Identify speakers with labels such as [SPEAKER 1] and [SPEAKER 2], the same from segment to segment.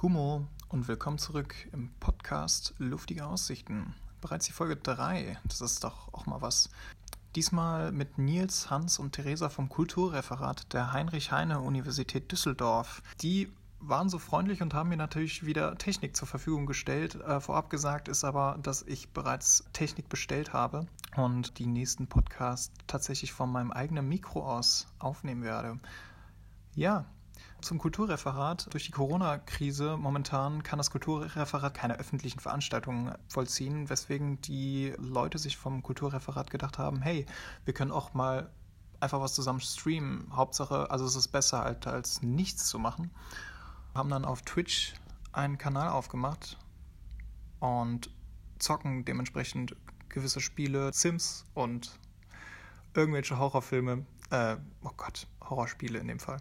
[SPEAKER 1] Gummo und willkommen zurück im Podcast Luftige Aussichten. Bereits die Folge 3, das ist doch auch mal was. Diesmal mit Nils, Hans und Theresa vom Kulturreferat der Heinrich-Heine-Universität Düsseldorf. Die waren so freundlich und haben mir natürlich wieder Technik zur Verfügung gestellt. Äh, vorab gesagt ist aber, dass ich bereits Technik bestellt habe und die nächsten Podcasts tatsächlich von meinem eigenen Mikro aus aufnehmen werde. Ja, zum Kulturreferat. Durch die Corona-Krise momentan kann das Kulturreferat keine öffentlichen Veranstaltungen vollziehen, weswegen die Leute sich vom Kulturreferat gedacht haben, hey, wir können auch mal einfach was zusammen streamen. Hauptsache, also es ist besser als, als nichts zu machen. Haben dann auf Twitch einen Kanal aufgemacht und zocken dementsprechend gewisse Spiele, Sims und irgendwelche Horrorfilme. Äh, oh Gott, Horrorspiele in dem Fall.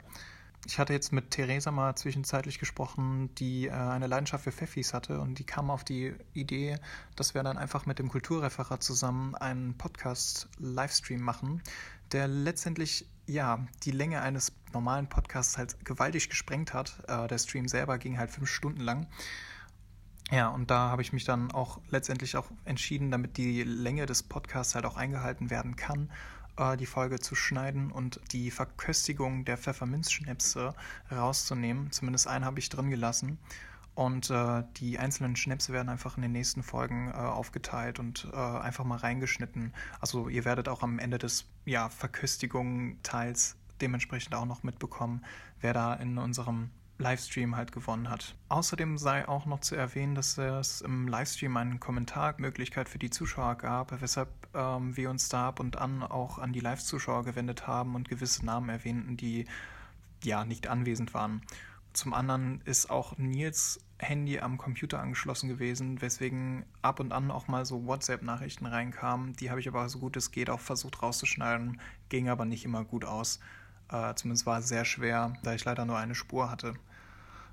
[SPEAKER 1] Ich hatte jetzt mit Theresa mal zwischenzeitlich gesprochen, die äh, eine Leidenschaft für Pfeffis hatte und die kam auf die Idee, dass wir dann einfach mit dem Kulturreferat zusammen einen Podcast-Livestream machen, der letztendlich ja die Länge eines normalen Podcasts halt gewaltig gesprengt hat. Äh, der Stream selber ging halt fünf Stunden lang. Ja, und da habe ich mich dann auch letztendlich auch entschieden, damit die Länge des Podcasts halt auch eingehalten werden kann, äh, die Folge zu schneiden und die Verköstigung der Pfefferminzschnäpse rauszunehmen. Zumindest einen habe ich drin gelassen. Und äh, die einzelnen Schnäpse werden einfach in den nächsten Folgen äh, aufgeteilt und äh, einfach mal reingeschnitten. Also ihr werdet auch am Ende des ja, Verköstigung-Teils dementsprechend auch noch mitbekommen, wer da in unserem Livestream halt gewonnen hat. Außerdem sei auch noch zu erwähnen, dass es im Livestream eine Kommentarmöglichkeit für die Zuschauer gab, weshalb ähm, wir uns da ab und an auch an die Live-Zuschauer gewendet haben und gewisse Namen erwähnten, die ja nicht anwesend waren. Zum anderen ist auch Nils Handy am Computer angeschlossen gewesen, weswegen ab und an auch mal so WhatsApp-Nachrichten reinkamen. Die habe ich aber so gut es geht auch versucht rauszuschneiden, ging aber nicht immer gut aus. Äh, zumindest war es sehr schwer, da ich leider nur eine Spur hatte.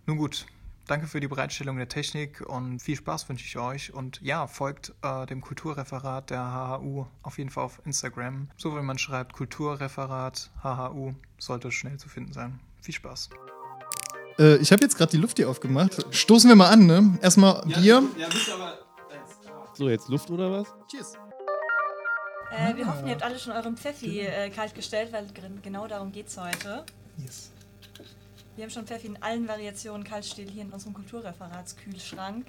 [SPEAKER 1] Nun gut, danke für die Bereitstellung der Technik und viel Spaß wünsche ich euch. Und ja, folgt äh, dem Kulturreferat der HHU auf jeden Fall auf Instagram. So wie man schreibt, Kulturreferat HHU sollte schnell zu finden sein. Viel Spaß.
[SPEAKER 2] Äh, ich habe jetzt gerade die Luft hier aufgemacht. Stoßen wir mal an, ne? Erstmal Bier. Ja, aber.
[SPEAKER 3] So, jetzt Luft oder was?
[SPEAKER 4] Cheers. Äh, wir hoffen, ihr habt alle schon euren Pfeffi äh, kalt gestellt, weil genau darum geht es heute. Yes. Wir haben schon Pfeffi in allen Variationen kalt still hier in unserem Kulturreferatskühlschrank.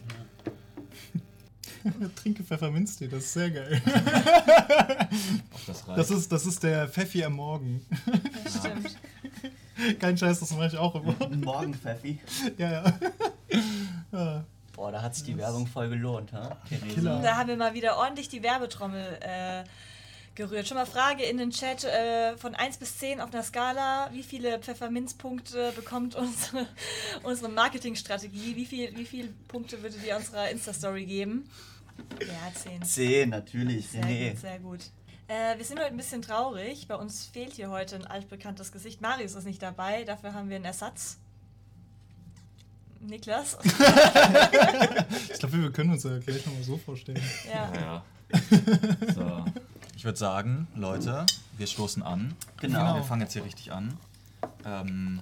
[SPEAKER 2] Ja. Trinke Pfefferminztee, das ist sehr geil. das, das, ist, das ist der Pfeffi am Morgen. Das stimmt. Kein Scheiß, das mache ich auch immer.
[SPEAKER 5] Morgen Pfeffi.
[SPEAKER 2] Ja, ja.
[SPEAKER 5] ja. Boah, da hat sich die Werbung voll gelohnt, ha?
[SPEAKER 4] Theresa. Da haben wir mal wieder ordentlich die Werbetrommel äh, gerührt. Schon mal Frage in den Chat äh, von 1 bis 10 auf einer Skala. Wie viele Pfefferminzpunkte bekommt unsere, unsere Marketingstrategie? Wie viele wie viel Punkte würdet ihr unserer Insta-Story geben?
[SPEAKER 5] Ja, 10. 10, natürlich.
[SPEAKER 4] Sehr nee. gut, sehr gut. Äh, wir sind heute ein bisschen traurig. Bei uns fehlt hier heute ein altbekanntes Gesicht. Marius ist nicht dabei, dafür haben wir einen Ersatz. Niklas.
[SPEAKER 2] ich glaube, wir können uns ja gleich nochmal so vorstellen.
[SPEAKER 3] Ja. ja. So. Ich würde sagen, Leute, wir stoßen an. Genau. genau. Wir fangen jetzt hier richtig an. Ähm.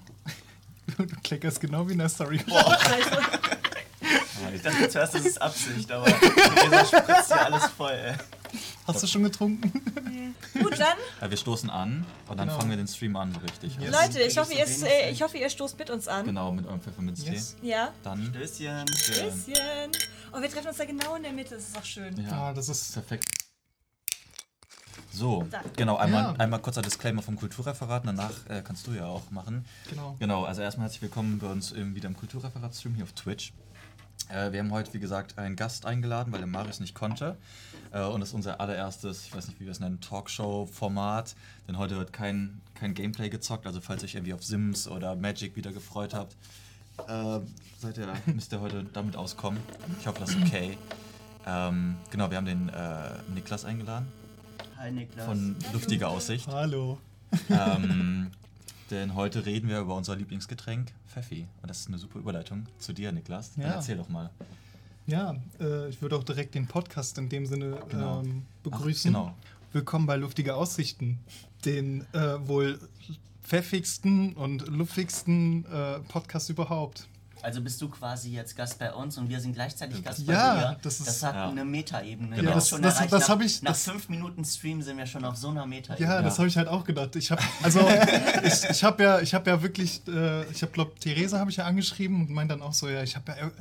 [SPEAKER 2] Du kleckerst genau wie in der Story. Boah.
[SPEAKER 5] ich dachte zuerst, das ist Absicht, aber dieser spritzt ja alles voll, ey.
[SPEAKER 2] Hast du schon getrunken?
[SPEAKER 4] Nee. Gut, dann.
[SPEAKER 3] Ja, wir stoßen an und dann genau. fangen wir den Stream an, richtig.
[SPEAKER 4] Yes. Leute, ich hoffe, ihr, äh, ich hoffe, ihr stoßt mit uns an.
[SPEAKER 3] Genau, mit eurem Pfefferminztee. Yes.
[SPEAKER 4] Ja.
[SPEAKER 5] Dann. Stößchen.
[SPEAKER 4] Stößchen. Und wir treffen uns da genau in der Mitte, das ist auch schön.
[SPEAKER 2] Ja, das ist
[SPEAKER 3] perfekt. So, genau, einmal, ja. einmal kurzer Disclaimer vom Kulturreferat, danach äh, kannst du ja auch machen.
[SPEAKER 2] Genau.
[SPEAKER 3] Genau, also erstmal herzlich willkommen bei uns wieder im Kulturreferat-Stream hier auf Twitch. Äh, wir haben heute, wie gesagt, einen Gast eingeladen, weil der Marius nicht konnte. Äh, und das ist unser allererstes, ich weiß nicht, wie wir es nennen, Talkshow-Format. Denn heute wird kein, kein Gameplay gezockt. Also, falls ihr euch irgendwie auf Sims oder Magic wieder gefreut habt, äh, seid ihr, müsst ihr heute damit auskommen. Ich hoffe, das ist okay. Ähm, genau, wir haben den äh, Niklas eingeladen.
[SPEAKER 5] Hi Niklas.
[SPEAKER 3] Von Luftiger Aussicht.
[SPEAKER 2] Hallo.
[SPEAKER 3] Ähm, denn heute reden wir über unser Lieblingsgetränk, Pfeffi. Und das ist eine super Überleitung zu dir, Niklas. Dann erzähl doch mal.
[SPEAKER 2] Ja, äh, ich würde auch direkt den Podcast in dem Sinne genau. ähm, begrüßen. Ach, genau. Willkommen bei Luftige Aussichten, den äh, wohl pfeffigsten und luftigsten äh, Podcast überhaupt.
[SPEAKER 5] Also bist du quasi jetzt Gast bei uns und wir sind gleichzeitig Gast
[SPEAKER 1] ja,
[SPEAKER 5] bei dir.
[SPEAKER 1] Das, ist,
[SPEAKER 5] das hat
[SPEAKER 3] ja.
[SPEAKER 5] eine Metaebene.
[SPEAKER 1] Genau. Das,
[SPEAKER 5] schon
[SPEAKER 1] das,
[SPEAKER 5] erreicht.
[SPEAKER 1] das
[SPEAKER 5] nach,
[SPEAKER 1] ich,
[SPEAKER 5] nach
[SPEAKER 1] das,
[SPEAKER 5] fünf Minuten Stream sind wir schon auf so einer Metaebene.
[SPEAKER 1] Ja, das habe ich halt auch gedacht. Ich habe also ich, ich habe ja ich habe ja wirklich äh, ich habe glaube Theresa habe ich ja angeschrieben und meint dann auch so ja ich habe ja äh,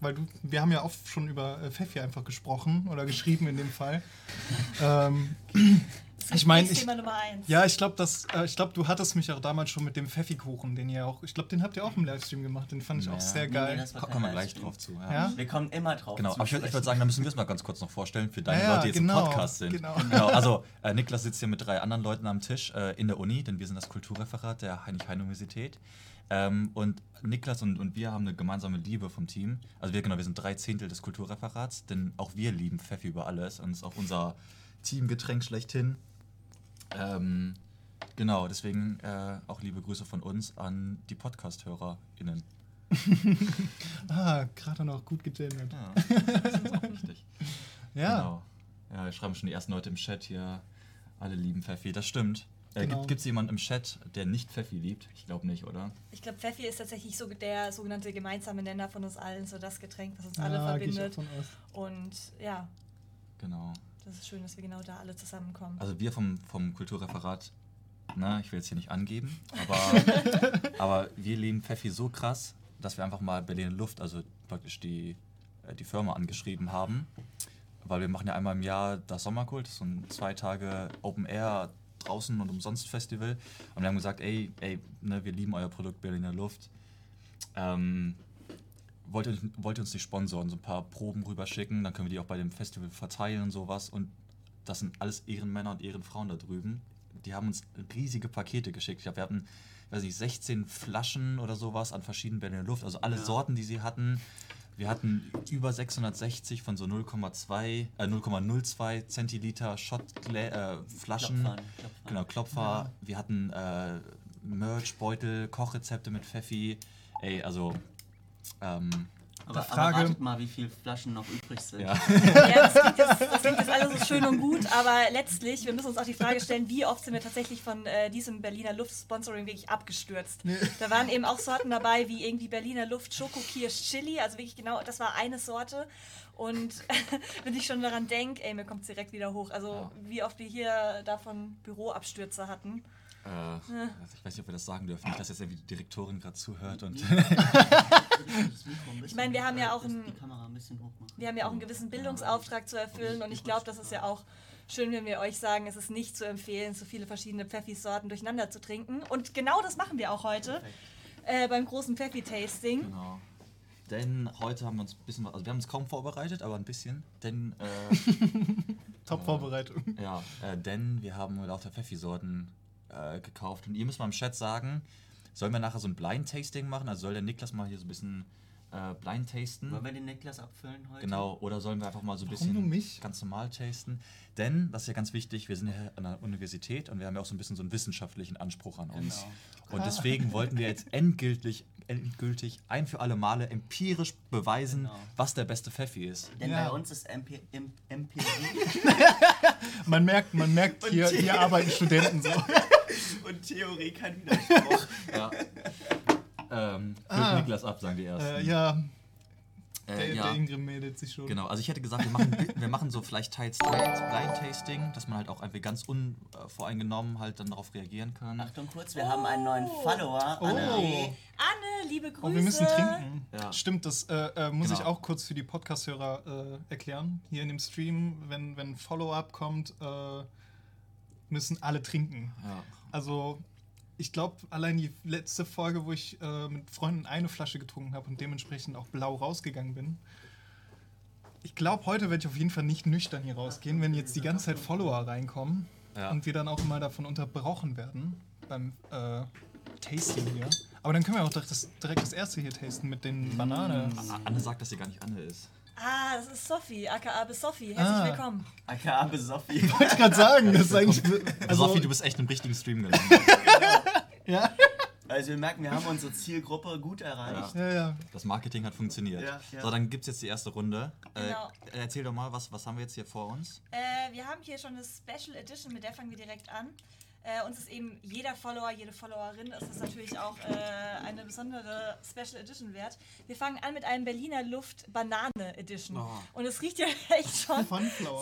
[SPEAKER 1] weil du wir haben ja oft schon über äh, Pfeffi einfach gesprochen oder geschrieben in dem Fall. ähm, ich meine, ich, ja, ich glaube, äh, ich glaube, du hattest mich auch damals schon mit dem Pfeffikuchen, den ihr auch, ich glaube, den habt ihr auch im Livestream gemacht, den fand ich ja. auch sehr geil. Nee,
[SPEAKER 3] nee, kommen wir gleich drauf zu.
[SPEAKER 5] Ja. ja. Wir kommen immer drauf
[SPEAKER 3] genau.
[SPEAKER 5] zu.
[SPEAKER 3] Aber ich würde würd sagen, da müssen wir es mal ganz kurz noch vorstellen für deine ja, Leute, die jetzt genau, im Podcast sind.
[SPEAKER 1] Genau.
[SPEAKER 3] genau. Also äh, Niklas sitzt hier mit drei anderen Leuten am Tisch äh, in der Uni, denn wir sind das Kulturreferat der Heinrich-Heine-Universität. Ähm, und Niklas und, und wir haben eine gemeinsame Liebe vom Team. Also wir genau, wir sind drei Zehntel des Kulturreferats, denn auch wir lieben Pfeffi über alles und es ist auch unser Teamgetränk schlechthin. Ähm, genau, deswegen äh, auch liebe Grüße von uns an die Podcast-HörerInnen.
[SPEAKER 1] ah, gerade noch gut gegendert.
[SPEAKER 3] Ja, das ist auch richtig.
[SPEAKER 1] ja.
[SPEAKER 3] Genau. Ja, wir schreiben schon die ersten Leute im Chat hier. Alle lieben Pfeffi, das stimmt. Äh, genau. Gibt es jemanden im Chat, der nicht Pfeffi liebt? Ich glaube nicht, oder?
[SPEAKER 4] Ich glaube, Pfeffi ist tatsächlich so der sogenannte gemeinsame Nenner von uns allen, so das Getränk, was uns ja, alle verbindet. Und ja.
[SPEAKER 3] Genau.
[SPEAKER 4] Das ist schön, dass wir genau da alle zusammenkommen.
[SPEAKER 3] Also wir vom, vom Kulturreferat, na, ich will jetzt hier nicht angeben, aber, aber wir lieben Pfeffi so krass, dass wir einfach mal Berlin Luft, also praktisch die, äh, die Firma angeschrieben haben. Weil wir machen ja einmal im Jahr das Sommerkult, so ein zwei Tage Open Air draußen und umsonst Festival. Und wir haben gesagt, ey, ey, ne, wir lieben euer Produkt Berliner Luft. Ähm, wollt ihr, wollt ihr uns die sponsoren, so ein paar Proben rüberschicken, dann können wir die auch bei dem Festival verteilen und sowas. Und das sind alles Ehrenmänner und Ehrenfrauen da drüben. Die haben uns riesige Pakete geschickt. Ich glaube, wir hatten, weiß nicht, 16 Flaschen oder sowas an verschiedenen Berliner Luft, also alle ja. Sorten, die sie hatten. Wir hatten über 660 von so 0,2, äh, 0,02 Zentiliter Shotflaschen. Äh, Flaschen. Klopfer, Klopfer. Genau, Klopfer. Ja. Wir hatten äh, Merch-Beutel, Kochrezepte mit Pfeffi. Ey, also ähm,
[SPEAKER 5] aber, Frage, aber ratet mal, wie viele Flaschen noch übrig sind.
[SPEAKER 4] Ja, ja das, klingt jetzt, das, klingt jetzt, alles so schön und gut, aber letztlich, wir müssen uns auch die Frage stellen, wie oft sind wir tatsächlich von äh, diesem Berliner Luft-Sponsoring wirklich abgestürzt. Nee. Da waren eben auch Sorten dabei, wie irgendwie Berliner Luft Schokokirsch Chili, also wirklich genau, das war eine Sorte. Und wenn ich schon daran denke, ey, mir kommt es direkt wieder hoch. Also ja. wie oft wir hier davon Büroabstürze hatten.
[SPEAKER 3] Äh, ja. Ich weiß nicht, ob wir das sagen dürfen. Nicht, dass jetzt die Direktorin gerade zuhört. Und
[SPEAKER 4] ich meine, wir haben ja auch einen, wir haben ja auch einen gewissen Bildungsauftrag zu erfüllen und ich glaube, das ist ja auch schön, wenn wir euch sagen, es ist nicht zu empfehlen, so viele verschiedene Pfeffi-Sorten durcheinander zu trinken. Und genau das machen wir auch heute äh, beim großen Pfeffi-Tasting.
[SPEAKER 3] Genau. Denn heute haben wir uns ein bisschen, also wir haben uns kaum vorbereitet, aber ein bisschen. Denn äh,
[SPEAKER 1] Top-Vorbereitung.
[SPEAKER 3] Äh, ja, äh, denn wir haben lauter Pfeffi-Sorten äh, gekauft. Und ihr müsst mal im Chat sagen, sollen wir nachher so ein Blind-Tasting machen? Also soll der Niklas mal hier so ein bisschen äh, blind tasten.
[SPEAKER 5] Wollen wir den Niklas abfüllen heute?
[SPEAKER 3] Genau, oder sollen wir einfach mal so ein bisschen ganz normal tasten? Denn, das ist ja ganz wichtig, wir sind ja an der Universität und wir haben ja auch so ein bisschen so einen wissenschaftlichen Anspruch an uns. Genau. Und deswegen wollten wir jetzt endgültig, endgültig ein für alle Male empirisch beweisen, genau. was der beste Pfeffi ist.
[SPEAKER 5] Denn ja. bei uns ist Empirie.
[SPEAKER 1] man merkt, man merkt hier, hier arbeiten Studenten so.
[SPEAKER 5] Und Theorie kein Widerspruch.
[SPEAKER 3] ja. Ähm, ah, Niklas ab, sagen die ersten.
[SPEAKER 1] Äh, ja. Äh, der, ja. der Ingrid meldet sich schon.
[SPEAKER 3] Genau, also ich hätte gesagt, wir machen, wir machen so vielleicht teils Blind Tasting, dass man halt auch einfach ganz unvoreingenommen halt dann darauf reagieren kann.
[SPEAKER 5] Achtung kurz, wir oh. haben einen neuen Follower, Anne. Oh.
[SPEAKER 4] Anne, liebe Grüße.
[SPEAKER 1] Oh, wir müssen trinken. Ja. Stimmt, das äh, äh, muss genau. ich auch kurz für die Podcast-Hörer äh, erklären. Hier in dem Stream, wenn, wenn Follow-up kommt, äh, müssen alle trinken.
[SPEAKER 3] Ja.
[SPEAKER 1] Also ich glaube, allein die letzte Folge, wo ich äh, mit Freunden eine Flasche getrunken habe und dementsprechend auch blau rausgegangen bin. Ich glaube, heute werde ich auf jeden Fall nicht nüchtern hier rausgehen, wenn jetzt die ganze Zeit Follower reinkommen ja. und wir dann auch mal davon unterbrochen werden beim äh, Tasting hier. Aber dann können wir auch direkt das, direkt das erste hier tasten mit den Bananen.
[SPEAKER 3] Anne sagt, dass sie gar nicht Anne ist.
[SPEAKER 4] Ah, das ist Sophie, aka Besophie. Herzlich ah. willkommen.
[SPEAKER 5] Aka Besophie.
[SPEAKER 1] Wollte ich gerade sagen, das ist eigentlich.
[SPEAKER 3] Also Sophie, du bist echt im richtigen Stream gelandet.
[SPEAKER 1] ja.
[SPEAKER 5] Also wir merken, wir haben unsere Zielgruppe gut erreicht.
[SPEAKER 1] Ja, ja.
[SPEAKER 3] Das Marketing hat funktioniert. Ja, ja. So, dann gibt es jetzt die erste Runde. Äh, genau. Äh, erzähl doch mal, was, was haben wir jetzt hier vor uns?
[SPEAKER 4] Äh, wir haben hier schon eine Special Edition, mit der fangen wir direkt an. Äh, uns ist eben jeder Follower, jede Followerin, ist es natürlich auch äh, eine besondere Special Edition wert. Wir fangen an mit einem Berliner Luft Banane Edition.
[SPEAKER 3] Oh.
[SPEAKER 4] Und es riecht ja echt schon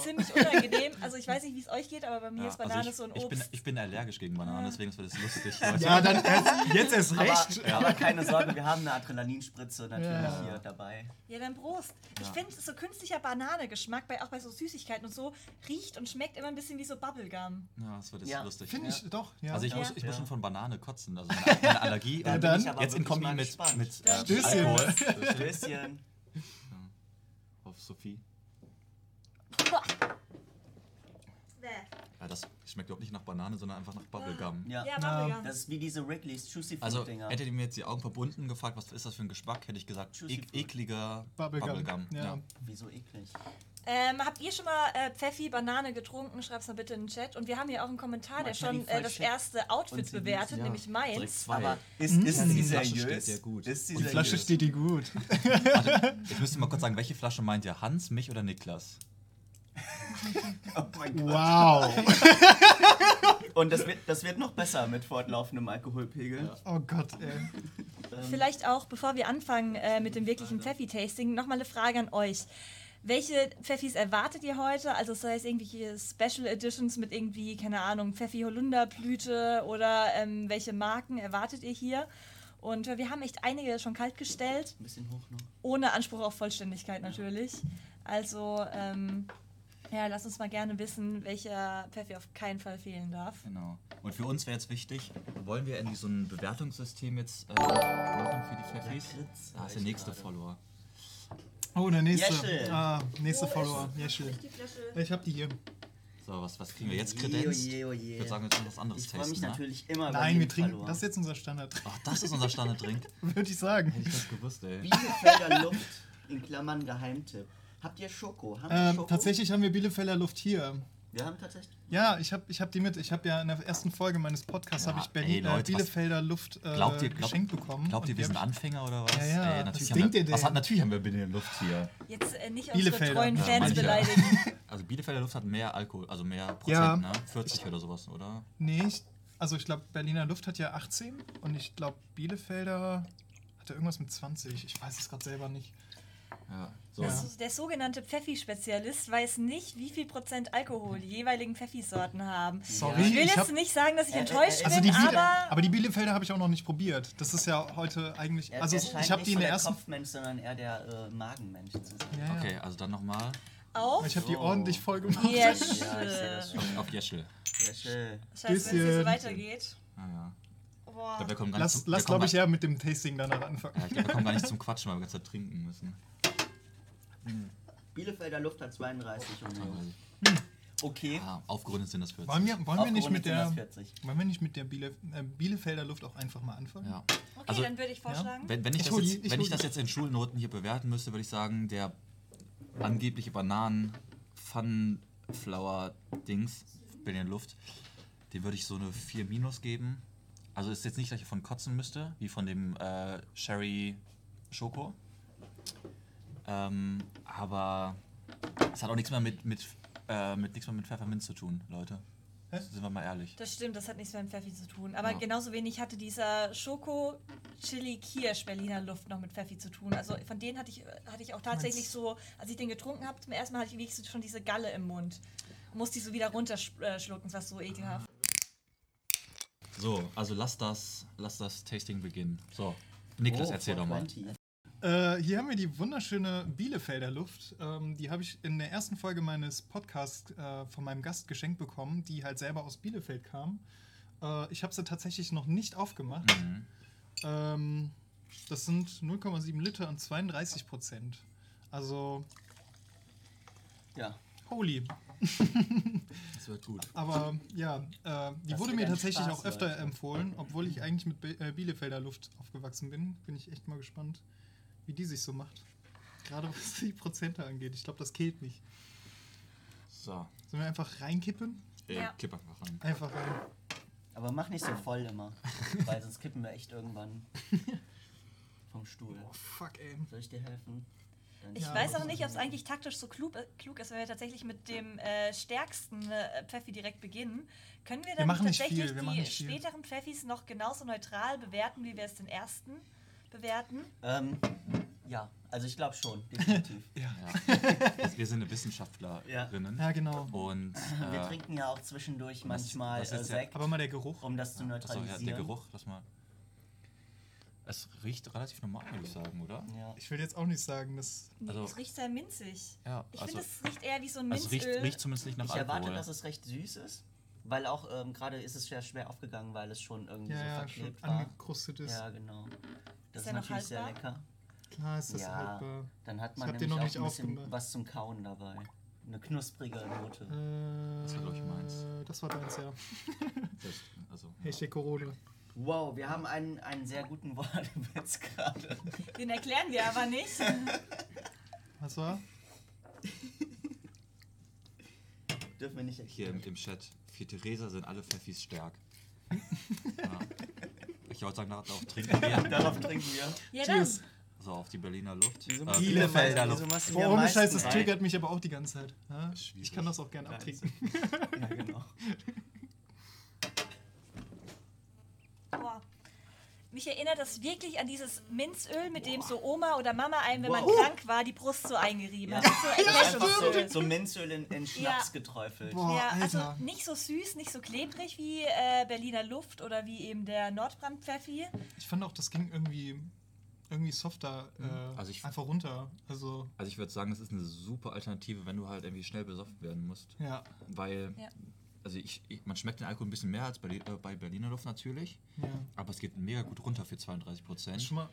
[SPEAKER 4] ziemlich unangenehm. Also ich weiß nicht, wie es euch geht, aber bei mir
[SPEAKER 3] Ja,
[SPEAKER 4] ist Banane
[SPEAKER 3] also ich,
[SPEAKER 4] so ein
[SPEAKER 3] ich,
[SPEAKER 4] Obst.
[SPEAKER 3] bin, ich bin allergisch gegen Bananen, deswegen ist das lustig.
[SPEAKER 1] Ja, dann erst, jetzt erst recht.
[SPEAKER 5] Aber, aber keine Sorge, wir haben eine Adrenalinspritze natürlich
[SPEAKER 1] Ja.
[SPEAKER 5] hier dabei.
[SPEAKER 4] Ja, dann Prost. Ich
[SPEAKER 3] Ja.
[SPEAKER 4] finde, so künstlicher Banane-Geschmack, bei, auch bei so Süßigkeiten und so, riecht und schmeckt immer ein bisschen wie so Bubblegum.
[SPEAKER 3] Ja, das wird jetzt
[SPEAKER 5] Ja.
[SPEAKER 3] lustig.
[SPEAKER 1] Finde ich doch, ja.
[SPEAKER 3] Also ich,
[SPEAKER 4] Ja.
[SPEAKER 3] muss, ich muss
[SPEAKER 5] Ja.
[SPEAKER 3] schon von Banane kotzen, also meine, meine Allergie.
[SPEAKER 5] Da
[SPEAKER 3] und
[SPEAKER 1] bin
[SPEAKER 5] ich aber
[SPEAKER 3] jetzt in Kombi mit,
[SPEAKER 5] gespannt.
[SPEAKER 3] mit äh,
[SPEAKER 1] Stößchen.
[SPEAKER 3] Alkohol.
[SPEAKER 5] Stößchen.
[SPEAKER 3] Auf Sophie. Ja, das schmeckt überhaupt nicht nach Banane, sondern einfach nach Bubblegum.
[SPEAKER 5] Ja.
[SPEAKER 4] Ja, Bubblegum.
[SPEAKER 5] Das ist wie diese Wrigley's Juicy Fruit
[SPEAKER 3] Also
[SPEAKER 5] Dinger.
[SPEAKER 3] hättet ihr mir jetzt die Augen verbunden gefragt, was ist das für ein Geschmack, hätte ich gesagt,
[SPEAKER 5] Fruit.
[SPEAKER 3] ekliger
[SPEAKER 1] Bubblegum.
[SPEAKER 3] Bubblegum.
[SPEAKER 1] Ja.
[SPEAKER 3] Ja.
[SPEAKER 5] Wieso eklig?
[SPEAKER 4] Ähm, habt ihr schon mal äh, Pfeffi, Banane getrunken? Schreib's mal bitte in den Chat. Und wir haben hier auch einen Kommentar, der schon
[SPEAKER 5] die
[SPEAKER 4] äh, das erste
[SPEAKER 5] Und
[SPEAKER 4] Outfit bewertet,
[SPEAKER 3] ja,
[SPEAKER 4] nämlich meins.
[SPEAKER 5] Aber ist,
[SPEAKER 1] Mhm.
[SPEAKER 5] ist
[SPEAKER 3] Die
[SPEAKER 5] seriös?
[SPEAKER 3] steht dir gut.
[SPEAKER 5] Ist sie
[SPEAKER 1] Die Flasche
[SPEAKER 5] seriös?
[SPEAKER 1] steht dir gut.
[SPEAKER 3] Warte, ich müsste mal kurz sagen, welche Flasche meint ihr? Hans, mich oder Niklas?
[SPEAKER 5] Oh mein Gott.
[SPEAKER 1] Wow.
[SPEAKER 5] Und das wird, das wird noch besser mit fortlaufendem Alkoholpegel.
[SPEAKER 1] Oh Gott, ey.
[SPEAKER 5] Ähm,
[SPEAKER 4] Vielleicht auch, bevor wir anfangen äh, mit dem wirklichen Pfeffi-Tasting, nochmal eine Frage an euch. Welche Pfeffis erwartet ihr heute? Also sei es irgendwelche Special Editions mit irgendwie, keine Ahnung, Pfeffi-Holunderblüte oder ähm, welche Marken erwartet ihr hier? Und äh, wir haben echt einige schon kalt gestellt,
[SPEAKER 5] Ein bisschen hoch noch.
[SPEAKER 4] ohne Anspruch auf Vollständigkeit natürlich. Also, ähm, ja, lasst uns mal gerne wissen, welcher Pfeffi auf keinen Fall fehlen darf.
[SPEAKER 3] Genau. Und für uns wäre jetzt wichtig, wollen wir irgendwie so ein Bewertungssystem jetzt äh, machen für die Pfeffis? Da ist der
[SPEAKER 5] ich
[SPEAKER 3] nächste
[SPEAKER 5] gerade.
[SPEAKER 3] Follower.
[SPEAKER 1] Oh, der nächste.
[SPEAKER 5] Jeschel.
[SPEAKER 1] Ah, nächste
[SPEAKER 4] ist-
[SPEAKER 1] Follower. Jeschel.
[SPEAKER 4] Die Flasche.
[SPEAKER 1] Ich hab die hier.
[SPEAKER 3] So, was, was kriegen wir jetzt
[SPEAKER 5] Oje,
[SPEAKER 3] kredenzt?
[SPEAKER 5] oje, oje.
[SPEAKER 3] Ich würde sagen, wir müssen was anderes
[SPEAKER 5] Ich freue mich
[SPEAKER 3] testen. Ne?
[SPEAKER 5] natürlich immer über
[SPEAKER 1] Nein, wir trinken.
[SPEAKER 5] Follower.
[SPEAKER 1] Das ist jetzt unser Standard.
[SPEAKER 3] Ach, das ist unser Standarddrink.
[SPEAKER 1] Würde ich sagen.
[SPEAKER 3] Hätte ich das gewusst, ey.
[SPEAKER 5] Bielefelder Luft, in Klammern Geheimtipp. Habt ihr Schoko? Haben wir
[SPEAKER 1] Ähm,
[SPEAKER 5] Schoko?
[SPEAKER 1] tatsächlich haben wir Bielefelder Luft hier.
[SPEAKER 5] Wir haben tatsächlich.
[SPEAKER 1] Ja, ich habe ich hab die mit. Ich habe ja in der ersten Folge meines Podcasts
[SPEAKER 3] Ja,
[SPEAKER 1] habe ich
[SPEAKER 3] ey,
[SPEAKER 1] Berlin,
[SPEAKER 3] Leute,
[SPEAKER 1] äh,
[SPEAKER 3] was-
[SPEAKER 1] Bielefelder Luft äh,
[SPEAKER 3] Glaubt ihr, glaubt,
[SPEAKER 1] geschenkt bekommen.
[SPEAKER 3] glaubt ihr, wir sind Anfänger oder was?
[SPEAKER 1] Ja, ja,
[SPEAKER 3] Ey,
[SPEAKER 1] was
[SPEAKER 3] natürlich
[SPEAKER 1] denkt
[SPEAKER 3] haben wir,
[SPEAKER 1] ihr
[SPEAKER 3] was
[SPEAKER 1] denn?
[SPEAKER 3] hat, natürlich haben wir Binnen in der Luft hier.
[SPEAKER 4] Jetzt äh, nicht unsere
[SPEAKER 1] Bielefelder.
[SPEAKER 4] treuen
[SPEAKER 1] Ja,
[SPEAKER 4] Fans beleidigen.
[SPEAKER 3] Also Bielefelder Luft hat mehr Alkohol, also mehr Prozent,
[SPEAKER 1] Ja.
[SPEAKER 3] ne? 40 oder sowas, oder?
[SPEAKER 1] Nee, ich, also ich glaube, Berliner Luft hat ja 18 und ich glaube, Bielefelder hatte irgendwas mit 20. Ich weiß es gerade selber nicht.
[SPEAKER 3] Ja. So.
[SPEAKER 1] Ja.
[SPEAKER 4] Also Der sogenannte Pfeffi-Spezialist weiß nicht, wie viel Prozent Alkohol die jeweiligen Pfeffisorten haben.
[SPEAKER 1] Sorry,
[SPEAKER 4] Ich will
[SPEAKER 1] ich
[SPEAKER 4] jetzt nicht sagen, dass ich
[SPEAKER 5] Äh,
[SPEAKER 4] enttäuscht
[SPEAKER 5] äh,
[SPEAKER 1] Also
[SPEAKER 4] bin,
[SPEAKER 1] die Biele,
[SPEAKER 4] aber,
[SPEAKER 1] aber die Bielefelder habe ich auch noch nicht probiert. Das ist ja heute eigentlich.
[SPEAKER 5] Er,
[SPEAKER 1] Also
[SPEAKER 5] er
[SPEAKER 1] ich habe die in der
[SPEAKER 5] der
[SPEAKER 1] ersten.
[SPEAKER 5] Kopfmensch, sondern eher der äh, Magenmensch zu sein.
[SPEAKER 1] Ja, ja.
[SPEAKER 3] Okay, also dann nochmal
[SPEAKER 4] auf.
[SPEAKER 1] Ich habe die ordentlich voll gemacht.
[SPEAKER 4] Yes.
[SPEAKER 5] Ja, ich sehe das schon.
[SPEAKER 3] auf, auf Jeschel.
[SPEAKER 5] Schön.
[SPEAKER 4] Scheiße, wenn es hier so weitergeht.
[SPEAKER 3] Ah, ja. Ich
[SPEAKER 4] Boah.
[SPEAKER 3] glaube, wir kommen gar nicht
[SPEAKER 1] Lass,
[SPEAKER 3] zum,
[SPEAKER 1] glaube ich, ja mit dem Tasting danach anfangen.
[SPEAKER 3] Ja, ich glaube, wir kommen gar nicht zum Quatschen, weil wir die ganze Zeit trinken müssen.
[SPEAKER 5] Bielefelder Luft hat 32 und
[SPEAKER 3] Also,
[SPEAKER 5] Okay.
[SPEAKER 3] ah, aufgerundet sind das 40.
[SPEAKER 1] Wollen wir, wollen wir nicht mit der,
[SPEAKER 5] Aufgerundet sind das 40.
[SPEAKER 1] wollen wir nicht mit der Biele, äh, Bielefelder Luft auch einfach mal anfangen?
[SPEAKER 3] Ja.
[SPEAKER 4] Okay,
[SPEAKER 3] Also,
[SPEAKER 4] dann würde ich vorschlagen.
[SPEAKER 3] Wenn, wenn, ich,
[SPEAKER 1] Ich
[SPEAKER 3] das jetzt,
[SPEAKER 1] ich
[SPEAKER 3] wenn ich das jetzt in Schulnoten hier bewerten müsste, würde ich sagen, der angebliche Bananen-Funflower-Dings, bin in der Luft, dem würde ich so eine 4 Minus geben. Also ist jetzt nicht, dass ich von kotzen müsste, wie von dem äh, Sherry Schoko. Ähm, aber es hat auch nichts mehr mit, mit, äh, mit, nichts mehr mit Pfefferminz zu tun, Leute.
[SPEAKER 1] Hä?
[SPEAKER 3] Sind wir mal ehrlich.
[SPEAKER 4] Das stimmt, das hat nichts mit dem Pfeffi zu tun. Aber
[SPEAKER 3] Ja.
[SPEAKER 4] genauso wenig hatte dieser Schoko Chili Kirsch Berliner Luft noch mit Pfeffi zu tun. Also von denen hatte ich, hatte ich auch tatsächlich so, als ich den getrunken habe, zum ersten Mal hatte ich wirklich schon diese Galle im Mund. Musste ich so wieder runterschlucken, das war so ekelhaft.
[SPEAKER 3] So, also lass das, lass das Tasting beginnen. So, Niklas,
[SPEAKER 5] Oh,
[SPEAKER 3] erzähl doch mal.
[SPEAKER 5] 420.
[SPEAKER 1] Äh, hier haben wir die wunderschöne Bielefelder Luft. Ähm, die habe ich in der ersten Folge meines Podcasts äh, von meinem Gast geschenkt bekommen, die halt selber aus Bielefeld kam. Äh, ich habe sie tatsächlich noch nicht aufgemacht.
[SPEAKER 3] Mhm.
[SPEAKER 1] Ähm, das sind 0,7 Liter und 32 Prozent. Also,
[SPEAKER 5] Ja.
[SPEAKER 1] holy.
[SPEAKER 3] Das wird gut.
[SPEAKER 1] Aber ja, äh, die
[SPEAKER 5] Das
[SPEAKER 1] wurde mir tatsächlich
[SPEAKER 5] Spaß,
[SPEAKER 1] auch öfter
[SPEAKER 5] Leute.
[SPEAKER 1] empfohlen, obwohl ich eigentlich mit äh, Bielefelder Luft aufgewachsen bin. Bin ich echt mal gespannt, wie die sich so macht. Gerade was die Prozente angeht. Ich glaube, das killt mich.
[SPEAKER 3] So,
[SPEAKER 1] Sollen wir einfach reinkippen?
[SPEAKER 3] äh,
[SPEAKER 4] Ja.
[SPEAKER 3] kipp einfach rein.
[SPEAKER 1] Einfach rein.
[SPEAKER 5] Aber mach nicht so voll immer. weil sonst kippen wir echt irgendwann vom Stuhl.
[SPEAKER 1] Oh, fuck, ey.
[SPEAKER 5] Soll ich dir helfen?
[SPEAKER 4] Ich ja, weiß auch nicht, ob es eigentlich taktisch so klug, äh, klug, ist, wenn wir tatsächlich mit dem äh, stärksten äh, Pfeffi direkt beginnen. Können wir dann wir tatsächlich die späteren Pfeffis noch genauso neutral bewerten, wie wir es den ersten bewerten?
[SPEAKER 5] Ähm, ja, also ich glaube schon, definitiv.
[SPEAKER 3] ja. ja. Wir sind eine Wissenschaftlerinnen.
[SPEAKER 1] Ja, genau.
[SPEAKER 5] Und äh, wir trinken ja auch zwischendurch manchmal was, was äh, Sekt.
[SPEAKER 1] Aber mal der Geruch.
[SPEAKER 5] Um das zu neutralisieren.
[SPEAKER 3] Achso, ja, der Geruch, lass mal. Es riecht relativ normal, würde ich sagen, oder?
[SPEAKER 1] Ja. Ich will jetzt auch nicht sagen, dass.
[SPEAKER 4] Also, es riecht sehr minzig.
[SPEAKER 3] Ja,
[SPEAKER 4] ich also, finde, es riecht eher wie so ein Minzöl.
[SPEAKER 3] Also riecht, riecht zumindest nicht nach
[SPEAKER 5] ich
[SPEAKER 3] Alkohol.
[SPEAKER 5] Ich erwarte, dass es recht süß ist. Weil auch ähm, gerade ist es sehr schwer aufgegangen, weil es schon irgendwie
[SPEAKER 1] ja,
[SPEAKER 5] so
[SPEAKER 1] ja,
[SPEAKER 5] verklebt
[SPEAKER 1] schon war. angekrustet ist.
[SPEAKER 5] Ja, genau. Das
[SPEAKER 4] ist,
[SPEAKER 5] ist natürlich sehr lecker.
[SPEAKER 1] Klar ist das
[SPEAKER 5] ja,
[SPEAKER 1] haltbar.
[SPEAKER 5] Dann hat man nämlich auch ein bisschen was zum Kauen dabei. Eine knusprige Note.
[SPEAKER 1] Äh,
[SPEAKER 3] das war, glaube ich, meins.
[SPEAKER 1] Das war deins, ja.
[SPEAKER 3] Das, also,
[SPEAKER 1] Hashtag Corona.
[SPEAKER 5] Wow, wir haben einen, einen sehr guten Wortwitz gerade.
[SPEAKER 4] Den erklären wir aber nicht.
[SPEAKER 1] Was war?
[SPEAKER 5] Dürfen wir nicht
[SPEAKER 3] erklären. Hier im, im Chat. Für Theresa sind alle Pfeffis stark. ja. Ich wollte sagen, darauf trinken wir.
[SPEAKER 5] darauf trinken wir.
[SPEAKER 4] Ja, Cheers.
[SPEAKER 3] So, auf die Berliner Luft.
[SPEAKER 1] Äh, Bielefelder Luft. Boah, ohne Scheiß, das triggert mich aber auch die ganze Zeit. Ja? Ich kann das auch gerne abtrinken.
[SPEAKER 5] ja, genau.
[SPEAKER 4] Mich erinnert das wirklich an dieses Minzöl, mit dem so Oma oder Mama einem, wenn wow. man krank war, die Brust so eingerieben
[SPEAKER 5] ja.
[SPEAKER 4] hat.
[SPEAKER 5] So, so, so, Minzöl in, in Schnaps ja. geträufelt.
[SPEAKER 4] Boah, ja, also nicht so süß, nicht so klebrig wie äh, Berliner Luft oder wie eben der Nordbrand-Pfeffi.
[SPEAKER 1] Ich fand auch, das ging irgendwie irgendwie softer äh, also ich, einfach runter. Also,
[SPEAKER 3] also ich würde sagen, das ist eine super Alternative, wenn du halt irgendwie schnell besoffen werden musst.
[SPEAKER 1] Ja.
[SPEAKER 3] Weil ja also ich, ich, man schmeckt den Alkohol ein bisschen mehr als bei, äh, bei Berliner Luft natürlich.
[SPEAKER 1] Ja.
[SPEAKER 3] Aber es geht mega gut runter für 32 Prozent.
[SPEAKER 1] Schon mal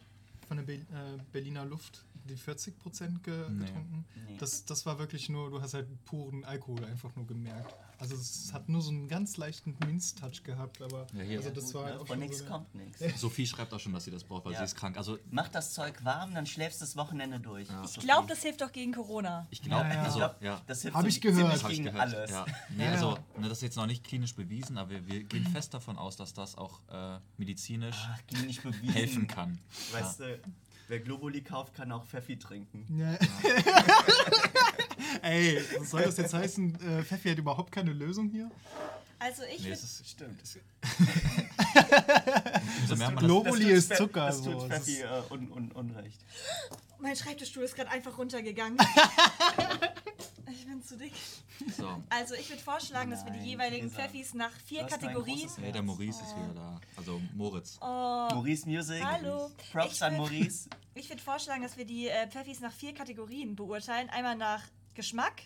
[SPEAKER 1] von der Be äh, Berliner Luft die 40 Prozent ge nee. getrunken? Nee. Das, das war wirklich nur, du hast halt puren Alkohol einfach nur gemerkt. Also es hat nur so einen ganz leichten Minz-Touch gehabt, aber
[SPEAKER 3] ja, hier.
[SPEAKER 1] also das
[SPEAKER 5] gut,
[SPEAKER 1] war
[SPEAKER 5] ne?
[SPEAKER 1] halt auch
[SPEAKER 5] Von nichts so kommt nichts.
[SPEAKER 3] Sophie schreibt auch schon, dass sie das braucht, weil ja. sie ist krank. Also
[SPEAKER 5] Mach das Zeug warm, dann schläfst du das Wochenende durch.
[SPEAKER 4] Ja. Ich glaube, das hilft doch gegen Corona.
[SPEAKER 3] Ich glaube,
[SPEAKER 1] ja,
[SPEAKER 3] also,
[SPEAKER 5] glaub, das hilft
[SPEAKER 1] Habe so ich gehört.
[SPEAKER 5] Hab ich gehört. alles.
[SPEAKER 3] Ja. Nee, also, ne, das ist jetzt noch nicht klinisch bewiesen, aber wir, wir gehen fest davon aus, dass das auch äh, medizinisch Ach, helfen kann.
[SPEAKER 5] Weißt du, wer Globuli kauft, kann auch Pfeffi trinken.
[SPEAKER 1] Ja. Ey, was soll das jetzt heißen? Äh, Pfeffi hat überhaupt keine Lösung hier?
[SPEAKER 4] Also ich
[SPEAKER 3] nee, es
[SPEAKER 5] stimmt.
[SPEAKER 3] so
[SPEAKER 1] das Globuli ist Zucker.
[SPEAKER 5] Das tut Pfeffi äh, un, un, unrecht.
[SPEAKER 4] Mein Schreibtischstuhl ist gerade einfach runtergegangen. ich bin zu dick.
[SPEAKER 3] So.
[SPEAKER 4] Also ich würde vorschlagen, Nein, dass wir die jeweiligen Lisa. Pfeffis nach vier Kategorien...
[SPEAKER 3] Hey, der Maurice oh. ist wieder da. Also Moritz.
[SPEAKER 4] Oh.
[SPEAKER 5] Maurice Music.
[SPEAKER 4] Hallo.
[SPEAKER 5] Props an Maurice.
[SPEAKER 4] Ich würde vorschlagen, dass wir die äh, Pfeffis nach vier Kategorien beurteilen. Einmal nach Geschmack,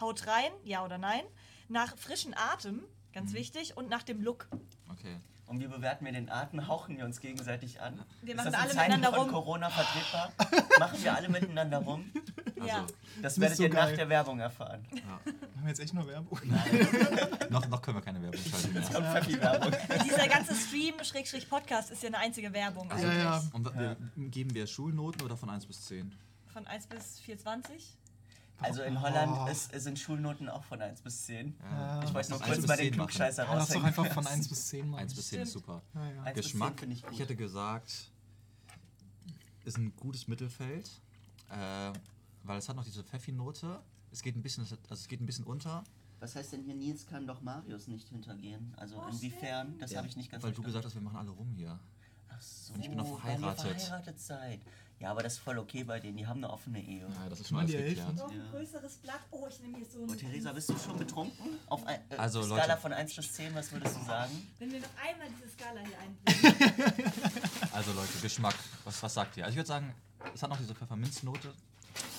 [SPEAKER 4] Haut rein, ja oder nein nach frischen Atem, ganz mhm. wichtig, und nach dem Look.
[SPEAKER 3] Okay.
[SPEAKER 5] Und wie bewerten wir den Atem? Hauchen wir uns gegenseitig an?
[SPEAKER 4] Wir machen alle miteinander
[SPEAKER 5] von Corona vertretbar? machen wir alle miteinander rum?
[SPEAKER 4] Also, ja.
[SPEAKER 5] Das werdet so ihr geil. nach der Werbung erfahren.
[SPEAKER 1] Ja. Haben wir jetzt echt nur Werbung?
[SPEAKER 5] Nein.
[SPEAKER 3] noch, noch können wir keine Werbung schalten.
[SPEAKER 5] Jetzt kommt Pfeffi-Werbung.
[SPEAKER 4] Dieser ganze Stream-Podcast ist ja eine einzige Werbung.
[SPEAKER 1] Also ja, ja.
[SPEAKER 3] Und wir, geben wir Schulnoten oder von 1 bis 10?
[SPEAKER 4] Von 1 bis 420?
[SPEAKER 5] Also in Holland oh. ist, sind Schulnoten auch von 1 bis 10.
[SPEAKER 1] Ja.
[SPEAKER 5] Ich wollte noch kurz bei den Klugscheißer
[SPEAKER 1] ja, Lass doch einfach von 1 bis 10 machen.
[SPEAKER 3] 1 bis 10 ist super.
[SPEAKER 1] Ja,
[SPEAKER 3] Geschmack, ich, ich, hätte gesagt, ist ein gutes Mittelfeld, äh, weil es hat noch diese Pfeffi-Note. Es geht ein bisschen, also es geht ein bisschen unter.
[SPEAKER 5] Was heißt denn hier, Nils kann doch Marius nicht hintergehen? Also oh, inwiefern? Das habe ich nicht ganz
[SPEAKER 3] Weil du gesagt hast, wir machen alle rum hier.
[SPEAKER 5] Ach so,
[SPEAKER 3] Und ich bin noch verheiratet.
[SPEAKER 5] Weil ihr verheiratet seid. Ja, aber das ist voll okay bei denen, die haben eine offene Ehe.
[SPEAKER 3] Ja, das ist schon alles geklärt.
[SPEAKER 4] Noch ein größeres Blatt. Oh, ich nehme hier so ein...
[SPEAKER 5] Oh, Theresa, bist du schon betrunken? Auf ein, äh,
[SPEAKER 3] also,
[SPEAKER 5] Skala
[SPEAKER 3] Leute.
[SPEAKER 5] von 1 bis 10, was würdest du sagen?
[SPEAKER 4] Wenn wir noch einmal diese Skala hier einbringen.
[SPEAKER 3] also Leute, Geschmack. Was, was sagt ihr? Also ich würde sagen, es hat noch diese Pfefferminznote.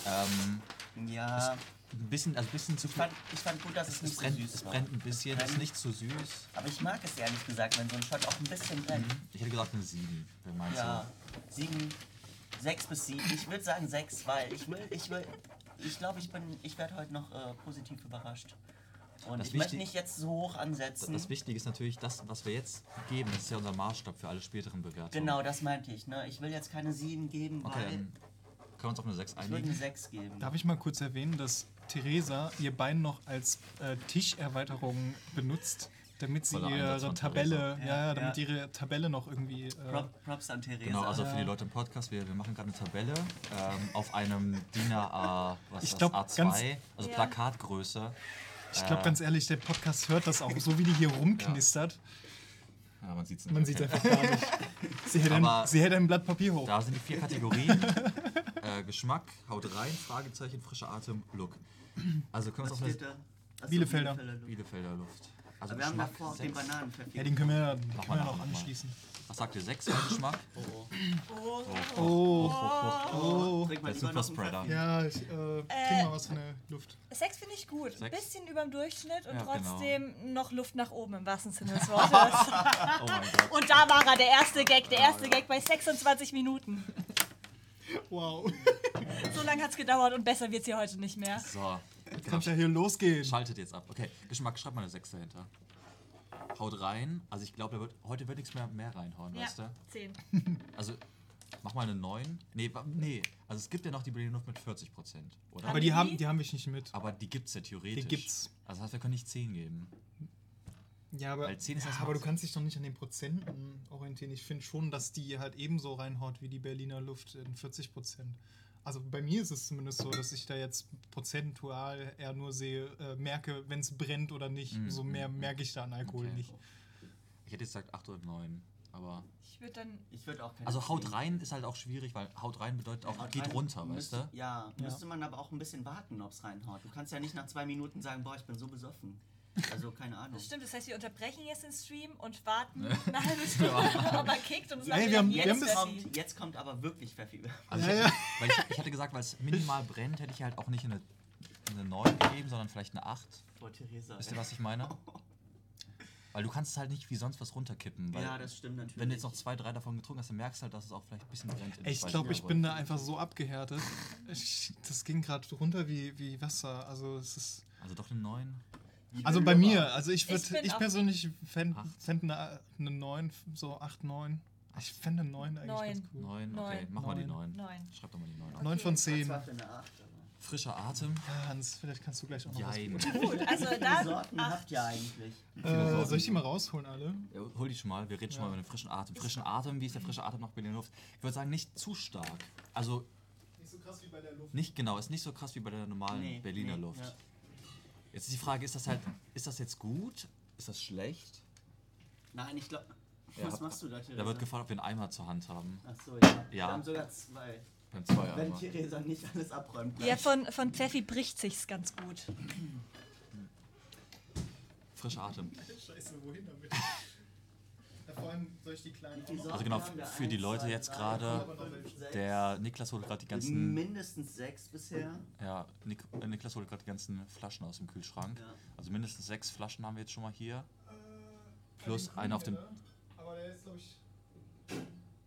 [SPEAKER 3] Ähm,
[SPEAKER 5] ja.
[SPEAKER 3] Ein bisschen, also ein bisschen zu
[SPEAKER 5] viel. Ich fand, ich fand gut, dass es, es nicht
[SPEAKER 3] brennt,
[SPEAKER 5] so süß
[SPEAKER 3] Es brennt ein bisschen, es ist nicht zu süß.
[SPEAKER 5] Aber ich mag es ehrlich gesagt, wenn so ein Shot auch ein bisschen brennt. Mhm.
[SPEAKER 3] Ich hätte gesagt eine 7, wenn meinst
[SPEAKER 5] ja, du? 7 Sechs bis sieben. Ich würde sagen sechs, weil ich will, ich will, ich glaube, ich bin, ich werde heute noch äh, positiv überrascht. Und das ich möchte nicht jetzt so hoch ansetzen.
[SPEAKER 3] Das Wichtige ist natürlich, das, was wir jetzt geben, das ist ja unser Maßstab für alle späteren Bewertungen.
[SPEAKER 5] Genau, das meinte ich. Ne? Ich will jetzt keine sieben geben,
[SPEAKER 3] okay,
[SPEAKER 5] weil...
[SPEAKER 3] Können wir uns auf eine 6 einigen?
[SPEAKER 5] Ich würde eine 6 geben.
[SPEAKER 1] Darf ich mal kurz erwähnen, dass Theresa ihr Bein noch als äh, Tischerweiterung benutzt damit sie ihre Tabelle, ja, damit ihre Tabelle noch irgendwie. Äh,
[SPEAKER 5] Props an Theresa.
[SPEAKER 3] Genau, also für die Leute im Podcast, wir, wir machen gerade eine Tabelle ähm, auf einem DIN A, was
[SPEAKER 1] ich glaub,
[SPEAKER 3] das, A2, also Plakatgröße.
[SPEAKER 1] Ich glaube ganz ehrlich, der Podcast hört das auch, so wie die hier rumknistert.
[SPEAKER 3] Ja, man sieht es nicht.
[SPEAKER 1] Man sieht einfach gar nicht. Sie hält, ein, sie hält ein Blatt Papier hoch.
[SPEAKER 3] Da sind die vier Kategorien. äh, Geschmack, Haut rein, Fragezeichen, frischer Atem, Look. Also können wir uns auf
[SPEAKER 1] eine Bielefelder.
[SPEAKER 3] Bielefelder Luft.
[SPEAKER 5] Also Aber wir haben davor den Bananenpfeffer.
[SPEAKER 1] Ja, den können wir, ja, können wir noch anschließen.
[SPEAKER 3] Was sagt ihr? Sechs Geschmack?
[SPEAKER 1] Oh. Oh. Oh. Oh. oh.
[SPEAKER 5] Mal
[SPEAKER 3] der Superspreader.
[SPEAKER 1] Ja, ich äh, trink mal was von der Luft.
[SPEAKER 4] Sechs finde ich gut. Ein bisschen über dem Durchschnitt und
[SPEAKER 3] Ja,
[SPEAKER 4] trotzdem
[SPEAKER 3] genau.
[SPEAKER 4] noch Luft nach oben im wahrsten Sinne des Wortes.
[SPEAKER 3] Oh mein Gott.
[SPEAKER 4] und da war er, der erste Gag. Der erste Gag bei 26 Minuten.
[SPEAKER 1] Wow.
[SPEAKER 4] So lange hat es gedauert und besser wird es hier heute nicht mehr.
[SPEAKER 3] So,
[SPEAKER 1] Kann ja hier losgehen.
[SPEAKER 3] schaltet jetzt ab. Okay, Geschmack, schreib mal eine Sechs dahinter. Haut rein. Also ich glaube, wird, heute wird nichts mehr, mehr reinhauen,
[SPEAKER 4] Ja,
[SPEAKER 3] weißt du?
[SPEAKER 4] 10.
[SPEAKER 3] Also mach mal eine 9. Nee, nee. Also es gibt ja noch die Berliner Luft mit 40 Prozent, oder?
[SPEAKER 1] Aber die haben,
[SPEAKER 4] die?
[SPEAKER 1] haben mich nicht mit.
[SPEAKER 3] Aber die gibt's ja theoretisch.
[SPEAKER 1] Die gibt's.
[SPEAKER 3] Also das heißt, wir können nicht 10 geben.
[SPEAKER 1] Ja, aber,
[SPEAKER 3] Weil 10 ist
[SPEAKER 1] ja,
[SPEAKER 3] das
[SPEAKER 1] aber du kannst dich doch nicht an den Prozenten orientieren. Ich finde schon, dass die halt ebenso reinhaut wie die Berliner Luft in 40 Prozent. Also bei mir ist es zumindest so, dass ich da jetzt prozentual eher nur sehe, äh, merke, wenn es brennt oder nicht.
[SPEAKER 3] Mhm,
[SPEAKER 1] So mehr
[SPEAKER 3] mhm,
[SPEAKER 1] merke ich da an Alkohol
[SPEAKER 3] Okay.
[SPEAKER 1] nicht.
[SPEAKER 3] Ich hätte jetzt gesagt 8 oder 9. Aber.
[SPEAKER 4] Ich würde dann.
[SPEAKER 5] Ich würde auch keine
[SPEAKER 3] Also Haut rein ist halt auch schwierig, weil Haut rein bedeutet auch,
[SPEAKER 5] Haut
[SPEAKER 3] geht
[SPEAKER 5] rein
[SPEAKER 3] runter, weißt
[SPEAKER 5] müsste,
[SPEAKER 3] du?
[SPEAKER 5] Ja,
[SPEAKER 1] Ja.
[SPEAKER 5] müsste man aber auch ein bisschen warten, ob es reinhaut. Du kannst ja nicht nach zwei Minuten sagen, boah, ich bin so besoffen. Also keine Ahnung.
[SPEAKER 4] Das stimmt, das heißt, wir unterbrechen jetzt den Stream und warten eine halbe Stunde, ob er kickt und sagen
[SPEAKER 1] Ey, wir haben-
[SPEAKER 4] jetzt
[SPEAKER 1] wir haben
[SPEAKER 5] kommt, jetzt kommt aber wirklich Pfeffi.
[SPEAKER 3] Also
[SPEAKER 1] Ja,
[SPEAKER 3] ich,
[SPEAKER 1] ja.
[SPEAKER 3] hätte, weil ich, ich hatte gesagt, weil es minimal brennt, hätte ich halt auch nicht eine, eine 9 gegeben, sondern vielleicht eine 8.
[SPEAKER 5] Boah, Theresa.
[SPEAKER 3] Wisst ihr, was ich meine? Weil du kannst es halt nicht wie sonst was runterkippen. Weil
[SPEAKER 5] Ja, das stimmt natürlich.
[SPEAKER 3] wenn du jetzt noch zwei, drei davon getrunken hast, dann merkst du halt, dass es auch vielleicht ein bisschen brennt.
[SPEAKER 1] Ey, ich glaube, ich bin da einfach so abgehärtet. Ich, das ging gerade runter wie, wie Wasser. Also es ist.
[SPEAKER 3] Also doch eine 9.
[SPEAKER 1] Also bei mir, also ich
[SPEAKER 4] Ich
[SPEAKER 1] würde, ich,
[SPEAKER 4] auch-
[SPEAKER 1] persönlich fände fänd eine, eine 9, so 8, 9. Ich fände eine 9 eigentlich
[SPEAKER 4] Neun.
[SPEAKER 1] ganz cool.
[SPEAKER 3] 9, okay,
[SPEAKER 4] Neun.
[SPEAKER 3] mach mal die
[SPEAKER 1] Neun.
[SPEAKER 3] 9.
[SPEAKER 4] Neun.
[SPEAKER 3] Schreib doch mal die 9 auf.
[SPEAKER 1] 9 von 10.
[SPEAKER 5] Zwar für eine 8, aber.
[SPEAKER 3] Frischer Atem.
[SPEAKER 1] Ja, Hans, vielleicht kannst du gleich auch noch
[SPEAKER 3] Jein.
[SPEAKER 4] Gut, also dann.
[SPEAKER 5] Sorten
[SPEAKER 4] Acht.
[SPEAKER 5] habt ihr eigentlich?
[SPEAKER 1] was. Äh, soll ich die mal rausholen, alle?
[SPEAKER 3] Ja, hol die schon mal, wir reden schon
[SPEAKER 1] Ja.
[SPEAKER 3] mal über den frischen Atem. Frischen Atem, wie ist der frische Atem nach Berliner Luft? Ich würde sagen, nicht zu stark. Also
[SPEAKER 1] Nicht so krass wie bei der Luft.
[SPEAKER 3] nicht genau, ist nicht so krass wie bei der normalen
[SPEAKER 5] Nee,
[SPEAKER 3] Berliner
[SPEAKER 5] nee,
[SPEAKER 3] Luft. Jetzt ist die Frage, ist das halt, ist das jetzt gut? Ist das schlecht?
[SPEAKER 5] Nein, ich glaube.
[SPEAKER 3] Ja,
[SPEAKER 5] Was machst du da, Theresa?
[SPEAKER 3] Da wird gefragt, ob wir einen Eimer zur Hand haben.
[SPEAKER 5] Achso, ja.
[SPEAKER 3] Ja.
[SPEAKER 5] Wir haben sogar zwei.
[SPEAKER 3] Beim zwei
[SPEAKER 5] Wenn
[SPEAKER 3] Eimer.
[SPEAKER 5] Theresa nicht alles abräumt. gleich.
[SPEAKER 4] Ja, von, von Pfeffi bricht sich's ganz gut.
[SPEAKER 3] Frischer Atem.
[SPEAKER 1] Scheiße, wohin damit? Ja, vor allem soll ich die kleinen
[SPEAKER 3] Also genau, für die Leute jetzt gerade. Der Niklas holt gerade die ganzen,
[SPEAKER 5] Mindestens sechs bisher.
[SPEAKER 3] ja, Nik, äh, Niklas holt gerade die ganzen Flaschen aus dem Kühlschrank.
[SPEAKER 5] Ja.
[SPEAKER 3] Also mindestens sechs Flaschen haben wir jetzt schon mal hier.
[SPEAKER 1] Äh,
[SPEAKER 3] Plus
[SPEAKER 1] den
[SPEAKER 3] einen auf dem?
[SPEAKER 1] Aber der ist, glaube ich.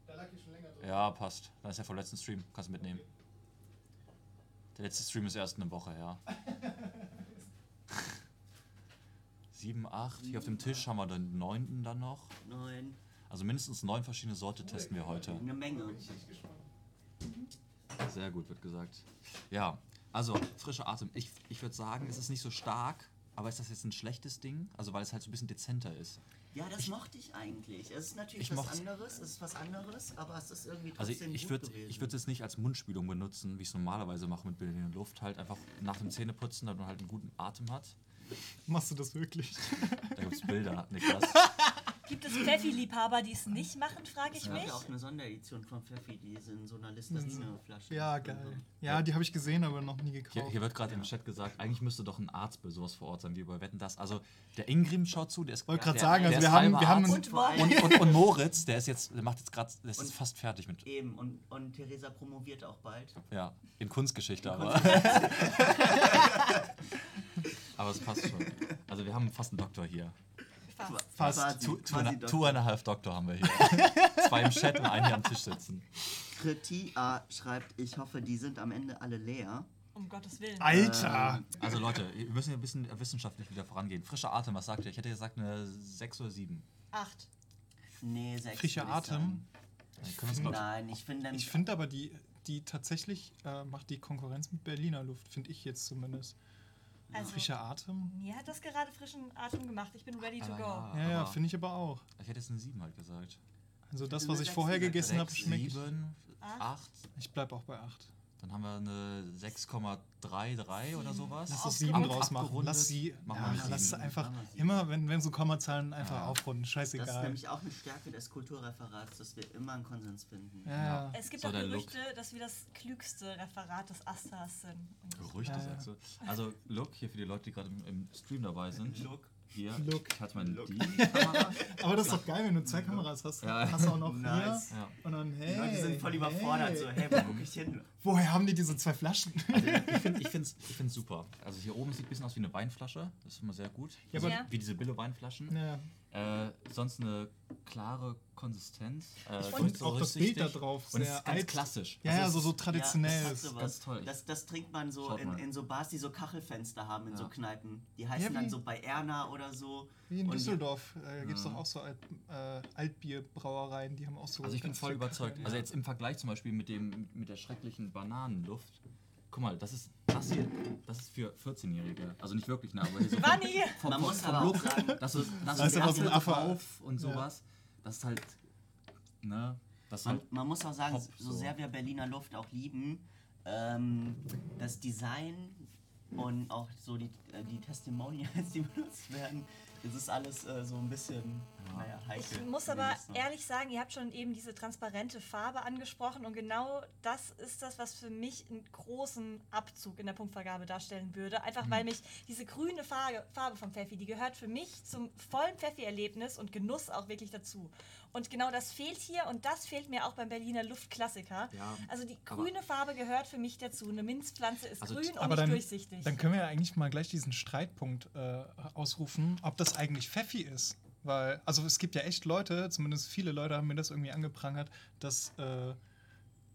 [SPEAKER 1] Da lag ich schon länger drin.
[SPEAKER 3] ja, passt. Dann ist der vom letzten Stream, kannst du mitnehmen. Der letzte Stream ist erst eine Woche her. 7, 8. Hier auf dem Tisch haben wir den neunten dann noch.
[SPEAKER 5] Neun.
[SPEAKER 3] Also mindestens neun verschiedene Sorte testen wir heute.
[SPEAKER 5] Eine Menge.
[SPEAKER 3] Sehr gut, wird gesagt. Ja, also frischer Atem. Ich, ich würde sagen, es ist nicht so stark, aber ist das jetzt ein schlechtes Ding? Also weil es halt so ein bisschen dezenter ist.
[SPEAKER 5] Ja, das mochte ich eigentlich. Es ist natürlich
[SPEAKER 3] Ich
[SPEAKER 5] was anderes, es ist was anderes, aber es ist irgendwie
[SPEAKER 3] Also
[SPEAKER 5] trotzdem
[SPEAKER 3] ich
[SPEAKER 5] gut
[SPEAKER 3] würde
[SPEAKER 5] gewesen.
[SPEAKER 3] ich würde es nicht als Mundspülung benutzen, wie ich es normalerweise mache mit Berliner Luft. Halt einfach nach dem Zähneputzen, damit man halt einen guten Atem hat.
[SPEAKER 1] Machst du das wirklich?
[SPEAKER 3] Da gibt es Bilder, Niklas.
[SPEAKER 4] Gibt es Pfeffi-Liebhaber, die es nicht machen, frage ich
[SPEAKER 5] Ich habe
[SPEAKER 4] mich.
[SPEAKER 5] ja auch eine Sonderedition von Pfeffi, die ist in so einer Listerine-Flasche.
[SPEAKER 1] Ja, geil. Ja, die habe ich gesehen, aber noch nie gekauft.
[SPEAKER 3] Hier, hier wird gerade im Chat gesagt, eigentlich müsste doch ein Arzt bei sowas vor Ort sein, wie bei Wetten das. Also der Ingrim schaut zu, der ist
[SPEAKER 1] wollte gerade sagen,
[SPEAKER 3] der
[SPEAKER 1] also wir haben, wir haben.
[SPEAKER 4] Und
[SPEAKER 3] und, und, und Moritz, der ist jetzt, der macht jetzt gerade, der ist fast fertig mit,
[SPEAKER 5] Eben, und, und Theresa promoviert auch bald.
[SPEAKER 3] ja, in Kunstgeschichte aber. Aber es passt schon. Also wir haben fast einen Doktor hier.
[SPEAKER 4] Fast.
[SPEAKER 1] Fast.
[SPEAKER 5] Quasi,
[SPEAKER 3] Two, two,
[SPEAKER 5] doch.
[SPEAKER 3] two and a half Doktor haben wir hier. Zwei im Chat und einen hier am Tisch sitzen.
[SPEAKER 5] Kritia schreibt, ich hoffe, die sind am Ende alle leer.
[SPEAKER 4] Um Gottes Willen.
[SPEAKER 1] Alter!
[SPEAKER 3] Also Leute, wir müssen ja ein bisschen wissenschaftlich wieder vorangehen. Frischer Atem, was sagt ihr? Ich hätte gesagt eine 6 oder 7.
[SPEAKER 4] Acht.
[SPEAKER 5] Nee, sechs.
[SPEAKER 1] Frischer
[SPEAKER 5] würd ich
[SPEAKER 1] Atem?
[SPEAKER 3] ich,
[SPEAKER 5] Nein, ich finde.
[SPEAKER 1] Ich finde aber, die, die tatsächlich äh, macht die Konkurrenz mit Berliner Luft, finde ich jetzt zumindest. Also, Frischer Atem?
[SPEAKER 4] Mir hat das gerade frischen Atem gemacht. Ich bin ready to go.
[SPEAKER 1] Ja, ja, ja finde ich aber auch.
[SPEAKER 3] Ich hätte jetzt eine 7 halt gesagt.
[SPEAKER 1] Also das, was ich vorher gegessen habe, schmeckt.
[SPEAKER 3] 7, 8.
[SPEAKER 1] Ich bleibe auch bei 8.
[SPEAKER 3] Dann haben wir eine 6,33 oder sowas.
[SPEAKER 1] Lass es 7 draus machen. Lass sie. Machen ja, lass einfach immer, wenn, wenn so Kommazahlen einfach ja. aufrunden. Scheißegal. Das
[SPEAKER 5] ist nämlich auch eine Stärke des Kulturreferats, dass wir immer einen Konsens finden.
[SPEAKER 4] Ja. Es gibt so auch Gerüchte, Look. dass wir das klügste Referat des Astras sind.
[SPEAKER 3] Gerüchte, sagst du? Also, Look, hier für die Leute, die gerade im, im Stream dabei sind.
[SPEAKER 5] Look.
[SPEAKER 3] Hier,
[SPEAKER 1] Look.
[SPEAKER 3] ich hatte meine
[SPEAKER 1] Look. die Kamera. Aber das ist doch geil, wenn du zwei Kameras hast. Ja. Hast du auch noch nice. hier. Ja. Und dann, hey. Die
[SPEAKER 5] Leute sind voll überfordert. So, hey, wo guck ich hin?
[SPEAKER 1] Woher haben die diese zwei Flaschen?
[SPEAKER 3] Also ich finde es ich ich super. Also hier oben sieht ein bisschen aus wie eine Weinflasche. Das ist immer sehr gut. Ja, also wie diese Billo-Weinflaschen. Ja. Äh, sonst eine klare Konsistenz.
[SPEAKER 1] Äh, ich finde auch das Bild da drauf
[SPEAKER 3] sehr und ist ganz klassisch.
[SPEAKER 1] Ja, ja, so, so traditionell. Ja, das
[SPEAKER 5] ganz toll. Das, das trinkt man so in, in, so Bars, die so Kachelfenster haben, in ja. so Kneipen. Die heißen ja, dann so bei Erna oder so.
[SPEAKER 1] Wie in und Düsseldorf äh, gibt es doch auch so Alt, äh, Altbierbrauereien, die haben auch so.
[SPEAKER 3] Also ich bin voll überzeugt. Also jetzt im Vergleich zum Beispiel mit, dem, mit der schrecklichen Bananenluft. Guck mal, das ist das hier, das ist für 14-Jährige. Also nicht wirklich, ne, aber hier so
[SPEAKER 4] vom,
[SPEAKER 3] vom, Man muss vom aber Look, sagen, das ist, das, das ist einfach so ein Affe auf und sowas. Ja. Das ist halt, ne, das
[SPEAKER 5] man,
[SPEAKER 3] halt
[SPEAKER 5] man muss auch sagen, Pop, so, so sehr wir Berliner Luft auch lieben, ähm, das Design und auch so die, äh, die Testimonials, die benutzt werden, es ist alles äh, so ein bisschen naja, heikel.
[SPEAKER 4] Ich muss aber ehrlich sagen, ihr habt schon eben diese transparente Farbe angesprochen und genau das ist das, was für mich einen großen Abzug in der Punktvergabe darstellen würde. Einfach mhm. weil mich diese grüne Farbe, Farbe vom Pfeffi, die gehört für mich zum vollen Pfeffi-Erlebnis und Genuss auch wirklich dazu. Und genau das fehlt hier und das fehlt mir auch beim Berliner Luftklassiker. Ja, also die grüne Farbe gehört für mich dazu. Eine Minzpflanze ist also grün und nicht
[SPEAKER 1] dann,
[SPEAKER 4] durchsichtig.
[SPEAKER 1] Dann können wir ja eigentlich mal gleich diesen Streitpunkt äh, ausrufen, ob das eigentlich Pfeffi ist. Weil, also es gibt ja echt Leute, zumindest viele Leute haben mir das irgendwie angeprangert, dass äh,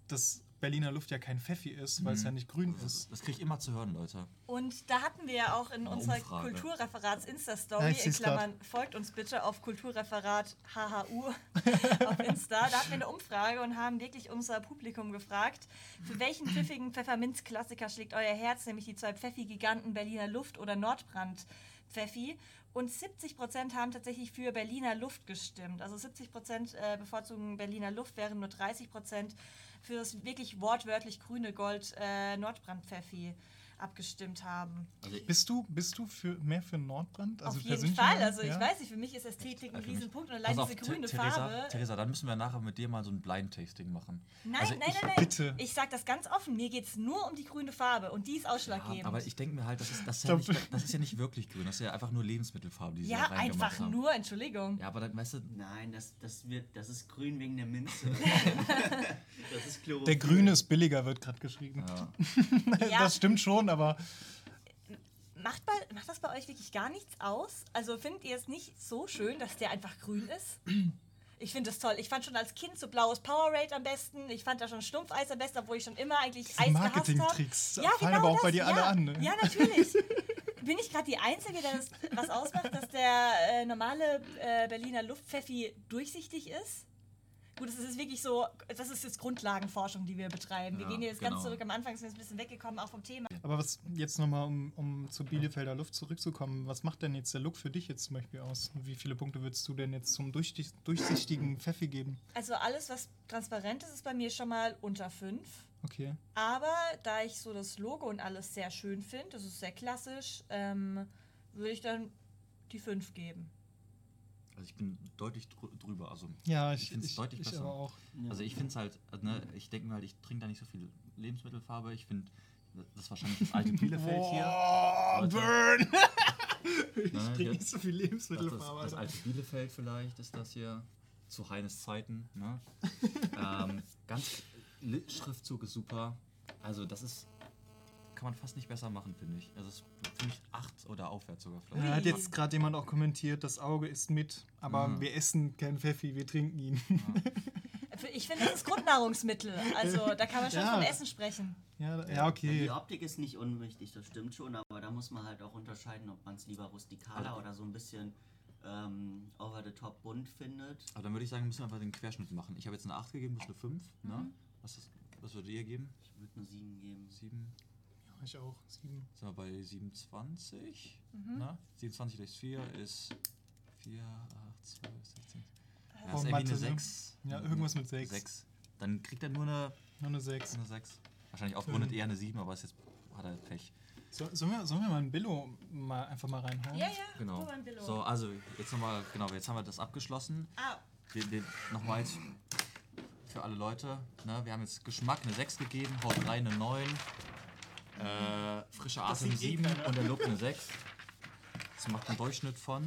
[SPEAKER 1] das Berliner Luft ja kein Pfeffi ist, weil mhm. es ja nicht grün ist.
[SPEAKER 3] Das kriege ich immer zu hören, Leute.
[SPEAKER 4] Und da hatten wir ja auch in Eine unserer Kulturreferats-Insta-Story, ja, in Klammern, grad. folgt uns bitte auf Kulturreferat HHU auf Insta. Da hatten wir eine Umfrage und haben wirklich unser Publikum gefragt, für welchen pfiffigen Pfefferminz-Klassiker schlägt euer Herz, nämlich die zwei Pfeffi-Giganten Berliner Luft oder Nordbrand Pfeffi. Und 70 Prozent haben tatsächlich für Berliner Luft gestimmt. Also 70 Prozent äh, bevorzugen Berliner Luft, während nur 30 Prozent für das wirklich wortwörtlich grüne Gold äh, Nordbrandpfeffi abgestimmt haben.
[SPEAKER 1] Also bist du, bist du für, mehr für Nordbrand?
[SPEAKER 4] Also Auf jeden Fall. Also ich ja? weiß nicht, für mich ist Ästhetik ein Riesenpunkt und allein diese grüne
[SPEAKER 3] Theresa,
[SPEAKER 4] Farbe.
[SPEAKER 3] Theresa, dann müssen wir nachher mit dir mal so ein Blind-Tasting machen.
[SPEAKER 4] Nein,
[SPEAKER 3] also
[SPEAKER 4] nein, nein, nein. Bitte. Ich sag das ganz offen. Mir geht es nur um die grüne Farbe und die ist ausschlaggebend. Ja,
[SPEAKER 3] aber ich denke mir halt, das ist, das, ist ja nicht, das ist ja nicht wirklich grün. Das ist ja einfach nur Lebensmittelfarbe, die sie
[SPEAKER 4] Ja, einfach haben. nur, Entschuldigung.
[SPEAKER 3] Ja, aber dann weißt du.
[SPEAKER 5] Nein, das, das, wird, das ist grün wegen der Minze.
[SPEAKER 1] das ist Chlorophyll. Der grüne ist billiger, wird gerade geschrieben. Ja. das stimmt schon, aber
[SPEAKER 4] Macht, bei, macht das bei euch wirklich gar nichts aus? Also findet ihr es nicht so schön, dass der einfach grün ist? Ich finde das toll. Ich fand schon als Kind so blaues Powerade am besten. Ich fand da schon Stumpfeis am besten, obwohl ich schon immer eigentlich Eis gehasst habe.
[SPEAKER 1] Marketing-Tricks ja, fallen genau aber auch das. bei dir ja. alle an. Ne?
[SPEAKER 4] Ja, natürlich. Bin ich gerade die Einzige, der das was ausmacht, dass der äh, normale äh, Berliner Luftpfeffi durchsichtig ist? Gut, das ist wirklich so, das ist jetzt Grundlagenforschung, die wir betreiben. Wir ja, gehen jetzt genau. ganz zurück am Anfang, sind wir ein bisschen weggekommen, auch vom Thema.
[SPEAKER 1] Aber was jetzt nochmal, um, um zur Bielefelder Luft zurückzukommen, was macht denn jetzt der Look für dich jetzt zum Beispiel aus? Wie viele Punkte würdest du denn jetzt zum durchsichtigen Pfeffi geben?
[SPEAKER 4] Also alles, was transparent ist, ist bei mir schon mal unter 5.
[SPEAKER 1] Okay.
[SPEAKER 4] Aber da ich so das Logo und alles sehr schön finde, das ist sehr klassisch, ähm, würde ich dann die 5 geben.
[SPEAKER 3] Also ich bin deutlich drüber. Also
[SPEAKER 1] ja, ich, ich finde es deutlich ich besser. auch.
[SPEAKER 3] Also ich finde es halt, ne, ich denke mir halt, ich trinke da nicht so viel Lebensmittelfarbe. Ich finde, das ist wahrscheinlich das alte Bielefeld hier.
[SPEAKER 1] Oh, burn! ich ne, trinke nicht so viel Lebensmittelfarbe.
[SPEAKER 3] Das, das, alte Bielefeld vielleicht ist das hier. Zu Heines Zeiten. Ne? ähm, ganz Schriftzug ist super. Also das ist kann man fast nicht besser machen, finde ich. Also es ist für mich 8 oder aufwärts sogar.
[SPEAKER 1] Ja, hat jetzt gerade jemand auch kommentiert, das Auge ist mit, aber mhm. wir essen keinen Pfeffi, wir trinken ihn. Ja.
[SPEAKER 4] Ich finde, das ist Grundnahrungsmittel. Also da kann man schon ja. von Essen sprechen.
[SPEAKER 1] Ja, ja, okay.
[SPEAKER 5] Die Optik ist nicht unwichtig, das stimmt schon, aber da muss man halt auch unterscheiden, ob man es lieber rustikaler oder so ein bisschen ähm, over the top bunt findet.
[SPEAKER 3] Aber dann würde ich sagen, müssen wir einfach den Querschnitt machen. Ich habe jetzt eine 8 gegeben, du hast eine 5. Ne? Mhm. Ne? Was, ist, was würdet ihr geben?
[SPEAKER 5] Ich würde eine 7 geben.
[SPEAKER 3] 7.
[SPEAKER 1] Ich auch. 7.
[SPEAKER 3] Sind wir bei 27. Mhm. Na? 27 durch 4 ist 4, 8, 12, 16. Ja,
[SPEAKER 1] oh, ist Mathe, eine 6. Ja, irgendwas mit 6.
[SPEAKER 3] 6. Dann kriegt er nur eine,
[SPEAKER 1] nur eine 6.
[SPEAKER 3] Eine 6. Wahrscheinlich aufgerundet mhm. eher eine 7, aber ist jetzt hat er Pech.
[SPEAKER 1] So, sollen, wir, sollen wir mal ein Billo mal einfach mal reinhauen?
[SPEAKER 4] Ja, ja,
[SPEAKER 3] genau. So, also jetzt nochmal, genau, jetzt haben wir das abgeschlossen.
[SPEAKER 4] Ah.
[SPEAKER 3] Nochmal jetzt für alle Leute. Ne, wir haben jetzt Geschmack eine 6 gegeben, Haut 3 eine 9, äh, frische Atem eine 7 und der Look eine 6. Das macht einen Durchschnitt von.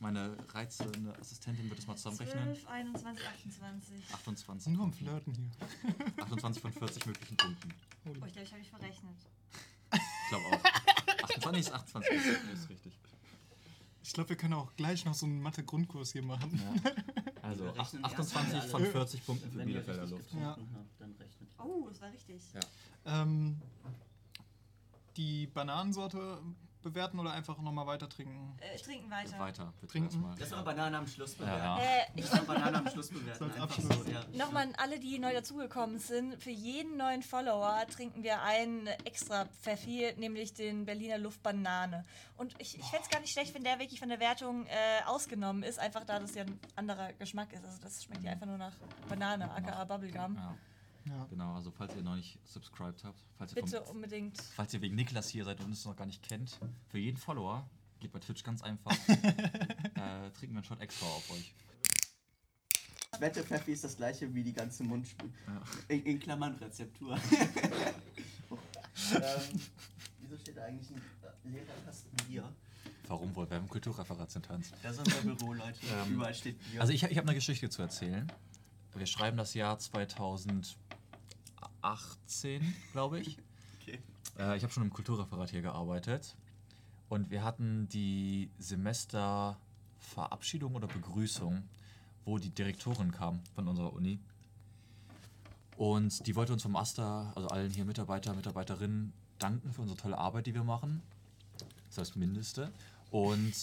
[SPEAKER 3] Meine reizende Assistentin wird es mal zusammenrechnen.
[SPEAKER 4] 12, 21, 28.
[SPEAKER 3] 28.
[SPEAKER 1] Nur am Flirten hier.
[SPEAKER 3] 28 von 40 möglichen Punkten.
[SPEAKER 4] Oh, ich glaube, ich habe mich verrechnet.
[SPEAKER 3] Ich glaube auch. 28 ist 28, ist richtig.
[SPEAKER 1] Ich glaube, wir können auch gleich noch so einen Mathe-Grundkurs hier machen.
[SPEAKER 3] Ja. Also 28 von 40 Punkten für Bielefelder Luft.
[SPEAKER 1] Ja.
[SPEAKER 4] Oh, das war richtig.
[SPEAKER 1] Ja. Ähm, die Bananensorte bewerten oder einfach nochmal weiter trinken?
[SPEAKER 4] Äh, trinken weiter.
[SPEAKER 3] Weiter,
[SPEAKER 1] bitte trinken.
[SPEAKER 5] Das war Banane am Schluss bewerten.
[SPEAKER 3] Ja, ja.
[SPEAKER 4] Äh, ich
[SPEAKER 5] das Banane am Schluss bewerten.
[SPEAKER 1] So, ja.
[SPEAKER 4] Nochmal an alle, die neu dazugekommen sind. Für jeden neuen Follower trinken wir einen extra Pfeffi, nämlich den Berliner Luftbanane. Und ich, ich fände es gar nicht schlecht, wenn der wirklich von der Wertung äh, ausgenommen ist, einfach da das ja ein anderer Geschmack ist. Also das schmeckt ja einfach nur nach Banane, aka Bubblegum.
[SPEAKER 3] Ja. Ja. Genau, also falls ihr noch nicht subscribed habt, falls
[SPEAKER 4] ihr,
[SPEAKER 3] Bitte
[SPEAKER 4] vom, unbedingt.
[SPEAKER 3] Falls ihr wegen Niklas hier seid und uns noch gar nicht kennt, für jeden Follower geht bei Twitch ganz einfach. äh, trinken wir einen Shot extra auf euch.
[SPEAKER 5] Ich wette, Pfeffi ist das gleiche wie die ganze Mundspül. Ja. In, in, Klammern Rezeptur. ähm, wieso steht da eigentlich ein leerer Kasten Bier?
[SPEAKER 3] Warum wohl? Wir haben Kulturreferat sind Hans.
[SPEAKER 5] Das ist unser Büro, Leute. Ähm, Überall steht Bier.
[SPEAKER 3] Also ich, ich habe eine Geschichte zu erzählen. Wir schreiben das Jahr 2018, glaube ich. Okay. Äh, ich habe schon im Kulturreferat hier gearbeitet. Und wir hatten die Semesterverabschiedung oder Begrüßung, wo die Direktorin kam von unserer Uni. Und die wollte uns vom Aster, also allen hier Mitarbeiter, Mitarbeiterinnen, danken für unsere tolle Arbeit, die wir machen. Das heißt Mindeste. Und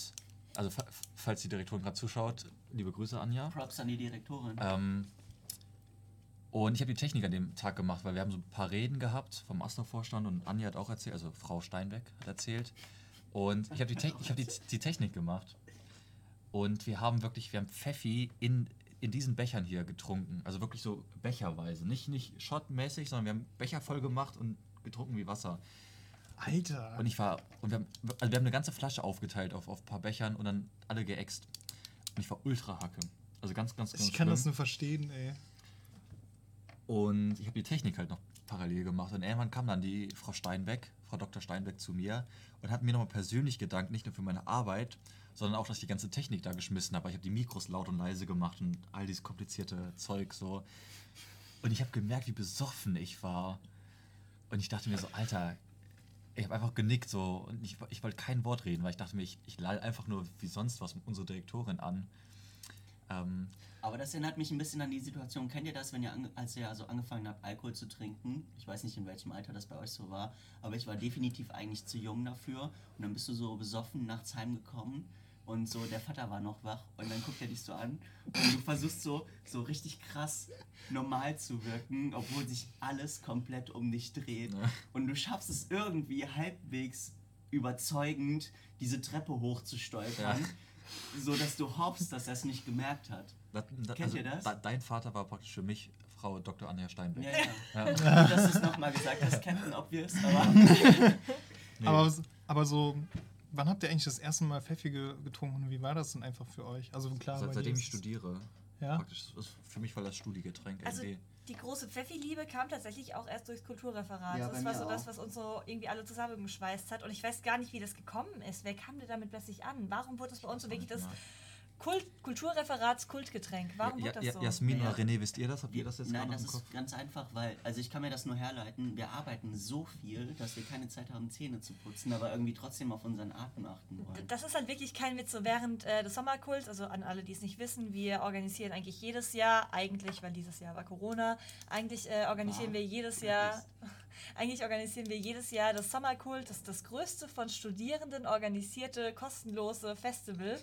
[SPEAKER 3] also falls die Direktorin gerade zuschaut, liebe Grüße, Anja.
[SPEAKER 5] Props an die Direktorin.
[SPEAKER 3] Ähm, und ich habe die Technik an dem Tag gemacht, weil wir haben so ein paar Reden gehabt vom Astor-Vorstand und Anja hat auch erzählt, also Frau Steinbeck hat erzählt. Und ich habe die, hab die, die Technik gemacht. Und wir haben wirklich, wir haben Pfeffi in, in diesen Bechern hier getrunken. Also wirklich so becherweise. Nicht, nicht shotmäßig, sondern wir haben Becher voll gemacht und getrunken wie Wasser.
[SPEAKER 1] Alter.
[SPEAKER 3] Und ich war, und wir haben, also wir haben eine ganze Flasche aufgeteilt auf, auf ein paar Bechern und dann alle geäxt. Und ich war ultra hacke. Also ganz, ganz, ganz
[SPEAKER 1] Ich kann schlimm. das nur verstehen, ey.
[SPEAKER 3] Und ich habe die Technik halt noch parallel gemacht. Und irgendwann kam dann die Frau Steinbeck, Frau Dr. Steinbeck zu mir und hat mir nochmal persönlich gedankt, nicht nur für meine Arbeit, sondern auch, dass ich die ganze Technik da geschmissen habe. Ich habe die Mikros laut und leise gemacht und all dieses komplizierte Zeug so. Und ich habe gemerkt, wie besoffen ich war. Und ich dachte mir so, Alter, ich habe einfach genickt so und ich, ich wollte kein Wort reden, weil ich dachte mir, ich, ich lall einfach nur wie sonst was unsere Direktorin an. Ähm,
[SPEAKER 5] aber das erinnert mich ein bisschen an die Situation. Kennt ihr das, wenn ihr, als ihr also angefangen habt, Alkohol zu trinken? Ich weiß nicht, in welchem Alter das bei euch so war, aber ich war definitiv eigentlich zu jung dafür. Und dann bist du so besoffen nachts heimgekommen und so der Vater war noch wach und dann guckt er dich so an und du versuchst so, so richtig krass normal zu wirken, obwohl sich alles komplett um dich dreht. Ja. Und du schaffst es irgendwie halbwegs überzeugend, diese Treppe hochzustolpern. Ja so dass du hoffst, dass er es nicht gemerkt hat.
[SPEAKER 3] Da, da, Kennt also, ihr das? Da, dein Vater war praktisch für mich Frau Dr. Anja Steinbeck.
[SPEAKER 5] Ja, ja. ja. Gut, dass du es nochmal gesagt hast, Captain Obvious, aber... nee.
[SPEAKER 1] aber... Aber so, wann habt ihr eigentlich das erste Mal Pfeffi getrunken und wie war das denn einfach für euch? Also klar,
[SPEAKER 3] Seit, seitdem ich studiere.
[SPEAKER 1] Ja?
[SPEAKER 3] Praktisch, für mich war das Studiegetränk
[SPEAKER 4] also, irgendwie die große Pfeffi-Liebe kam tatsächlich auch erst durchs Kulturreferat. Ja, das war so auch. das, was uns so irgendwie alle zusammengeschweißt hat. Und ich weiß gar nicht, wie das gekommen ist. Wer kam denn damit plötzlich an? Warum wurde das bei uns so wirklich das Kult, Kulturreferats Kultgetränk. Warum ja, wird das
[SPEAKER 3] ja,
[SPEAKER 4] so?
[SPEAKER 3] Jasmin oder René, wisst ihr das? Habt ihr das jetzt
[SPEAKER 5] Nein, das ist ganz einfach, weil, also ich kann mir das nur herleiten, wir arbeiten so viel, dass wir keine Zeit haben, Zähne zu putzen, aber irgendwie trotzdem auf unseren Atem achten wollen.
[SPEAKER 4] Das ist halt wirklich kein Witz. So während äh, des Sommerkults, also an alle, die es nicht wissen, wir organisieren eigentlich jedes Jahr, eigentlich, weil dieses Jahr war Corona, eigentlich äh, organisieren wow. wir jedes Jahr, eigentlich organisieren wir jedes Jahr das Sommerkult, das ist das größte von Studierenden organisierte, kostenlose Festival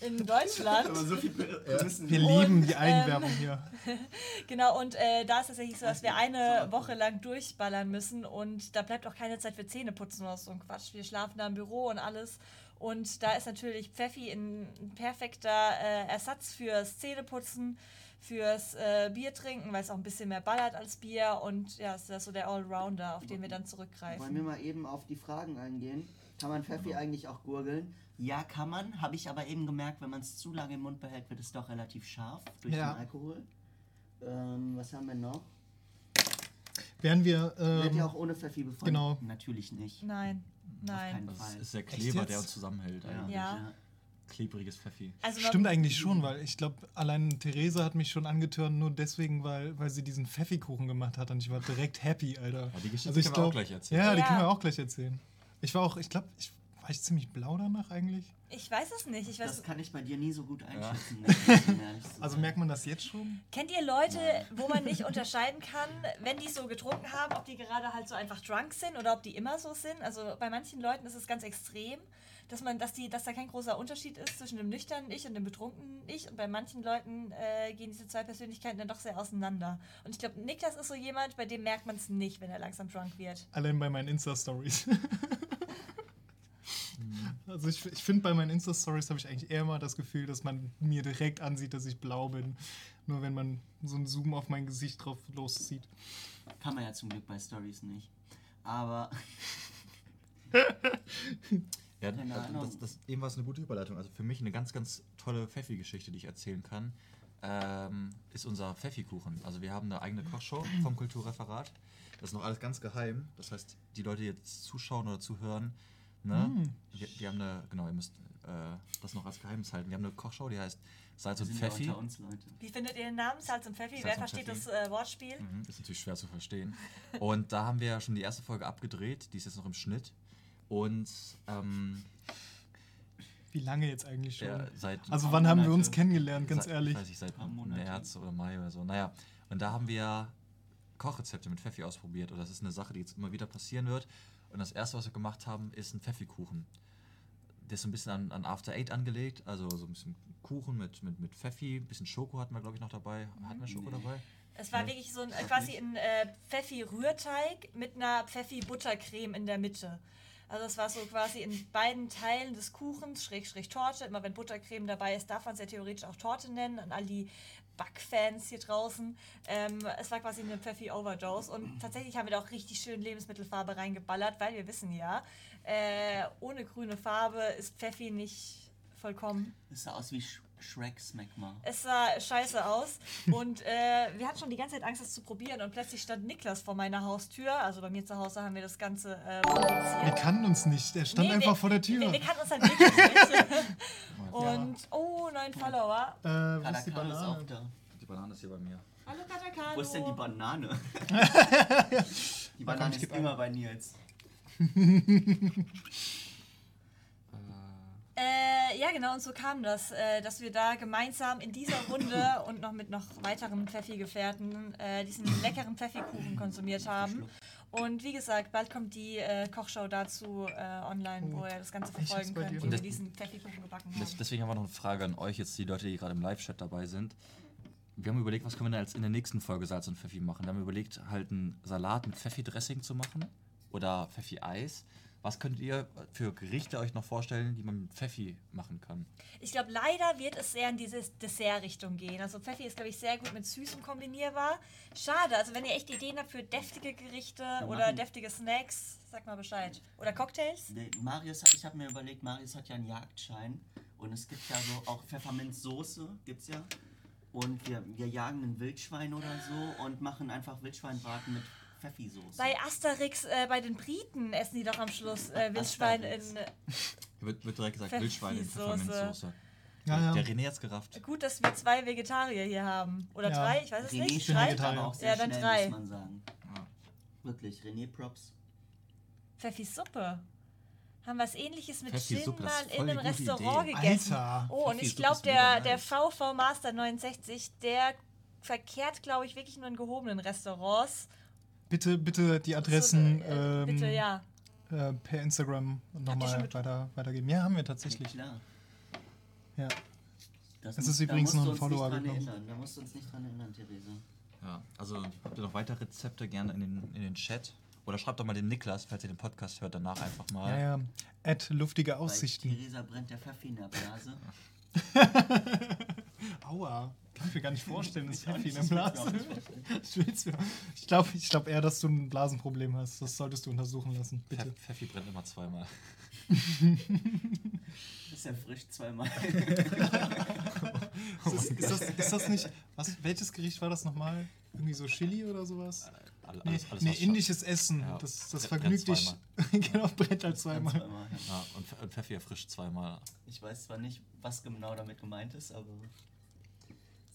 [SPEAKER 4] in Deutschland.
[SPEAKER 5] Aber so viel
[SPEAKER 1] Prämissen. Wir lieben die Eigenwerbung ähm, hier.
[SPEAKER 4] genau, und äh, da ist es tatsächlich so, dass wir eine Woche lang durchballern müssen und da bleibt auch keine Zeit für Zähneputzen oder so ein Quatsch. Wir schlafen da im Büro und alles. Und da ist natürlich Pfeffi ein perfekter äh, Ersatz fürs Zähneputzen fürs äh, Bier trinken, weil es auch ein bisschen mehr ballert als Bier und ja, ist das so der Allrounder, auf den wir dann zurückgreifen.
[SPEAKER 5] Wollen wir mal eben auf die Fragen eingehen? Kann man Pfeffi eigentlich auch gurgeln? Ja, kann man, habe ich aber eben gemerkt, wenn man es zu lange im Mund behält, wird es doch relativ scharf durch ja. den Alkohol. Ähm, was haben wir noch?
[SPEAKER 1] Wären wir.
[SPEAKER 5] Ähm, Wird ihr auch ohne Pfeffi befunden?
[SPEAKER 1] Genau.
[SPEAKER 5] Natürlich nicht.
[SPEAKER 4] Nein. Nein.
[SPEAKER 3] Das ist der Kleber, der uns zusammenhält. Eigentlich. Ja. ja klebriges Pfeffi.
[SPEAKER 1] Also Stimmt eigentlich schon, weil ich glaube, allein Theresa hat mich schon angetörnt, nur deswegen, weil, weil sie diesen Pfeffikuchen gemacht hat und ich war direkt happy, Alter. Ja,
[SPEAKER 3] die Geschichte also können wir auch gleich erzählen.
[SPEAKER 1] Ja, die können wir auch gleich erzählen. Ich war auch, ich glaube, ich war ich ziemlich blau danach eigentlich.
[SPEAKER 4] Ich weiß es nicht. Ich weiß
[SPEAKER 5] das kann ich bei dir nie so gut einschätzen.
[SPEAKER 1] Ja. also merkt man das jetzt schon?
[SPEAKER 4] Kennt ihr Leute, wo man nicht unterscheiden kann, wenn die so getrunken haben, ob die gerade halt so einfach drunk sind oder ob die immer so sind? Also bei manchen Leuten ist es ganz extrem dass man, dass die, dass da kein großer Unterschied ist zwischen dem nüchternen Ich und dem betrunkenen Ich. Und bei manchen Leuten äh, gehen diese zwei Persönlichkeiten dann doch sehr auseinander. Und ich glaube, Niklas ist so jemand, bei dem merkt man es nicht, wenn er langsam drunk wird.
[SPEAKER 1] Allein bei meinen Insta-Stories. also ich, ich finde, bei meinen Insta-Stories habe ich eigentlich eher mal das Gefühl, dass man mir direkt ansieht, dass ich blau bin. Nur wenn man so einen Zoom auf mein Gesicht drauf loszieht.
[SPEAKER 5] Kann man ja zum Glück bei Stories nicht. Aber.
[SPEAKER 3] Ja, das, das, eben war es eine gute Überleitung. Also für mich eine ganz, ganz tolle Pfeffi-Geschichte, die ich erzählen kann, ähm, ist unser Pfeffikuchen. Also wir haben eine eigene Kochshow vom Kulturreferat. Das ist noch alles ganz geheim. Das heißt, die Leute, die jetzt zuschauen oder zuhören, ne, mm. die, die, haben eine, genau, ihr müsst äh, das noch als Geheimnis halten. Wir haben eine Kochshow, die heißt Salz und Pfeffi.
[SPEAKER 4] Uns, Wie findet ihr den Namen Salz und Pfeffi? Salz Wer und versteht Pfeffi. das äh, Wortspiel?
[SPEAKER 3] Mhm, ist natürlich schwer zu verstehen. und da haben wir ja schon die erste Folge abgedreht. Die ist jetzt noch im Schnitt. Und ähm,
[SPEAKER 1] wie lange jetzt eigentlich schon?
[SPEAKER 3] Ja, seit
[SPEAKER 1] also wann haben wir uns kennengelernt, ganz
[SPEAKER 3] seit,
[SPEAKER 1] ehrlich?
[SPEAKER 3] Weiß ich, seit März oder Mai oder so. Naja, und da haben wir Kochrezepte mit Pfeffi ausprobiert. Und das ist eine Sache, die jetzt immer wieder passieren wird. Und das erste, was wir gemacht haben, ist ein Pfeffikuchen. Der ist so ein bisschen an, an After Eight angelegt, also so ein bisschen Kuchen mit, mit, mit Pfeffi, ein bisschen Schoko hatten wir, glaube ich, noch dabei. Hatten wir Schoko dabei?
[SPEAKER 4] Es war wirklich so ein quasi ein äh, Pfeffi-Rührteig mit einer Pfeffi-Buttercreme in der Mitte. Also es war so quasi in beiden Teilen des Kuchens, Schrägstrich Torte. Immer wenn Buttercreme dabei ist, darf man es ja theoretisch auch Torte nennen. An all die Backfans hier draußen. Ähm, es war quasi eine Pfeffi-Overdose. Und tatsächlich haben wir da auch richtig schön Lebensmittelfarbe reingeballert, weil wir wissen ja, äh, ohne grüne Farbe ist Pfeffi nicht vollkommen.
[SPEAKER 5] Es sah aus wie Sch Shrek Smegma.
[SPEAKER 4] Es sah scheiße aus und äh, wir hatten schon die ganze Zeit Angst, das zu probieren und plötzlich stand Niklas vor meiner Haustür. Also bei mir zu Hause haben wir das Ganze äh,
[SPEAKER 1] Wir kannten uns nicht, der stand nee, einfach wir, vor der Tür.
[SPEAKER 4] Wir, wir kannten uns halt wirklich nicht. und, oh, neun Follower.
[SPEAKER 1] Äh, wo ist die
[SPEAKER 3] Banane? Ist die Banane ist hier bei mir.
[SPEAKER 4] Hallo Katakano.
[SPEAKER 5] Wo ist denn die Banane? die Banane ist immer bei Nils.
[SPEAKER 4] Äh, ja, genau, und so kam das, äh, dass wir da gemeinsam in dieser Runde und noch mit noch weiteren Pfeffi-Gefährten äh, diesen leckeren Pfeffikuchen konsumiert haben. Und wie gesagt, bald kommt die äh, Kochshow dazu äh, online, wo ihr das Ganze verfolgen könnt, wie wir diesen Pfeffikuchen gebacken haben.
[SPEAKER 3] Deswegen haben wir noch eine Frage an euch, jetzt die Leute, die gerade im Live-Chat dabei sind. Wir haben überlegt, was können wir denn als in der nächsten Folge Salz und Pfeffi machen. Wir haben überlegt, halt einen Salat mit Pfeffi-Dressing zu machen oder Pfeffi-Eis. Was könnt ihr für Gerichte euch noch vorstellen, die man mit Pfeffi machen kann?
[SPEAKER 4] Ich glaube, leider wird es sehr in diese Dessert-Richtung gehen. Also Pfeffi ist, glaube ich, sehr gut mit Süßem kombinierbar. Schade, also wenn ihr echt Ideen habt für deftige Gerichte Wir oder deftige Snacks, sag mal Bescheid. Oder Cocktails?
[SPEAKER 5] Nee, Marius, ich habe mir überlegt, Marius hat ja einen Jagdschein und es gibt ja so auch Pfefferminzsoße, gibt's ja. Und wir, wir jagen ein Wildschwein oder so und machen einfach Wildschweinbraten mit Pfeffi-Soße.
[SPEAKER 4] Bei Asterix, äh, bei den Briten essen die doch am Schluss äh, Wildschwein in. Äh,
[SPEAKER 3] wird, wird direkt gesagt, Wildschwein in Pfefferminzsoße. Ja, ja. Der René hat's gerafft.
[SPEAKER 4] Gut, dass wir zwei Vegetarier hier haben. Oder ja. drei, ich weiß es
[SPEAKER 5] René
[SPEAKER 4] nicht.
[SPEAKER 5] Drei? Aber auch sehr ja, dann schnell, drei. muss man sagen. Ja. Wirklich, René Props.
[SPEAKER 4] Pfeffi-Suppe. Haben was ähnliches mit Gin mal in einem Restaurant Idee. gegessen.
[SPEAKER 1] Alter.
[SPEAKER 4] Oh, und ich glaube, der, der VV Master 69, der verkehrt, glaube ich, wirklich nur in gehobenen Restaurants
[SPEAKER 1] Bitte, bitte die Adressen
[SPEAKER 4] so, äh, ähm, bitte, ja.
[SPEAKER 1] äh, per Instagram nochmal weiter, weitergeben. Ja, haben wir tatsächlich. Ja, Ja.
[SPEAKER 5] Das
[SPEAKER 1] Es ist
[SPEAKER 5] da
[SPEAKER 1] übrigens
[SPEAKER 5] musst
[SPEAKER 1] noch
[SPEAKER 5] du
[SPEAKER 1] ein
[SPEAKER 5] uns
[SPEAKER 1] Follower
[SPEAKER 5] nicht dran
[SPEAKER 1] gekommen.
[SPEAKER 5] erinnern. Da musst du uns nicht dran erinnern, Theresa.
[SPEAKER 3] Ja, also habt ihr noch weitere Rezepte gerne in den, in den Chat? Oder schreibt doch mal den Niklas, falls ihr den Podcast hört, danach einfach mal.
[SPEAKER 1] Ja, ja. Add luftige
[SPEAKER 5] Bei
[SPEAKER 1] Aussichten.
[SPEAKER 5] Theresa brennt der Pfeffi in der Blase.
[SPEAKER 1] Aua. Kann ich mir gar nicht vorstellen, das
[SPEAKER 5] Ich auch
[SPEAKER 1] Pfeffi in
[SPEAKER 5] nicht,
[SPEAKER 1] der
[SPEAKER 5] das will ich mir
[SPEAKER 1] Blase.
[SPEAKER 5] vorstellen.
[SPEAKER 1] Ich will's mir- Ich glaube ich glaub eher, dass du ein Blasenproblem hast. Das solltest du untersuchen lassen. Bitte.
[SPEAKER 3] Pfe- Pfeffi brennt immer zweimal.
[SPEAKER 5] Das ist ja frisch zweimal.
[SPEAKER 1] Ist das, ist, das, ist das nicht. Was, welches Gericht war das nochmal? Irgendwie so Chili oder sowas?
[SPEAKER 3] All-
[SPEAKER 1] Nee,
[SPEAKER 3] Alles, alles,
[SPEAKER 1] nee indisches Essen.
[SPEAKER 3] Ja,
[SPEAKER 1] Das, das vergnügt dich. genau, brennt halt zweimal.
[SPEAKER 5] zweimal. ja.
[SPEAKER 3] Ja, und Pfeffi erfrischt zweimal.
[SPEAKER 5] Ich weiß zwar nicht, was genau damit gemeint ist, aber.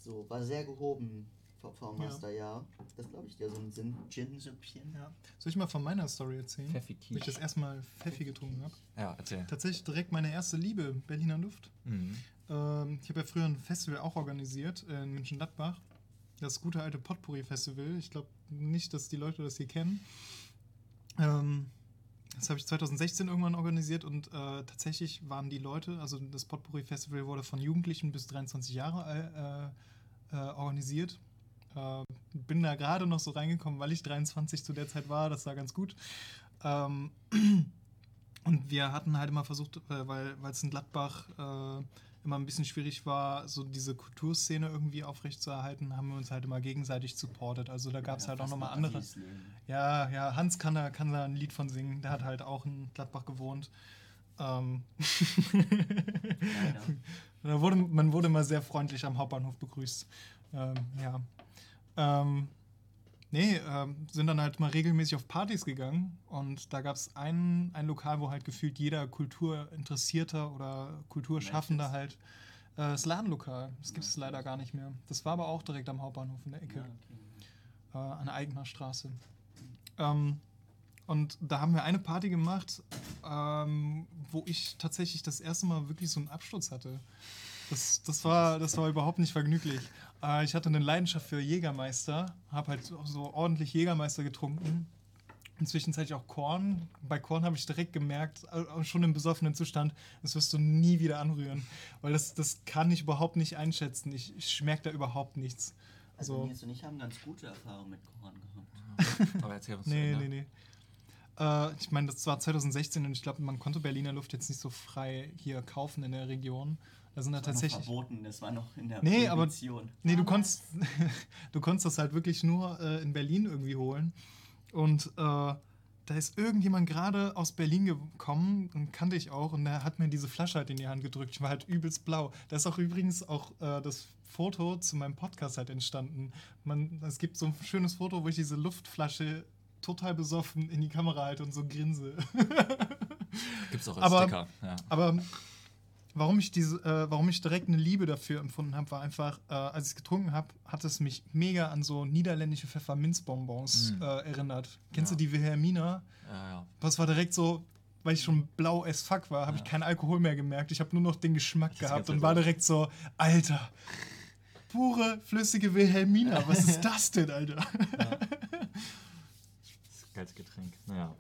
[SPEAKER 5] So, war sehr gehoben, V Master, ja. Das glaube ich dir, so ein Gin-Süppchen.
[SPEAKER 1] Ja. Soll ich mal von meiner Story erzählen?
[SPEAKER 3] Pfeffi
[SPEAKER 1] Wo ich das erstmal Pfeffi getrunken habe.
[SPEAKER 3] Ja, erzähl.
[SPEAKER 1] Tatsächlich direkt meine erste Liebe, Berliner Luft.
[SPEAKER 3] Mhm.
[SPEAKER 1] Ähm, ich habe ja früher ein Festival auch organisiert in München-Gladbach. Das gute alte Potpourri-Festival. Ich glaube nicht, dass die Leute das hier kennen. Ähm, das habe ich 2016 irgendwann organisiert und äh, tatsächlich waren die Leute, also das Potpourri-Festival wurde von Jugendlichen bis 23 Jahre alt, äh, äh, organisiert. Äh, bin da gerade noch so reingekommen, weil ich 23 zu der Zeit war. Das war ganz gut. Ähm, und wir hatten halt immer versucht, äh, weil es in Gladbach äh, immer ein bisschen schwierig war, so diese Kulturszene irgendwie aufrechtzuerhalten, haben wir uns halt immer gegenseitig supportet. Also da gab es halt auch nochmal andere. Ja, ja, Hans kann da, kann da ein Lied von singen. Der hat halt auch in Gladbach gewohnt. Ähm da wurde, man wurde immer sehr freundlich am Hauptbahnhof begrüßt. Ähm, ja. Ähm, nee, ähm, sind dann halt mal regelmäßig auf Partys gegangen und da gab es ein, ein Lokal, wo halt gefühlt jeder Kulturinteressierter oder Kulturschaffender halt äh, das Ladenlokal. Das gibt es leider gar nicht mehr. Das war aber auch direkt am Hauptbahnhof in der Ecke äh, an eigener Straße. Ähm, und da haben wir eine Party gemacht, ähm, wo ich tatsächlich das erste Mal wirklich so einen Absturz hatte. Das, das, war, das war überhaupt nicht vergnüglich. Äh, ich hatte eine Leidenschaft für Jägermeister, habe halt so, ordentlich Jägermeister getrunken. Und zwischenzeitlich auch Korn. Bei Korn habe ich direkt gemerkt, schon im besoffenen Zustand, das wirst du nie wieder anrühren. Weil das, das kann ich überhaupt nicht einschätzen. Ich, ich schmerke da überhaupt nichts.
[SPEAKER 5] Also,
[SPEAKER 1] Also,
[SPEAKER 5] Nils und ich haben ganz gute Erfahrungen mit Korn gehabt.
[SPEAKER 3] Aber erzähl uns
[SPEAKER 1] Nee, nee, nee. Äh, ich meine, das war 2016 und ich glaube, man konnte Berliner Luft jetzt nicht so frei hier kaufen in der Region. Da sind da
[SPEAKER 5] Das war noch
[SPEAKER 1] tatsächlich.
[SPEAKER 5] verboten, das war noch in der
[SPEAKER 1] Nee, aber-. Nee, du konntest, du konntest das halt wirklich nur äh, in Berlin irgendwie holen. Und äh, da ist irgendjemand gerade aus Berlin gekommen und kannte ich auch und der hat mir diese Flasche halt in die Hand gedrückt. Ich war halt übelst blau. Da ist auch übrigens auch äh, das Foto zu meinem Podcast halt entstanden. Man, es gibt so ein schönes Foto, wo ich diese Luftflasche total besoffen in die Kamera halte und so grinse.
[SPEAKER 3] Gibt's auch als
[SPEAKER 1] Aber-
[SPEAKER 3] Sticker. Ja.
[SPEAKER 1] Aber warum ich diese, äh, warum ich direkt eine Liebe dafür empfunden habe, war einfach, äh, als ich es getrunken habe, hat es mich mega an so niederländische Pfefferminzbonbons
[SPEAKER 3] Mm.
[SPEAKER 1] äh, erinnert. Kennst
[SPEAKER 3] Ja.
[SPEAKER 1] du die Wilhelmina?
[SPEAKER 3] Ja, ja.
[SPEAKER 1] Das war direkt so, weil ich schon blau as fuck war, habe
[SPEAKER 3] Ja.
[SPEAKER 1] ich keinen Alkohol mehr gemerkt. Ich habe nur noch den Geschmack
[SPEAKER 3] Das
[SPEAKER 1] gehabt und war direkt so, Alter, pure flüssige Wilhelmina, was ist das denn, Alter?
[SPEAKER 3] Getränk. Naja.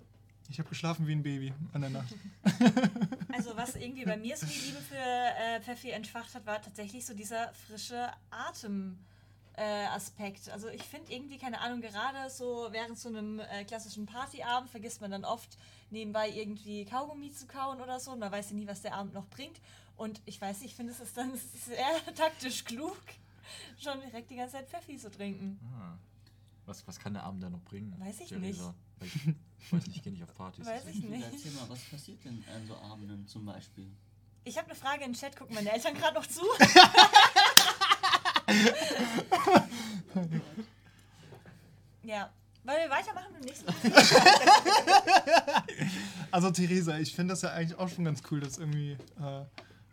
[SPEAKER 1] Ich habe geschlafen wie ein Baby an der Nacht.
[SPEAKER 4] Also was irgendwie bei mir so die Liebe für äh, Pfeffi entfacht hat, war tatsächlich so dieser frische Atem. Äh, Aspekt. Also ich finde irgendwie, keine Ahnung, gerade so während so einem äh, klassischen Partyabend vergisst man dann oft nebenbei irgendwie Kaugummi zu kauen oder so und man weiß ja nie, was der Abend noch bringt. Und ich weiß nicht, ich finde es ist dann sehr taktisch klug, schon direkt die ganze Zeit Pfeffi zu trinken.
[SPEAKER 3] Ah. Was, was kann der Abend da noch bringen?
[SPEAKER 4] Weiß ich
[SPEAKER 3] Theresa? Weil Ich, ich weiß nicht, ich gehe nicht auf Partys.
[SPEAKER 4] Weiß ich nicht.
[SPEAKER 5] Erzähl mal, was passiert denn an so Abenden zum Beispiel?
[SPEAKER 4] Ich habe eine Frage in den Chat, gucken meine Eltern gerade noch zu? ja. Wollen wir weitermachen im nächsten
[SPEAKER 1] Also Theresa, ich finde das ja eigentlich auch schon ganz cool, das irgendwie äh,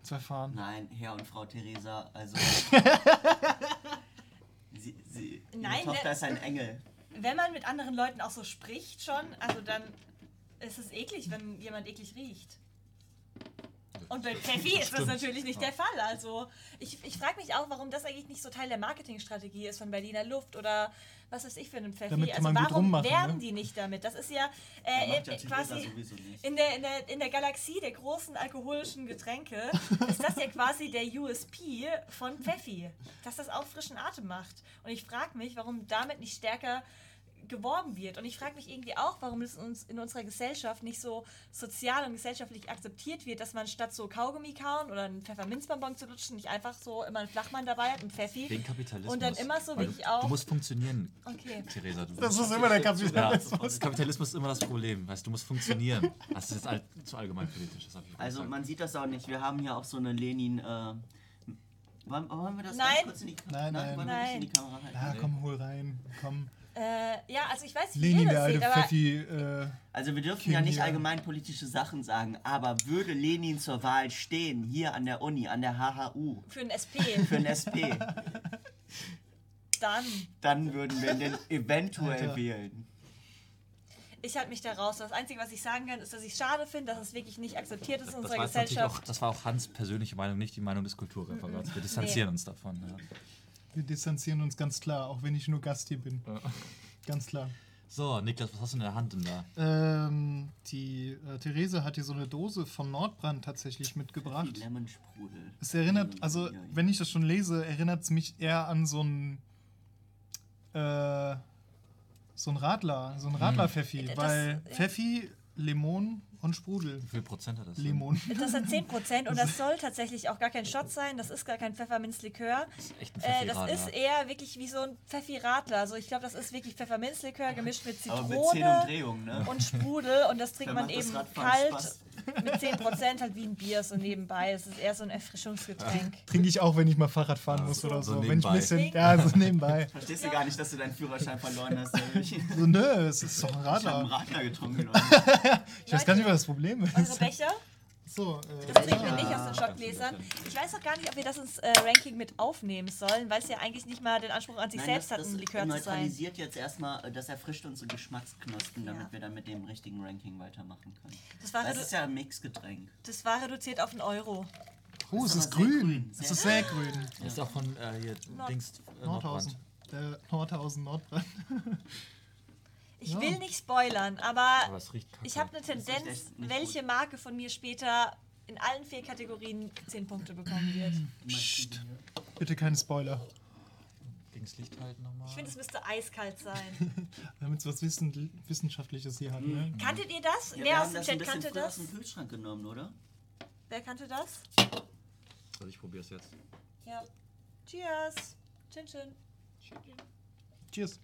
[SPEAKER 1] zu erfahren.
[SPEAKER 5] Nein, Herr und Frau Theresa, also. sie, sie,
[SPEAKER 4] Nein,
[SPEAKER 5] ihre Tochter
[SPEAKER 4] ne-
[SPEAKER 5] ist ein Engel.
[SPEAKER 4] Wenn man mit anderen Leuten auch so spricht schon, also dann ist es eklig, wenn jemand eklig riecht. Und bei Pfeffi ist das natürlich nicht der Fall. Also ich, ich frage mich auch, warum das eigentlich nicht so Teil der Marketingstrategie ist von Berliner Luft oder was weiß ich für einen Pfeffi. Also warum werben
[SPEAKER 1] ne?
[SPEAKER 4] die nicht damit? Das ist ja, äh, äh, quasi in der, in, der, in der Galaxie der großen alkoholischen Getränke ist das ja quasi der USP von Pfeffi, dass das auch frischen Atem macht. Und ich frage mich, warum damit nicht stärker geworben wird. Und ich frage mich irgendwie auch, warum es uns in unserer Gesellschaft nicht so sozial und gesellschaftlich akzeptiert wird, dass man statt so Kaugummi kauen oder einen Pfefferminzbonbon zu lutschen, nicht einfach so immer einen Flachmann dabei hat, einen Pfeffi.
[SPEAKER 3] Wegen Kapitalismus.
[SPEAKER 4] Und dann immer so wirklich
[SPEAKER 3] du,
[SPEAKER 4] auch-
[SPEAKER 3] Du musst funktionieren,
[SPEAKER 4] Okay.
[SPEAKER 3] Theresa. Du
[SPEAKER 1] Das ist immer der
[SPEAKER 3] ja,
[SPEAKER 1] Kapitalismus.
[SPEAKER 3] Kapitalismus ist immer das Problem. Weißt, du musst funktionieren. Das ist jetzt all, zu allgemein politisch. Das hab ich
[SPEAKER 5] Also
[SPEAKER 3] gesagt.
[SPEAKER 5] man sieht das auch nicht. Wir haben hier auch so eine Lenin. Äh, wollen, wollen wir das
[SPEAKER 4] Nein.
[SPEAKER 5] ganz kurz in die
[SPEAKER 1] Nein, nein.
[SPEAKER 5] Wollen wir das in die
[SPEAKER 4] Nein.
[SPEAKER 5] Kamera halten?
[SPEAKER 1] Ja, komm, hol rein. Komm.
[SPEAKER 4] Äh, ja, also ich weiß nicht, wie
[SPEAKER 1] Lenin,
[SPEAKER 4] ihr
[SPEAKER 1] der
[SPEAKER 4] das
[SPEAKER 1] alte
[SPEAKER 4] seht, aber
[SPEAKER 1] Pfeffi. Äh,
[SPEAKER 5] Also wir dürfen
[SPEAKER 1] King
[SPEAKER 5] ja nicht allgemein politische Sachen sagen, aber würde Lenin zur Wahl stehen, hier an der Uni, an der HHU,
[SPEAKER 4] für einen SP,
[SPEAKER 5] für den SP,
[SPEAKER 4] dann.
[SPEAKER 5] dann würden wir den eventuell
[SPEAKER 1] Alter.
[SPEAKER 5] wählen.
[SPEAKER 4] Ich halte mich da raus. Das Einzige, was ich sagen kann, ist, dass ich es schade finde, dass es wirklich nicht akzeptiert ist in
[SPEAKER 3] das,
[SPEAKER 4] unserer
[SPEAKER 3] natürlich auch,
[SPEAKER 4] Gesellschaft.
[SPEAKER 3] das war auch Hans persönliche Meinung, nicht die Meinung des Kulturreferats. Wir distanzieren uns davon. Ja.
[SPEAKER 1] Wir distanzieren uns ganz klar, auch wenn ich nur Gast hier bin. Ganz klar.
[SPEAKER 3] So, Niklas, was hast du in der Hand denn da?
[SPEAKER 1] Ähm, die äh, Therese hat hier so eine Dose von Nordbrand tatsächlich mitgebracht.
[SPEAKER 5] Lemonsprudel.
[SPEAKER 1] Es erinnert, also wenn ich das schon lese, erinnert es mich eher an so ein äh, so ein Radler, so ein Radler-Pfeffi,
[SPEAKER 4] Das-
[SPEAKER 1] weil
[SPEAKER 4] ja.
[SPEAKER 1] Pfeffi, Limon und Sprudel.
[SPEAKER 3] Wie viel Prozent hat das?
[SPEAKER 1] Limon.
[SPEAKER 4] Das hat 10% und das soll tatsächlich auch gar kein Shot sein. Das ist gar kein Pfefferminzlikör.
[SPEAKER 3] Das ist echt ein
[SPEAKER 4] Äh, das ist eher wirklich wie so ein Pfeffi-Radler. Also ich glaube, das ist wirklich Pfefferminzlikör gemischt mit Zitrone.
[SPEAKER 5] mit 10 Umdrehungen, ne?
[SPEAKER 4] und Sprudel und das trinkt man eben kalt
[SPEAKER 5] Spaß.
[SPEAKER 4] mit 10% halt wie ein Bier so nebenbei. Es ist eher so ein Erfrischungsgetränk.
[SPEAKER 1] Trinke ich auch, wenn ich mal Fahrrad fahren muss oder
[SPEAKER 3] so
[SPEAKER 1] so. wenn ich ein bisschen, ja, so nebenbei.
[SPEAKER 5] Verstehst du gar nicht, dass du deinen Führerschein verloren hast? Ich
[SPEAKER 1] So, nö, es ist doch ein
[SPEAKER 5] habe einen
[SPEAKER 1] Radler.
[SPEAKER 5] Radler getrunken.
[SPEAKER 1] Ich weiß gar nicht, was das Problem
[SPEAKER 4] Eure
[SPEAKER 1] ist.
[SPEAKER 4] Becher,
[SPEAKER 1] So, äh,
[SPEAKER 4] das trinken wir nicht aus den Schottgläsern. Ich weiß auch gar nicht, ob wir das ins äh, Ranking mit aufnehmen sollen, weil es ja eigentlich nicht mal den Anspruch an sich
[SPEAKER 5] Nein,
[SPEAKER 4] selbst
[SPEAKER 5] das,
[SPEAKER 4] hat, ein Likör zu sein.
[SPEAKER 5] neutralisiert jetzt erstmal, äh, das erfrischt unsere Geschmacksknospen, damit
[SPEAKER 4] Ja.
[SPEAKER 5] wir dann mit dem richtigen Ranking weitermachen können.
[SPEAKER 4] Das war,
[SPEAKER 5] Das ist ja ein Mixgetränk.
[SPEAKER 4] das war reduziert auf einen Euro.
[SPEAKER 1] oh, es ist
[SPEAKER 5] sehr
[SPEAKER 1] grün.
[SPEAKER 5] grün,
[SPEAKER 1] Es ist sehr grün.
[SPEAKER 3] Das ist auch von äh, hier, Dings, äh,
[SPEAKER 1] Nordhausen.
[SPEAKER 3] Nordbrand.
[SPEAKER 1] Äh, Nordhausen, Nordbrand.
[SPEAKER 4] Ich
[SPEAKER 1] Ja.
[SPEAKER 4] will nicht spoilern, aber
[SPEAKER 3] Aber es
[SPEAKER 4] ich habe eine Tendenz, welche Marke von mir später in allen vier Kategorien 10 Punkte bekommen wird.
[SPEAKER 1] Psst. Bitte keine Spoiler.
[SPEAKER 3] Gegen das Licht halten nochmal.
[SPEAKER 4] Ich finde, es müsste eiskalt sein.
[SPEAKER 1] Damit es was Wissen, Wissenschaftliches hier hat. Ne?
[SPEAKER 4] Kanntet ihr das?
[SPEAKER 5] Ja,
[SPEAKER 4] Wer aus dem Chat kannte das?
[SPEAKER 5] aus dem Kühlschrank genommen, oder?
[SPEAKER 4] Wer kannte das?
[SPEAKER 3] Also ich probier's jetzt.
[SPEAKER 4] Ja. Cheers. Chin Chin.
[SPEAKER 1] Cheers.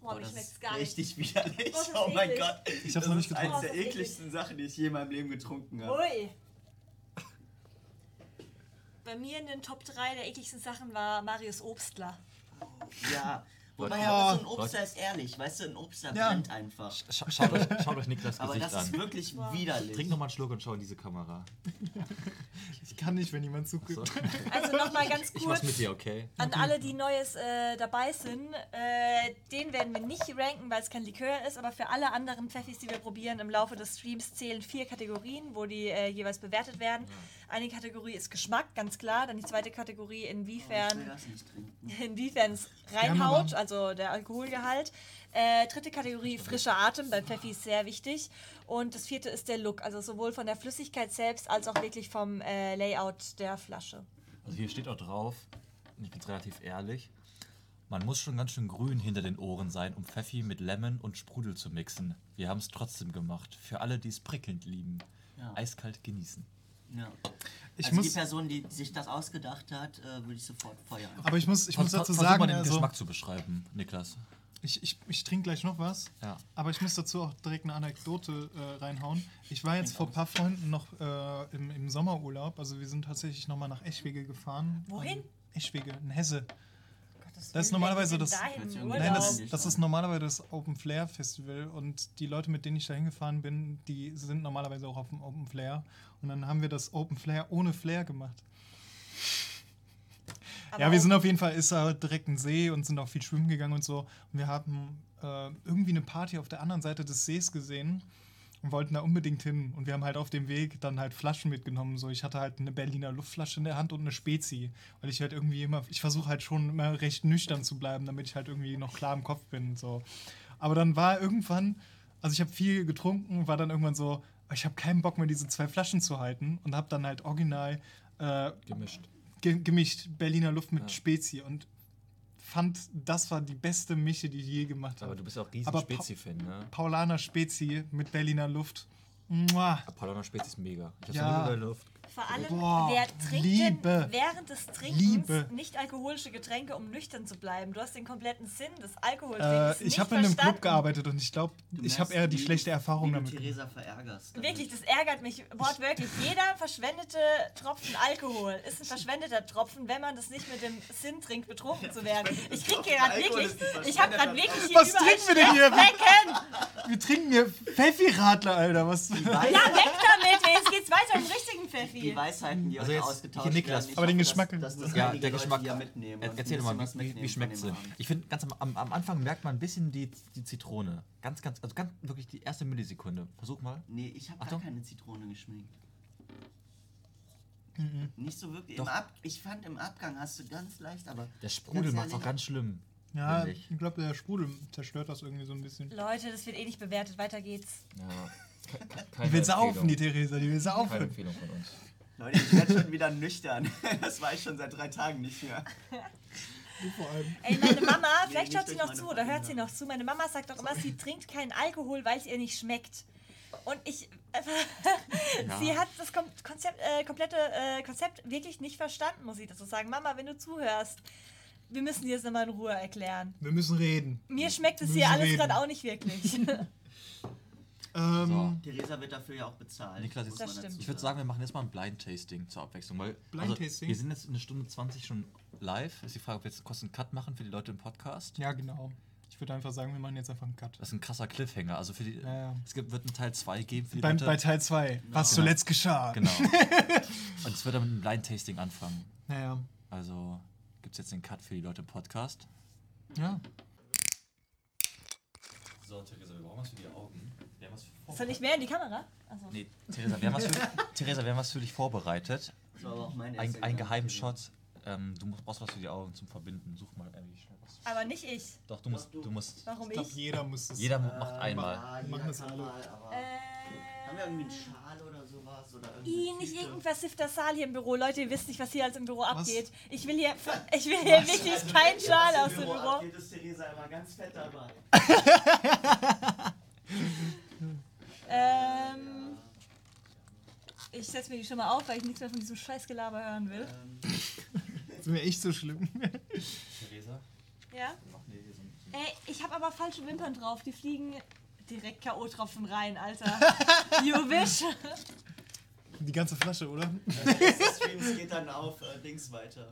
[SPEAKER 4] Boah, mir
[SPEAKER 5] das
[SPEAKER 4] schmeckt's
[SPEAKER 5] ist
[SPEAKER 4] gar nicht.
[SPEAKER 5] richtig widerlich.
[SPEAKER 4] Ist
[SPEAKER 5] Oh mein
[SPEAKER 4] eklig.
[SPEAKER 5] Gott.
[SPEAKER 1] Ich hab's
[SPEAKER 5] das
[SPEAKER 1] noch nicht
[SPEAKER 5] ist eines
[SPEAKER 4] getrunken.
[SPEAKER 5] der
[SPEAKER 4] das ist
[SPEAKER 5] ekligsten Sachen, die ich je in meinem Leben getrunken habe.
[SPEAKER 4] Ui. Bei mir in den Top 3 der ekligsten Sachen war Marius Obstler.
[SPEAKER 5] Ja. Wobei,
[SPEAKER 1] Leute.
[SPEAKER 5] aber so ein
[SPEAKER 3] Leute.
[SPEAKER 5] Obst, der ist ehrlich. Weißt du, ein Obst, der
[SPEAKER 1] Ja.
[SPEAKER 5] brennt einfach.
[SPEAKER 3] Scha schaut, euch, schaut euch Niklas
[SPEAKER 5] Aber
[SPEAKER 3] Gesicht
[SPEAKER 5] das ist
[SPEAKER 3] an.
[SPEAKER 5] wirklich widerlich.
[SPEAKER 3] Trink nochmal einen Schluck und schau in diese Kamera.
[SPEAKER 1] Ich kann nicht, wenn jemand zuguckt.
[SPEAKER 3] So.
[SPEAKER 4] Also nochmal ganz
[SPEAKER 3] Ich mach's
[SPEAKER 4] kurz
[SPEAKER 3] mit dir, okay?
[SPEAKER 4] an alle, die Neues äh, dabei sind. Äh, den werden wir nicht ranken, weil es kein Likör ist, aber für alle anderen Pfeffis, die wir probieren im Laufe des Streams, zählen vier Kategorien, wo die äh, jeweils bewertet werden. Eine Kategorie ist Geschmack, ganz klar. Dann die zweite Kategorie, inwiefern
[SPEAKER 5] trinken.
[SPEAKER 4] inwiefern es reinhaut, also der Alkoholgehalt. Äh, dritte Kategorie frischer Atem, bei Pfeffi ist sehr wichtig. Und das vierte ist der Look, also sowohl von der Flüssigkeit selbst als auch wirklich vom äh, Layout der Flasche.
[SPEAKER 3] Also hier steht auch drauf, und ich bin's relativ ehrlich, man muss schon ganz schön grün hinter den Ohren sein, um Pfeffi mit Lemon und Sprudel zu mixen. Wir haben es trotzdem gemacht. Für alle, die es prickelnd lieben.
[SPEAKER 5] Ja.
[SPEAKER 3] Eiskalt genießen.
[SPEAKER 5] Ja.
[SPEAKER 1] Ich
[SPEAKER 5] also die
[SPEAKER 1] muss,
[SPEAKER 5] Person, die sich das ausgedacht hat, äh, würde ich sofort feuern.
[SPEAKER 1] aber ich muss, ich muss dazu
[SPEAKER 3] versuch
[SPEAKER 1] sagen,
[SPEAKER 3] mal den
[SPEAKER 1] also,
[SPEAKER 3] Geschmack zu beschreiben, Niklas.
[SPEAKER 1] Ich, ich, ich trinke gleich noch was.
[SPEAKER 3] Ja.
[SPEAKER 1] Aber ich muss dazu auch direkt eine Anekdote äh, reinhauen. Ich war jetzt vor ein paar Freunden noch äh, im, im Sommerurlaub. Also wir sind tatsächlich nochmal nach Eschwege gefahren.
[SPEAKER 4] Wohin?
[SPEAKER 1] Eschwege, in Hesse.
[SPEAKER 4] Gottes
[SPEAKER 1] Das ist normalerweise das- Nein, das, das ist normalerweise das Open Flair Festival und die Leute, mit denen ich da hingefahren bin, die sind normalerweise auch auf dem Open Flair. Und dann haben wir das Open Flair ohne Flair gemacht.
[SPEAKER 4] Aber
[SPEAKER 1] ja, wir sind auf jeden Fall, ist da direkt ein See und sind auch viel schwimmen gegangen und so. Und wir haben äh, irgendwie eine Party auf der anderen Seite des Sees gesehen. und wollten da unbedingt hin. Und wir haben halt auf dem Weg dann halt Flaschen mitgenommen. So, ich hatte halt eine Berliner Luftflasche in der Hand und eine Spezi. Weil ich halt irgendwie immer, ich versuche halt schon immer recht nüchtern zu bleiben, damit ich halt irgendwie noch klar im Kopf bin. So. Aber dann war irgendwann, also ich habe viel getrunken, war dann irgendwann so, ich habe keinen Bock mehr, diese zwei Flaschen zu halten und habe dann halt original äh,
[SPEAKER 3] Gemischt.
[SPEAKER 1] Ge gemischt Berliner Luft mit ja. Spezi und fand, das war die beste Mische, die ich je gemacht habe.
[SPEAKER 3] Aber du bist auch riesen Spezi-Fan, ne?
[SPEAKER 1] Paulaner Spezi mit Berliner Luft. Mua.
[SPEAKER 3] Paulaner Spezi ist mega.
[SPEAKER 1] Ich habe ja.
[SPEAKER 3] so eine Luft
[SPEAKER 4] vor allem, Boah, wer trinkt Liebe. während des Trinkens Liebe. nicht alkoholische Getränke, um nüchtern zu bleiben? Du hast den kompletten Sinn des Alkoholtrinkens
[SPEAKER 1] äh, Ich habe in einem Club gearbeitet und ich glaube, ich habe eher die schlechte Erfahrung damit.
[SPEAKER 5] Theresa verärgerst.
[SPEAKER 4] Damit. Wirklich, das ärgert mich wortwörtlich. Jeder verschwendete Tropfen Alkohol ist ein verschwendeter Tropfen, wenn man das nicht mit dem Sinn trinkt, betrunken zu werden. Ich trinke gerade wirklich, ich habe gerade wirklich hier
[SPEAKER 1] Was trinken wir denn hier? Wir trinken hier Pfeffi-Radler, Alter. Was?
[SPEAKER 4] Ja, weg damit, jetzt geht's weiter im richtigen Pfeffi
[SPEAKER 5] die Weisheiten, die also euch ausgetauscht
[SPEAKER 3] hier Niklas,
[SPEAKER 5] werden.
[SPEAKER 1] Aber den Geschmack.
[SPEAKER 5] Dass, dass
[SPEAKER 3] ja, der Geschmack. Ja mitnehmen erzähl mal, wie, wie schmeckt es denn? Ich finde, ganz am, am, Anfang merkt man ein bisschen die, die Zitrone. Ganz, ganz, also ganz wirklich die erste Millisekunde. Versuch mal.
[SPEAKER 5] Nee, ich habe gar keine Zitrone geschmeckt. Mhm. Nicht so wirklich. Ab, ich fand im Abgang hast du ganz leicht, aber.
[SPEAKER 3] Der Sprudel macht es auch ganz schlimm.
[SPEAKER 1] Ja, ich, ich glaube, der Sprudel zerstört das irgendwie so ein bisschen.
[SPEAKER 4] Leute, das wird eh nicht bewertet. Weiter geht's. Ja.
[SPEAKER 1] Die will saufen, die Theresa, die will saufen. Keine
[SPEAKER 3] Empfehlung von uns.
[SPEAKER 5] Leute, ich werde schon wieder nüchtern. Das war ich schon seit drei Tagen nicht mehr.
[SPEAKER 1] Du vor allem.
[SPEAKER 4] Ey, meine Mama, vielleicht schaut sie noch zu oder hört sie noch zu. Meine Mama sagt doch immer, sie trinkt keinen Alkohol, weil es ihr nicht schmeckt. Und ich. ja. Sie hat das Konzept, äh, komplette äh, Konzept wirklich nicht verstanden, muss ich dazu sagen. Mama, wenn du zuhörst, wir müssen dir das nochmal in Ruhe erklären.
[SPEAKER 1] Wir müssen reden.
[SPEAKER 4] Mir schmeckt es hier alles gerade auch nicht wirklich.
[SPEAKER 5] Ähm, so. Theresa wird dafür ja auch bezahlt.
[SPEAKER 3] Niklas, jetzt, das stimmt. Ich würde sagen, wir machen jetzt mal ein Blind-Tasting zur Abwechslung. Weil,
[SPEAKER 1] Blind Tasting? Also,
[SPEAKER 3] wir sind jetzt eine Stunde 20 schon live. Ist die Frage, ob wir jetzt kurz einen Cut machen für die Leute im Podcast?
[SPEAKER 1] Ja, genau. Ich würde einfach sagen, wir machen jetzt einfach einen Cut.
[SPEAKER 3] Das ist ein krasser Cliffhanger. Also für die, ja, ja. es gibt, wird einen Teil 2 geben für die
[SPEAKER 1] bei,
[SPEAKER 3] Leute.
[SPEAKER 1] Bei Teil 2, was genau. zuletzt geschah.
[SPEAKER 3] Genau. Und es wird dann mit einem Blind-Tasting anfangen.
[SPEAKER 1] Naja.
[SPEAKER 3] Also gibt es jetzt den Cut für die Leute im Podcast.
[SPEAKER 1] Ja.
[SPEAKER 3] So, Theresa, warum hast du die Augen?
[SPEAKER 4] Soll ich mehr in die Kamera?
[SPEAKER 3] Also. Nee, Theresa, wir haben was für, Theresa, wir haben was für dich vorbereitet.
[SPEAKER 5] Das war aber auch mein
[SPEAKER 3] ein, ein geheimen Shot. Ähm, du musst, brauchst was für die Augen zum Verbinden. Such mal irgendwie schnell was.
[SPEAKER 4] Aber nicht ich.
[SPEAKER 3] Doch, du musst. Du musst
[SPEAKER 4] Warum
[SPEAKER 1] ich? Glaub, jeder muss das.
[SPEAKER 3] Jeder äh, macht einmal.
[SPEAKER 5] Ja,
[SPEAKER 1] machen das
[SPEAKER 5] alle. Mal, äh, haben wir irgendwie einen Schal oder sowas? Oder
[SPEAKER 4] I, nicht irgendein versiffter Saal hier im Büro. Leute, ihr wisst nicht, was hier als im Büro was? abgeht. Ich will hier, ich will hier wirklich keinen Schal aus dem Büro.
[SPEAKER 5] Abgeht, ist Theresa immer ganz fett dabei.
[SPEAKER 4] Ähm, ich setze mir die schon mal auf, weil ich nichts mehr von diesem Scheißgelaber hören will. Ähm.
[SPEAKER 1] das ist mir echt so schlimm.
[SPEAKER 3] Theresa?
[SPEAKER 4] Ja? Ey, ich habe aber falsche Wimpern drauf. Die fliegen direkt K.O.-Tropfen rein, Alter. you wish.
[SPEAKER 1] Die ganze Flasche, oder?
[SPEAKER 5] Ja, der Streams geht dann auf äh, Dings weiter.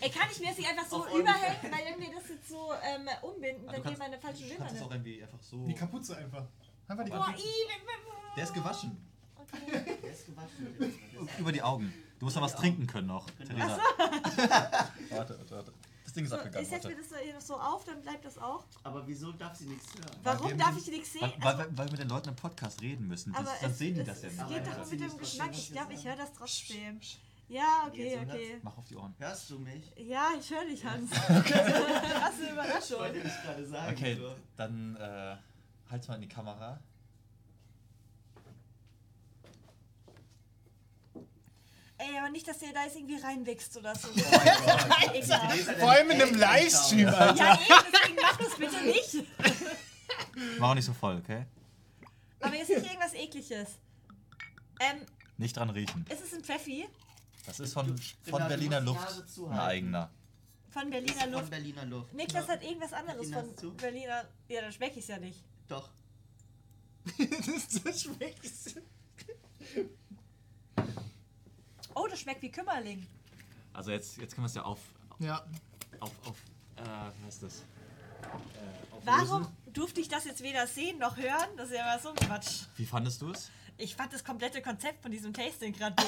[SPEAKER 4] Ey, kann ich mir das nicht einfach so überhängen, weil wenn wir das jetzt so ähm, umbinden, dann gehen meine falschen Wimpern.
[SPEAKER 3] Das auch irgendwie einfach so.
[SPEAKER 1] Die Kapuze einfach.
[SPEAKER 4] Einfach die Boah, i,
[SPEAKER 3] Der ist gewaschen.
[SPEAKER 5] Okay. Der ist gewaschen.
[SPEAKER 3] Über die Augen. Du musst noch was trinken können noch, Theresa. warte, warte, warte. Das Ding ist so, abgegangen.
[SPEAKER 4] Ich setze mir das hier noch so auf, dann bleibt das auch.
[SPEAKER 5] Aber wieso darf sie nichts hören?
[SPEAKER 4] Warum darf ich nichts sehen?
[SPEAKER 3] Weil, weil, weil, wir mit den Leuten im Podcast reden müssen. Das, dann sehen die das ja
[SPEAKER 4] nicht. Es geht doch mit dem Geschmack. Ich glaube, ich höre das trotzdem. Ja, okay, okay.
[SPEAKER 3] Mach auf die Ohren.
[SPEAKER 5] Hörst du mich?
[SPEAKER 4] Ja, ich höre dich, Hans. Was eine Überraschung.
[SPEAKER 5] Wollte ich gerade sagen.
[SPEAKER 3] Okay, dann äh, halt's mal in die Kamera.
[SPEAKER 4] Ey, aber nicht, dass der da jetzt irgendwie reinwächst oder so.
[SPEAKER 1] Oh Vor allem in einem Livestream, Alter.
[SPEAKER 4] Ja, eben, deswegen mach das bitte nicht.
[SPEAKER 3] Mach auch nicht so voll, okay?
[SPEAKER 4] Aber jetzt nicht irgendwas ekliges. Ähm,
[SPEAKER 3] nicht dran riechen.
[SPEAKER 4] Ist es ein Pfeffi?
[SPEAKER 3] Das ist von, von Berliner Luft. Ein eigener.
[SPEAKER 4] Von Berliner Luft.
[SPEAKER 5] Von Berliner Luft.
[SPEAKER 4] Niklas ja. hat irgendwas anderes von Berliner. Ja, dann schmecke ich es ja nicht.
[SPEAKER 5] Doch.
[SPEAKER 1] das schmeckt
[SPEAKER 4] Oh, das schmeckt wie Kümmerling.
[SPEAKER 3] Also jetzt, jetzt können wir es ja auf.
[SPEAKER 1] Ja.
[SPEAKER 3] Auf, auf, äh, wie heißt das?
[SPEAKER 4] Äh, Warum durfte ich das jetzt weder sehen noch hören? Das ist ja mal so ein Quatsch.
[SPEAKER 3] Wie fandest du es?
[SPEAKER 4] Ich fand das komplette Konzept von diesem Tasting gerade.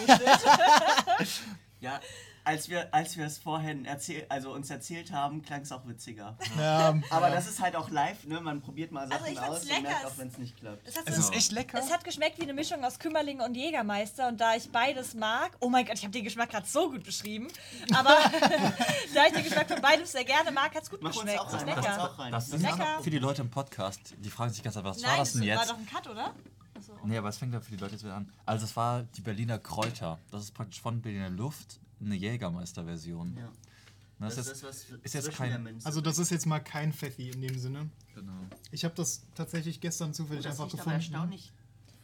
[SPEAKER 5] Ja, als wir, als wir es vorhin erzähl also uns erzählt haben, klang es auch witziger.
[SPEAKER 1] Ja,
[SPEAKER 5] Aber
[SPEAKER 1] ja.
[SPEAKER 5] das ist halt auch live, ne? Man probiert mal Sachen
[SPEAKER 4] Also ich fand's
[SPEAKER 5] aus
[SPEAKER 4] lecker.
[SPEAKER 5] und merkt auch, wenn es nicht klappt.
[SPEAKER 4] Es hat,
[SPEAKER 1] Es
[SPEAKER 4] so,
[SPEAKER 1] ist echt lecker.
[SPEAKER 4] es hat geschmeckt wie eine Mischung aus Kümmerling und Jägermeister und da ich beides mag, oh mein Gott, ich habe den Geschmack gerade so gut beschrieben, aber da ich den Geschmack von beidem sehr gerne mag, hat es gut
[SPEAKER 5] Mach
[SPEAKER 4] geschmeckt.
[SPEAKER 5] auch
[SPEAKER 4] ist
[SPEAKER 5] rein, mach uns
[SPEAKER 4] lecker.
[SPEAKER 5] auch rein.
[SPEAKER 3] Das ist
[SPEAKER 4] Lecker.
[SPEAKER 3] für die Leute im Podcast, die fragen sich ganz einfach, was war
[SPEAKER 4] Nein,
[SPEAKER 3] das denn
[SPEAKER 4] war
[SPEAKER 3] jetzt?
[SPEAKER 4] doch ein Cut, oder? Achso.
[SPEAKER 3] Nee, aber es fängt ja für die Leute jetzt wieder an. Also es war die Berliner Kräuter. Das ist praktisch von Berliner Luft eine Jägermeister-Version.
[SPEAKER 5] Ja. Das,
[SPEAKER 3] Das,
[SPEAKER 5] ist
[SPEAKER 3] ist,
[SPEAKER 5] das, was
[SPEAKER 3] ist jetzt kein-.
[SPEAKER 1] Also das ist jetzt mal kein Pfeffi in dem Sinne.
[SPEAKER 3] genau.
[SPEAKER 1] Ich habe das tatsächlich gestern zufällig
[SPEAKER 5] Oh,
[SPEAKER 1] einfach gefunden.
[SPEAKER 5] erstaunlich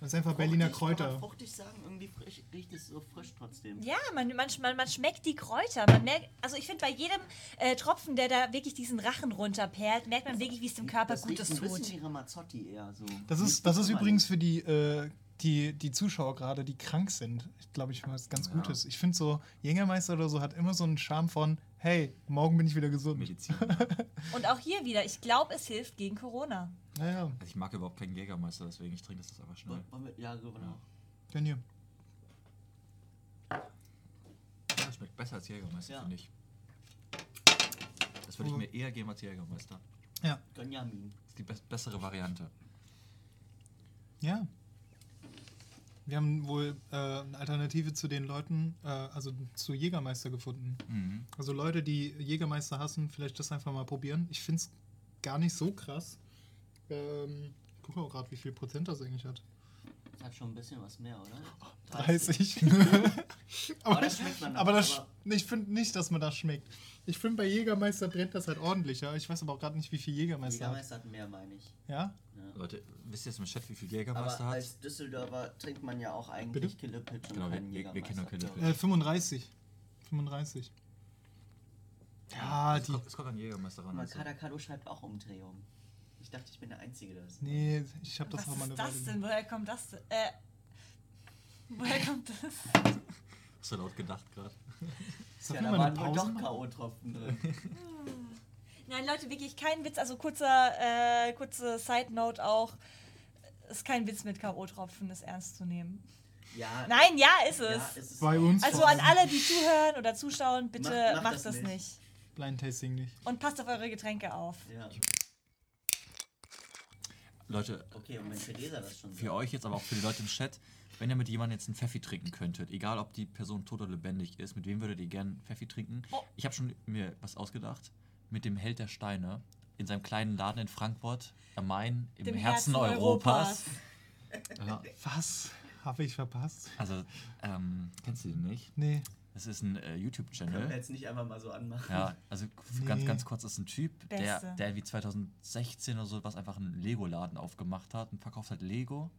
[SPEAKER 1] Das ist einfach Berliner
[SPEAKER 5] fruchtig, Kann
[SPEAKER 1] Kräuter.
[SPEAKER 5] man fruchtig sagen, irgendwie frisch, riecht es so frisch trotzdem.
[SPEAKER 4] Ja, man, man, man, man schmeckt die Kräuter. Man merkt, also ich finde, bei jedem äh, Tropfen, der da wirklich diesen Rachen runterperlt, merkt man wirklich, wie es dem Körper
[SPEAKER 5] das
[SPEAKER 4] Gutes
[SPEAKER 5] riecht ein
[SPEAKER 4] tut.
[SPEAKER 5] bisschen wie Ramazzotti eher so.
[SPEAKER 1] Das ist, das ist übrigens für die, äh, die, die Zuschauer gerade, die krank sind. Ich glaube, ich was ganz
[SPEAKER 3] Ja.
[SPEAKER 1] Gutes. Ich finde so, Jägermeister oder so hat immer so einen Charme von, hey, morgen bin ich wieder gesund.
[SPEAKER 3] Medizin.
[SPEAKER 4] Und auch hier wieder, ich glaube, es hilft gegen Corona.
[SPEAKER 1] Naja,
[SPEAKER 3] Also ich mag überhaupt keinen Jägermeister, deswegen ich trinke das einfach schnell.
[SPEAKER 5] Ja, genau.
[SPEAKER 1] gönn dir.
[SPEAKER 3] Das schmeckt besser als Jägermeister,
[SPEAKER 5] Ja.
[SPEAKER 3] finde ich. Das würde ich mir eher geben als Jägermeister.
[SPEAKER 1] Ja,
[SPEAKER 5] Gönjamin.
[SPEAKER 3] Das ist die be bessere Variante.
[SPEAKER 1] ja. Wir haben wohl äh, eine Alternative zu den Leuten, äh, also zu Jägermeister gefunden.
[SPEAKER 3] Mhm.
[SPEAKER 1] Also Leute, die Jägermeister hassen, vielleicht das einfach mal probieren. Ich finde es gar nicht so krass. Ähm, ich gucke auch gerade, wie viel Prozent das eigentlich hat.
[SPEAKER 5] Das hat schon ein bisschen was mehr, oder?
[SPEAKER 1] 30.
[SPEAKER 5] Aber das schmeckt man
[SPEAKER 1] aber das,
[SPEAKER 5] aber-
[SPEAKER 1] ich finde nicht, dass man das schmeckt. Ich finde, bei Jägermeister brennt das halt ordentlicher. Ich weiß aber auch gerade nicht, wie viel Jägermeister,
[SPEAKER 5] Jägermeister hat mehr, meine ich.
[SPEAKER 1] hat. Ja?
[SPEAKER 5] Ja.
[SPEAKER 3] Leute, wisst ihr jetzt im Chat, wie viel
[SPEAKER 5] Aber
[SPEAKER 3] Jägermeister hat?
[SPEAKER 5] als Düsseldorfer trinkt man ja auch eigentlich? Killepitch und
[SPEAKER 3] Genau, wir-
[SPEAKER 5] keinen
[SPEAKER 3] wir- wir kennen
[SPEAKER 5] Jägermeister.
[SPEAKER 3] Killepitch.
[SPEAKER 1] Äh, 35. 35. Ja,
[SPEAKER 3] es,
[SPEAKER 1] die.
[SPEAKER 3] kommt, es kommt an Jägermeister ran.
[SPEAKER 5] Mal,
[SPEAKER 3] Also.
[SPEAKER 5] Kadakado schreibt auch Umdrehung. Ich dachte, ich bin der Einzige, der das.
[SPEAKER 1] Nee, ich habe das
[SPEAKER 4] Was
[SPEAKER 1] auch mal eine
[SPEAKER 4] ist das
[SPEAKER 1] Weile
[SPEAKER 4] denn? Woher kommt das denn? Äh, woher kommt das?
[SPEAKER 3] Hast du laut gedacht gerade?
[SPEAKER 5] Ja, da waren wohl doch? K.O.-Tropfen drin.
[SPEAKER 4] Nein, Leute, wirklich kein Witz. Also kurzer, äh, kurze Side Note auch. Ist kein Witz mit K.O.-Tropfen, das ernst zu nehmen.
[SPEAKER 5] Ja,
[SPEAKER 4] Nein, ja, ist es.
[SPEAKER 5] ja, es ist
[SPEAKER 1] Bei uns.
[SPEAKER 4] also an alle, die zuhören oder zuschauen, bitte
[SPEAKER 5] Macht-
[SPEAKER 4] macht,
[SPEAKER 5] macht
[SPEAKER 4] das,
[SPEAKER 5] das
[SPEAKER 4] nicht.
[SPEAKER 5] nicht.
[SPEAKER 1] Blind Tasting nicht.
[SPEAKER 4] Und passt auf eure Getränke auf.
[SPEAKER 5] Ja.
[SPEAKER 3] Leute,
[SPEAKER 5] Okay, und wenn Theresa das schon
[SPEAKER 3] für euch jetzt, aber auch für die Leute im Chat, wenn ihr mit jemandem jetzt einen Pfeffi trinken könntet, egal ob die Person tot oder lebendig ist, mit wem würdet ihr gern Pfeffi trinken?
[SPEAKER 4] Oh.
[SPEAKER 3] Ich habe schon mir was ausgedacht. Mit dem Held der Steine in seinem kleinen Laden in Frankfurt am Main im
[SPEAKER 4] Dem
[SPEAKER 3] Herzen,
[SPEAKER 4] Herzen
[SPEAKER 3] Europas.
[SPEAKER 4] Europas.
[SPEAKER 3] Ja,
[SPEAKER 1] Was? Habe ich verpasst?
[SPEAKER 3] also, ähm, kennst du den nicht?
[SPEAKER 1] Nee.
[SPEAKER 3] Das ist ein äh,
[SPEAKER 5] Können wir
[SPEAKER 3] YouTube-Channel.
[SPEAKER 5] jetzt nicht einfach mal so anmachen.
[SPEAKER 3] Ja, also
[SPEAKER 1] Nee.
[SPEAKER 3] ganz, ganz kurz, das ist ein Typ, der,
[SPEAKER 4] Beste.
[SPEAKER 3] der wie 2016 oder so was einfach einen Lego-Laden aufgemacht hat und verkauft halt Lego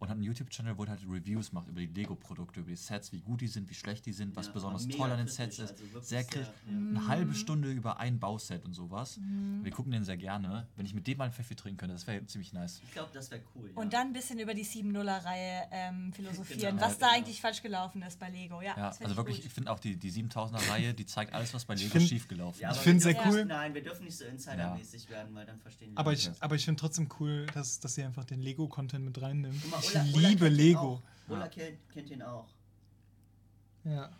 [SPEAKER 3] und hat einen YouTube-Channel, wo er halt Reviews macht über die Lego-Produkte, über die Sets, wie gut die sind, wie schlecht die sind, was
[SPEAKER 5] Ja,
[SPEAKER 3] besonders toll an den Sets ist.
[SPEAKER 5] also
[SPEAKER 3] sehr kritisch.
[SPEAKER 5] ja.
[SPEAKER 3] Eine halbe Stunde über ein Bauset und sowas. Wir gucken den sehr gerne. Wenn ich mit dem mal einen Pfeffi trinken könnte, das wäre ziemlich nice.
[SPEAKER 5] Ich glaube, das wäre cool. Ja.
[SPEAKER 4] Und dann ein bisschen über die 7-0er-Reihe ähm, philosophieren,
[SPEAKER 5] Genau,
[SPEAKER 4] was da eigentlich falsch gelaufen ist bei Lego. Ja,
[SPEAKER 3] Ja, also
[SPEAKER 4] ich
[SPEAKER 3] wirklich,
[SPEAKER 4] gut.
[SPEAKER 3] ich finde auch die, die 7000er-Reihe, die zeigt alles, was bei Lego
[SPEAKER 1] find-
[SPEAKER 3] schiefgelaufen
[SPEAKER 5] ja,
[SPEAKER 3] ist.
[SPEAKER 5] aber
[SPEAKER 1] find's
[SPEAKER 5] wir
[SPEAKER 1] sehr cool.
[SPEAKER 5] Nein, wir dürfen nicht so insidermäßig werden, weil dann verstehen die
[SPEAKER 1] Aber
[SPEAKER 5] Leute
[SPEAKER 1] ich, aber ich finde trotzdem cool, dass, dass sie einfach den Lego-Content mit reinnimmt.
[SPEAKER 5] Guck mal,
[SPEAKER 1] Ich
[SPEAKER 5] Ulla- Ulla
[SPEAKER 1] liebe Lego.
[SPEAKER 5] Auch. Ulla kennt, kennt ihn auch.
[SPEAKER 1] Ja.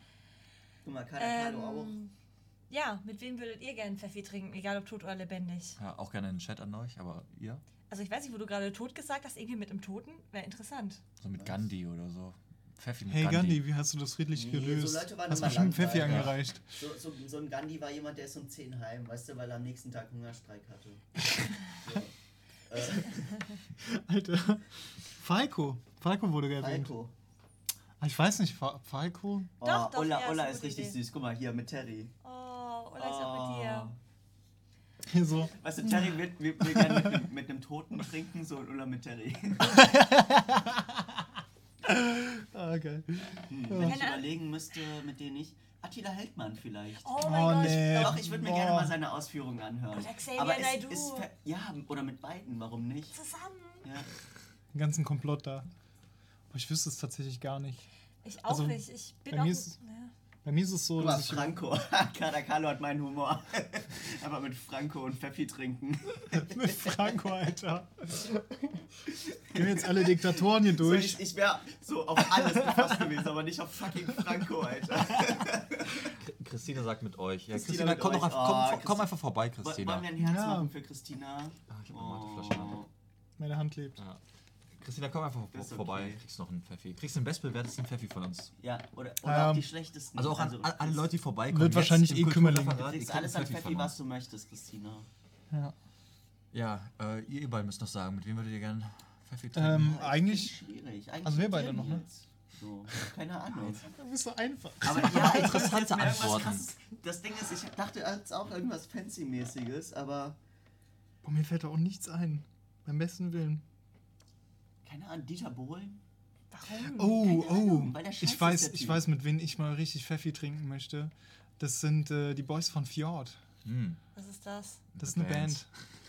[SPEAKER 5] Guck mal, auch.
[SPEAKER 4] Ähm, ja, mit wem würdet ihr gerne Pfeffi trinken, egal ob tot oder lebendig?
[SPEAKER 3] Ja, auch gerne in den Chat an euch, aber ihr?
[SPEAKER 4] Also ich weiß nicht, wo du gerade tot gesagt hast, irgendwie mit einem Toten, wäre interessant.
[SPEAKER 3] So mit Gandhi oder so. Pfeffi mit
[SPEAKER 1] Hey Gandhi, wie hast du das friedlich
[SPEAKER 5] Nee, so
[SPEAKER 1] gelöst?
[SPEAKER 5] Leute waren
[SPEAKER 1] hast
[SPEAKER 5] immer
[SPEAKER 1] bestimmt Pfeffi angereicht.
[SPEAKER 5] So, so, so ein Gandhi war jemand, der ist um 10 heim, weißt du, weil er am nächsten Tag Hungerstreik hatte. so.
[SPEAKER 1] Alter. Falco. Falco wurde erwähnt.
[SPEAKER 5] Falco.
[SPEAKER 1] Ah, Ich weiß nicht, Fa Falco?
[SPEAKER 5] Oh,
[SPEAKER 4] Doch, doch,
[SPEAKER 5] Ulla,
[SPEAKER 4] ja, ist
[SPEAKER 5] Ulla
[SPEAKER 4] eine
[SPEAKER 5] ist
[SPEAKER 4] gute
[SPEAKER 5] richtig
[SPEAKER 4] Idee.
[SPEAKER 5] süß. Guck mal hier mit Terry.
[SPEAKER 4] Oh, oder ist auch mit dir.
[SPEAKER 1] Hier so.
[SPEAKER 5] Weißt du, Terry will, will, will gerne mit einem, mit einem Toten trinken, so und Ulla mit Terry.
[SPEAKER 1] Ah, geil.
[SPEAKER 5] Hm, wenn ich überlegen müsste, mit denen ich. Attila Heldmann vielleicht.
[SPEAKER 4] Oh mein
[SPEAKER 1] Oh,
[SPEAKER 4] Gott.
[SPEAKER 1] nee.
[SPEAKER 5] Doch, ich würde mir
[SPEAKER 1] Boah.
[SPEAKER 5] gerne mal seine Ausführungen anhören.
[SPEAKER 4] Oder Xavier
[SPEAKER 5] Aber es
[SPEAKER 4] Naidoo.
[SPEAKER 5] ja, oder mit beiden, warum nicht?
[SPEAKER 4] Zusammen.
[SPEAKER 5] Ja.
[SPEAKER 1] Den ganzen Komplott da. Aber ich wüsste es tatsächlich gar nicht.
[SPEAKER 4] Ich auch
[SPEAKER 1] Also,
[SPEAKER 4] nicht. Ich bin auch.
[SPEAKER 1] ist-
[SPEAKER 4] ja.
[SPEAKER 1] Bei mir ist es so,
[SPEAKER 5] Guck mal,
[SPEAKER 1] dass ich
[SPEAKER 5] Franco. Kada Carlo hat meinen Humor. Aber mit Franco und Pfeffi trinken.
[SPEAKER 1] mit Franco, Alter. Gehen wir jetzt alle Diktatoren hier
[SPEAKER 5] So,
[SPEAKER 1] durch.
[SPEAKER 5] ich ich wäre so auf alles gefasst gewesen, aber nicht auf fucking Franco, Alter.
[SPEAKER 3] Christina sagt mit euch. Ja,
[SPEAKER 5] Christina
[SPEAKER 3] Christina, komm, doch
[SPEAKER 5] euch.
[SPEAKER 3] einfach, komm,
[SPEAKER 5] Oh,
[SPEAKER 3] komm
[SPEAKER 5] Christi-
[SPEAKER 3] einfach vorbei,
[SPEAKER 5] Wollen
[SPEAKER 3] Christina.
[SPEAKER 5] wir ein Herz
[SPEAKER 1] Ja.
[SPEAKER 5] machen für Christina?
[SPEAKER 3] Ah, ich hab eine Mateflasche in der Hand.
[SPEAKER 1] Meine Hand lebt.
[SPEAKER 3] Ja. Christina, komm einfach
[SPEAKER 5] Das ist
[SPEAKER 3] vorbei.
[SPEAKER 5] okay.
[SPEAKER 3] Kriegst noch einen Pfeffi. Kriegst den bestbewertesten Pfeffi von uns.
[SPEAKER 5] Ja, oder, oder
[SPEAKER 1] Ähm,
[SPEAKER 5] auch die schlechtesten.
[SPEAKER 3] Also auch an an alle Leute, die vorbeikommen.
[SPEAKER 1] Wird wahrscheinlich eh Kümmerling.
[SPEAKER 5] Du kriegst alles an
[SPEAKER 3] Pfeffi
[SPEAKER 5] was du möchtest, Christina.
[SPEAKER 1] Ja.
[SPEAKER 3] Ja, äh, ihr beiden müsst noch sagen, mit wem würdet ihr gerne Pfeffi trinken?
[SPEAKER 1] Ähm,
[SPEAKER 5] Ja,
[SPEAKER 1] eigentlich.
[SPEAKER 5] Schwierig. Eigentlich
[SPEAKER 1] Also wir beide noch, ne?
[SPEAKER 5] So, keine Ahnung.
[SPEAKER 1] Du bist so einfach.
[SPEAKER 5] Aber ja,
[SPEAKER 3] Interessante Antworten.
[SPEAKER 5] krasses- Das Ding ist, ich dachte jetzt auch irgendwas Fancy-mäßiges, aber
[SPEAKER 1] Boah, mir fällt da auch nichts ein. Beim besten Willen.
[SPEAKER 5] Keine Ahnung, Dieter Bohlen?
[SPEAKER 4] Warum?
[SPEAKER 1] Oh,
[SPEAKER 5] Keine
[SPEAKER 1] oh.
[SPEAKER 5] Ahnung, weil der scheiße
[SPEAKER 1] Ich weiß, ich weiß, mit wem ich mal richtig Pfeffi trinken möchte. Das sind äh, die Boys von Fjord.
[SPEAKER 3] Hm,
[SPEAKER 4] Was ist das?
[SPEAKER 1] Das ist eine Band.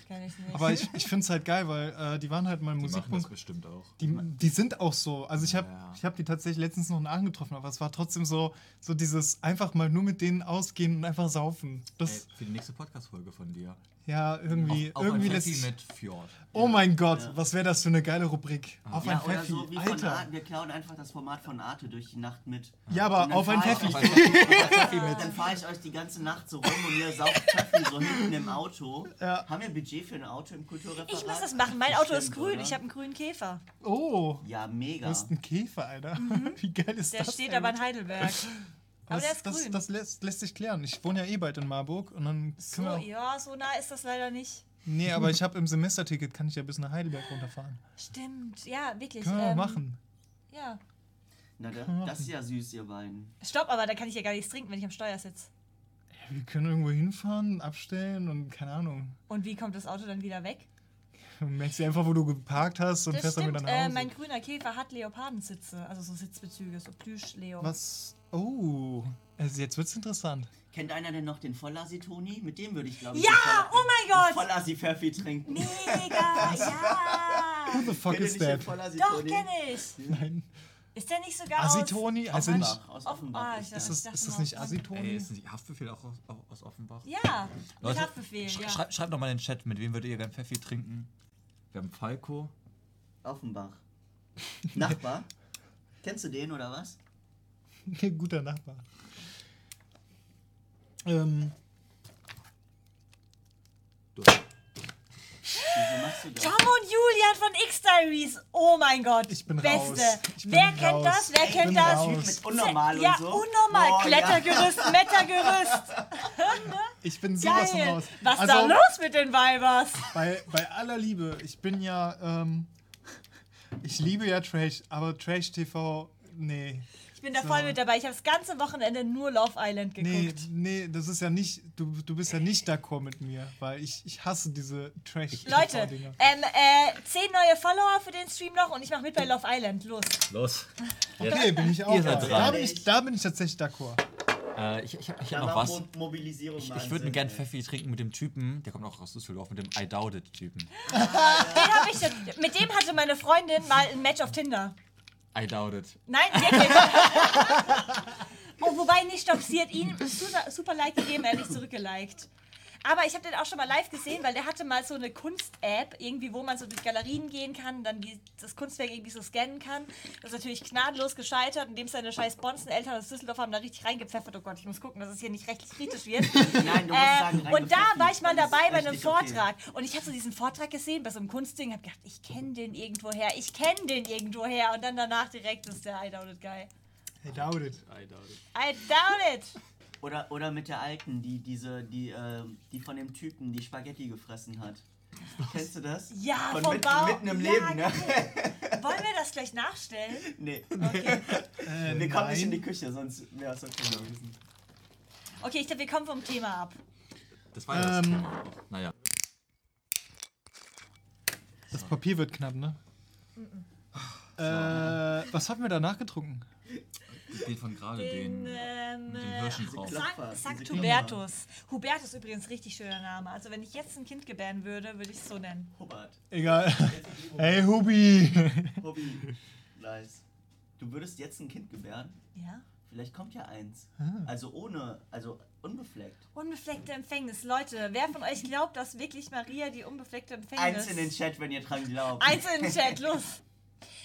[SPEAKER 4] Kenn ich nicht.
[SPEAKER 1] Aber ich, ich finde es halt geil, weil äh, die waren halt mal im
[SPEAKER 3] Die machen das
[SPEAKER 1] Musikbund.
[SPEAKER 3] bestimmt auch.
[SPEAKER 1] Die, die sind auch so. Also ich habe
[SPEAKER 3] Ja.
[SPEAKER 1] ich hab die tatsächlich letztens noch angetroffen, aber es war trotzdem so, so dieses einfach mal nur mit denen ausgehen und einfach saufen.
[SPEAKER 3] Ey,
[SPEAKER 1] Das,
[SPEAKER 3] für die nächste Podcast-Folge von dir.
[SPEAKER 1] Ja, irgendwie,
[SPEAKER 3] auf, auf
[SPEAKER 1] irgendwie
[SPEAKER 3] ein Pfeffi mit Fjord.
[SPEAKER 1] Oh mein Gott,
[SPEAKER 5] Ja.
[SPEAKER 1] was wäre das für eine geile Rubrik? Auf
[SPEAKER 5] Ja,
[SPEAKER 1] ein
[SPEAKER 5] oder
[SPEAKER 1] Pfeffi,
[SPEAKER 5] so wie von
[SPEAKER 1] Alter.
[SPEAKER 5] Arte. Wir klauen einfach das Format von Arte durch die Nacht mit.
[SPEAKER 1] Ja, aber auf ein Pfeffi.
[SPEAKER 3] ein.
[SPEAKER 5] Dann fahre ich euch die ganze Nacht so rum und ihr saugt Pfeffi so hinten im Auto.
[SPEAKER 1] Ja.
[SPEAKER 5] Haben wir Budget für ein Auto im Kulturreferat?
[SPEAKER 4] ich muss das machen. Mein Auto ist grün.
[SPEAKER 5] oder?
[SPEAKER 4] Ich habe einen grünen Käfer.
[SPEAKER 1] Oh,
[SPEAKER 5] Ja,
[SPEAKER 1] du
[SPEAKER 5] mega.
[SPEAKER 1] hast einen Käfer, Alter. Wie geil ist
[SPEAKER 4] Der
[SPEAKER 1] das?
[SPEAKER 4] steht
[SPEAKER 1] ey?
[SPEAKER 4] aber in Heidelberg. Aber
[SPEAKER 1] das,
[SPEAKER 4] der ist
[SPEAKER 1] das,
[SPEAKER 4] grün.
[SPEAKER 1] das lässt, lässt sich klären. Ich wohne ja eh bald in Marburg und dann
[SPEAKER 4] so, ja, so nah ist das leider nicht.
[SPEAKER 1] Nee, aber ich habe im Semesterticket, kann ich ja bis nach Heidelberg runterfahren.
[SPEAKER 4] Stimmt, ja, wirklich.
[SPEAKER 1] Können wir
[SPEAKER 4] ähm,
[SPEAKER 1] machen.
[SPEAKER 4] Ja.
[SPEAKER 5] Na, da, das ist ja süß, ihr beiden.
[SPEAKER 4] Stopp, aber da kann ich ja gar nichts trinken, wenn ich am Steuer sitze.
[SPEAKER 1] Ja, wir können irgendwo hinfahren, abstellen und keine Ahnung.
[SPEAKER 4] Und wie kommt das Auto dann wieder weg?
[SPEAKER 1] Du merkst dir einfach, wo du geparkt hast und
[SPEAKER 4] Das
[SPEAKER 1] fährst dann
[SPEAKER 4] stimmt,
[SPEAKER 1] wieder nach
[SPEAKER 4] äh,
[SPEAKER 1] Hause.
[SPEAKER 4] mein grüner Käfer hat Leopardensitze, also so Sitzbezüge, so Plüsch-Leo.
[SPEAKER 1] Was? Oh, also jetzt wird's interessant.
[SPEAKER 5] Kennt einer denn noch den Vollassi-Toni? Mit dem würde ich, glaube ich,
[SPEAKER 4] Ja, oh mein Gott!
[SPEAKER 5] Vollassi-Pfeffi trinken.
[SPEAKER 4] Mega, ja!
[SPEAKER 1] Who the fuck
[SPEAKER 5] Kennt
[SPEAKER 1] is that?
[SPEAKER 4] Doch, kenne ich.
[SPEAKER 1] Nein.
[SPEAKER 4] Ist der nicht sogar aus...
[SPEAKER 1] Asitoni? Also nicht.
[SPEAKER 5] Offenbach, aus
[SPEAKER 4] Offen-
[SPEAKER 5] Offenbach.
[SPEAKER 4] ah,
[SPEAKER 5] ist
[SPEAKER 1] das, ist das nicht Asitoni?
[SPEAKER 3] Ey, ist nicht Haftbefehl auch aus, auch aus Offenbach?
[SPEAKER 4] Ja, mit
[SPEAKER 3] Leute,
[SPEAKER 4] Haftbefehl,
[SPEAKER 3] sch
[SPEAKER 4] ja.
[SPEAKER 3] schreibt, schreibt doch mal in den Chat, mit wem würdet ihr gerne Pfeffi trinken? Wir haben Falco.
[SPEAKER 5] Offenbach. Nachbar? Kennst du den oder was?
[SPEAKER 1] Guter Nachbar. Ähm,
[SPEAKER 3] Du.
[SPEAKER 5] Wieso machst du das?
[SPEAKER 4] Tom und Julian von X-Diaries. Oh mein Gott.
[SPEAKER 1] Ich bin
[SPEAKER 4] Beste.
[SPEAKER 1] raus. Ich bin
[SPEAKER 4] Wer
[SPEAKER 1] raus.
[SPEAKER 4] kennt das? Wer
[SPEAKER 1] Ich
[SPEAKER 4] kennt
[SPEAKER 1] bin
[SPEAKER 4] das?
[SPEAKER 1] raus.
[SPEAKER 5] Mit unnormal
[SPEAKER 4] ja,
[SPEAKER 5] und so?
[SPEAKER 4] unnormal.
[SPEAKER 5] Boah,
[SPEAKER 4] Klettergerüst, Mettergerüst.
[SPEAKER 1] ich bin sowas von
[SPEAKER 4] Geil.
[SPEAKER 1] raus.
[SPEAKER 4] Was
[SPEAKER 1] also,
[SPEAKER 4] da los mit den Weibers?
[SPEAKER 1] Bei, bei aller Liebe, ich bin ja, ähm, ich liebe ja Trash, aber Trash TV, nee.
[SPEAKER 4] Ich bin da
[SPEAKER 1] So.
[SPEAKER 4] voll mit dabei. Ich habe das ganze Wochenende nur Love Island
[SPEAKER 1] Nee,
[SPEAKER 4] geguckt.
[SPEAKER 1] nee, das ist ja nicht, du, du bist ja nicht d'accord mit mir, weil ich, ich hasse diese trash
[SPEAKER 4] Leute, ähm, äh, zehn neue Follower für den Stream noch und ich mache mit bei Love Island. Los.
[SPEAKER 3] Los.
[SPEAKER 1] Okay, bin ich auch.
[SPEAKER 3] Ihr seid
[SPEAKER 1] da,
[SPEAKER 3] dran.
[SPEAKER 1] bin ich, da bin ich tatsächlich d'accord.
[SPEAKER 3] Äh, ich ich habe ich
[SPEAKER 5] Da
[SPEAKER 3] hab noch was.
[SPEAKER 5] Mo Mobilisierung
[SPEAKER 3] Ich, ich würde
[SPEAKER 5] Sinn,
[SPEAKER 3] gern
[SPEAKER 5] ey.
[SPEAKER 3] Pfeffi trinken mit dem Typen, der kommt auch aus Düsseldorf, mit dem I Doubt It Typen.
[SPEAKER 4] Den hab ich, mit dem hatte meine Freundin mal ein Match auf Tinder.
[SPEAKER 3] I Doubt It.
[SPEAKER 4] Nein, wirklich. oh, wobei nicht, stopp, sie hat ihn super, super Like gegeben, er hat nicht zurückgeliked. Aber ich habe den auch schon mal live gesehen, weil der hatte mal so eine Kunst-App, irgendwie, wo man so durch Galerien gehen kann, dann die, das Kunstwerk irgendwie so scannen kann. Das ist natürlich gnadenlos gescheitert, indem seine scheiß Bonzen-Eltern aus Düsseldorf haben da richtig reingepfeffert. Oh Gott, ich muss gucken, dass es hier nicht rechtlich kritisch wird.
[SPEAKER 5] Nein, du musst sagen,
[SPEAKER 4] äh, und da war ich mal dabei bei einem
[SPEAKER 5] rechtlich okay.
[SPEAKER 4] Vortrag. Und ich habe so diesen Vortrag gesehen bei so einem Kunstding, habe gedacht, ich kenne den irgendwoher, ich kenne den irgendwoher. Und dann danach direkt ist der I Doubt It Guy.
[SPEAKER 1] I doubt it.
[SPEAKER 3] I Doubt It.
[SPEAKER 4] I doubt it.
[SPEAKER 5] Oder, oder mit der Alten, die diese, die, äh, die von dem Typen die Spaghetti gefressen hat. Kennst du das?
[SPEAKER 4] Ja,
[SPEAKER 5] von
[SPEAKER 4] vom
[SPEAKER 5] mitten,
[SPEAKER 4] Bau.
[SPEAKER 5] mitten im
[SPEAKER 4] Ja,
[SPEAKER 5] Leben, ne?
[SPEAKER 4] geil. Wollen wir das gleich nachstellen?
[SPEAKER 5] Nee.
[SPEAKER 4] Okay,
[SPEAKER 1] Äh,
[SPEAKER 5] Wir kommen nicht in die. Küche, sonst wäre es okay gewesen.
[SPEAKER 4] okay ich glaube, wir kommen vom Thema ab.
[SPEAKER 3] Das war ja das.
[SPEAKER 1] Ähm.
[SPEAKER 3] Naja.
[SPEAKER 1] Das Papier wird knapp, ne? Äh, was haben wir danach getrunken?
[SPEAKER 3] Den von gerade, den.
[SPEAKER 4] Den, ähm,
[SPEAKER 3] mit dem Hirschen drauf.
[SPEAKER 5] Klopfer,
[SPEAKER 4] Sankt
[SPEAKER 5] diese
[SPEAKER 4] Hubertus. Hubertus ist übrigens richtig schöner Name. Also wenn ich jetzt ein Kind gebären würde, würde ich es so nennen.
[SPEAKER 5] Hubert.
[SPEAKER 1] Egal. Hey, Hubi.
[SPEAKER 5] Hobby. Nice. Du würdest jetzt ein Kind gebären?
[SPEAKER 4] Ja?
[SPEAKER 5] Vielleicht kommt ja eins. Also ohne, also unbefleckt.
[SPEAKER 4] Unbefleckte Empfängnis. Leute, wer von euch glaubt, dass wirklich Maria die unbefleckte Empfängnis...
[SPEAKER 5] Eins in den Chat, wenn ihr dran glaubt.
[SPEAKER 4] Eins in den Chat, los.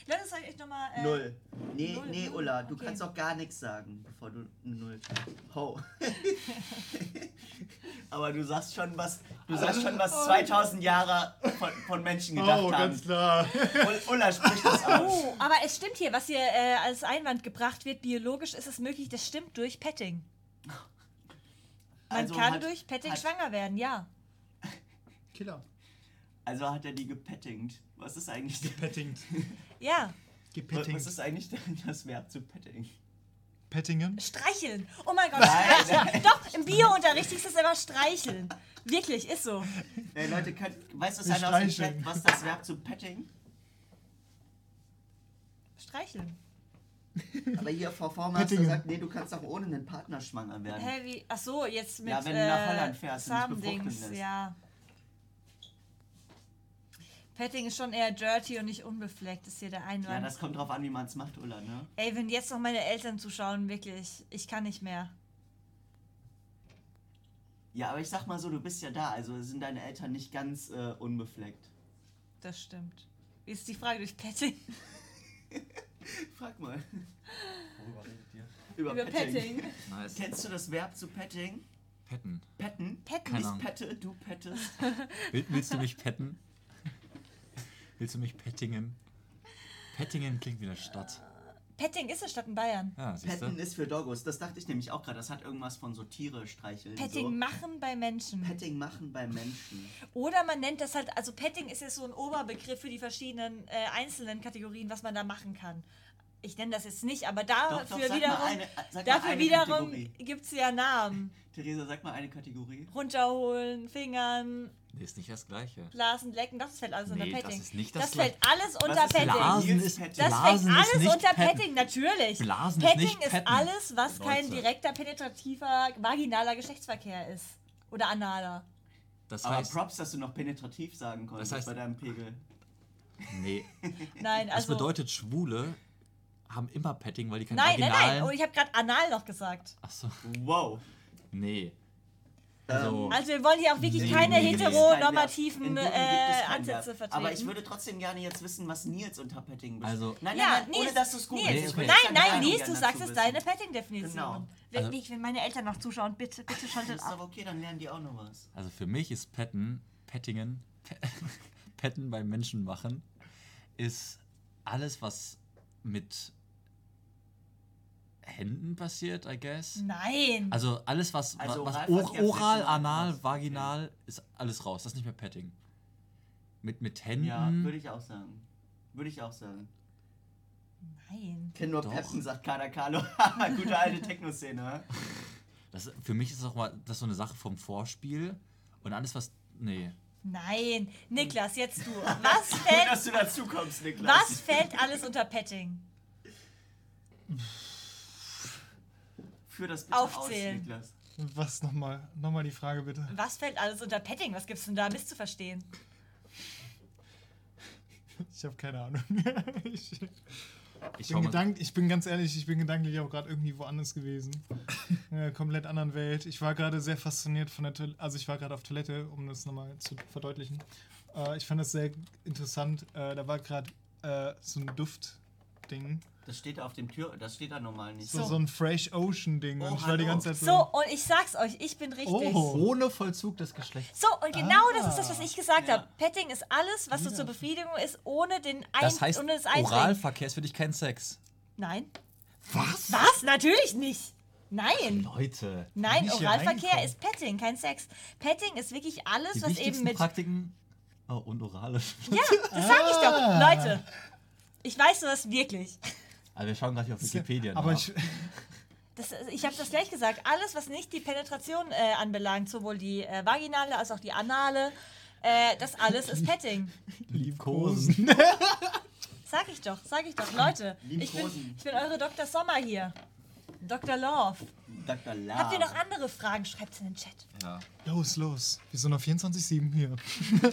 [SPEAKER 4] Lass uns euch nochmal... Äh,
[SPEAKER 5] Null. Nee,
[SPEAKER 4] Null,
[SPEAKER 5] nee,
[SPEAKER 4] null,
[SPEAKER 5] Ulla, du
[SPEAKER 4] okay.
[SPEAKER 5] kannst auch gar nichts sagen, bevor du eine Null. Ho. Aber du sagst schon, was, du sagst schon, was 2000 Jahre von, von Menschen gedacht
[SPEAKER 1] Oh,
[SPEAKER 5] haben.
[SPEAKER 1] ganz klar.
[SPEAKER 5] Ul- Ulla spricht das aus.
[SPEAKER 4] Oh, aber es stimmt hier, was hier äh, als Einwand gebracht wird, biologisch ist es möglich, das stimmt durch Petting. Man
[SPEAKER 5] Also
[SPEAKER 4] kann
[SPEAKER 5] hat-
[SPEAKER 4] durch Petting
[SPEAKER 5] hat-
[SPEAKER 4] schwanger werden, ja.
[SPEAKER 1] Killer.
[SPEAKER 5] Also hat er die gepettingt. Was ist eigentlich der,
[SPEAKER 1] Petting.
[SPEAKER 4] Ja.
[SPEAKER 1] Gepetting.
[SPEAKER 5] was ist eigentlich das Verb zu petting?
[SPEAKER 1] Pettingen?
[SPEAKER 4] Streicheln. Oh mein Gott,
[SPEAKER 5] Nein,
[SPEAKER 4] streicheln. Doch, im Biounterricht ist es immer streicheln. Wirklich, ist so.
[SPEAKER 5] Ey, Leute, könnt, weiß das
[SPEAKER 1] Wir
[SPEAKER 5] einer aus dem. Chat, was das Verb zu petting?
[SPEAKER 4] Streicheln.
[SPEAKER 5] Aber hier Frau Vormaster
[SPEAKER 1] Pettingen.
[SPEAKER 5] sagt, nee, du kannst auch ohne einen Partner schwanger werden.
[SPEAKER 4] Hä, wie? Ach so, jetzt mit
[SPEAKER 5] Ja, wenn du nach
[SPEAKER 4] äh,
[SPEAKER 5] Holland fährst und dich befruchten
[SPEAKER 4] Samendings,
[SPEAKER 5] lässt.
[SPEAKER 4] ja. Petting ist schon eher dirty und nicht unbefleckt, ist hier der
[SPEAKER 5] Ja,
[SPEAKER 4] Einwand.
[SPEAKER 5] das kommt drauf an, wie man es macht, Ulla, ne?
[SPEAKER 4] Ey, wenn jetzt noch meine Eltern zuschauen, wirklich, ich kann nicht mehr.
[SPEAKER 5] Ja, aber ich sag mal so, du bist ja da, also sind deine Eltern nicht ganz äh, unbefleckt.
[SPEAKER 4] Das stimmt. Wie ist die Frage durch Petting?
[SPEAKER 5] Frag mal.
[SPEAKER 3] Worüber redet ihr?
[SPEAKER 5] Über,
[SPEAKER 4] Über
[SPEAKER 5] petting.
[SPEAKER 4] Petting.
[SPEAKER 3] Nice.
[SPEAKER 5] Kennst du das Verb zu petting?
[SPEAKER 3] Petten.
[SPEAKER 5] Petten?
[SPEAKER 4] Petten.
[SPEAKER 3] Keine
[SPEAKER 5] Ich
[SPEAKER 3] Ahnung.
[SPEAKER 5] pette, du pettest.
[SPEAKER 3] Will, willst du mich petten? Willst du mich pettingen? Pettingen klingt wie eine Stadt.
[SPEAKER 4] Petting ist eine Stadt in Bayern.
[SPEAKER 3] Ja,
[SPEAKER 5] Petten ist für Doggos. Das dachte ich nämlich auch gerade. Das hat irgendwas von so Tiere streicheln.
[SPEAKER 4] Petting
[SPEAKER 5] so.
[SPEAKER 4] machen bei Menschen.
[SPEAKER 5] Petting machen bei Menschen.
[SPEAKER 4] Oder man nennt das halt, also Petting ist jetzt so ein Oberbegriff für die verschiedenen äh, einzelnen Kategorien, was man da machen kann. Ich nenne das jetzt nicht, aber
[SPEAKER 5] Doch, doch,
[SPEAKER 4] dafür
[SPEAKER 5] sag mal
[SPEAKER 4] wiederum,
[SPEAKER 5] eine-
[SPEAKER 4] dafür wiederum gibt es ja Namen.
[SPEAKER 5] Theresa, sag mal eine Kategorie.
[SPEAKER 4] Runterholen, Fingern,
[SPEAKER 3] Nee, ist nicht das Gleiche.
[SPEAKER 4] Blasen, Lecken, das fällt alles
[SPEAKER 3] Nee,
[SPEAKER 4] unter
[SPEAKER 3] das
[SPEAKER 4] Petting.
[SPEAKER 3] ist nicht das
[SPEAKER 4] das fällt alles unter
[SPEAKER 5] ist
[SPEAKER 4] Petting.
[SPEAKER 5] Blasen?
[SPEAKER 3] Ist,
[SPEAKER 5] Petting.
[SPEAKER 4] Das
[SPEAKER 3] Blasen
[SPEAKER 4] fällt alles
[SPEAKER 3] ist nicht
[SPEAKER 4] unter
[SPEAKER 3] Petten.
[SPEAKER 4] Petting, natürlich.
[SPEAKER 3] Blasen ist
[SPEAKER 4] Petting
[SPEAKER 3] nicht
[SPEAKER 4] ist
[SPEAKER 3] Petten.
[SPEAKER 4] alles, was kein
[SPEAKER 3] Leute.
[SPEAKER 4] direkter, penetrativer, vaginaler Geschlechtsverkehr ist. Oder analer.
[SPEAKER 3] Das
[SPEAKER 5] Aber
[SPEAKER 3] heißt,
[SPEAKER 5] Props, dass du noch penetrativ sagen konntest
[SPEAKER 3] heißt-
[SPEAKER 5] bei deinem Pegel.
[SPEAKER 3] nee.
[SPEAKER 4] Nein,
[SPEAKER 3] Das
[SPEAKER 4] also.
[SPEAKER 3] bedeutet, Schwule haben immer Petting, weil die keinen
[SPEAKER 4] nein, nein,
[SPEAKER 3] vaginalen...
[SPEAKER 4] nein. Oh, ich habe gerade anal noch gesagt.
[SPEAKER 3] Achso,
[SPEAKER 5] Wow.
[SPEAKER 3] nee.
[SPEAKER 5] Ähm,
[SPEAKER 3] Also,
[SPEAKER 4] Also wir wollen hier auch wirklich
[SPEAKER 3] Nee,
[SPEAKER 4] keine
[SPEAKER 3] nee,
[SPEAKER 4] heteronormativen äh, Ansätze vertreten.
[SPEAKER 5] Aber ich würde trotzdem gerne jetzt wissen, was Nils unter Petting bestimmt.
[SPEAKER 3] Also-
[SPEAKER 5] nein, nein,
[SPEAKER 4] ja,
[SPEAKER 5] nein, ohne
[SPEAKER 4] Nils,
[SPEAKER 5] dass du es googelst.
[SPEAKER 4] Nils,
[SPEAKER 5] will
[SPEAKER 4] nein, nein, Nils, du sagst es deine Petting-Definition.
[SPEAKER 5] Genau.
[SPEAKER 4] Wenn,
[SPEAKER 3] Also-
[SPEAKER 4] nicht, wenn meine Eltern noch zuschauen, bitte, bitte schaltet
[SPEAKER 5] Das ist
[SPEAKER 4] ab.
[SPEAKER 5] aber okay, dann lernen die auch noch was.
[SPEAKER 3] also für mich ist Petten, Pettingen, Pe Petten beim Menschen machen, ist alles, was mit Händen passiert, I guess.
[SPEAKER 4] Nein.
[SPEAKER 3] Also alles, was,
[SPEAKER 5] Also
[SPEAKER 3] was or- oral,
[SPEAKER 5] schon
[SPEAKER 3] anal, vaginal, ist alles raus. Das ist nicht mehr Petting. Mit, mit Händen.
[SPEAKER 5] Ja, würde ich auch sagen. Würde ich auch sagen.
[SPEAKER 4] Nein.
[SPEAKER 5] Kenn nur
[SPEAKER 3] Doch.
[SPEAKER 5] Peppen, sagt Kader Carlo. Gute alte Techno-Szene.
[SPEAKER 3] das, für mich ist es auch mal das ist so eine Sache vom Vorspiel. Und alles, was. Nee.
[SPEAKER 4] Nein. Niklas, jetzt du. Was
[SPEAKER 5] Gut,
[SPEAKER 4] fällt,
[SPEAKER 5] dass du dazu kommst, Niklas.
[SPEAKER 4] was fällt alles unter Petting?
[SPEAKER 5] Führ das bitte
[SPEAKER 4] Aufzählen.
[SPEAKER 5] aus, Niklas.
[SPEAKER 1] Was nochmal? Nochmal die Frage bitte.
[SPEAKER 4] Was fällt alles unter Petting? Was gibt's denn da misszuverstehen?
[SPEAKER 1] Ich habe keine Ahnung. ich,
[SPEAKER 3] Ich
[SPEAKER 1] bin gedank, ich bin ganz ehrlich, ich bin gedanklich auch gerade irgendwie woanders gewesen. In einer komplett anderen Welt. Ich war gerade sehr fasziniert von der Toilette. Also ich war gerade auf Toilette, um das nochmal zu verdeutlichen. Äh, ich fand das sehr interessant. Äh, da war gerade äh, so ein Duftding.
[SPEAKER 5] Das steht da auf dem Tür, das steht da normal nicht.
[SPEAKER 1] So, so ein Fresh Ocean Ding.
[SPEAKER 5] Oh,
[SPEAKER 1] und ich war die ganze Zeit so.
[SPEAKER 4] So, und ich sag's euch, ich bin richtig.
[SPEAKER 1] Oh.
[SPEAKER 3] Ohne Vollzug des Geschlechts.
[SPEAKER 4] So, und genau
[SPEAKER 1] Ah.
[SPEAKER 4] das ist das, was ich gesagt
[SPEAKER 5] Ja.
[SPEAKER 4] habe. Petting ist alles, was so zur Befriedigung ist, ohne den Ein
[SPEAKER 3] Das heißt,
[SPEAKER 4] ohne das.
[SPEAKER 3] Oralverkehr ist für dich kein Sex.
[SPEAKER 4] Nein.
[SPEAKER 3] Was?
[SPEAKER 4] Was? Natürlich nicht. Nein.
[SPEAKER 3] Leute.
[SPEAKER 4] Nein, Oralverkehr ist Petting, kein Sex. Petting ist wirklich alles,
[SPEAKER 3] Die
[SPEAKER 4] was eben mit.
[SPEAKER 3] Praktiken. Oh, und orale.
[SPEAKER 4] Ja, das sag ich doch.
[SPEAKER 1] Ah.
[SPEAKER 4] Leute, ich weiß sowas wirklich.
[SPEAKER 3] Also wir schauen gerade hier auf Wikipedia
[SPEAKER 1] Aber
[SPEAKER 3] nach.
[SPEAKER 1] ich,
[SPEAKER 4] Das, ich habe das gleich gesagt. Alles, was nicht die Penetration äh, anbelangt, sowohl die äh, vaginale als auch die anale, äh, das alles ist Petting.
[SPEAKER 3] Liebkosen.
[SPEAKER 4] Sag ich doch, sag ich doch. Leute, ich bin, ich bin eure Dr. Sommer hier. Dr. Love.
[SPEAKER 5] Dr. Love.
[SPEAKER 4] Habt ihr noch andere Fragen? Schreibt's in den Chat.
[SPEAKER 3] Ja.
[SPEAKER 1] los, los. Wir sind auf 24-7 hier.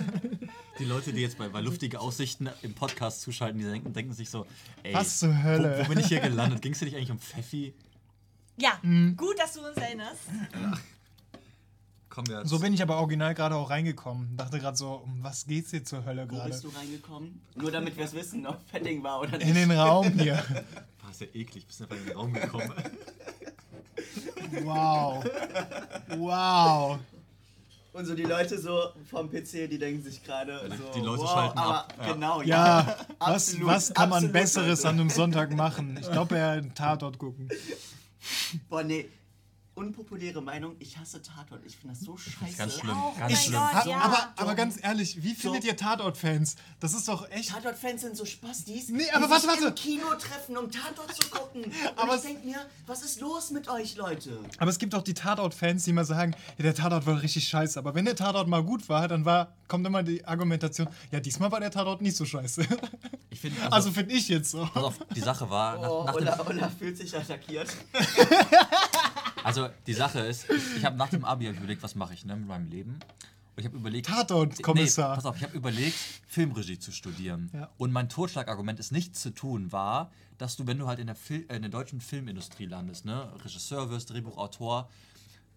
[SPEAKER 3] Die Leute, die jetzt bei, bei luftige Aussichten im Podcast zuschalten, die denken, denken sich so, ey,
[SPEAKER 1] Was zur Hölle?
[SPEAKER 3] Wo, wo bin ich hier gelandet? Ging es dir nicht eigentlich um Pfeffi?
[SPEAKER 4] Ja, mhm. gut, dass du uns erinnerst. Ja.
[SPEAKER 1] Kommen wir so bin ich aber original gerade auch reingekommen. Dachte gerade so, um was geht's hier zur Hölle gerade? Wo
[SPEAKER 5] bist du reingekommen? Nur damit wir es wissen, ob Fetting war oder nicht.
[SPEAKER 1] In den Raum hier.
[SPEAKER 3] War ist ja eklig, bist einfach in den Raum gekommen.
[SPEAKER 1] Wow. Wow.
[SPEAKER 5] Und so die Leute so vom PC, die denken sich gerade so,
[SPEAKER 3] die Leute wow, schalten ab.
[SPEAKER 1] Ja. Genau, ja. ja was, absolut, was kann man Besseres an einem Sonntag machen? Ich glaube, er einen Tatort gucken.
[SPEAKER 5] Boah, nee, unpopuläre Meinung, ich hasse Tatort. Ich finde das so scheiße.
[SPEAKER 3] Ganz schlimm. Oh, ganz schlimm.
[SPEAKER 1] Gott, ja. aber, aber ganz ehrlich, wie findet so. ihr Tatort-Fans? Das ist doch echt.
[SPEAKER 5] Tatort-Fans sind so Spastis,
[SPEAKER 1] nee, aber die warte, sich warte.
[SPEAKER 5] im Kino treffen, um Tatort zu gucken. aber ich denke mir, was ist los mit euch, Leute?
[SPEAKER 1] Aber es gibt auch die Tatort-Fans, die immer sagen, ja, der Tatort war richtig scheiße. Aber wenn der Tatort mal gut war, dann war, kommt immer die Argumentation, ja, diesmal war der Tatort nicht so scheiße. Ich find, also, also finde ich jetzt so.
[SPEAKER 3] Pass auf, die Sache war.
[SPEAKER 5] Oh, nach, nach Ola, Ola fühlt sich attackiert.
[SPEAKER 3] Also die Sache ist, ich habe nach dem Abi überlegt, was mache ich ne, mit meinem Leben. Und ich habe überlegt.
[SPEAKER 1] Tatort-Kommissar.
[SPEAKER 3] Nee, pass auf, ich habe überlegt, Filmregie zu studieren. Ja. Und mein Totschlagargument ist nichts zu tun, war, dass du, wenn du halt in der, Fil äh, in der deutschen Filmindustrie landest, ne, Regisseur wirst, Drehbuchautor,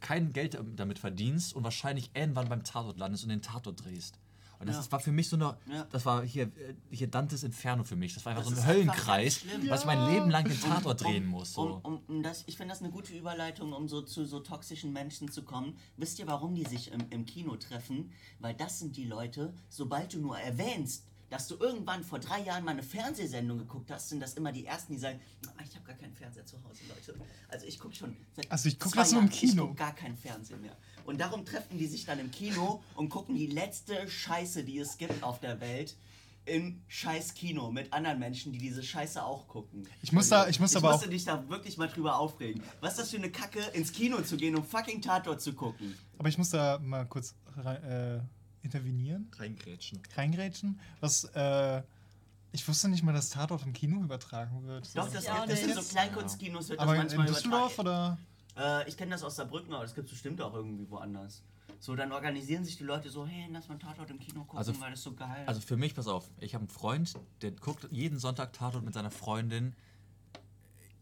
[SPEAKER 3] kein Geld damit verdienst und wahrscheinlich irgendwann beim Tatort landest und den Tatort drehst. Und das ja. war für mich so eine, ja. das war hier, hier Dantes Inferno für mich. Das war einfach das so ein Höllenkreis, was ich mein Leben lang den Tatort drehen muss. So.
[SPEAKER 5] Um, um, um das, ich finde das eine gute Überleitung, um so zu so toxischen Menschen zu kommen. Wisst ihr, warum die sich im, im Kino treffen? Weil das sind die Leute, sobald du nur erwähnst, dass du irgendwann vor drei Jahren mal eine Fernsehsendung geguckt hast, sind das immer die ersten, die sagen, ah, ich habe gar keinen Fernseher zu Hause, Leute. Also ich gucke schon
[SPEAKER 1] seit Also ich gucke das nur im Kino. Ich
[SPEAKER 5] gucke gar keinen Fernseher mehr. Und darum treffen die sich dann im Kino und gucken die letzte Scheiße, die es gibt auf der Welt, im scheiß Kino mit anderen Menschen, die diese Scheiße auch gucken.
[SPEAKER 1] Ich muss da, ich muss
[SPEAKER 5] ich
[SPEAKER 1] aber
[SPEAKER 5] musste dich da wirklich mal drüber aufregen. Was ist das für eine Kacke, ins Kino zu gehen, um fucking Tatort zu gucken?
[SPEAKER 1] Aber ich muss da mal kurz äh, intervenieren.
[SPEAKER 3] Reingrätschen.
[SPEAKER 1] Reingrätschen. Was, äh, ich wusste nicht mal, dass Tatort im Kino übertragen wird.
[SPEAKER 5] Doch, das, gibt, das sind so Kleinkunstkinos,
[SPEAKER 1] wird das aber manchmal in Düsseldorf übertragen. oder?
[SPEAKER 5] Äh, ich kenne das aus Saarbrücken, aber das gibt es bestimmt auch irgendwie woanders. So, dann organisieren sich die Leute so, hey, lass mal Tatort im Kino gucken, also, weil das so geil
[SPEAKER 3] Also für mich, pass auf, ich habe einen Freund, der guckt jeden Sonntag Tatort mit seiner Freundin.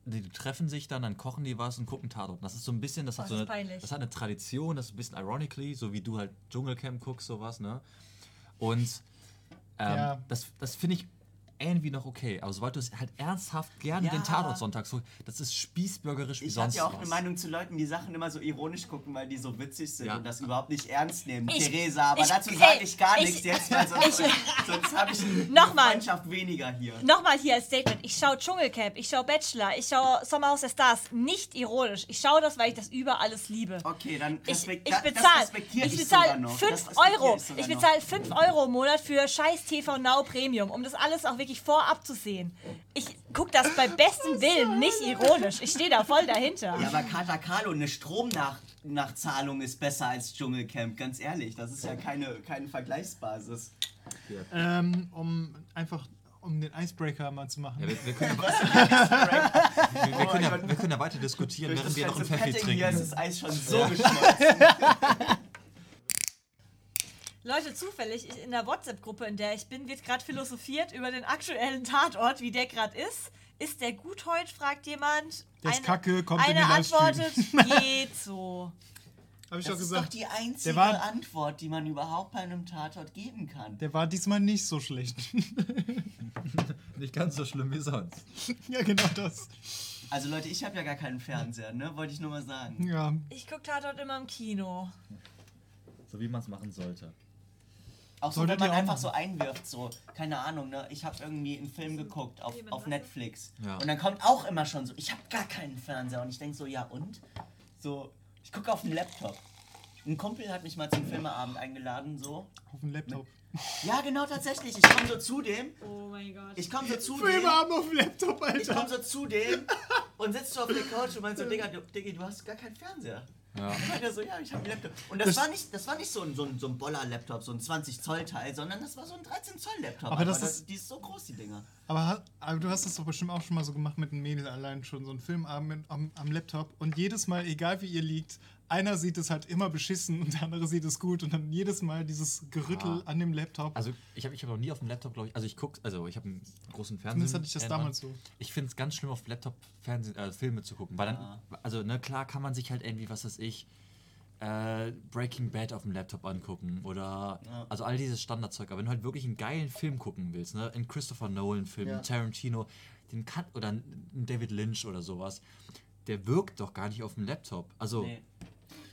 [SPEAKER 3] Die treffen sich dann, dann kochen die was und gucken Tatort. Das ist so ein bisschen, das, oh, hat so eine, das hat eine Tradition, das ist ein bisschen ironically, so wie du halt Dschungelcamp guckst, sowas, ne? Und ähm, ja. das, das finde ich irgendwie noch okay. Aber sobald du es halt ernsthaft gerne ja. den Tatort sonntags so, das ist spießbürgerisch wie ich sonst
[SPEAKER 5] Ich habe ja auch was. eine Meinung zu Leuten, die Sachen immer so ironisch gucken, weil die so witzig sind ja. und das überhaupt nicht ernst nehmen. Ich, Theresa, aber ich, dazu sage ich gar ich, nichts jetzt, weil sonst, sonst habe ich eine
[SPEAKER 4] nochmal,
[SPEAKER 5] Freundschaft weniger hier.
[SPEAKER 4] Nochmal hier als Statement. Ich schaue Dschungelcamp, ich schaue Bachelor, ich schaue Sommerhaus der Stars. Nicht ironisch. Ich schaue das, weil ich das über alles liebe.
[SPEAKER 5] Okay, dann
[SPEAKER 4] respekt, ich, ich bezahle ich bezahl 5 Euro. Ich bezahle 5 Euro im Monat für scheiß TV Now Premium, um das alles auch wirklich vorab zu sehen. Ich gucke das bei bestem Willen, nicht ironisch. Ich stehe da voll dahinter.
[SPEAKER 5] Ja, aber Kata Carlo, eine Stromnachzahlung ist besser als Dschungelcamp, ganz ehrlich. Das ist ja keine, keine Vergleichsbasis.
[SPEAKER 1] Ähm, um einfach um den Icebreaker mal zu machen. Ja, wir, wir, können, wir,
[SPEAKER 3] wir, können ja, wir können ja weiter diskutieren, während wir noch einen Pfeffi trinken. Hier
[SPEAKER 5] ist das Eis schon so ja. geschmolzen.
[SPEAKER 4] Leute, zufällig in der WhatsApp-Gruppe, in der ich bin, wird gerade philosophiert über den aktuellen Tatort, wie der gerade ist. Ist der gut heute, fragt jemand.
[SPEAKER 1] Der ist eine, kacke, kommt
[SPEAKER 4] eine
[SPEAKER 1] in den
[SPEAKER 4] antwortet, geht so.
[SPEAKER 1] Hab ich
[SPEAKER 5] das
[SPEAKER 1] doch gesagt.
[SPEAKER 5] ist doch die einzige war, Antwort, die man überhaupt bei einem Tatort geben kann.
[SPEAKER 1] Der war diesmal nicht so schlecht.
[SPEAKER 3] nicht ganz so schlimm wie sonst.
[SPEAKER 1] ja, genau das.
[SPEAKER 5] Also Leute, ich habe ja gar keinen Fernseher, ne? Wollte ich nur mal sagen.
[SPEAKER 1] Ja.
[SPEAKER 4] Ich gucke Tatort immer im Kino.
[SPEAKER 3] So wie man es machen sollte.
[SPEAKER 5] Auch so, wenn man einfach so einwirft, so, keine Ahnung, ne? Ich habe irgendwie einen Film geguckt auf, auf Netflix. Ja. Und dann kommt auch immer schon so, ich habe gar keinen Fernseher. Und ich denke so, ja und? So, ich gucke auf den Laptop. Ein Kumpel hat mich mal zum Filmeabend eingeladen, so.
[SPEAKER 1] Auf dem Laptop.
[SPEAKER 5] Ja, genau, tatsächlich. Ich komme so zu dem.
[SPEAKER 4] Oh mein Gott.
[SPEAKER 5] Ich komme so zu
[SPEAKER 1] dem. Filmeabend auf dem Laptop, Alter.
[SPEAKER 5] Ich komme so zu dem und sitzt so auf der Couch und meint so, Digga, Digga, du hast gar keinen Fernseher. Ja. So, ja, ich habe einen Laptop. Und das, das, war nicht, das war nicht so ein, so ein, so ein Boller-Laptop, so ein 20-Zoll-Teil, sondern das war so ein 13-Zoll-Laptop.
[SPEAKER 1] Aber, das ist,
[SPEAKER 5] die ist so groß, die Dinger.
[SPEAKER 1] Aber, aber, du hast das doch bestimmt auch schon mal so gemacht mit einem Mädel allein schon, so ein Filmabend mit, am, am Laptop. Und jedes Mal, egal wie ihr liegt, einer sieht es halt immer beschissen und der andere sieht es gut und dann jedes Mal dieses Gerüttel ja. an dem Laptop.
[SPEAKER 3] Also ich habe ich hab noch nie auf dem Laptop, glaube ich, also ich gucke, also ich habe einen großen Fernseher.
[SPEAKER 1] Zumindest hatte ich das damals so.
[SPEAKER 3] Ich finde es ganz schlimm, auf dem Laptop Fernsehen, äh, Filme zu gucken, weil dann, also ne, klar kann man sich halt irgendwie, was weiß ich, äh, Breaking Bad auf dem Laptop angucken oder ja. also all dieses Standardzeug. Aber wenn du halt wirklich einen geilen Film gucken willst, ne, einen Christopher Nolan-Film, ja. Tarantino, den kann oder einen David Lynch oder sowas, der wirkt doch gar nicht auf dem Laptop. Also
[SPEAKER 5] nee.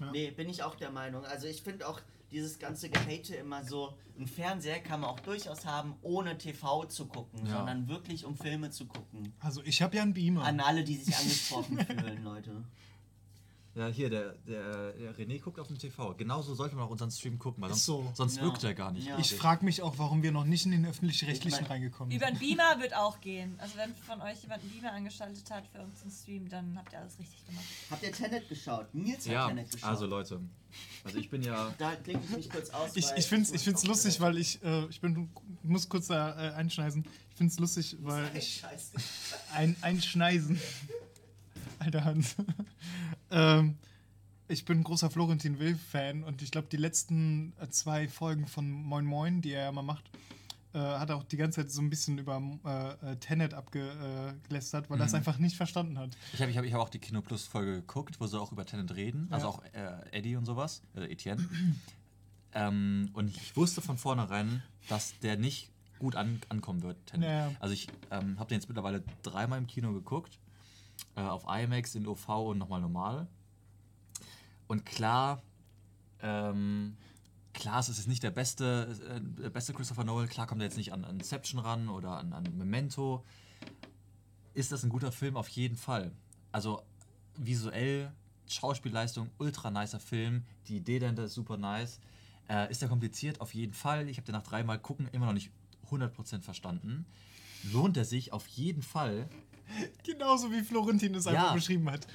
[SPEAKER 5] Ja. nee bin ich auch der Meinung. Also ich finde auch dieses ganze Gehate immer so, ein Fernseher kann man auch durchaus haben, ohne TV zu gucken, ja. sondern wirklich um Filme zu gucken.
[SPEAKER 1] Also ich habe ja einen Beamer.
[SPEAKER 5] An alle, die sich angesprochen fühlen, Leute.
[SPEAKER 3] Ja, hier, der, der, der René guckt auf dem TV. Genauso sollte man auch unseren Stream gucken, weil sonst, so. sonst ja. wirkt er gar nicht.
[SPEAKER 1] Ja. Ich frage mich auch, warum wir noch nicht in den öffentlich-rechtlichen reingekommen
[SPEAKER 4] sind. Über einen Beamer wird auch gehen. Also wenn von euch jemand einen Beamer angeschaltet hat für unseren Stream, dann habt ihr alles richtig gemacht.
[SPEAKER 5] Habt ihr Tenet geschaut? Nils
[SPEAKER 3] hat
[SPEAKER 5] ja, Tenet geschaut.
[SPEAKER 3] also Leute, also ich bin ja...
[SPEAKER 5] da klinge ich mich kurz aus.
[SPEAKER 1] Ich, ich finde es ich find's lustig, weil ich, äh, ich bin, muss kurz da äh, einschneisen. Ich finde es lustig, weil ich... Ein, einschneisen. Alter Hans. ähm, ich bin ein großer Florentin Will-Fan und ich glaube, die letzten äh, zwei Folgen von Moin Moin, die er ja mal macht, äh, hat auch die ganze Zeit so ein bisschen über äh, äh Tenet abgelästert, weil mhm. er es einfach nicht verstanden hat.
[SPEAKER 3] Ich habe ich hab, ich hab auch die Kino Plus Folge geguckt, wo sie auch über Tenet reden, also ja. auch äh, Eddie und sowas, äh, Etienne. ähm, und ich wusste von vornherein, dass der nicht gut an, ankommen wird, Tenet. Ja. Also ich ähm, habe den jetzt mittlerweile dreimal im Kino geguckt, auf IMAX, in OV und nochmal normal. Und klar, ähm, klar, es ist nicht der beste, äh, der beste Christopher Nolan. Klar kommt er jetzt nicht an, an Inception ran oder an, an Memento. Ist das ein guter Film? Auf jeden Fall. Also visuell, Schauspielleistung, ultra nicer Film. Die Idee dahinter ist super nice. Äh, ist er kompliziert? Auf jeden Fall. Ich habe den nach dreimal gucken immer noch nicht 100% verstanden. Lohnt er sich auf jeden Fall.
[SPEAKER 1] Genauso wie Florentin es einfach beschrieben hat.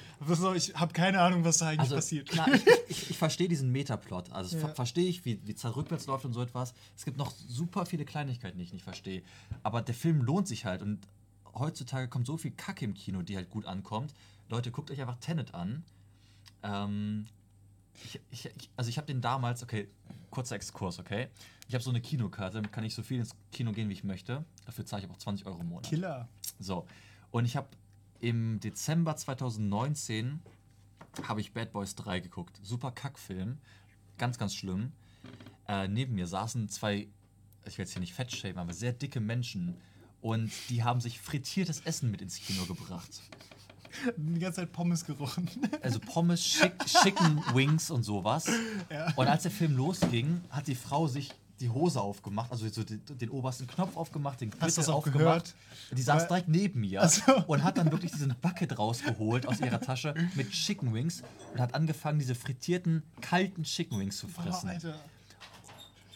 [SPEAKER 1] Ich habe keine Ahnung, was da eigentlich also, passiert.
[SPEAKER 3] Klar, ich, ich, ich verstehe diesen Metaplot. Also ja. verstehe ich, wie, wie rückwärts läuft und so etwas. Es gibt noch super viele Kleinigkeiten, die ich nicht verstehe. Aber der Film lohnt sich halt. Und heutzutage kommt so viel Kacke im Kino, die halt gut ankommt. Leute, guckt euch einfach Tenet an. Ähm, ich, ich, also ich habe den damals, okay, kurzer Exkurs, okay? Ich habe so eine Kinokarte, damit kann ich so viel ins Kino gehen, wie ich möchte. Dafür zahle ich aber auch 20 Euro im Monat.
[SPEAKER 1] Killer.
[SPEAKER 3] So, und ich habe im Dezember 2019 habe ich Bad Boys 3 geguckt. Super Kackfilm. Ganz, ganz schlimm. Äh, neben mir saßen zwei, ich will jetzt hier nicht fettshamen, aber sehr dicke Menschen. Und die haben sich frittiertes Essen mit ins Kino gebracht.
[SPEAKER 1] Die ganze Zeit Pommes gerochen.
[SPEAKER 3] Also Pommes, Chick Chicken Wings und sowas. Ja. Und als der Film losging, hat die Frau sich die Hose aufgemacht, also so den, den obersten Knopf aufgemacht, den
[SPEAKER 1] Gürtel aufgemacht. Gehört?
[SPEAKER 3] Die saß direkt neben mir also. und hat dann wirklich diesen Bucket rausgeholt aus ihrer Tasche mit Chicken Wings und hat angefangen, diese frittierten, kalten Chicken Wings zu fressen.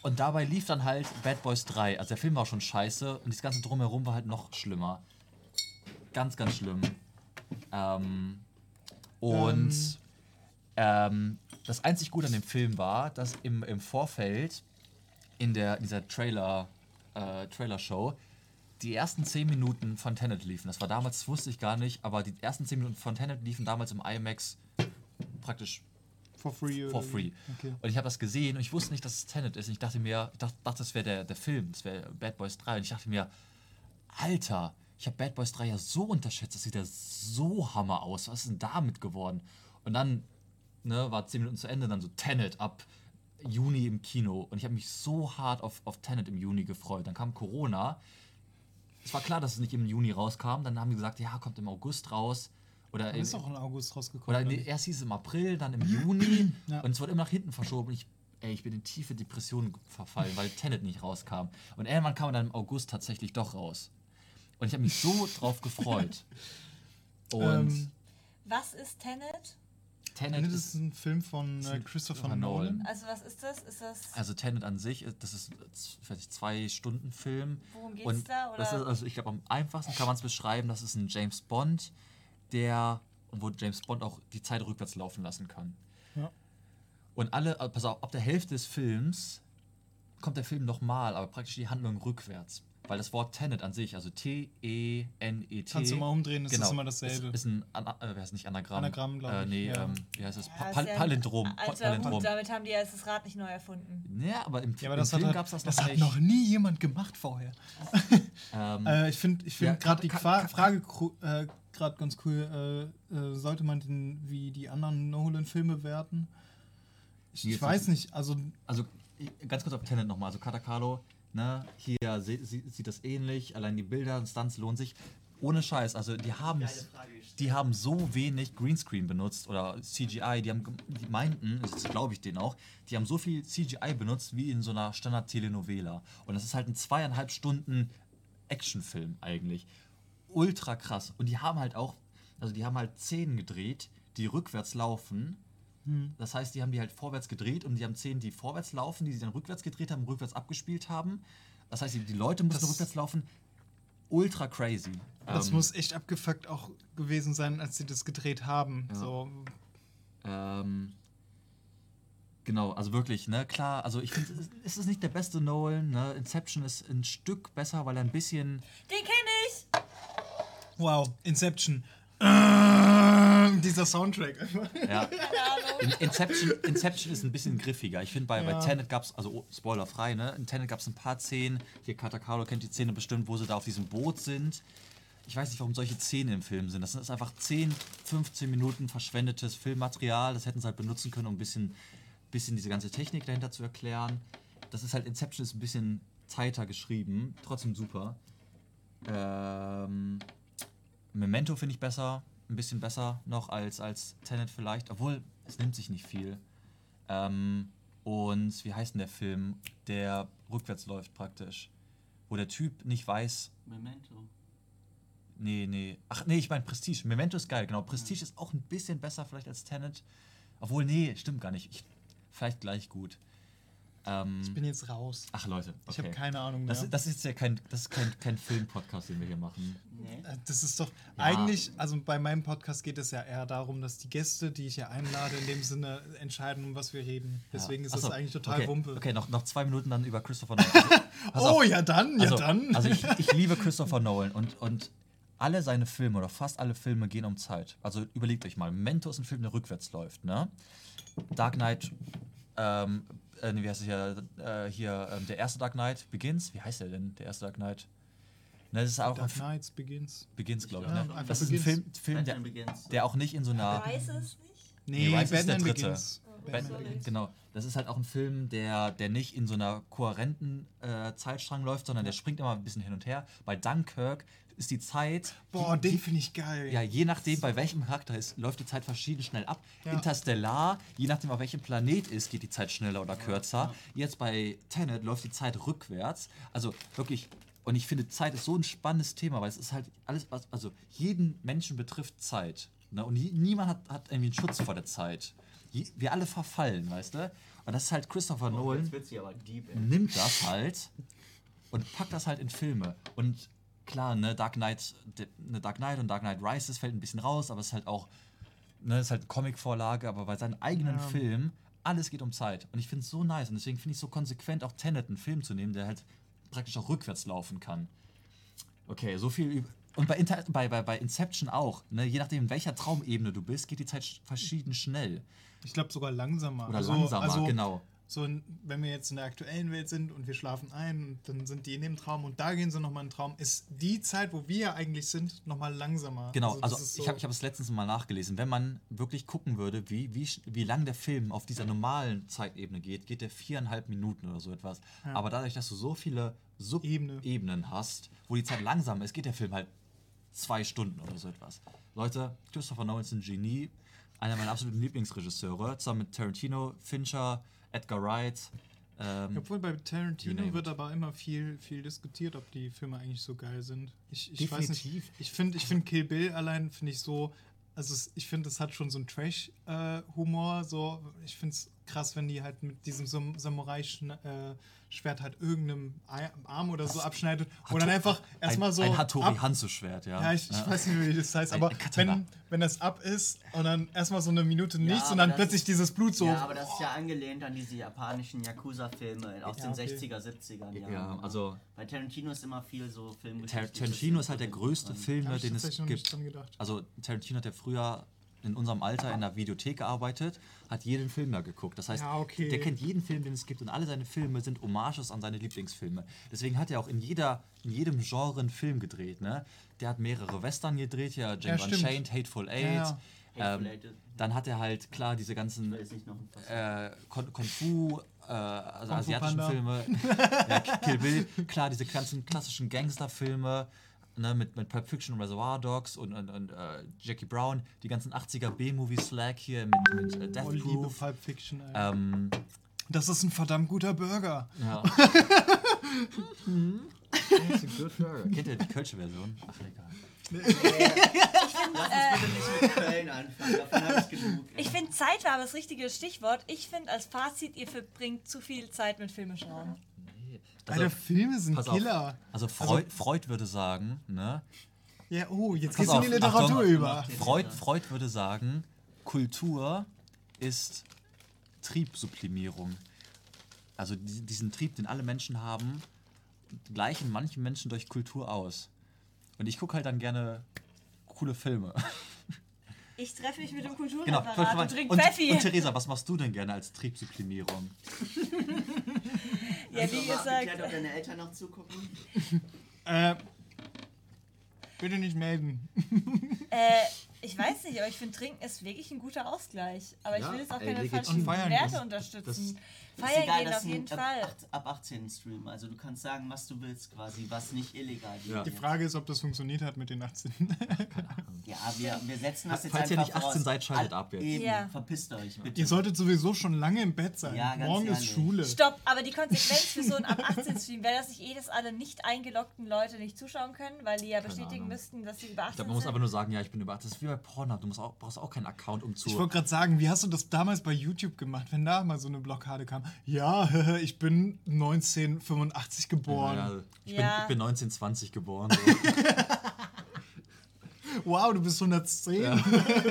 [SPEAKER 3] Und dabei lief dann halt Bad Boys 3. Also der Film war schon scheiße und das ganze Drumherum war halt noch schlimmer. Ganz, ganz schlimm. Ähm, und ähm. ähm, das einzig Gute an dem Film war, dass im, im Vorfeld in der, dieser Trailer, äh, Trailer-Show die ersten 10 Minuten von Tenet liefen. Das war damals, das wusste ich gar nicht, aber die ersten 10 Minuten von Tenet liefen damals im IMAX praktisch
[SPEAKER 1] for free.
[SPEAKER 3] For free. Okay. Und ich habe das gesehen und ich wusste nicht, dass es Tenet ist. Und ich dachte mir, ich dachte, dachte das wäre der, der Film, das wäre Bad Boys 3. Und ich dachte mir, Alter, ich habe Bad Boys 3 ja so unterschätzt, das sieht ja so hammer aus. Was ist denn damit geworden? Und dann ne, war 10 Minuten zu Ende, dann so Tenet ab Juni im Kino und ich habe mich so hart auf, auf Tenet im Juni gefreut. Dann kam Corona. Es war klar, dass es nicht im Juni rauskam. Dann haben die gesagt, ja, kommt im August raus. Oder
[SPEAKER 1] ist auch im August rausgekommen.
[SPEAKER 3] Oder nee, erst hieß es im April, dann im Juni. ja. Und es wurde immer nach hinten verschoben. Ich, ey, ich bin in tiefe Depressionen verfallen, weil Tenet nicht rauskam. Und irgendwann kam dann im August tatsächlich doch raus. Und ich habe mich so drauf gefreut. Und. Ähm,
[SPEAKER 4] was ist Tenet?
[SPEAKER 1] Tenet ist, ist, ein Film von äh, Christopher Nolan.
[SPEAKER 4] Also was ist das? Ist das?
[SPEAKER 3] Also Tenet an sich, das ist vielleicht zwei Stunden Film.
[SPEAKER 4] Worum geht's und da? Oder?
[SPEAKER 3] Ist, also ich glaube am einfachsten kann man es beschreiben. Das ist ein James Bond, der wo James Bond auch die Zeit rückwärts laufen lassen kann. Ja. Und alle, äh, pass auf, ab der Hälfte des Films kommt der Film nochmal, aber praktisch die Handlung rückwärts. Weil das Wort Tenet an sich, also T-E-N-E-T.
[SPEAKER 1] Kannst du mal umdrehen, das genau, ist immer dasselbe.
[SPEAKER 3] Ist, ist ein, äh, wer ist nicht Anagramm?
[SPEAKER 1] Anagramm, glaube äh,
[SPEAKER 3] ich. Äh, nee,
[SPEAKER 1] ja.
[SPEAKER 3] ähm, wie heißt das? Pa Pal Palindrom.
[SPEAKER 4] Also
[SPEAKER 3] Palindrom.
[SPEAKER 4] Gut, damit haben die ja das Rad nicht neu erfunden.
[SPEAKER 3] Ja, aber im,
[SPEAKER 1] ja, aber
[SPEAKER 3] im
[SPEAKER 1] das
[SPEAKER 3] Film
[SPEAKER 1] hat,
[SPEAKER 3] gab es das,
[SPEAKER 1] das
[SPEAKER 3] noch
[SPEAKER 1] hat
[SPEAKER 3] nicht.
[SPEAKER 1] noch nie jemand gemacht vorher. ähm, äh, ich finde ich find
[SPEAKER 3] ja,
[SPEAKER 1] gerade die
[SPEAKER 3] kann,
[SPEAKER 1] Qua Frage äh, gerade ganz cool. Äh, äh, sollte man den wie die anderen Nolan-Filme werten? Ich, ich weiß nicht, also...
[SPEAKER 3] Also ganz kurz auf Tenet nochmal. Also Katakalo, ne, hier sie, sie, sieht das ähnlich, allein die Bilder und Stunts lohnen sich. Ohne Scheiß, also die haben, die haben so wenig Greenscreen benutzt oder CGI, die haben, die meinten, das glaube ich denen auch, die haben so viel CGI benutzt wie in so einer Standard-Telenovela. Und das ist halt ein zweieinhalb Stunden Actionfilm eigentlich. Ultra krass. Und die haben halt auch, also die haben halt Szenen gedreht, die rückwärts laufen hm. Das heißt, die haben die halt vorwärts gedreht und die haben Szenen, die vorwärts laufen, die sie dann rückwärts gedreht haben, rückwärts abgespielt haben. Das heißt, die Leute mussten das rückwärts laufen. Ultra crazy.
[SPEAKER 1] Das ähm, muss echt abgefuckt auch gewesen sein, als sie das gedreht haben. Ja. So.
[SPEAKER 3] Ähm, genau, also wirklich, ne, klar, also ich finde, es ist nicht der beste Nolan, ne? Inception ist ein Stück besser, weil er ein bisschen.
[SPEAKER 4] Den kenne ich!
[SPEAKER 1] Wow, Inception. Äh, dieser Soundtrack.
[SPEAKER 3] Ja. In, Inception, Inception ist ein bisschen griffiger. Ich finde, bei, ja. bei Tenet gab es, also oh, spoilerfrei, ne? In Tenet gab es ein paar Szenen. Hier, Katakalo kennt die Szene bestimmt, wo sie da auf diesem Boot sind. Ich weiß nicht, warum solche Szenen im Film sind. Das ist einfach 10, 15 Minuten verschwendetes Filmmaterial. Das hätten sie halt benutzen können, um ein bisschen, bisschen diese ganze Technik dahinter zu erklären. Das ist halt, Inception ist ein bisschen tighter geschrieben. Trotzdem super. Ähm. Memento finde ich besser, ein bisschen besser noch als, als Tenet vielleicht, obwohl es nimmt sich nicht viel. Ähm, und wie heißt denn der Film, der rückwärts läuft praktisch? Wo der Typ nicht weiß.
[SPEAKER 5] Memento.
[SPEAKER 3] Nee, nee. Ach nee, ich meine Prestige. Memento ist geil, genau. Prestige ja. ist auch ein bisschen besser vielleicht als Tenet. Obwohl, nee, stimmt gar nicht. Ich, vielleicht gleich gut.
[SPEAKER 1] Ähm, ich bin jetzt raus.
[SPEAKER 3] Ach Leute,
[SPEAKER 1] okay. ich habe keine Ahnung
[SPEAKER 3] mehr. Das, das ist ja kein, das ist kein, kein Film-Podcast, den wir hier machen.
[SPEAKER 1] Nee. Äh, das ist doch ja. eigentlich, also bei meinem Podcast geht es ja eher darum, dass die Gäste, die ich hier einlade, in dem Sinne entscheiden, um was wir reden. Deswegen ja. ist Achso, das eigentlich total
[SPEAKER 3] okay.
[SPEAKER 1] Wumpe.
[SPEAKER 3] Okay, noch, noch zwei Minuten dann über Christopher Nolan.
[SPEAKER 1] Also, oh, ja dann, ja
[SPEAKER 3] also,
[SPEAKER 1] dann.
[SPEAKER 3] Also ich, ich liebe Christopher Nolan und, und alle seine Filme oder fast alle Filme gehen um Zeit. Also überlegt euch mal, Memento ist ein Film, der rückwärts läuft, ne? Dark Knight ähm, äh, wie heißt es ja, äh, hier, äh, der erste Dark Knight Begins. Wie heißt der denn, der erste Dark Knight? Ne, das ist auch
[SPEAKER 1] Dark Knights Begins.
[SPEAKER 3] Begins, glaube ich.
[SPEAKER 1] Ja,
[SPEAKER 3] ne? Das ist ein Film, Film der, der, auch nicht in so einer.
[SPEAKER 4] Weiß es nicht?
[SPEAKER 3] Nee, nee Rise ist der dritte. Begins. Batman, genau. Das ist halt auch ein Film, der, der nicht in so einer kohärenten äh, Zeitstrang läuft, sondern der springt immer ein bisschen hin und her. Bei Dunkirk ist die Zeit.
[SPEAKER 1] Boah, die, den finde ich geil.
[SPEAKER 3] Ja, je nachdem, bei welchem Charakter ist, läuft die Zeit verschieden schnell ab. Ja. Interstellar, je nachdem, auf welchem Planet ist, geht die Zeit schneller oder kürzer. Ja. Jetzt bei Tenet läuft die Zeit rückwärts. Also wirklich. Und ich finde, Zeit ist so ein spannendes Thema, weil es ist halt alles, was, also jeden Menschen betrifft Zeit. Ne? Und niemand hat, hat irgendwie einen Schutz vor der Zeit. Wir alle verfallen, weißt du? Und das ist halt Christopher oh, Nolan. Deep, nimmt das halt und packt das halt in Filme. Und klar, ne, Dark Knight, ne, Dark Knight und Dark Knight Rises fällt ein bisschen raus, aber es ist halt auch, ne, ist halt Comic-Vorlage, aber bei seinen eigenen ja. Film, alles geht um Zeit. Und ich finde es so nice und deswegen finde ich es so konsequent, auch Tenet einen Film zu nehmen, der halt praktisch auch rückwärts laufen kann. Okay, so viel über. Und bei, Inter bei, bei, bei Inception auch, ne? je nachdem, in welcher Traumebene du bist, geht die Zeit verschieden schnell.
[SPEAKER 1] Ich glaube sogar langsamer.
[SPEAKER 3] Oder also, langsamer, also, genau
[SPEAKER 1] so, wenn wir jetzt in der aktuellen Welt sind und wir schlafen ein und dann sind die in dem Traum und da gehen sie nochmal in den Traum, ist die Zeit, wo wir eigentlich sind, nochmal langsamer.
[SPEAKER 3] Genau, also, also so ich habe ich hab es letztens mal nachgelesen. Wenn man wirklich gucken würde, wie, wie, wie lang der Film auf dieser normalen Zeitebene geht, geht der viereinhalb Minuten oder so etwas. Ja. Aber dadurch, dass du so viele Sub-Ebenen hast, wo die Zeit langsam ist, geht der Film halt zwei Stunden oder so etwas. Leute, Christopher Nolan ist ein Genie, einer meiner absoluten Lieblingsregisseure, zusammen mit Tarantino, Fincher, Edgar Wright.
[SPEAKER 1] Ähm, Obwohl bei Tarantino wird aber immer viel, viel diskutiert, ob die Filme eigentlich so geil sind. Ich, ich weiß nicht. Ich finde ich find Kill Bill allein finde ich so, also es, ich finde, es hat schon so einen Trash-Humor. Äh, so, ich finde es krass, wenn die halt mit diesem Samurai-Schwert äh, halt irgendeinem Arm oder so abschneidet. Hattori, und dann einfach erstmal so.
[SPEAKER 3] Ein Hattori Hanzo-Schwert, ja.
[SPEAKER 1] Ja, ich, ich ja. weiß nicht, wie das heißt, aber wenn, wenn das ab ist und dann erstmal so eine Minute nichts ja, und dann plötzlich
[SPEAKER 5] ist,
[SPEAKER 1] dieses Blut so.
[SPEAKER 5] Ja, aber das ist ja angelehnt an diese japanischen Yakuza-Filme aus den okay. 60er, 70er Jahren.
[SPEAKER 3] Ja, also.
[SPEAKER 5] Bei Tarantino ist immer viel so Film.
[SPEAKER 3] Tarantino ist halt der größte Film, den es gibt. Also Tarantino hat ja früher in unserem Alter in der Videothek gearbeitet, hat jeden Film da geguckt. Das heißt, ja, okay. der kennt jeden Film, den es gibt und alle seine Filme sind Hommages an seine Lieblingsfilme. Deswegen hat er auch in, jeder, in jedem Genre einen Film gedreht. Ne? Der hat mehrere Western gedreht, ja, Django ja, Unchained, Hateful Eight. Ja, ähm, dann hat er halt klar diese ganzen äh, Kung Fu, äh, also asiatischen Panda. Filme, ja, Kill Bill, klar diese ganzen klassischen Gangsterfilme ne, mit, mit Pulp Fiction und Reservoir Dogs und, und, und äh, Jackie Brown, die ganzen 80er B-Movie-Slack hier mit, mit äh, Death oh, Proof. liebe
[SPEAKER 1] Pulp Fiction, ähm, Das ist ein verdammt guter Burger. Ja.
[SPEAKER 3] mhm. That's a good burger. Kennt ihr die Kölsche Version? Ach, egal.
[SPEAKER 4] ich finde, Zeit war das richtige Stichwort. Ich finde als Fazit, ihr verbringt zu viel Zeit mit Filme schauen.
[SPEAKER 1] Also, Alter, Filme sind Killer.
[SPEAKER 3] Auf. Also Freud, also, Freud würde sagen, ne?
[SPEAKER 1] Ja, oh, jetzt geht's in die Literatur Achtung, über.
[SPEAKER 3] Freud, Freud würde sagen, Kultur ist Triebsublimierung. Also diesen Trieb, den alle Menschen haben, gleichen manche Menschen durch Kultur aus. Und ich gucke halt dann gerne coole Filme.
[SPEAKER 4] Ich treffe mich mit dem Kulturreferat genau, und trinke
[SPEAKER 3] Pfeffi. Und Theresa, was machst du denn gerne als Triebsublimierung?
[SPEAKER 5] ja, wie gesagt. Erklärt, ob deine Eltern noch zugucken?
[SPEAKER 1] äh, bitte nicht melden.
[SPEAKER 4] äh, ich weiß nicht, aber ich finde, Trinken ist wirklich ein guter Ausgleich. Aber ja, ich will jetzt auch keine falschen Werte unterstützen. Feiern egal, gehen auf jeden Fall.
[SPEAKER 5] Ab, ab 18 Stream. Also du kannst sagen, was du willst quasi, was nicht illegal ist.
[SPEAKER 1] Ja. Die Frage ist, ob das funktioniert hat mit den 18.
[SPEAKER 5] ja, wir, wir setzen das jetzt
[SPEAKER 3] Falls
[SPEAKER 5] ihr
[SPEAKER 3] nicht 18 seid, schaltet ab
[SPEAKER 5] jetzt. Eben, ja. verpisst euch bitte.
[SPEAKER 1] Ihr solltet sowieso schon lange im Bett sein. Ja, Morgen ehrlich. ist Schule.
[SPEAKER 4] Stopp, aber die Konsequenz für so einen ab 18 Stream wäre, dass sich eh das alle nicht eingeloggten Leute nicht zuschauen können, weil die ja bestätigen müssten, dass sie über 18 ich
[SPEAKER 3] glaub, man muss aber nur sagen, ja, ich bin über 18. Das ist wie bei Pornhub. Du musst auch, brauchst auch keinen Account, um zu...
[SPEAKER 1] Ich wollte gerade sagen, wie hast du das damals bei YouTube gemacht, wenn da mal so eine Blockade kam? Ja, ich bin 1985 geboren. Ja,
[SPEAKER 3] ich, ja. Bin, ich, bin, 1920 geboren.
[SPEAKER 1] wow, du bist 110. Ja.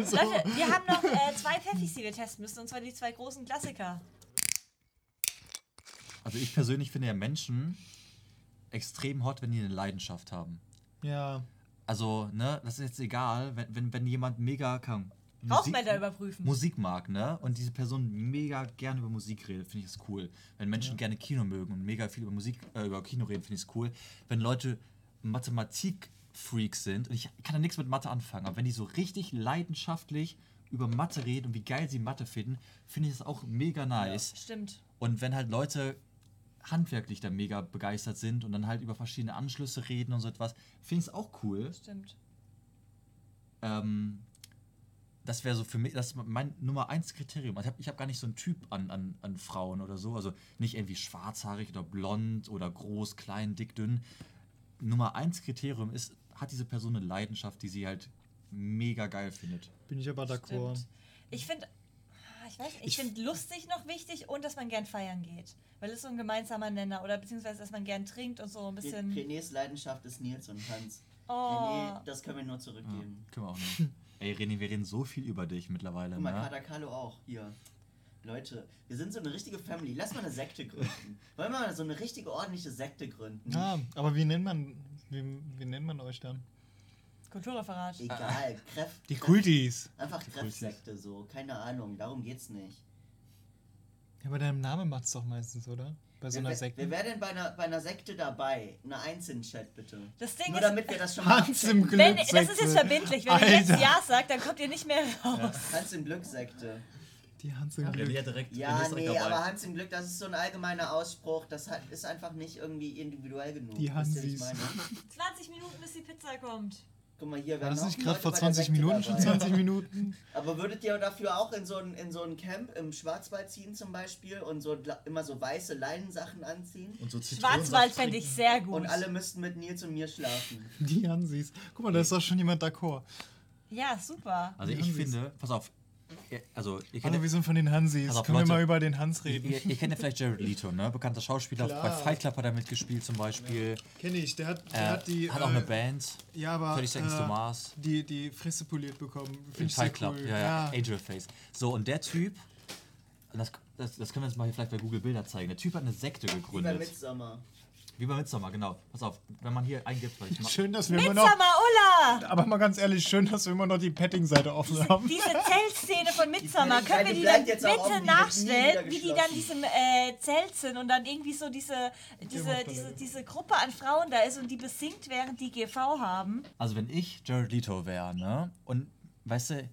[SPEAKER 4] so. Leute, wir haben noch äh, zwei Pfeffis, die wir testen müssen, und zwar die zwei großen Klassiker.
[SPEAKER 3] Also ich persönlich finde ja Menschen extrem hot, wenn die eine Leidenschaft haben.
[SPEAKER 1] Ja.
[SPEAKER 3] Also, ne, das ist jetzt egal, wenn, wenn, wenn jemand mega kann,
[SPEAKER 4] Rauchmelder überprüfen.
[SPEAKER 3] Musik mag, ne? Und diese Person mega gerne über Musik redet, finde ich das cool. Wenn Menschen ja. gerne Kino mögen und mega viel über Musik, äh, über Kino reden, finde ich es cool. Wenn Leute Mathematik-Freaks sind, und ich kann da nichts mit Mathe anfangen, aber wenn die so richtig leidenschaftlich über Mathe reden und wie geil sie Mathe finden, finde ich das auch mega nice.
[SPEAKER 4] Ja, stimmt.
[SPEAKER 3] Und wenn halt Leute handwerklich da mega begeistert sind und dann halt über verschiedene Anschlüsse reden und so etwas, finde ich es auch cool.
[SPEAKER 4] Stimmt.
[SPEAKER 3] Ähm, das wäre so für mich, das ist mein Nummer eins Kriterium. Ich habe ich hab gar nicht so einen Typ an, an, an Frauen oder so. Also nicht irgendwie schwarzhaarig oder blond oder groß, klein, dick, dünn. Nummer eins Kriterium ist, hat diese Person eine Leidenschaft, die sie halt mega geil findet.
[SPEAKER 1] Bin ich aber d'accord.
[SPEAKER 4] Ich finde, ah, ich weiß, ich, ich finde lustig noch wichtig und dass man gern feiern geht. Weil es so ein gemeinsamer Nenner oder beziehungsweise, dass man gern trinkt und so ein bisschen.
[SPEAKER 5] Renés Leidenschaft ist Nils und Hans. Oh. René, das können wir nur zurückgeben.
[SPEAKER 3] Ja, können wir auch nicht. Ey, René, wir reden so viel über dich mittlerweile.
[SPEAKER 5] Guck mal, ne? Katakalo auch. Hier. Leute, wir sind so eine richtige Family. Lass mal eine Sekte gründen. Wollen wir mal so eine richtige, ordentliche Sekte gründen?
[SPEAKER 1] Ja, aber wie nennt man, wie, wie nennt man euch dann?
[SPEAKER 4] Kulturreferat.
[SPEAKER 5] Egal, Kräft.
[SPEAKER 1] Die Kultis.
[SPEAKER 5] Einfach Kräftsekte so, keine Ahnung, darum geht's nicht.
[SPEAKER 1] Ja, aber deinem Name macht's doch meistens, oder? Bei so einer Sekte.
[SPEAKER 5] Wer wäre denn bei einer, bei einer Sekte dabei? Eine Eins in Chat, bitte.
[SPEAKER 4] Das Ding
[SPEAKER 5] Nur
[SPEAKER 4] ist,
[SPEAKER 5] damit wir das schon mal
[SPEAKER 1] Hans im Glück
[SPEAKER 4] wenn, Das ist jetzt verbindlich. Wenn Alter. ihr jetzt Ja sagt, dann kommt ihr nicht mehr raus. Ja.
[SPEAKER 5] Hans im Glück Sekte.
[SPEAKER 1] Die Hans im Glück.
[SPEAKER 3] Ja, direkt,
[SPEAKER 5] ja nee, dabei. aber Hans im Glück, das ist so ein allgemeiner Ausspruch. Das hat, ist einfach nicht irgendwie individuell genug.
[SPEAKER 1] Die Hansis.
[SPEAKER 4] 20 Minuten, bis die Pizza kommt.
[SPEAKER 5] Guck mal hier,
[SPEAKER 1] War das nicht gerade vor 20 Minuten schon 20 Minuten?
[SPEAKER 5] Aber würdet ihr dafür auch in so ein, in so ein Camp im Schwarzwald ziehen zum Beispiel und so immer so weiße Leinensachen anziehen?
[SPEAKER 3] Und so
[SPEAKER 4] Schwarzwald fände ich sehr gut.
[SPEAKER 5] Und alle müssten mit Nils und mir schlafen.
[SPEAKER 1] Die Hansis. Guck mal, da ist doch schon jemand d'accord.
[SPEAKER 4] Ja, super.
[SPEAKER 3] Also ich finde, pass auf, also
[SPEAKER 1] ihr kennt, oh, wir sind von den Hansis. Also Können Leute, wir mal über den Hans reden?
[SPEAKER 3] Ihr, ihr kennt ja vielleicht Jared Leto, ne? Bekannter Schauspieler. Klar. Bei Fight Club hat er mitgespielt zum Beispiel.
[SPEAKER 1] Ja. Kenn ich. Der hat, der
[SPEAKER 3] äh,
[SPEAKER 1] hat die.
[SPEAKER 3] Hat auch eine Band.
[SPEAKER 1] Ja, aber.
[SPEAKER 3] 30 Seconds äh, to Mars.
[SPEAKER 1] Die, die Fresse poliert bekommen.
[SPEAKER 3] In Fight Club, cool. ja, ja, Angel Face. So, und der Typ. Das, das, das können wir jetzt mal hier vielleicht bei Google Bilder zeigen. Der Typ hat eine Sekte gegründet. Wie bei
[SPEAKER 5] Midsommar.
[SPEAKER 3] Wie bei Midsommar, genau. Pass auf, wenn man hier eingibt, weil ich
[SPEAKER 1] Schön, dass wir
[SPEAKER 4] immer noch. Ulla!
[SPEAKER 1] Aber mal ganz ehrlich, schön, dass wir immer noch die Petting-Seite offen
[SPEAKER 4] diese,
[SPEAKER 1] haben.
[SPEAKER 4] Diese Zeltszene von Midsommar, können wir die dann bitte nachstellen, wie die dann diesem äh, Zelt sind und dann irgendwie so diese, diese, diese, diese Gruppe an Frauen da ist und die besingt, während die GV haben?
[SPEAKER 3] Also, wenn ich Jared Leto wäre, ne? Und weißt du,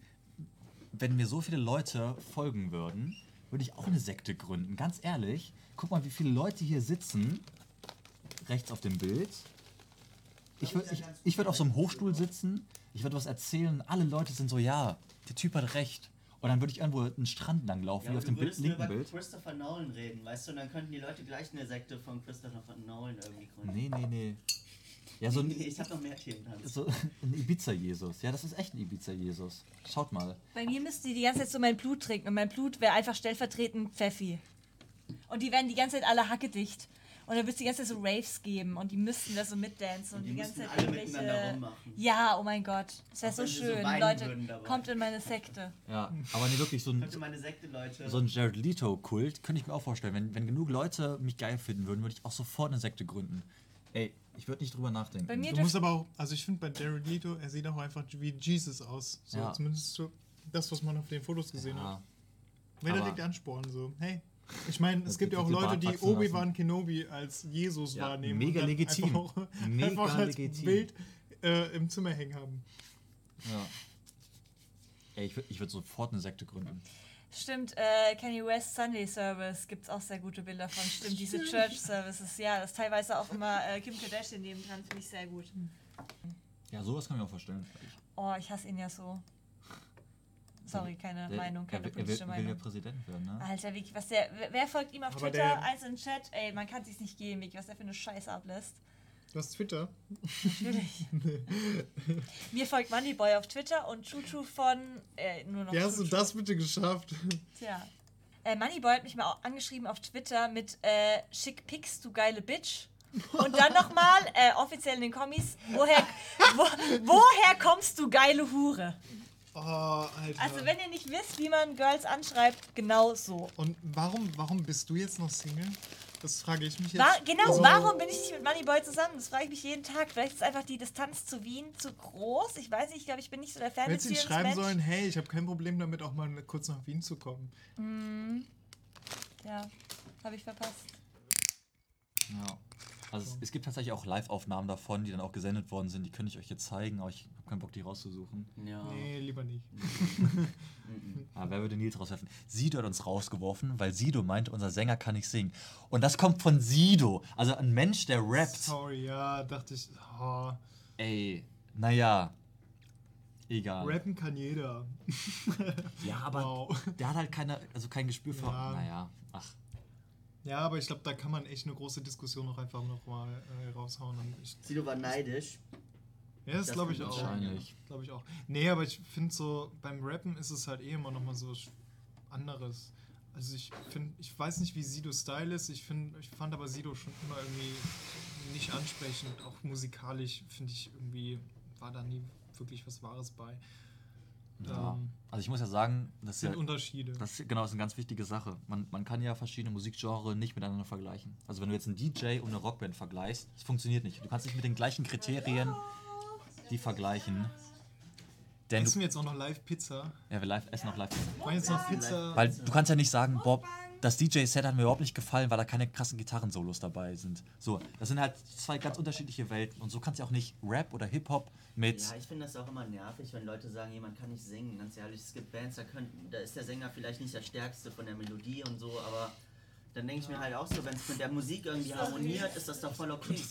[SPEAKER 3] wenn mir so viele Leute folgen würden, würde ich auch eine Sekte gründen. Ganz ehrlich, guck mal, wie viele Leute hier sitzen rechts auf dem Bild. Ich würde ich, ich würd auf so einem Hochstuhl sitzen, ich würde was erzählen, alle Leute sind so, ja, der Typ hat recht. Und dann würde ich irgendwo einen Strand lang laufen, ja, wie auf dem Bild, linken über Bild.
[SPEAKER 5] Christopher Nolan reden, weißt du, und dann könnten die Leute gleich eine Sekte von Christopher Nolan irgendwie gründen.
[SPEAKER 3] Nee, nee, nee.
[SPEAKER 5] Ja, so ein, ich habe noch mehr Themen.
[SPEAKER 3] So ein Ibiza-Jesus. Ja, das ist echt ein Ibiza-Jesus. Schaut mal.
[SPEAKER 4] Bei mir müssten die die ganze Zeit so mein Blut trinken und mein Blut wäre einfach stellvertretend Pfeffi. Und die werden die ganze Zeit alle hackedicht. Und da wird es die ganze Zeit so Raves geben und die müssten da so mitdancen und, und die, die ganze Zeit
[SPEAKER 5] alle miteinander rummachen.
[SPEAKER 4] Ja, oh mein Gott. Das wäre so schön. So Leute, kommt in meine Sekte.
[SPEAKER 3] Ja, aber nee, wirklich so ein,
[SPEAKER 5] Sekte,
[SPEAKER 3] so ein Jared Leto-Kult könnte ich mir auch vorstellen. Wenn, wenn genug Leute mich geil finden würden, würde ich auch sofort eine Sekte gründen. Ey, ich würde nicht drüber nachdenken.
[SPEAKER 1] Bei mir du musst aber auch, also ich finde bei Jared Leto, er sieht auch einfach wie Jesus aus. So, ja. Zumindest so das, was man auf den Fotos gesehen ja. hat. Wenn er legt Ansporn so, hey, ich meine, es gibt ja auch Leute, die Obi-Wan Kenobi als Jesus ja, wahrnehmen.
[SPEAKER 3] Mega legitim.
[SPEAKER 1] Einfach,
[SPEAKER 3] mega
[SPEAKER 1] einfach als legitim. Bild äh, im Zimmer hängen haben.
[SPEAKER 3] Ja. Ey, ich würde ich würd sofort eine Sekte gründen.
[SPEAKER 4] Stimmt, äh, Kanye West Sunday Service gibt es auch sehr gute Bilder von. Stimmt, diese Church Services, ja, das ist teilweise auch immer äh, Kim Kardashian nebendran, finde ich sehr gut.
[SPEAKER 3] Ja, sowas kann ich mir auch vorstellen.
[SPEAKER 4] Oh, ich hasse ihn ja so. Sorry, keine der, Meinung, keine politische
[SPEAKER 3] er will,
[SPEAKER 4] Meinung.
[SPEAKER 3] will ja Präsident werden, ne?
[SPEAKER 4] Alter, Vicky, was der, wer folgt ihm auf Aber Twitter? Eins im Chat, ey, man kann sich's nicht geben, Vicky, was der für eine Scheiße ablässt.
[SPEAKER 1] Du hast Twitter?
[SPEAKER 4] Natürlich. Mir folgt Moneyboy auf Twitter und Chuchu von äh, nur noch.
[SPEAKER 1] Wie hast du das bitte geschafft?
[SPEAKER 4] Tja. Äh, Moneyboy hat mich mal angeschrieben auf Twitter mit äh, Schick Pics, du geile Bitch. Und dann nochmal, äh, offiziell in den Kommis, woher, wo, woher kommst du geile Hure?
[SPEAKER 1] Oh, Alter.
[SPEAKER 4] Also wenn ihr nicht wisst, wie man Girls anschreibt, genau so.
[SPEAKER 1] Und warum, warum bist du jetzt noch Single? Das frage ich mich jetzt.
[SPEAKER 4] War, genau, also, warum bin ich nicht mit Moneyboy zusammen? Das frage ich mich jeden Tag. Vielleicht ist einfach die Distanz zu Wien zu groß. Ich weiß nicht, ich glaube, ich bin nicht so der Fan
[SPEAKER 1] Hättest du schreiben sollen, hey, ich habe kein Problem damit, auch mal kurz nach Wien zu kommen.
[SPEAKER 4] Mm. Ja, habe ich verpasst.
[SPEAKER 3] Ja. Also es, es, gibt tatsächlich auch Live-Aufnahmen davon, die dann auch gesendet worden sind. Die könnte ich euch jetzt zeigen, aber ich habe keinen Bock, die rauszusuchen.
[SPEAKER 1] Ja. Nee, lieber nicht.
[SPEAKER 3] aber wer würde Nils rauswerfen? Sido hat uns rausgeworfen, weil Sido meinte, unser Sänger kann nicht singen. Und das kommt von Sido. Also ein Mensch, der rappt.
[SPEAKER 1] Sorry, ja, dachte ich. Oh.
[SPEAKER 3] Ey, naja. Egal.
[SPEAKER 1] Rappen kann jeder.
[SPEAKER 3] ja, aber wow. der hat halt keine, also kein Gespür für. Ja. Naja, ach.
[SPEAKER 1] Ja, aber ich glaube, da kann man echt eine große Diskussion noch einfach noch mal äh, raushauen. Und ich,
[SPEAKER 5] Sido war neidisch.
[SPEAKER 1] Ja, das, das glaube ich auch. Wahrscheinlich. Glaube ich auch. Nee, aber ich finde so, beim Rappen ist es halt eh immer noch mal so anderes. Also ich finde, ich weiß nicht, wie Sido Style ist. Ich, find, ich fand aber Sido schon immer irgendwie nicht ansprechend. Auch musikalisch finde ich irgendwie, war da nie wirklich was Wahres bei.
[SPEAKER 3] Ja. Ähm, also ich muss ja sagen, das
[SPEAKER 1] sind
[SPEAKER 3] ja,
[SPEAKER 1] Unterschiede.
[SPEAKER 3] Das genau, ist eine ganz wichtige Sache. Man, man kann ja verschiedene Musikgenres nicht miteinander vergleichen. Also wenn du jetzt einen DJ und eine Rockband vergleichst, das funktioniert nicht. Du kannst nicht mit den gleichen Kriterien die vergleichen.
[SPEAKER 1] Denn essen wir jetzt auch noch live Pizza?
[SPEAKER 3] Ja, wir live, essen noch live Pizza.
[SPEAKER 1] Wollen jetzt noch Pizza?
[SPEAKER 3] Weil du kannst ja nicht sagen, Bob, das DJ-Set hat mir überhaupt nicht gefallen, weil da keine krassen Gitarrensolos dabei sind. So, das sind halt zwei ganz unterschiedliche Welten und so kannst du auch nicht Rap oder Hip-Hop mit.
[SPEAKER 5] Ja, ich finde das auch immer nervig, wenn Leute sagen, jemand kann nicht singen. Ganz ehrlich, es gibt Bands, da, können, da ist der Sänger vielleicht nicht der stärkste von der Melodie und so, aber dann denke ich mir halt auch so, wenn es mit der Musik irgendwie harmoniert, ist das doch voll okay.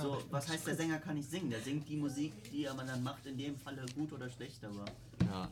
[SPEAKER 5] So, was heißt, der Sänger kann nicht singen? Der singt die Musik, die er man dann macht, in dem Falle gut oder schlecht, aber.
[SPEAKER 3] Ja.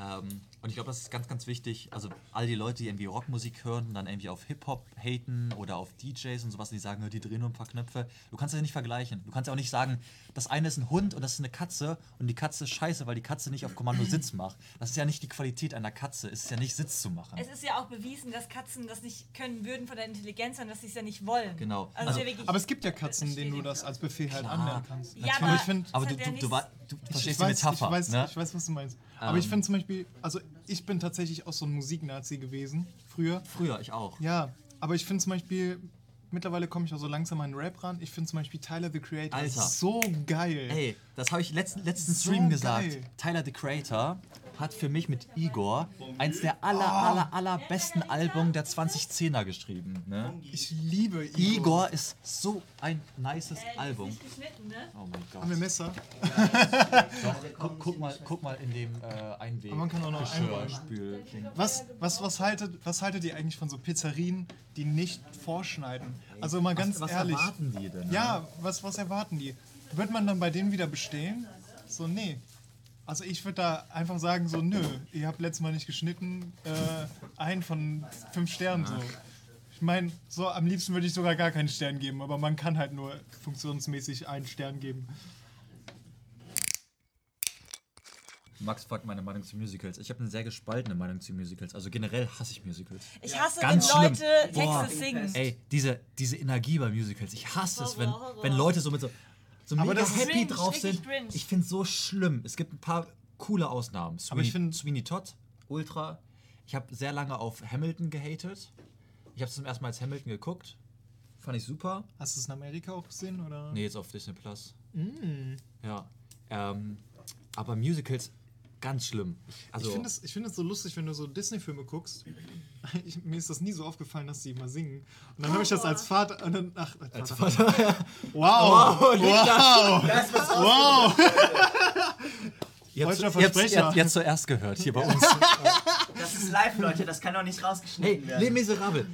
[SPEAKER 3] Ähm, und ich glaube, das ist ganz, ganz wichtig. Also all die Leute, die irgendwie Rockmusik hören und dann irgendwie auf Hip-Hop haten oder auf DJs und sowas, die sagen, die drehen nur ein paar Knöpfe. Du kannst das ja nicht vergleichen. Du kannst ja auch nicht sagen, das eine ist ein Hund und das ist eine Katze und die Katze ist scheiße, weil die Katze nicht auf Kommando Sitz macht. Das ist ja nicht die Qualität einer Katze. Es ist ja nicht Sitz zu machen.
[SPEAKER 4] Es ist ja auch bewiesen, dass Katzen das nicht können würden von der Intelligenz, sondern dass sie es ja nicht wollen.
[SPEAKER 3] Genau.
[SPEAKER 4] Also
[SPEAKER 3] Also-
[SPEAKER 1] Aber es gibt ja Katzen, denen du das als Befehl halt anlernen kannst.
[SPEAKER 4] Ja,
[SPEAKER 1] aber
[SPEAKER 4] aber
[SPEAKER 1] ich finde,
[SPEAKER 3] Aber du, du, du, du
[SPEAKER 1] ich
[SPEAKER 3] verstehst
[SPEAKER 1] weiß,
[SPEAKER 3] die Metapher.
[SPEAKER 1] ich weiß,
[SPEAKER 3] ne?
[SPEAKER 1] ich weiß, was du meinst. Aber ich
[SPEAKER 3] Ähm.
[SPEAKER 1] finde zum Beispiel, also ich bin tatsächlich auch so ein Musiknazi gewesen, früher.
[SPEAKER 3] Früher, ich auch.
[SPEAKER 1] Ja, aber ich finde zum Beispiel, mittlerweile komme ich auch so langsam an den Rap ran. Ich finde zum Beispiel Tyler, the Creator,
[SPEAKER 3] Alter.
[SPEAKER 1] so geil.
[SPEAKER 3] Ey, das habe ich letzten, letzten
[SPEAKER 1] So
[SPEAKER 3] Stream gesagt.
[SPEAKER 1] geil.
[SPEAKER 3] Tyler the Creator hat für mich mit Igor eins der aller, aller, aller besten Alben der 2010er geschrieben. Ne?
[SPEAKER 1] Ich liebe Igor.
[SPEAKER 3] Igor ist so ein nices
[SPEAKER 4] Äh,
[SPEAKER 3] Album.
[SPEAKER 4] ne?
[SPEAKER 3] Oh mein
[SPEAKER 1] Haben wir
[SPEAKER 3] Gott.
[SPEAKER 1] Messer?
[SPEAKER 3] Doch, guck, guck, mal, guck mal in dem äh, Einweg.
[SPEAKER 1] Aber man kann auch noch.
[SPEAKER 3] Geschirrspül.
[SPEAKER 1] Was, was, was, haltet, was haltet ihr eigentlich von so Pizzerien, die nicht vorschneiden? Also mal ganz
[SPEAKER 3] was, was
[SPEAKER 1] ehrlich.
[SPEAKER 3] erwarten die denn? ne?
[SPEAKER 1] Ja, was, was erwarten die? Wird man dann bei denen wieder bestellen? So, nee. Also ich würde da einfach sagen, so, nö, ihr habt letztes Mal nicht geschnitten, äh, ein von fünf Sternen so. Ich meine, so am liebsten würde ich sogar gar keinen Stern geben, aber man kann halt nur funktionsmäßig einen Stern geben.
[SPEAKER 3] Max fragt meine Meinung zu Musicals. Ich habe eine sehr gespaltene Meinung zu Musicals. Also generell hasse ich Musicals.
[SPEAKER 4] Ich hasse,
[SPEAKER 3] Ganz
[SPEAKER 4] wenn
[SPEAKER 3] schlimm.
[SPEAKER 4] Leute
[SPEAKER 3] Boah.
[SPEAKER 4] Texte singen.
[SPEAKER 3] Ey, diese, diese Energie bei Musicals. Ich hasse es, wenn,
[SPEAKER 4] Horror, Horror.
[SPEAKER 3] wenn Leute so mit so, so
[SPEAKER 1] Aber
[SPEAKER 3] mega happy
[SPEAKER 4] cringe,
[SPEAKER 3] drauf sind.
[SPEAKER 4] cringe.
[SPEAKER 3] Ich finde es so schlimm. Es gibt ein paar coole Ausnahmen. Sweeney,
[SPEAKER 1] Aber ich find-
[SPEAKER 3] Sweeney Todd, Ultra. Ich habe sehr lange auf Hamilton gehatet. Ich habe zum ersten Mal als Hamilton geguckt. Fand ich super.
[SPEAKER 1] Hast du es in Amerika auch gesehen? Oder?
[SPEAKER 3] Nee, jetzt auf Disney Plus.
[SPEAKER 1] Mm.
[SPEAKER 3] Ja. Ähm, aber Musicals, ganz schlimm. Also,
[SPEAKER 1] Ich finde es ich find es so lustig, wenn du so Disney-Filme guckst. Ich, mir ist das nie so aufgefallen, dass die immer singen. Und dann habe ich das als Vater. Und dann, ach, als Vater. Wow! Wow! Wow! Wow.
[SPEAKER 3] ihr habt,
[SPEAKER 1] Deutscher
[SPEAKER 3] ihr habt,
[SPEAKER 1] Versprecher.
[SPEAKER 3] ihr habt, ihr habt zuerst gehört hier bei uns.
[SPEAKER 5] Das ist live, Leute, das kann doch nicht
[SPEAKER 3] Hey,
[SPEAKER 5] rausgeschnitten
[SPEAKER 3] Les
[SPEAKER 5] werden.
[SPEAKER 3] Miserables.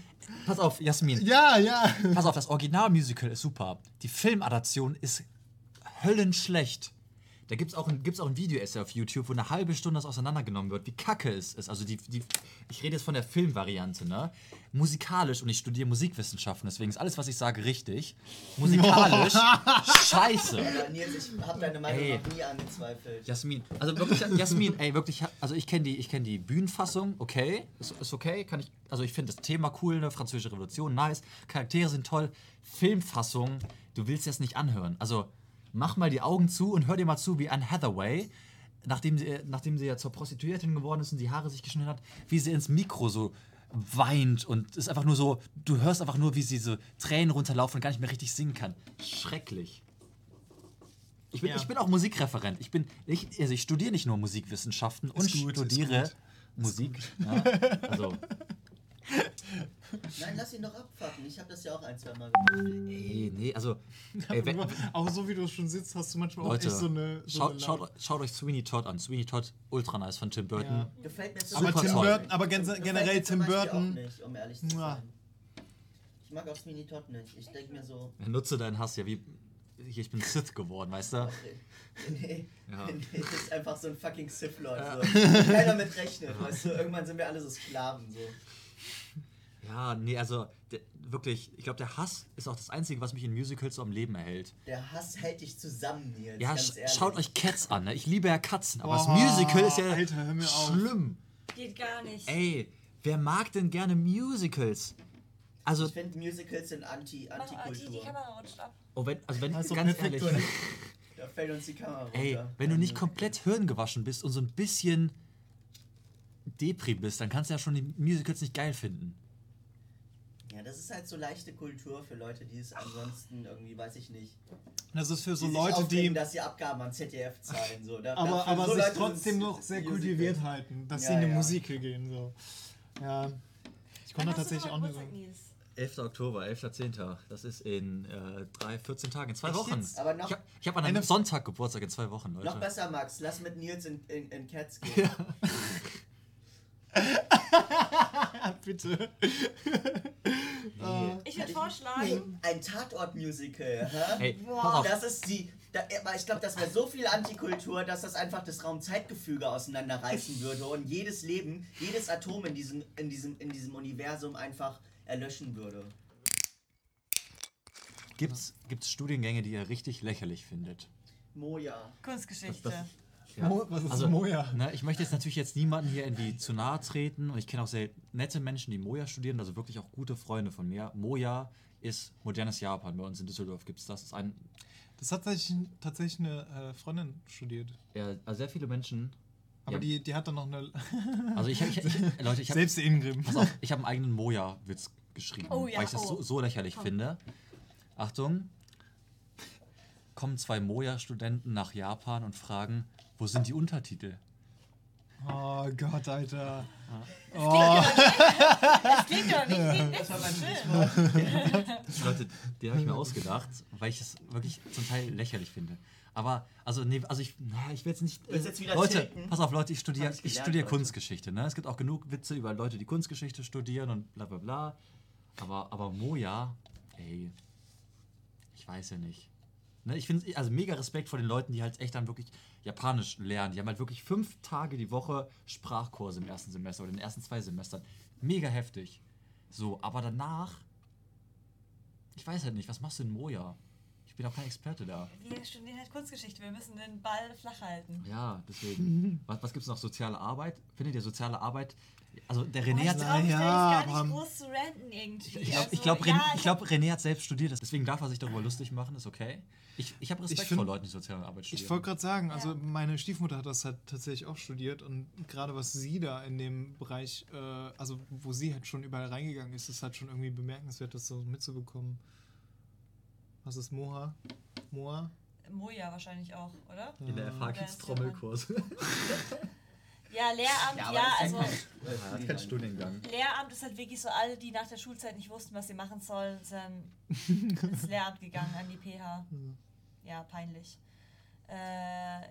[SPEAKER 3] Pass auf, Jasmin.
[SPEAKER 1] Ja, ja.
[SPEAKER 3] Pass auf, das Originalmusical ist super. Die Filmadaption ist höllenschlecht. Da gibt es auch ein, gibt's auch ein Video-Essay auf YouTube, wo eine halbe Stunde das auseinandergenommen wird, wie kacke es ist. Also die, die, ich rede jetzt von der Filmvariante, ne? Musikalisch, und ich studiere Musikwissenschaften, deswegen ist alles, was ich sage, richtig. Musikalisch, scheiße.
[SPEAKER 5] Aber Nils, ich habe deine Meinung
[SPEAKER 3] Ey.
[SPEAKER 5] noch nie angezweifelt.
[SPEAKER 3] Jasmin, also wirklich, Jasmin, ey, wirklich, also ich kenne die, ich kenn die Bühnenfassung, okay, ist, ist okay, kann ich, also ich finde das Thema cool, eine französische Revolution, nice, Charaktere sind toll, Filmfassung, du willst das nicht anhören, also mach mal die Augen zu und hör dir mal zu, wie Anne Hathaway, nachdem sie, nachdem sie ja zur Prostituiertin geworden ist und die Haare sich geschnitten hat, wie sie ins Mikro so weint und ist einfach nur so, du hörst einfach nur, wie sie so Tränen runterlaufen und gar nicht mehr richtig singen kann. Schrecklich. Ich bin,
[SPEAKER 1] Ja.
[SPEAKER 3] ich bin auch Musikreferent. Ich, bin, ich, also ich studiere nicht nur Musikwissenschaften und
[SPEAKER 1] Ist gut, ist
[SPEAKER 3] studiere
[SPEAKER 1] gut.
[SPEAKER 3] Musik. Ja, also,
[SPEAKER 5] Nein, lass ihn doch abfacken. Ich habe das ja auch ein, zwei Mal gemacht.
[SPEAKER 3] ey, nee, also, ey, wenn,
[SPEAKER 1] Auch so wie du schon sitzt, hast du manchmal
[SPEAKER 3] Leute,
[SPEAKER 1] auch echt so eine. So
[SPEAKER 3] schaut,
[SPEAKER 1] eine
[SPEAKER 3] schaut, schaut euch Sweeney Todd an. Sweeney Todd, ultra nice von Tim Burton.
[SPEAKER 1] Ja.
[SPEAKER 5] Gefällt mir so
[SPEAKER 1] aber
[SPEAKER 3] Super
[SPEAKER 1] Tim
[SPEAKER 3] toll.
[SPEAKER 1] Burton, aber gen
[SPEAKER 5] Gefällt
[SPEAKER 1] generell
[SPEAKER 5] mir zum
[SPEAKER 1] Tim Burton.
[SPEAKER 5] Auch nicht, um ehrlich zu sein. Ich mag auch Sweeney Todd nicht. Ich denke mir so,
[SPEAKER 3] Nutze deinen Hass ja wie. Ich bin Sith geworden, weißt du?
[SPEAKER 5] nee,
[SPEAKER 3] Ja.
[SPEAKER 5] nee, das ist einfach so ein fucking Sith-Lord. So. Keiner mit rechnet, weißt du, irgendwann sind wir alle so Sklaven. So.
[SPEAKER 3] Ja, nee, also der, wirklich, ich glaube, der Hass ist auch das Einzige, was mich in Musicals so am Leben erhält.
[SPEAKER 5] Der Hass hält dich zusammen, Nils.
[SPEAKER 3] Ja,
[SPEAKER 5] ganz
[SPEAKER 3] sch
[SPEAKER 5] ehrlich.
[SPEAKER 3] schaut euch Cats an, ne? Ich liebe ja Katzen, aber das
[SPEAKER 1] Boah,
[SPEAKER 3] Musical ist ja
[SPEAKER 1] Alter, hör mir auf.
[SPEAKER 3] schlimm.
[SPEAKER 4] Geht gar nicht.
[SPEAKER 3] Ey, wer mag denn gerne Musicals? Also,
[SPEAKER 5] Ich finde, Musicals sind Anti-
[SPEAKER 4] Mach mal, die, die
[SPEAKER 5] Antikultur.
[SPEAKER 4] Kamera rutscht ab.
[SPEAKER 3] oh, wenn, also wenn,
[SPEAKER 1] Also
[SPEAKER 3] ganz ehrlich,
[SPEAKER 5] da fällt uns die Kamera runter.
[SPEAKER 3] ey, wenn du nicht komplett hirngewaschen bist und so ein bisschen Depri bist, dann kannst du ja schon die Musicals nicht geil finden.
[SPEAKER 5] Ja, das ist halt so leichte Kultur für Leute, die es ansonsten irgendwie, weiß ich nicht.
[SPEAKER 1] Das ist für so
[SPEAKER 5] die sich
[SPEAKER 1] Leute,
[SPEAKER 5] aufregen,
[SPEAKER 1] die.
[SPEAKER 5] dass sie Abgaben an ZDF zahlen. So. Da,
[SPEAKER 1] Aber, aber
[SPEAKER 5] so
[SPEAKER 1] sich
[SPEAKER 5] Leute
[SPEAKER 1] trotzdem noch sehr kultiviert halten, dass
[SPEAKER 5] Ja,
[SPEAKER 1] sie in eine
[SPEAKER 5] ja.
[SPEAKER 1] Musical gehen. So. Ja. Ich konnte
[SPEAKER 4] hast du
[SPEAKER 1] tatsächlich auch nicht so.
[SPEAKER 4] Geburtstag, Nils?
[SPEAKER 3] 11. Oktober, 11.10. Das ist in äh, drei, 14 Tagen, in zwei
[SPEAKER 1] Echt
[SPEAKER 3] Wochen.
[SPEAKER 1] jetzt?
[SPEAKER 5] Aber noch-
[SPEAKER 3] ich habe hab an einem
[SPEAKER 1] Eine-
[SPEAKER 3] Sonntag Geburtstag in zwei Wochen, Leute.
[SPEAKER 5] Noch besser, Max, lass mit Nils in, in, in Cats gehen.
[SPEAKER 1] Bitte.
[SPEAKER 4] Ich würde vorschlagen,
[SPEAKER 5] Ein Tatort-Musical, hä?
[SPEAKER 3] Ey,
[SPEAKER 5] Boah,
[SPEAKER 3] pass auf.
[SPEAKER 5] das ist die. Da, ich glaube, das wäre so viel Antikultur, dass das einfach das Raum-Zeitgefüge auseinanderreißen würde und jedes Leben, jedes Atom in diesem, in diesem, in diesem Universum einfach erlöschen würde.
[SPEAKER 3] Gibt es Studiengänge, die ihr richtig lächerlich findet?
[SPEAKER 5] Moja.
[SPEAKER 4] Kunstgeschichte.
[SPEAKER 3] Das, das,
[SPEAKER 1] ja. Mo was ist also, Moja?
[SPEAKER 3] Ne, ich möchte jetzt natürlich jetzt niemanden hier irgendwie zu nahe treten und ich kenne auch sehr nette Menschen, die Moja studieren, also wirklich auch gute Freunde von mir. Moja ist modernes Japan. Bei uns in Düsseldorf gibt es das. das. Ist ein
[SPEAKER 1] das hat tatsächlich, tatsächlich eine äh, Freundin studiert.
[SPEAKER 3] Ja, also sehr viele Menschen.
[SPEAKER 1] Aber
[SPEAKER 3] ja.
[SPEAKER 1] die, die hat dann noch eine.
[SPEAKER 3] also ich, ich, ich Leute, ich habe.
[SPEAKER 1] Selbst Ingrim.
[SPEAKER 3] Pass auf, ich habe einen eigenen Moja-Witz geschrieben, oh, ja, weil ich das oh. so, so, lächerlich Komm. finde. Achtung. Kommen zwei Moja-Studenten nach Japan und fragen, wo sind die Untertitel?
[SPEAKER 1] Oh Gott, Alter.
[SPEAKER 4] Oh. Das klingt doch nicht Das war mein
[SPEAKER 3] Film. Leute, den habe ich mir ausgedacht, weil ich es wirklich zum Teil lächerlich finde. Aber, also, nee, also ich, na, ich will jetzt nicht.
[SPEAKER 5] Äh, jetzt
[SPEAKER 3] Leute, tilten? pass auf, Leute, ich studiere ich studier Kunstgeschichte. Ne? Es gibt auch genug Witze über Leute, die Kunstgeschichte studieren und bla bla bla. Aber, aber Moja, ey, ich weiß ja nicht. Ne, ich finde also mega Respekt vor den Leuten, die halt echt dann wirklich Japanisch lernen. Die haben halt wirklich fünf Tage die Woche Sprachkurse im ersten Semester oder in den ersten zwei Semestern. Mega heftig. So, aber danach, ich weiß halt nicht, was machst du in Moja? Ich bin auch kein Experte da.
[SPEAKER 4] Wir studieren halt Kunstgeschichte, wir müssen den Ball flach halten.
[SPEAKER 3] Ja, deswegen. was was gibt es noch? Soziale Arbeit? Findet ihr soziale Arbeit also der René
[SPEAKER 4] oh,
[SPEAKER 3] hat.
[SPEAKER 4] Glaub, ja, gar nicht groß zu ranten irgendwie.
[SPEAKER 3] Ich glaube, also, glaub, René, ja, glaub, René hat selbst studiert, deswegen darf er sich darüber lustig machen, ist okay. Ich, ich habe Respekt ich find, vor Leuten, die soziale Arbeit studieren.
[SPEAKER 1] Ich wollte gerade sagen, also ja. meine Stiefmutter hat das halt tatsächlich auch studiert und gerade was sie da in dem Bereich, äh, also wo sie halt schon überall reingegangen ist, ist halt schon irgendwie bemerkenswert, das so mitzubekommen. Was ist Moha? Moa?
[SPEAKER 4] Moja wahrscheinlich auch, oder?
[SPEAKER 3] In der FH gibt es Trommelkurs.
[SPEAKER 4] Ja, Lehramt, ja, ja also.
[SPEAKER 3] Er hat keinen Studiengang.
[SPEAKER 4] Lehramt ist halt wirklich so, alle, die nach der Schulzeit nicht wussten, was sie machen sollen, sind ins Lehramt gegangen, an die PH. Ja, peinlich. Äh,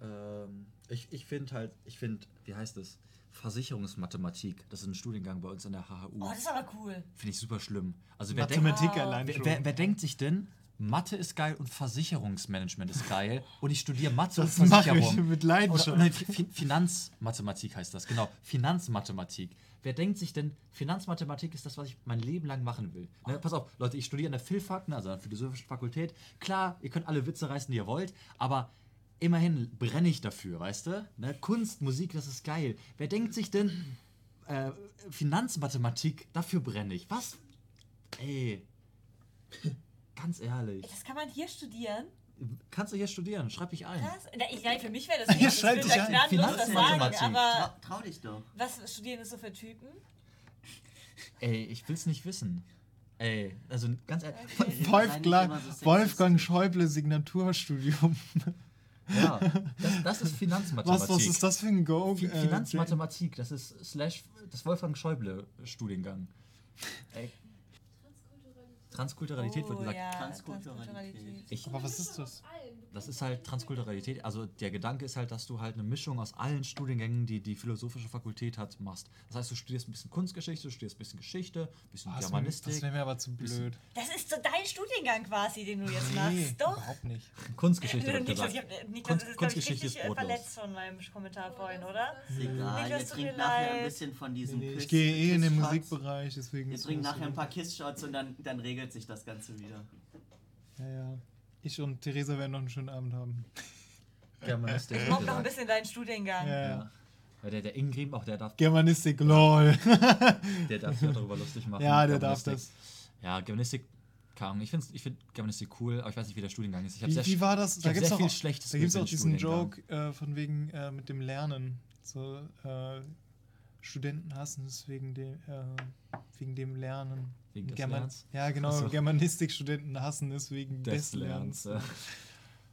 [SPEAKER 3] ähm, ich ich finde halt, ich finde, wie heißt es? Versicherungsmathematik. Das ist ein Studiengang bei uns an der HHU.
[SPEAKER 4] Oh, das ist aber cool.
[SPEAKER 3] Finde ich super schlimm. Also wer
[SPEAKER 1] Mathematik denkt, allein
[SPEAKER 3] wer, wer, wer denkt sich denn, Mathe ist geil und Versicherungsmanagement ist geil. Und ich studiere Mathe
[SPEAKER 1] das
[SPEAKER 3] und Versicherung.
[SPEAKER 1] Ich mit Leidenschaft.
[SPEAKER 3] Oder, oder Finanzmathematik heißt das, genau. Finanzmathematik. Wer denkt sich denn, Finanzmathematik ist das, was ich mein Leben lang machen will? Ne, pass auf, Leute, ich studiere an der Philfak, ne, also an der Philosophischen Fakultät. Klar, ihr könnt alle Witze reißen, die ihr wollt, aber immerhin brenne ich dafür, weißt du? Ne, Kunst, Musik, das ist geil. Wer denkt sich denn, äh, Finanzmathematik, dafür brenne ich? Was? Ey. Ganz ehrlich.
[SPEAKER 4] Das kann man hier studieren.
[SPEAKER 3] Kannst du hier studieren? Schreib dich ein.
[SPEAKER 4] Krass. Ich, nein, für mich wäre das nicht.
[SPEAKER 1] Schreib dich ein.
[SPEAKER 3] Finanzmathematik.
[SPEAKER 4] Sagen, aber
[SPEAKER 5] trau, trau dich doch.
[SPEAKER 4] Was studieren das so für Typen?
[SPEAKER 3] Эй, ich will's nicht wissen. Ey, also ganz ehrlich.
[SPEAKER 1] Okay. Wolfgang, so Wolfgang Schäuble Signaturstudium.
[SPEAKER 3] Ja, das, das, ist Finanzmathematik.
[SPEAKER 1] Was, was ist das für ein Go?
[SPEAKER 3] Fi äh, Finanzmathematik, das ist slash das Wolfgang Schäuble Studiengang. Ey, Transkulturalität
[SPEAKER 4] oh,
[SPEAKER 3] wird gesagt.
[SPEAKER 4] Ja, Transkulturalität.
[SPEAKER 1] Ich, aber was ist das?
[SPEAKER 3] Das ist halt Transkulturalität. Also der Gedanke ist halt, dass du halt eine Mischung aus allen Studiengängen, die die philosophische Fakultät hat, machst. Das heißt, du studierst ein bisschen Kunstgeschichte, du studierst ein bisschen Geschichte, ein bisschen
[SPEAKER 1] oh,
[SPEAKER 3] Germanistik.
[SPEAKER 1] Das wäre mir aber zu blöd.
[SPEAKER 4] Das ist so dein Studiengang quasi, den du jetzt
[SPEAKER 1] nee,
[SPEAKER 4] machst. Doch.
[SPEAKER 1] überhaupt nicht.
[SPEAKER 3] Kunstgeschichte wird
[SPEAKER 4] gesagt. Niklas, Kunst, ist, Kunstgeschichte ist brotlos. verletzt von meinem Kommentar vorhin, oder?
[SPEAKER 5] egal, wir trinken nachher ein bisschen von diesem
[SPEAKER 1] nee, Ich gehe eh in den Musikbereich, deswegen...
[SPEAKER 5] Wir trinken nachher ein paar Kissshots und dann, dann regelt sich das Ganze wieder.
[SPEAKER 1] Ja, ja. Ich und Theresa werden noch einen schönen Abend haben.
[SPEAKER 3] Germanistik.
[SPEAKER 4] Ich brauche noch ein bisschen deinen Studiengang.
[SPEAKER 1] Ja, ja.
[SPEAKER 3] ja. Der, der Ingrim, auch der darf.
[SPEAKER 1] Germanistik, lol.
[SPEAKER 3] der darf sich auch darüber lustig machen.
[SPEAKER 1] Ja, der darf das.
[SPEAKER 3] Ja, Germanistik, keine Ich finde ich find Germanistik cool, aber ich weiß nicht, wie der Studiengang ist. Ich
[SPEAKER 1] wie,
[SPEAKER 3] sehr,
[SPEAKER 1] wie war das?
[SPEAKER 3] Da
[SPEAKER 1] gibt es
[SPEAKER 3] viel Schlechtes.
[SPEAKER 1] Da gibt es auch diesen Joke äh, von wegen äh, mit dem Lernen. So, äh, Studenten hassen es wegen dem, äh, wegen dem Lernen.
[SPEAKER 3] Wegen des German Lernens?
[SPEAKER 1] Ja, genau. So. Germanistikstudenten hassen es wegen des, des Lernens.
[SPEAKER 4] Lernens.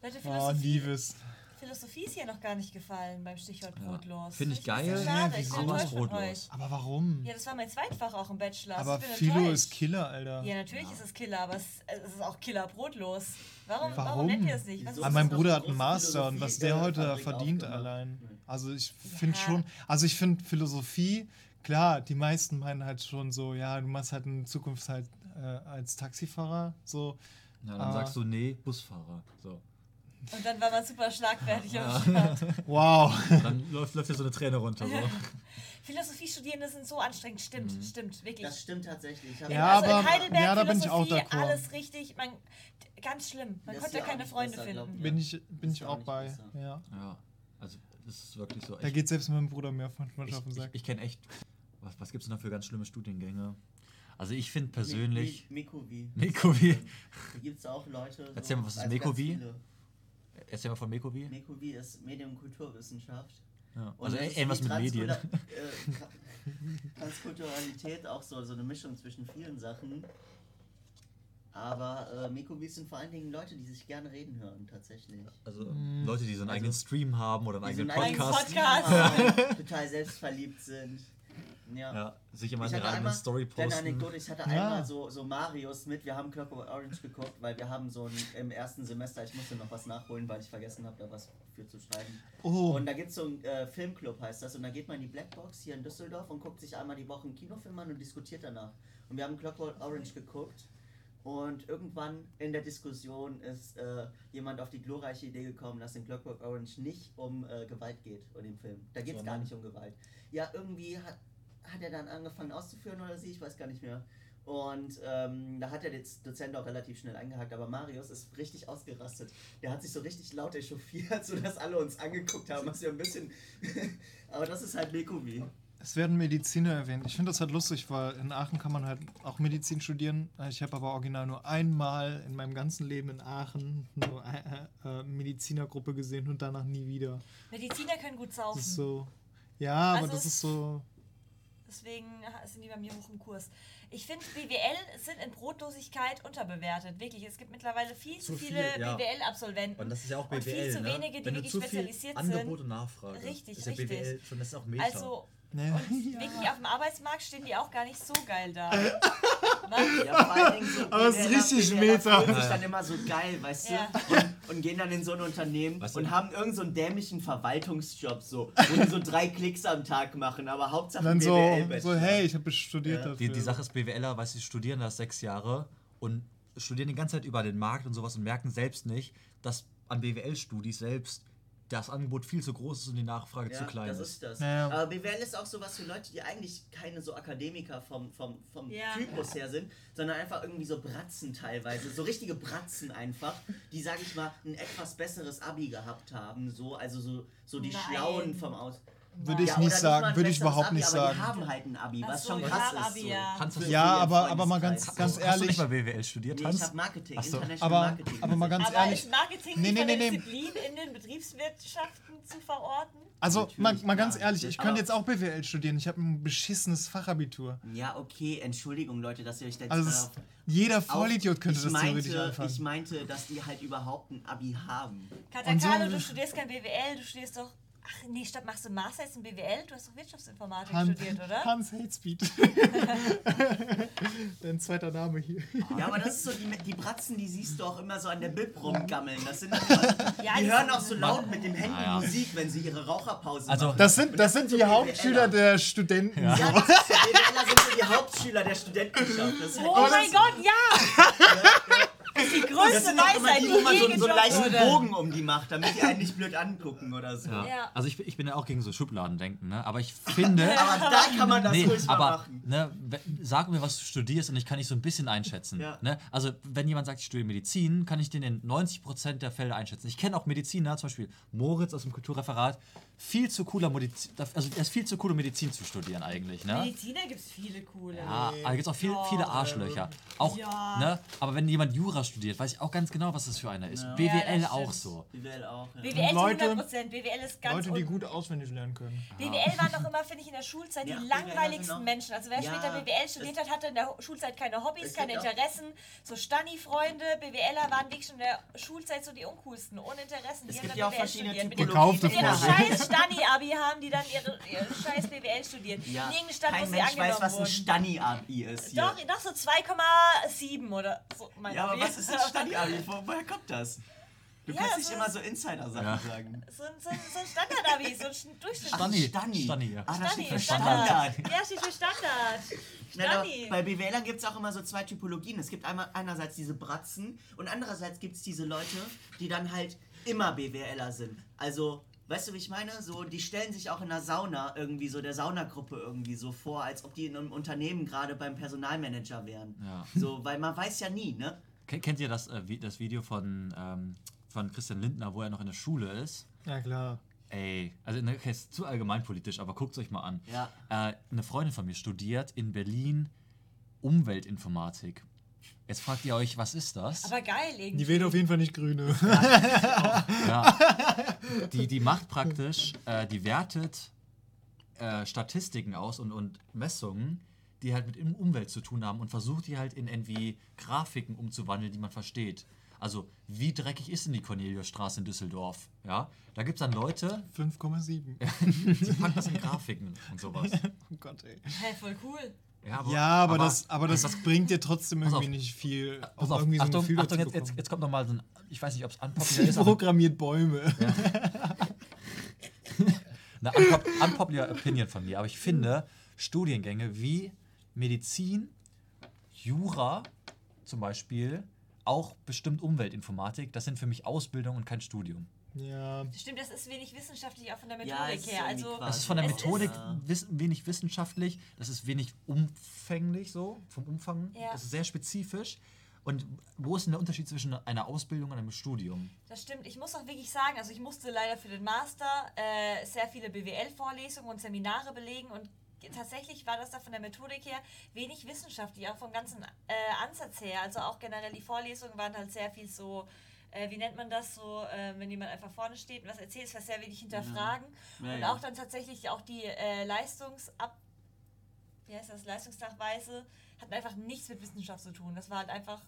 [SPEAKER 4] Leute, Philosophie, oh, liebes. Philosophie ist hier noch gar nicht gefallen beim Stichwort brotlos.
[SPEAKER 3] Ja. Finde ich geil.
[SPEAKER 4] So schade. Ja, ich bin brotlos.
[SPEAKER 1] Aber warum?
[SPEAKER 4] Ja, das war mein Zweitfach auch im Bachelor.
[SPEAKER 1] Aber Philo ist Killer, Alter.
[SPEAKER 4] Ja, natürlich ja. ist es Killer, aber es, es, ist auch Killer brotlos. Warum, warum? warum nennt ihr es nicht?
[SPEAKER 1] aber mein Bruder hat einen Master und was der heute verdient allein. Also ich finde schon, also ich finde Philosophie klar, die meisten meinen halt schon so, ja, du machst halt in Zukunft halt äh, als Taxifahrer so.
[SPEAKER 3] Ja, dann sagst du, nee, Busfahrer. So.
[SPEAKER 4] Und dann war man super schlagfertig
[SPEAKER 3] Ja.
[SPEAKER 4] am Start.
[SPEAKER 1] Wow.
[SPEAKER 3] Dann läuft, läuft dir so eine Träne runter. So.
[SPEAKER 4] Philosophiestudierende sind so anstrengend, stimmt, stimmt, wirklich.
[SPEAKER 5] Das stimmt tatsächlich. Ich hab
[SPEAKER 1] Ja,
[SPEAKER 4] also
[SPEAKER 1] aber-
[SPEAKER 4] in Heidelberg
[SPEAKER 1] ja, da bin ich auch
[SPEAKER 4] Philosophie,
[SPEAKER 1] d'accord.
[SPEAKER 4] alles richtig, man, ganz schlimm. Man
[SPEAKER 5] Das
[SPEAKER 4] konnte
[SPEAKER 5] ja
[SPEAKER 4] keine Freunde
[SPEAKER 5] besser,
[SPEAKER 4] finden.
[SPEAKER 5] ich.
[SPEAKER 1] Bin ich, bin ich
[SPEAKER 5] auch
[SPEAKER 1] bei. Ja.
[SPEAKER 3] Ja, also das ist wirklich so.
[SPEAKER 1] Da geht selbst mein Bruder mehr von
[SPEAKER 3] ich,
[SPEAKER 1] auf den
[SPEAKER 3] ich,
[SPEAKER 1] Sack.
[SPEAKER 3] ich kenne echt. Was, was gibt es denn da für ganz schlimme Studiengänge? Also ich finde persönlich.
[SPEAKER 5] Mekovi.
[SPEAKER 3] Mekovi.
[SPEAKER 5] Da gibt es auch Leute. So,
[SPEAKER 3] Erzähl mal, was ist
[SPEAKER 5] also
[SPEAKER 3] Mekovi? Erzähl mal von Mekovi.
[SPEAKER 5] Mekovi ist Medien- und Kulturwissenschaft.
[SPEAKER 3] Ja. Also irgendwas mit Medien.
[SPEAKER 5] Äh, Tra- Transkulturalität auch so, so eine Mischung zwischen vielen Sachen. Aber äh, Mekovis sind vor allen Dingen Leute, die sich gerne reden hören, tatsächlich.
[SPEAKER 3] Also Leute, die so einen
[SPEAKER 5] Also-
[SPEAKER 3] eigenen Stream haben oder einen
[SPEAKER 5] Die so
[SPEAKER 3] eigenen
[SPEAKER 5] einen eigenen
[SPEAKER 3] Podcast.
[SPEAKER 4] Podcast.
[SPEAKER 5] haben, total selbstverliebt sind. Ja.
[SPEAKER 3] Ja, sich immer eine eigene Story
[SPEAKER 5] kleine
[SPEAKER 3] posten.
[SPEAKER 5] Anekdote, ich hatte
[SPEAKER 1] Ja.
[SPEAKER 5] einmal so, so Marius mit, wir haben Clockwork Orange geguckt, weil wir haben so ein, im ersten Semester, ich musste noch was nachholen, weil ich vergessen habe, da was für zu schreiben.
[SPEAKER 1] Oh.
[SPEAKER 5] Und da gibt es so einen äh, Filmclub, heißt das, und da geht man in die Blackbox hier in Düsseldorf und guckt sich einmal die Woche einen Kinofilm an und diskutiert danach. Und wir haben Clockwork Orange geguckt und irgendwann in der Diskussion ist äh, jemand auf die glorreiche Idee gekommen, dass in Clockwork Orange nicht um äh, Gewalt geht in dem Film. Da geht es gar nicht um Gewalt. Ja, irgendwie hat, hat er dann angefangen auszuführen oder sie, ich weiß gar nicht mehr. Und ähm, da hat der Doz- Dozent auch relativ schnell eingehakt, aber Marius ist richtig ausgerastet. Der hat sich so richtig laut echauffiert, sodass alle uns angeguckt haben, was ja ein bisschen. aber das ist halt Mekovi.
[SPEAKER 1] Es werden Mediziner erwähnt. Ich finde das halt lustig, weil in Aachen kann man halt auch Medizin studieren. Ich habe aber original nur einmal in meinem ganzen Leben in Aachen eine äh, äh, Medizinergruppe gesehen und danach nie wieder.
[SPEAKER 4] Mediziner können gut
[SPEAKER 1] Das
[SPEAKER 4] saufen.
[SPEAKER 1] ist so. Ja, aber
[SPEAKER 4] Also
[SPEAKER 1] das
[SPEAKER 4] es-
[SPEAKER 1] ist so.
[SPEAKER 4] Deswegen sind die bei mir hoch im Kurs. Ich finde, BWL sind in Brotlosigkeit unterbewertet. Wirklich, es gibt mittlerweile viel zu
[SPEAKER 3] Zu
[SPEAKER 4] viele
[SPEAKER 3] viel, ja.
[SPEAKER 4] BWL-Absolventen.
[SPEAKER 3] Und das ist ja auch
[SPEAKER 4] Und
[SPEAKER 3] BWL,
[SPEAKER 4] viel zu
[SPEAKER 3] ne?
[SPEAKER 4] wenige, die
[SPEAKER 3] Wenn du
[SPEAKER 4] wirklich
[SPEAKER 3] zu viel
[SPEAKER 4] spezialisiert
[SPEAKER 3] Angebot
[SPEAKER 4] sind.
[SPEAKER 3] und Nachfrage.
[SPEAKER 4] Richtig,
[SPEAKER 3] ist ja
[SPEAKER 4] richtig.
[SPEAKER 3] BWL schon, das ist auch Meta.
[SPEAKER 4] Also,
[SPEAKER 1] Ne?
[SPEAKER 4] und wirklich auf dem Arbeitsmarkt stehen die auch gar nicht so geil da.
[SPEAKER 5] Ja, vor allen Dingen so
[SPEAKER 1] Aber es ist richtig Meta.
[SPEAKER 5] fühlen sich dann immer so geil, weißt
[SPEAKER 4] Ja.
[SPEAKER 5] du? Und, und gehen dann in so ein Unternehmen
[SPEAKER 3] Weißt du-
[SPEAKER 5] und haben irgend so einen dämlichen Verwaltungsjob, so, wo die so drei Klicks am Tag machen, aber Hauptsache
[SPEAKER 1] Dann so,
[SPEAKER 5] BWL
[SPEAKER 1] so hey, ich habe studiert
[SPEAKER 5] Ja.
[SPEAKER 1] dafür.
[SPEAKER 3] Die, die Sache ist, BWLer, weißt du, die studieren das sechs Jahre und studieren die ganze Zeit über den Markt und sowas und merken selbst nicht, dass an BWL-Studis selbst das Angebot viel zu groß ist und die Nachfrage zu klein
[SPEAKER 5] das
[SPEAKER 3] ist.
[SPEAKER 5] ist das.
[SPEAKER 1] Ja, ja.
[SPEAKER 5] Aber BWL ist auch sowas für Leute, die eigentlich keine so Akademiker vom, vom, vom
[SPEAKER 4] Ja.
[SPEAKER 5] Typus her sind, sondern einfach irgendwie so Bratzen teilweise, so richtige Bratzen einfach, die, sag ich mal, ein etwas besseres Abi gehabt haben, so, also so, so die
[SPEAKER 4] Nein.
[SPEAKER 5] Schlauen vom Aus.
[SPEAKER 1] Würde ich
[SPEAKER 5] Ja,
[SPEAKER 1] nicht sagen, würde ich überhaupt
[SPEAKER 5] Abi,
[SPEAKER 1] nicht
[SPEAKER 5] aber
[SPEAKER 1] sagen.
[SPEAKER 5] Die haben halt ein Abi, was
[SPEAKER 4] so,
[SPEAKER 5] schon krass ist.
[SPEAKER 4] Abi,
[SPEAKER 5] so.
[SPEAKER 4] ja.
[SPEAKER 5] Ihren
[SPEAKER 1] aber- aber mal ganz- ganz
[SPEAKER 3] hast du
[SPEAKER 1] ehrlich-
[SPEAKER 3] nicht mal BWL studiert,
[SPEAKER 5] Nee,
[SPEAKER 3] Hans?
[SPEAKER 5] ich habe Marketing,
[SPEAKER 3] Ach so.
[SPEAKER 5] International
[SPEAKER 1] Aber,
[SPEAKER 5] Marketing.
[SPEAKER 1] aber mal ganz
[SPEAKER 4] Aber
[SPEAKER 1] ehrlich.
[SPEAKER 4] ist Marketing
[SPEAKER 1] Nee,
[SPEAKER 4] nicht
[SPEAKER 1] nee, nee,
[SPEAKER 4] der
[SPEAKER 1] nee.
[SPEAKER 4] Disziplin in den Betriebswirtschaften zu verorten?
[SPEAKER 1] Also, mal,
[SPEAKER 5] Natürlich,
[SPEAKER 1] mal ganz ehrlich, ich
[SPEAKER 5] Aber-
[SPEAKER 1] könnte jetzt auch BWL studieren. Ich habe ein beschissenes Fachabitur.
[SPEAKER 5] Ja, okay, Entschuldigung, Leute, dass ihr euch jetzt
[SPEAKER 1] Also, jeder Vollidiot könnte
[SPEAKER 5] ich
[SPEAKER 1] das
[SPEAKER 5] meinte,
[SPEAKER 1] theoretisch anfangen.
[SPEAKER 5] Ich meinte, dass die halt überhaupt ein Abi haben.
[SPEAKER 1] Und so-
[SPEAKER 4] Katakalo, du studierst kein BWL, du studierst doch. Ach nee, statt machst du Master jetzt in BWL? Du hast doch Wirtschaftsinformatik
[SPEAKER 1] Han-
[SPEAKER 4] studiert, oder?
[SPEAKER 1] Hans Hatespeed. Dein zweiter Name hier.
[SPEAKER 5] Ja, aber das ist so, die, die Bratzen, die siehst du auch immer so an der Bib rumgammeln. Das sind immer,
[SPEAKER 4] Ja,
[SPEAKER 5] die
[SPEAKER 4] die
[SPEAKER 5] hören
[SPEAKER 4] sind-
[SPEAKER 5] auch so laut mit dem Handy
[SPEAKER 3] ja.
[SPEAKER 5] Musik, wenn sie ihre Raucherpause
[SPEAKER 3] Also-
[SPEAKER 5] machen.
[SPEAKER 1] Das sind,
[SPEAKER 5] Und
[SPEAKER 1] das sind
[SPEAKER 5] so
[SPEAKER 1] die
[SPEAKER 5] BWLer.
[SPEAKER 1] Hauptschüler der Studenten.
[SPEAKER 5] Ja, das ist, die BWLer sind so die Hauptschüler der Studentenschaft. Das halt
[SPEAKER 4] Oh
[SPEAKER 5] das-
[SPEAKER 4] mein Gott, ja! Das ist die größte
[SPEAKER 5] immer
[SPEAKER 4] Weisheit,
[SPEAKER 5] die,
[SPEAKER 4] die
[SPEAKER 5] wo man
[SPEAKER 4] je
[SPEAKER 5] so, so einen leichten
[SPEAKER 4] wurde.
[SPEAKER 5] Bogen um die macht, damit die einen nicht blöd angucken oder so.
[SPEAKER 3] Ja.
[SPEAKER 4] Ja.
[SPEAKER 3] Also ich, bin- ich bin ja auch gegen so Schubladendenken, ne? aber ich finde...
[SPEAKER 5] Aber da kann man das
[SPEAKER 3] Nee,
[SPEAKER 5] ruhig
[SPEAKER 3] aber
[SPEAKER 5] machen.
[SPEAKER 3] ne, sag mir, was du studierst und ich kann dich so ein bisschen einschätzen.
[SPEAKER 5] Ja.
[SPEAKER 3] Ne? Also, wenn jemand sagt, ich studiere Medizin, kann ich den in 90% der Fälle einschätzen. Ich kenne auch Mediziner, zum Beispiel Moritz aus dem Kulturreferat, viel zu cooler Medizin, also er ist viel zu cool, um Medizin zu studieren eigentlich. Ne?
[SPEAKER 4] Mediziner gibt es viele coole.
[SPEAKER 3] Ja, aber da gibt es auch viel,
[SPEAKER 4] Ja.
[SPEAKER 3] viele Arschlöcher. Auch,
[SPEAKER 4] Ja.
[SPEAKER 3] ne? Aber wenn jemand Jura studiert, weiß ich auch ganz genau, was das für einer ist.
[SPEAKER 5] Ja.
[SPEAKER 3] BWL auch so.
[SPEAKER 5] BWL auch. Ja.
[SPEAKER 4] BWL
[SPEAKER 1] Leute-
[SPEAKER 4] 100%, BWL ist ganz
[SPEAKER 1] Leute, die gut auswendig lernen können.
[SPEAKER 4] BWL waren doch immer, finde ich, in der Schulzeit
[SPEAKER 5] Ja,
[SPEAKER 4] die langweiligsten
[SPEAKER 5] auch-
[SPEAKER 4] Menschen. Also wer
[SPEAKER 5] Ja,
[SPEAKER 4] später BWL studiert hat, hatte in der Schulzeit keine Hobbys, keine Interessen. So Stani-Freunde, BWLer waren wirklich schon in der Schulzeit so die uncoolsten, ohne Interessen. Die
[SPEAKER 5] Es
[SPEAKER 4] haben
[SPEAKER 5] gibt
[SPEAKER 4] dann
[SPEAKER 5] ja auch
[SPEAKER 4] BWL
[SPEAKER 5] verschiedene
[SPEAKER 4] studiert. Mit
[SPEAKER 5] Typologien.
[SPEAKER 4] dem,
[SPEAKER 1] Gekaufte Freunde.
[SPEAKER 4] Stani-Abi haben die dann ihre, ihre scheiß BWL studiert.
[SPEAKER 5] Ja,
[SPEAKER 4] In irgendeiner Stadt, wo
[SPEAKER 5] kein
[SPEAKER 4] sie
[SPEAKER 5] Mensch weiß, was ein. Stani-Abi ist hier.
[SPEAKER 4] Doch, doch so 2,7 oder so. Mein
[SPEAKER 5] Ja, aber
[SPEAKER 4] Abi.
[SPEAKER 5] was ist ein Stani-Abi? Wo, woher kommt das? Du ja, kannst nicht immer so Insider-Sachen ja. sagen.
[SPEAKER 4] So, so, so ein Standard-Abi, so ein Durchschnitt.
[SPEAKER 5] Stani. Stani. Stani,
[SPEAKER 4] ja. Ah, das Stani, steht für Standard. Standard. Ja, steht für Standard.
[SPEAKER 5] Stani. bei BWLern gibt es auch immer so zwei Typologien. Es gibt einmal einerseits diese Bratzen und andererseits gibt es diese Leute, die dann halt immer BWLer sind. Also Weißt du, wie ich meine? So, die stellen sich auch in der Sauna irgendwie so, der Saunagruppe irgendwie so vor, als ob die in einem Unternehmen gerade beim Personalmanager wären. Ja. So, weil man weiß ja nie, ne?
[SPEAKER 3] Kennt ihr das, äh, das Video von, ähm, von Christian Lindner, wo er noch in der Schule ist?
[SPEAKER 1] Ja, klar.
[SPEAKER 3] Ey, also ne, okay, ist zu allgemeinpolitisch, aber guckt es euch mal an. Ja. Äh, eine Freundin von mir studiert in Berlin Umweltinformatik. Jetzt fragt ihr euch, was ist das?
[SPEAKER 4] Aber geil irgendwie.
[SPEAKER 1] Die wählen auf jeden Fall nicht Grüne.
[SPEAKER 3] Ja, ja. Die, die macht praktisch, äh, die wertet äh, Statistiken aus und, und Messungen, die halt mit Umwelt zu tun haben und versucht die halt in irgendwie Grafiken umzuwandeln, die man versteht. Also, wie dreckig ist denn die Corneliusstraße in Düsseldorf? Ja, da gibt es dann Leute.
[SPEAKER 1] 5,7.
[SPEAKER 3] die packen das in Grafiken und sowas.
[SPEAKER 4] oh Gott, ey. Hey, voll cool.
[SPEAKER 1] Ja, aber, ja, aber, aber das, aber das bringt dir trotzdem irgendwie auf, nicht viel.
[SPEAKER 3] Pass auf, irgendwie Achtung, so Achtung jetzt, jetzt, jetzt, kommt nochmal so ein, ich weiß nicht, ob es unpopular ist.
[SPEAKER 1] programmiert Bäume. Ja.
[SPEAKER 3] Eine unpop unpopular Opinion von mir, aber ich finde Studiengänge wie Medizin, Jura zum Beispiel, auch bestimmt Umweltinformatik, das sind für mich Ausbildung und kein Studium.
[SPEAKER 1] Ja.
[SPEAKER 4] Stimmt, das ist wenig wissenschaftlich auch von der Methodik ja, her. Also
[SPEAKER 3] das ist von der Methodik ist, wenig wissenschaftlich, das ist wenig umfänglich so, vom Umfang. Ja. Das ist sehr spezifisch. Und wo ist denn der Unterschied zwischen einer Ausbildung und einem Studium?
[SPEAKER 4] Das stimmt. Ich muss auch wirklich sagen, also ich musste leider für den Master äh, sehr viele BWL-Vorlesungen und Seminare belegen und tatsächlich war das da von der Methodik her wenig wissenschaftlich, auch vom ganzen äh, Ansatz her. Also auch generell die Vorlesungen waren halt sehr viel so äh, wie nennt man das so, äh, wenn jemand einfach vorne steht und was erzählt, ist was sehr wenig hinterfragen. Ja. Ja, und auch dann tatsächlich auch die äh, Leistungsab wie heißt das, Leistungsnachweise hatten einfach nichts mit Wissenschaft zu tun. Das war halt einfach,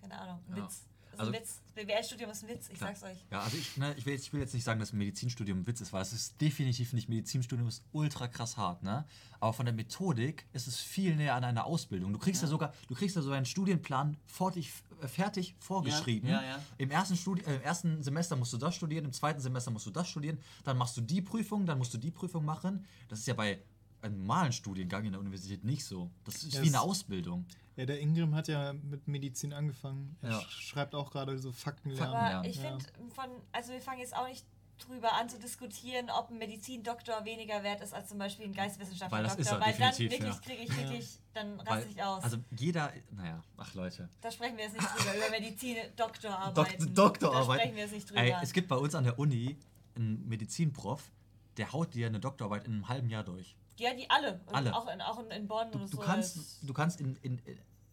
[SPEAKER 4] keine Ahnung, ein Witz. Also, ein Witz. Das BWL-Studium ist ein Witz, ich klar. sag's euch.
[SPEAKER 3] Ja, also ich, ne, ich, will, ich will jetzt nicht sagen, dass ein Medizinstudium ein Witz ist, weil es ist definitiv nicht. Medizinstudium ist ultra krass hart, ne? Aber von der Methodik ist es viel näher an einer Ausbildung. Du kriegst ja, ja sogar, du kriegst ja so einen Studienplan fertig, äh, fertig vorgeschrieben. Ja, ja, Im, ersten Studi äh, Im ersten Semester musst du das studieren, im zweiten Semester musst du das studieren, dann machst du die Prüfung, dann musst du die Prüfung machen. Das ist ja bei einem normalen Studiengang in der Universität nicht so. Das ist wie eine Ausbildung.
[SPEAKER 1] Ja, der Ingram hat ja mit Medizin angefangen. Er ja. schreibt auch gerade so Fakten lernen.
[SPEAKER 4] Aber ich finde, von, also wir fangen jetzt auch nicht drüber an zu diskutieren, ob ein Medizindoktor weniger wert ist als zum Beispiel ein Geistwissenschaftler
[SPEAKER 3] Weil
[SPEAKER 4] Doktor.
[SPEAKER 3] Weil
[SPEAKER 4] dann wirklich ja. kriege ich wirklich, dann raste ich aus.
[SPEAKER 3] Also jeder, naja, ach Leute.
[SPEAKER 4] Da sprechen wir jetzt nicht drüber, über Medizin-Doktorarbeiten.
[SPEAKER 3] Dok Doktorarbeit.
[SPEAKER 4] Da sprechen wir jetzt nicht drüber.
[SPEAKER 3] Ey, es gibt bei uns an der Uni einen Medizinprof, der haut dir eine Doktorarbeit in einem halben Jahr durch.
[SPEAKER 4] Ja, die alle.
[SPEAKER 3] alle.
[SPEAKER 4] Auch in, auch in Bonn
[SPEAKER 3] du,
[SPEAKER 4] und
[SPEAKER 3] so. Du kannst, du kannst in, in,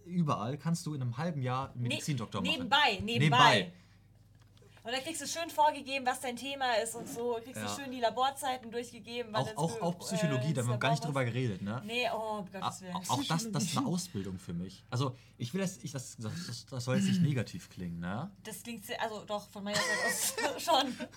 [SPEAKER 3] überall kannst du in einem halben Jahr Medizindoktor
[SPEAKER 4] ne nebenbei, machen. Nebenbei, nebenbei. Und da kriegst du schön vorgegeben, was dein Thema ist und so. Kriegst ja. du schön die Laborzeiten durchgegeben.
[SPEAKER 3] Auch, auch, auch Psychologie, äh, da haben wir gar nicht drüber geredet, ne?
[SPEAKER 4] Nee, oh, Gottes Willen.
[SPEAKER 3] Auch, auch das, das ist eine Ausbildung für mich. Also, ich will das, ich, das, das, das soll jetzt nicht negativ klingen, ne?
[SPEAKER 4] Das klingt, sehr, also doch, von meiner Seite aus schon.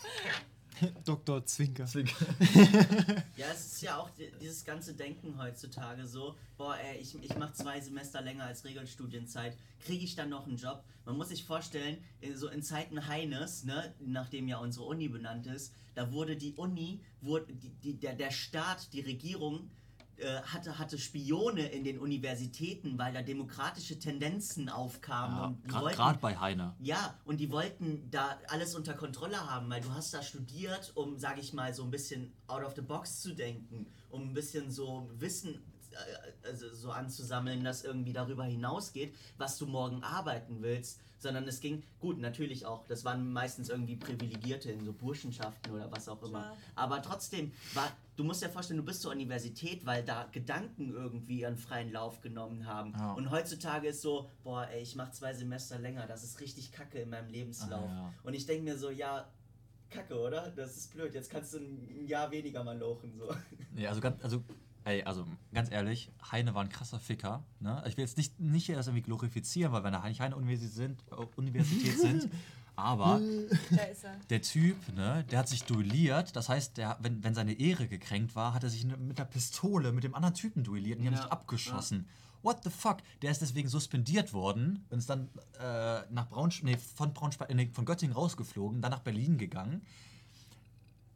[SPEAKER 1] Dr. Zwinker. Zwinker.
[SPEAKER 5] ja, es ist ja auch dieses ganze Denken heutzutage so, boah, ey, ich, ich mache zwei Semester länger als Regelstudienzeit, kriege ich dann noch einen Job? Man muss sich vorstellen, so in Zeiten Heines, ne, nachdem ja unsere Uni benannt ist, da wurde die Uni, wurde die, die, der, der Staat, die Regierung äh, hatte, hatte Spione in den Universitäten, weil da demokratische Tendenzen aufkamen.
[SPEAKER 3] Ja, Gerade bei Heiner.
[SPEAKER 5] Ja, und die wollten da alles unter Kontrolle haben, weil du hast da studiert, um, sage ich mal, so ein bisschen out of the box zu denken, um ein bisschen so Wissen äh, also so anzusammeln, das irgendwie darüber hinausgeht, was du morgen arbeiten willst, sondern es ging, gut, natürlich auch, das waren meistens irgendwie Privilegierte in so Burschenschaften oder was auch immer, Klar. aber trotzdem war, du musst dir vorstellen, du bist zur Universität, weil da Gedanken irgendwie ihren freien Lauf genommen haben ja. und heutzutage ist so, boah, ey, ich mach zwei Semester länger, das ist richtig kacke in meinem Lebenslauf ah, ja. und ich denke mir so, ja, Kacke, oder? Das ist blöd. Jetzt kannst du ein Jahr weniger mal lochen. So.
[SPEAKER 3] Ja, also, ganz, also Ey, also ganz ehrlich, Heine war ein krasser Ficker. Ne? Ich will jetzt nicht, nicht das irgendwie glorifizieren, weil wir an der Heinrich-Heine-Universität sind, äh, Universität sind Aber der Typ, ne, der hat sich duelliert. Das heißt, der, wenn, wenn seine Ehre gekränkt war, hat er sich mit der Pistole mit dem anderen Typen duelliert und die ja. haben sich abgeschossen. Ja. What the fuck? Der ist deswegen suspendiert worden und ist dann äh, nach Braunsch nee, von, Braunschweig, nee, von Göttingen rausgeflogen, dann nach Berlin gegangen.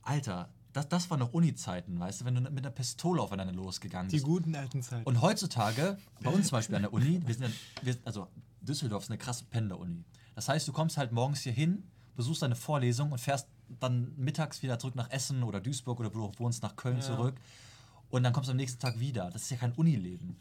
[SPEAKER 3] Alter, das, das waren noch Uni-Zeiten, weißt du, wenn du mit einer Pistole aufeinander losgegangen bist.
[SPEAKER 1] Die guten alten Zeiten.
[SPEAKER 3] Und heutzutage, bei uns zum Beispiel an der Uni, wir sind ja, wir, also Düsseldorf ist eine krasse Pendler-Uni. Das heißt, du kommst halt morgens hier hin, besuchst deine Vorlesung und fährst dann mittags wieder zurück nach Essen oder Duisburg oder wo du wohnst, nach Köln ja. zurück. Und dann kommst du am nächsten Tag wieder. Das ist ja kein Unileben.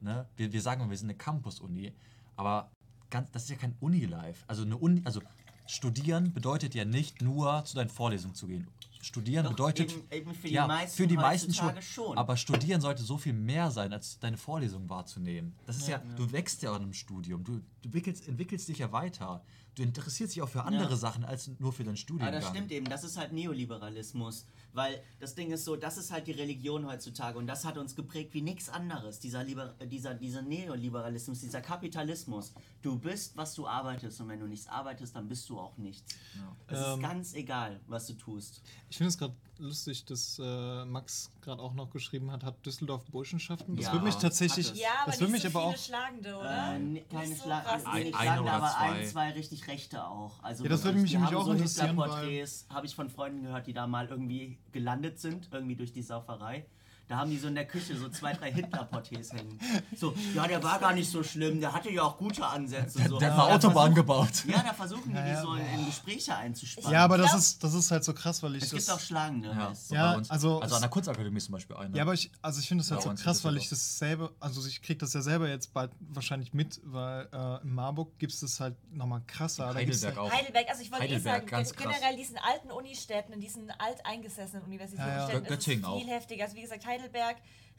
[SPEAKER 3] Ne? Wir, wir sagen, wir sind eine Campus-Uni, aber ganz, das ist ja kein Uni-Life. Also eine Uni, also studieren bedeutet ja nicht nur zu deinen Vorlesungen zu gehen. Studieren Doch, bedeutet
[SPEAKER 5] eben, eben für die ja, meisten, für die meisten schon, schon.
[SPEAKER 3] Aber studieren sollte so viel mehr sein, als deine Vorlesung wahrzunehmen. Das ist ja, ja, ja. du wächst ja an einem Studium, du, du entwickelst, entwickelst dich ja weiter. Du interessierst dich auch für andere. Sachen als nur für dein Studium.
[SPEAKER 5] Ja, das stimmt eben. Das ist halt Neoliberalismus. Weil das Ding ist so, das ist halt die Religion heutzutage und das hat uns geprägt wie nichts anderes. Dieser, Liber dieser, dieser Neoliberalismus, dieser Kapitalismus. Du bist, was du arbeitest und wenn du nichts arbeitest, dann bist du auch nichts. Ja. Es ähm, ist ganz egal, was du tust.
[SPEAKER 1] Ich finde es gerade lustig, dass äh, Max gerade auch noch geschrieben hat, hat Düsseldorf Burschenschaften. Das
[SPEAKER 4] ja,
[SPEAKER 1] würde mich tatsächlich.
[SPEAKER 4] Ja, aber
[SPEAKER 1] das
[SPEAKER 4] würde
[SPEAKER 1] mich
[SPEAKER 4] so
[SPEAKER 1] aber auch.
[SPEAKER 4] Schlagende, oder?
[SPEAKER 5] Äh, keine so Schla ein, Schlagende, aber zwei. ein, zwei richtig rechte auch. Also
[SPEAKER 1] ja, das würde mich nämlich auch so interessieren.
[SPEAKER 5] Porträts habe ich von Freunden gehört, die da mal irgendwie gelandet sind, irgendwie durch die Sauferei. Da haben die so in der Küche so zwei, drei Hitler-Porträts hängen. So, ja, der war gar nicht so schlimm, der hatte ja auch gute Ansätze. So.
[SPEAKER 3] Der, der hat Autobahn gebaut.
[SPEAKER 5] Ja, da versuchen die, die so in Gespräche einzuspannen.
[SPEAKER 1] Ja, aber das ist, das ist halt so krass, weil ich.
[SPEAKER 5] Es gibt auch Schlagende.
[SPEAKER 1] Ja, ja also,
[SPEAKER 3] also an der Kunstakademie zum Beispiel eine.
[SPEAKER 1] Ja, aber ich, also ich finde das halt so krass, weil ich das selber, also ich kriege das ja selber jetzt bald wahrscheinlich mit, weil äh, in Marburg gibt es das halt nochmal krasser.
[SPEAKER 4] Heidelberg halt auch. Heidelberg, also ich wollte eh sagen, generell diesen alten Unistädten, in diesen alteingesessenen Universitäten, ja, ja.
[SPEAKER 3] Göttingen
[SPEAKER 4] ist viel heftiger. Also wie gesagt, Heidelberg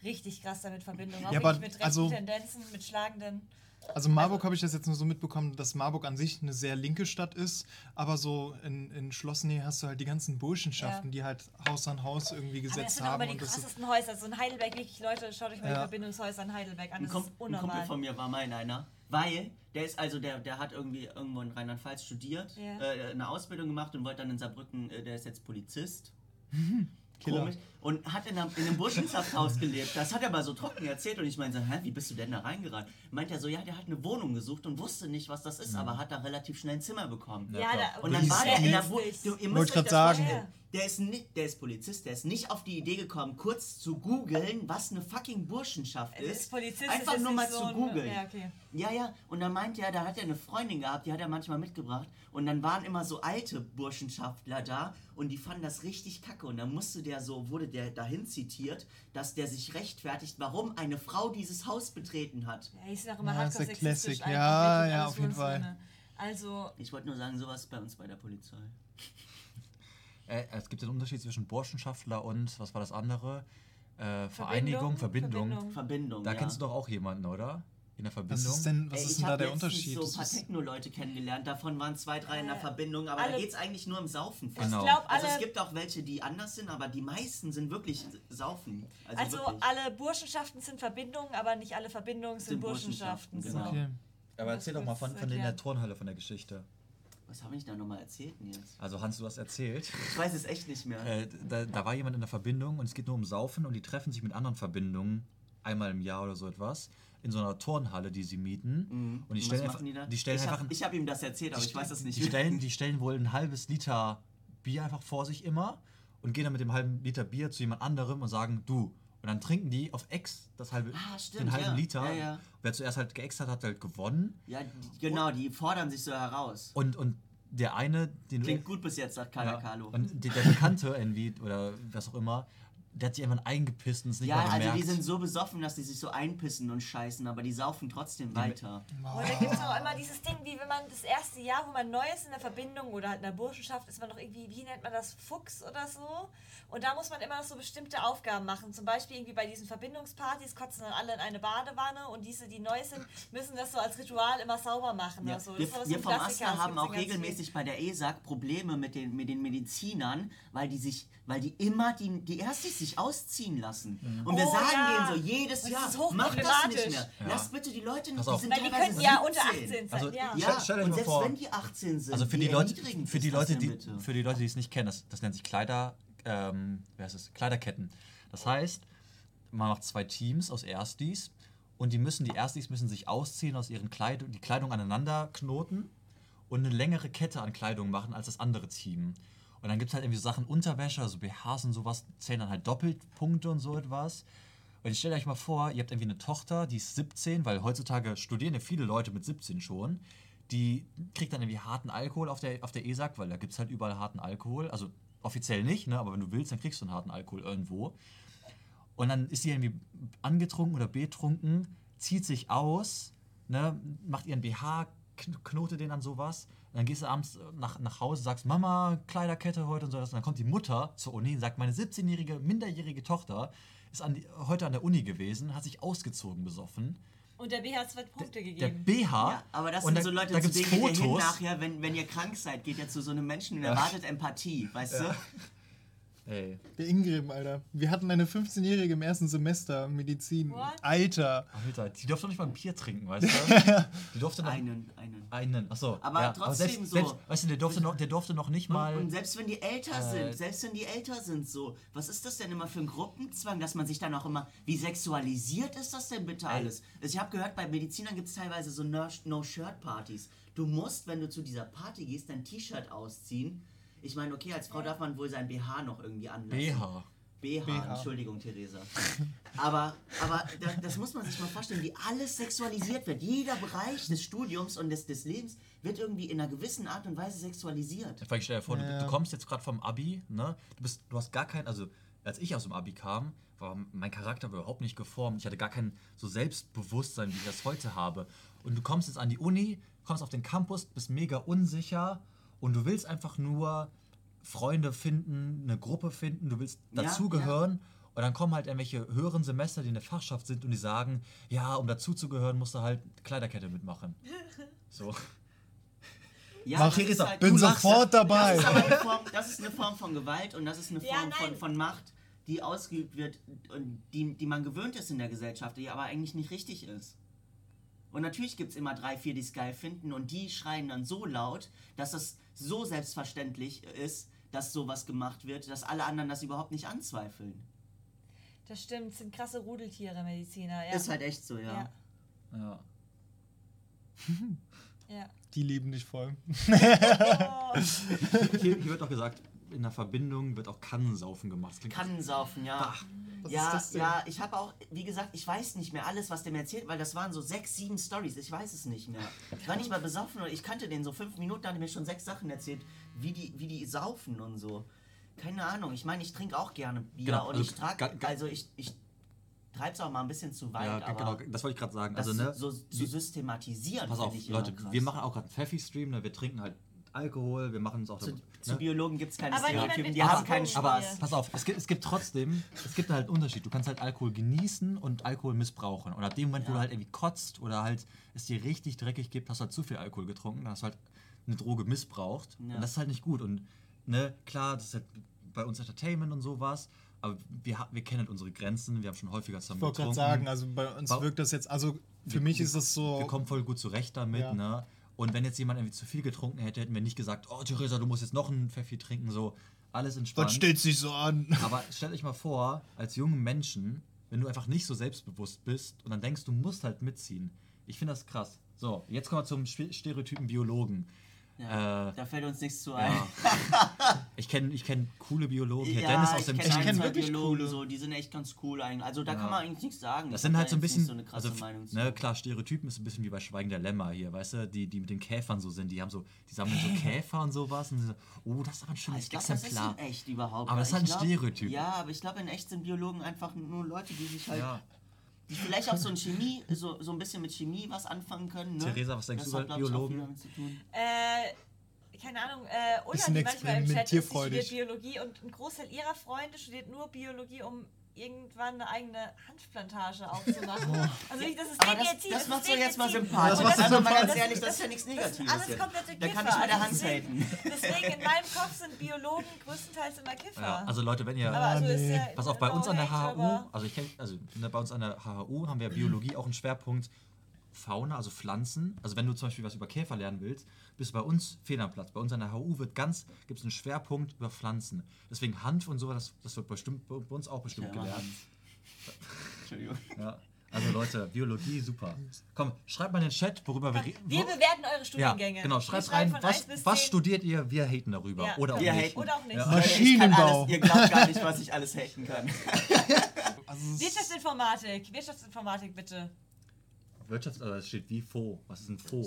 [SPEAKER 4] richtig krass damit Verbindung. Auch
[SPEAKER 1] ja, aber,
[SPEAKER 4] mit rechten
[SPEAKER 1] also,
[SPEAKER 4] Tendenzen, mit schlagenden.
[SPEAKER 1] Also Marburg habe ich das jetzt nur so mitbekommen, dass Marburg an sich eine sehr linke Stadt ist, aber so in, in Schlossnähe hast du halt die ganzen Burschenschaften, ja. die halt Haus an Haus irgendwie gesetzt aber das sind haben.
[SPEAKER 4] Aber die krassesten Häuser. So in Heidelberg, wirklich, Leute, schaut euch mal ja. die Verbindungshäuser in Heidelberg an. Das ein, ist unnormal.
[SPEAKER 5] Ein Kumpel von mir war mal in einer, weil der ist also, der, der hat irgendwie irgendwo in Rheinland-Pfalz studiert, ja. äh, eine Ausbildung gemacht und wollte dann in Saarbrücken, äh, der ist jetzt Polizist. Killer. komisch. Und hat in einem, in einem Burschenschaftshaus gelebt. Das hat er mal so trocken erzählt und ich meinte, hä, wie bist du denn da reingeraten? Meint er so, ja, der hat eine Wohnung gesucht und wusste nicht, was das ist, ja. aber hat da relativ schnell ein Zimmer bekommen.
[SPEAKER 4] Ja, da,
[SPEAKER 5] und dann war der in der Wohnung.
[SPEAKER 1] Ihr müsst euch das sagen.
[SPEAKER 5] Der ist, nicht, der ist Polizist, der ist nicht auf die Idee gekommen, kurz zu googeln, was eine fucking Burschenschaft ist. ist
[SPEAKER 4] Polizist
[SPEAKER 5] Einfach
[SPEAKER 4] ist
[SPEAKER 5] nur mal
[SPEAKER 4] so
[SPEAKER 5] zu googeln.
[SPEAKER 4] Ja, okay.
[SPEAKER 5] ja, ja. Und dann meint er, da hat er eine Freundin gehabt, die hat er manchmal mitgebracht. Und dann waren immer so alte Burschenschaftler da und die fanden das richtig kacke. Und dann musste der so, wurde der dahin zitiert, dass der sich rechtfertigt, warum eine Frau dieses Haus betreten hat.
[SPEAKER 4] Ja, ich sag immer, ja,
[SPEAKER 1] hardcore Classic. Ja, ja, auf jeden Fall.
[SPEAKER 4] Also.
[SPEAKER 5] Ich wollte nur sagen, sowas bei uns bei der Polizei.
[SPEAKER 3] Äh, es gibt einen Unterschied zwischen Burschenschaftler und, was war das andere? Äh, Vereinigung, Verbindung.
[SPEAKER 5] Verbindung. Verbindung
[SPEAKER 3] da ja. kennst du doch auch jemanden, oder? In der Verbindung.
[SPEAKER 1] Was ist denn, was Ey, ist denn da der Unterschied? Ich
[SPEAKER 5] habe so ein paar Techno-Leute kennengelernt, davon waren zwei, drei in der Verbindung, aber alle, da geht es eigentlich nur um Saufen.
[SPEAKER 4] Genau. Ich glaub,
[SPEAKER 5] also es gibt auch welche, die anders sind, aber die meisten sind wirklich Saufen.
[SPEAKER 4] Also, also alle Burschenschaften sind Verbindungen, aber nicht alle Verbindungen sind, sind Burschenschaften.
[SPEAKER 5] Burschenschaften.
[SPEAKER 3] Genau. Okay. Aber erzähl doch mal von, von der Turnhalle, von der Geschichte.
[SPEAKER 5] Was habe ich da nochmal erzählt jetzt?
[SPEAKER 3] Also Hans, du hast erzählt.
[SPEAKER 5] Ich weiß es echt nicht mehr.
[SPEAKER 3] Äh, da, da, war jemand in der Verbindung und es geht nur um Saufen und die treffen sich mit anderen Verbindungen einmal im Jahr oder so etwas in so einer Turnhalle, die sie mieten.
[SPEAKER 5] Mhm.
[SPEAKER 3] Und die stellen einfach, die, die stellen
[SPEAKER 5] ich
[SPEAKER 3] einfach.
[SPEAKER 5] Hab, ich habe ihm das erzählt, aber ich weiß das nicht.
[SPEAKER 3] Die stellen, die stellen wohl ein halbes Liter Bier einfach vor sich immer und gehen dann mit dem halben Liter Bier zu jemand anderem und sagen, du. Und dann trinken die auf Ex das halbe,
[SPEAKER 5] ah, stimmt,
[SPEAKER 3] den halben
[SPEAKER 5] ja.
[SPEAKER 3] Liter.
[SPEAKER 5] Ja, ja.
[SPEAKER 3] Wer zuerst halt geäxt hat, hat halt gewonnen.
[SPEAKER 5] Ja, genau, die fordern sich so heraus.
[SPEAKER 3] Und, und der eine,
[SPEAKER 5] den Klingt gut bis jetzt, sagt ja, Carlo.
[SPEAKER 3] Und der, der Bekannte irgendwie, oder was auch immer, der hat sich einfach eingepisst und es nicht
[SPEAKER 5] ja,
[SPEAKER 3] mal gemerkt.
[SPEAKER 5] Ja, also die sind so besoffen, dass die sich so einpissen und scheißen, aber die saufen trotzdem weiter.
[SPEAKER 4] Oh, da gibt es auch immer dieses Ding, wie wenn man das erste Jahr, wo man neu ist in der Verbindung oder halt in der Burschenschaft, ist man noch irgendwie, wie nennt man das, Fuchs oder so. Und da muss man immer noch so bestimmte Aufgaben machen. Zum Beispiel irgendwie bei diesen Verbindungspartys kotzen dann alle in eine Badewanne und diese, die neu sind, müssen das so als Ritual immer sauber machen.
[SPEAKER 5] Ja.
[SPEAKER 4] Also,
[SPEAKER 5] wir wir vom Aster haben auch regelmäßig bei der ESAG Probleme mit den, mit den Medizinern, weil die sich, weil die immer die, die Erstis sich ausziehen lassen. Mhm. Und wir oh, sagen ja. denen so jedes das Jahr, mach das nicht mehr. Ja. Lass bitte die Leute nicht, die sind Weil die könnten ja unter 18 sein.
[SPEAKER 3] Also, ja. ja. Stell, und selbst vor, wenn die 18 sind, also für die, die Leute, für die Leute, die, für die Leute, die es nicht kennen, das, das nennt sich Kleider, ähm, wer ist es? Kleiderketten. Das heißt, man macht zwei Teams aus Erstis und die müssen, die Erstis müssen sich ausziehen, aus ihren Kleidung, die Kleidung aneinander knoten und eine längere Kette an Kleidung machen als das andere Team. Und dann gibt es halt irgendwie so Sachen, Unterwäsche, also BHs und sowas, zählen dann halt Doppelpunkte und so etwas. Und ich stelle euch mal vor, ihr habt irgendwie eine Tochter, die ist 17, weil heutzutage studieren ja viele Leute mit 17 schon. Die kriegt dann irgendwie harten Alkohol auf der, auf der ESAG, weil da gibt es halt überall harten Alkohol. Also offiziell nicht, ne? aber wenn du willst, dann kriegst du einen harten Alkohol irgendwo. Und dann ist sie irgendwie angetrunken oder betrunken, zieht sich aus, ne? macht ihren BH, knotet den an sowas dann gehst du abends äh, nach, nach Hause, sagst, Mama, Kleiderkette heute und so. Und dann kommt die Mutter zur Uni und sagt, meine 17-jährige, minderjährige Tochter ist an die, heute an der Uni gewesen, hat sich ausgezogen besoffen.
[SPEAKER 4] Und der BH hat zwei Punkte
[SPEAKER 3] der,
[SPEAKER 4] gegeben.
[SPEAKER 3] Der BH.
[SPEAKER 5] Ja, aber das sind da, so Leute, da zu denen Fotos. hin nachher, wenn, wenn ihr krank seid, geht ihr zu so einem Menschen und erwartet Empathie, weißt ja. du?
[SPEAKER 1] Ey. Der Ingrid, Alter. Wir hatten eine 15-Jährige im ersten Semester Medizin. What? Alter.
[SPEAKER 3] Alter, die durfte doch nicht mal ein Bier trinken, weißt du? die durfte
[SPEAKER 5] noch einen, einen.
[SPEAKER 3] Einen, achso.
[SPEAKER 5] Aber ja. trotzdem aber selbst, so.
[SPEAKER 3] Selbst, weißt du, der durfte noch, der durfte noch nicht mal.
[SPEAKER 5] Und, und selbst wenn die älter äh, sind, selbst wenn die älter sind, so, was ist das denn immer für ein Gruppenzwang, dass man sich dann auch immer, wie sexualisiert ist das denn bitte alles? Also ich habe gehört, bei Medizinern gibt es teilweise so No-Shirt-Partys. Du musst, wenn du zu dieser Party gehst, dein T-Shirt ausziehen ich meine, okay, als Frau darf man wohl sein BH noch irgendwie anlassen.
[SPEAKER 3] BH.
[SPEAKER 5] BH, BH. Entschuldigung, Theresa. Aber, aber das, das, muss man sich mal vorstellen, wie alles sexualisiert wird. Jeder Bereich des Studiums und des, des Lebens wird irgendwie in einer gewissen Art und Weise sexualisiert.
[SPEAKER 3] Ich stell dir vor, ja. du, du, kommst jetzt gerade vom Abi, ne? Du, bist, du hast gar kein, also als ich aus dem Abi kam, war mein Charakter überhaupt nicht geformt. Ich hatte gar kein so Selbstbewusstsein, wie ich das heute habe. Und du kommst jetzt an die Uni, kommst auf den Campus, bist mega unsicher und du willst einfach nur Freunde finden, eine Gruppe finden, du willst dazugehören. Ja, Und dann kommen halt irgendwelche höheren Semester, die in der Fachschaft sind und die sagen, ja, um dazuzugehören, musst du halt Kleiderkette mitmachen. So.
[SPEAKER 1] Ja, Mach ich halt, bin sofort dabei.
[SPEAKER 5] Das ist, Form, das ist, eine Form von Gewalt und das ist eine Form ja, von, von Macht, die ausgeübt wird und die, die man gewöhnt ist in der Gesellschaft, die aber eigentlich nicht richtig ist. Und natürlich gibt es immer drei, vier, die es geil finden und die schreien dann so laut, dass es so selbstverständlich ist, dass sowas gemacht wird, dass alle anderen das überhaupt nicht anzweifeln.
[SPEAKER 4] Das stimmt, sind krasse Rudeltiere, Mediziner. Ja.
[SPEAKER 5] Ist halt echt so, ja.
[SPEAKER 3] Ja. ja.
[SPEAKER 1] Die lieben dich voll.
[SPEAKER 3] Oh. Hier, hier, wird auch gesagt, in der Verbindung wird auch Kannensaufen gemacht.
[SPEAKER 5] Kannensaufen, ja. Bah. Was ja, ja, ich habe auch, wie gesagt, ich weiß nicht mehr alles, was der mir erzählt, weil das waren so sechs, sieben Stories. Ich weiß es nicht mehr. Ich war nicht mal besoffen und ich kannte den so fünf Minuten, da hat er mir schon sechs Sachen erzählt, wie die, wie die saufen und so. Keine Ahnung. Ich meine, ich trinke auch gerne Bier genau, und also, ich trage, also ich, ich treibe es auch mal ein bisschen zu weit. Ja, genau,
[SPEAKER 3] das wollte ich gerade sagen.
[SPEAKER 5] Also, ne, so zu systematisieren.
[SPEAKER 3] Pass auf, Leute, wir machen auch gerade einen Pfeffi-Stream, ne, wir trinken halt Alkohol, wir machen es auch.
[SPEAKER 5] Zu, ne? zu Biologen gibt es keine
[SPEAKER 4] aber
[SPEAKER 5] Stereotypen, die haben keinen Spaß. Aber
[SPEAKER 3] pass auf, es gibt, es gibt trotzdem, es gibt halt einen Unterschied. Du kannst halt Alkohol genießen und Alkohol missbrauchen. Und ab dem Moment, ja. wo du halt irgendwie kotzt oder halt es dir richtig dreckig gibt, hast du halt zu viel Alkohol getrunken, dann hast du halt eine Droge missbraucht. Ja. Und das ist halt nicht gut. Und ne, klar, das ist halt bei uns Entertainment und sowas. Aber wir, wir kennen halt unsere Grenzen, wir haben schon häufiger zusammen
[SPEAKER 1] Ich wollte gerade sagen, also bei uns bei, wirkt das jetzt, also für wir, mich ist das so.
[SPEAKER 3] Wir kommen voll gut zurecht damit, ja. ne? Und wenn jetzt jemand irgendwie zu viel getrunken hätte, hätten wir nicht gesagt, oh Theresa, du musst jetzt noch einen Pfeffi trinken, so alles entspannt.
[SPEAKER 1] Was stellt sich so an?
[SPEAKER 3] Aber stell dich mal vor, als jungen Menschen, wenn du einfach nicht so selbstbewusst bist und dann denkst, du musst halt mitziehen. Ich finde das krass. So, jetzt kommen wir zum Stereotypen Biologen.
[SPEAKER 5] Ja, äh, da fällt uns nichts zu ein.
[SPEAKER 3] Ja. ich kenne ich kenn coole Biologen. Ja, Dennis aus dem
[SPEAKER 5] ich kenne kenn wirklich Biologen, coole. so, die sind echt ganz cool eigentlich. Also da kann man eigentlich nichts sagen.
[SPEAKER 3] Das sind halt so ein bisschen, so also, ne, klar, Stereotypen ist ein bisschen wie bei Schweigen der Lämmer hier, weißt du, die, die mit den Käfern so sind, die haben so, die sammeln so Käfer und sowas und so, oh, das ist aber ein schönes ich glaub, Exemplar.
[SPEAKER 5] Das ist in echt überhaupt.
[SPEAKER 3] Aber das ist halt ein glaub, Stereotyp.
[SPEAKER 5] Ja, aber ich glaube, in echt sind Biologen einfach nur Leute, die sich halt die vielleicht auch so ein Chemie, so, so ein bisschen mit Chemie was anfangen können. Ne?
[SPEAKER 3] Theresa, was denkst das du über Biologen?
[SPEAKER 4] Äh, keine Ahnung, äh, Ulla, die manchmal im Chat ist, die studiert Biologie und ein Großteil ihrer Freunde studiert nur Biologie, um irgendwann eine eigene Hanfplantage aufzumachen. Also ich, das ist
[SPEAKER 5] Aber
[SPEAKER 4] denen
[SPEAKER 5] das, das so
[SPEAKER 4] denen
[SPEAKER 5] jetzt mal sympathisch.
[SPEAKER 1] Das
[SPEAKER 5] Das ist aber mal ganz ehrlich, das ist ja nichts
[SPEAKER 4] das
[SPEAKER 5] Negatives.
[SPEAKER 4] sind alles
[SPEAKER 5] jetzt.
[SPEAKER 4] komplette
[SPEAKER 5] Da
[SPEAKER 4] Kiffer.
[SPEAKER 5] kann ich mit der
[SPEAKER 4] Also
[SPEAKER 5] Hand
[SPEAKER 4] deswegen-
[SPEAKER 5] haten.
[SPEAKER 4] Deswegen in meinem Kopf sind Biologen größtenteils immer Kiffer.
[SPEAKER 3] Ja, also Leute, wenn ihr.
[SPEAKER 4] aber also ist
[SPEAKER 1] nee.
[SPEAKER 4] ja
[SPEAKER 3] Pass auf, bei uns an der HHU, also ich kenne, also ne, bei uns an der HHU haben wir Biologie auch einen Schwerpunkt Fauna, also Pflanzen. Also wenn du zum Beispiel was über Käfer lernen willst, bist du bei uns fehl am Platz. Bei uns an der HU wird ganz, gibt es einen Schwerpunkt über Pflanzen. Deswegen Hanf und sowas, das, das wird bestimmt bei uns auch bestimmt
[SPEAKER 5] Ja,
[SPEAKER 3] gelernt.
[SPEAKER 5] Entschuldigung.
[SPEAKER 3] Ja. Also Leute, Biologie super. Komm, schreibt mal in den Chat, worüber wir reden.
[SPEAKER 4] Wir bewerten eure
[SPEAKER 3] Ja,
[SPEAKER 4] Studiengänge.
[SPEAKER 3] genau,
[SPEAKER 4] Wir
[SPEAKER 3] schreibt rein, was,
[SPEAKER 4] 1 bis
[SPEAKER 3] was
[SPEAKER 4] 10.
[SPEAKER 3] studiert ihr, wir haten darüber.
[SPEAKER 4] Ja.
[SPEAKER 3] Oder auch
[SPEAKER 5] Wir haten.
[SPEAKER 4] Oder auch nicht.
[SPEAKER 3] Ja.
[SPEAKER 1] Maschinenbau.
[SPEAKER 5] alles, ihr glaubt gar nicht, was ich alles haten kann.
[SPEAKER 1] Also
[SPEAKER 4] Wirtschaftsinformatik. Wirtschaftsinformatik, bitte.
[SPEAKER 3] Wirtschafts-, also es steht wie FO. Was ist ein FO?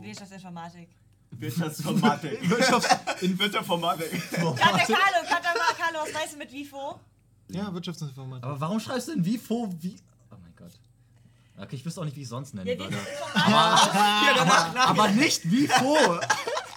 [SPEAKER 4] Wirtschaftsinformatik.
[SPEAKER 5] Wirtschaftsinformatik.
[SPEAKER 3] Wirtschafts-
[SPEAKER 5] In Wirtschaftsinformatik.
[SPEAKER 4] Kata Carlo, Kata Carlo, was meinst du mit WIFO?
[SPEAKER 1] ja, Wirtschaftsinformatik.
[SPEAKER 3] Aber warum schreibst du denn wie FO, wie. Oh mein Gott. Okay, ich wüsste auch nicht, wie ich es sonst nennen
[SPEAKER 4] Ja,
[SPEAKER 3] würde.
[SPEAKER 4] Wirtschaftsinformatik.
[SPEAKER 3] Aber nicht wie FO!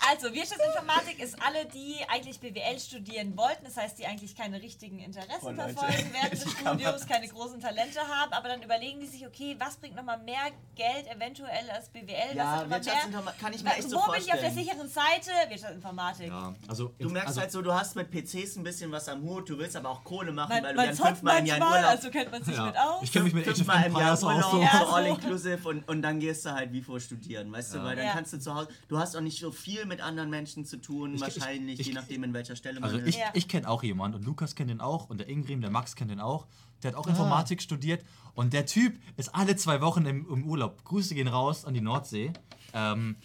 [SPEAKER 4] Also, Wirtschaftsinformatik ist alle, die eigentlich BWL studieren wollten, das heißt, die eigentlich keine richtigen Interessen
[SPEAKER 5] Oh,
[SPEAKER 4] verfolgen während des Studiums, keine großen Talente haben, aber dann überlegen die sich, okay, was bringt nochmal mehr Geld eventuell als BWL?
[SPEAKER 5] Ja, Wirtschaftsinformatik kann ich mir
[SPEAKER 4] mehr?
[SPEAKER 5] echt so
[SPEAKER 4] Wo bin ich auf der
[SPEAKER 5] vorstellen.
[SPEAKER 4] sicheren Seite? Wirtschaftsinformatik.
[SPEAKER 3] Ja, also.
[SPEAKER 5] Du merkst
[SPEAKER 3] also,
[SPEAKER 5] halt so, du hast mit PCs ein bisschen was am Hut, du willst aber auch Kohle machen,
[SPEAKER 4] Man,
[SPEAKER 5] weil du
[SPEAKER 4] zockt
[SPEAKER 5] fünfmal im Jahr Urlaub
[SPEAKER 4] also kennt man sich
[SPEAKER 3] ja.
[SPEAKER 4] mit aus.
[SPEAKER 3] Ich kenne mich mit Age of
[SPEAKER 5] fünfmal im Jahr
[SPEAKER 3] Empires auch so.
[SPEAKER 4] Ja,
[SPEAKER 5] so
[SPEAKER 4] so.
[SPEAKER 5] all inclusive und, und dann gehst du halt wie vor studieren, weißt du,
[SPEAKER 3] Ja.
[SPEAKER 5] weil dann
[SPEAKER 4] Ja.
[SPEAKER 5] kannst du zu Hause, du hast auch nicht so viel mit anderen Menschen zu tun,
[SPEAKER 3] Ich-
[SPEAKER 5] wahrscheinlich,
[SPEAKER 3] ich-
[SPEAKER 5] je nachdem in welcher Stelle man
[SPEAKER 3] Also
[SPEAKER 5] ist.
[SPEAKER 3] ich,
[SPEAKER 4] Ja.
[SPEAKER 3] ich kenne auch jemanden und Lukas kennt den auch und der Ingrim, der Max kennt den auch. Der hat auch Informatik studiert und der Typ ist alle zwei Wochen im, im Urlaub. Grüße gehen raus an die Nordsee. Ähm,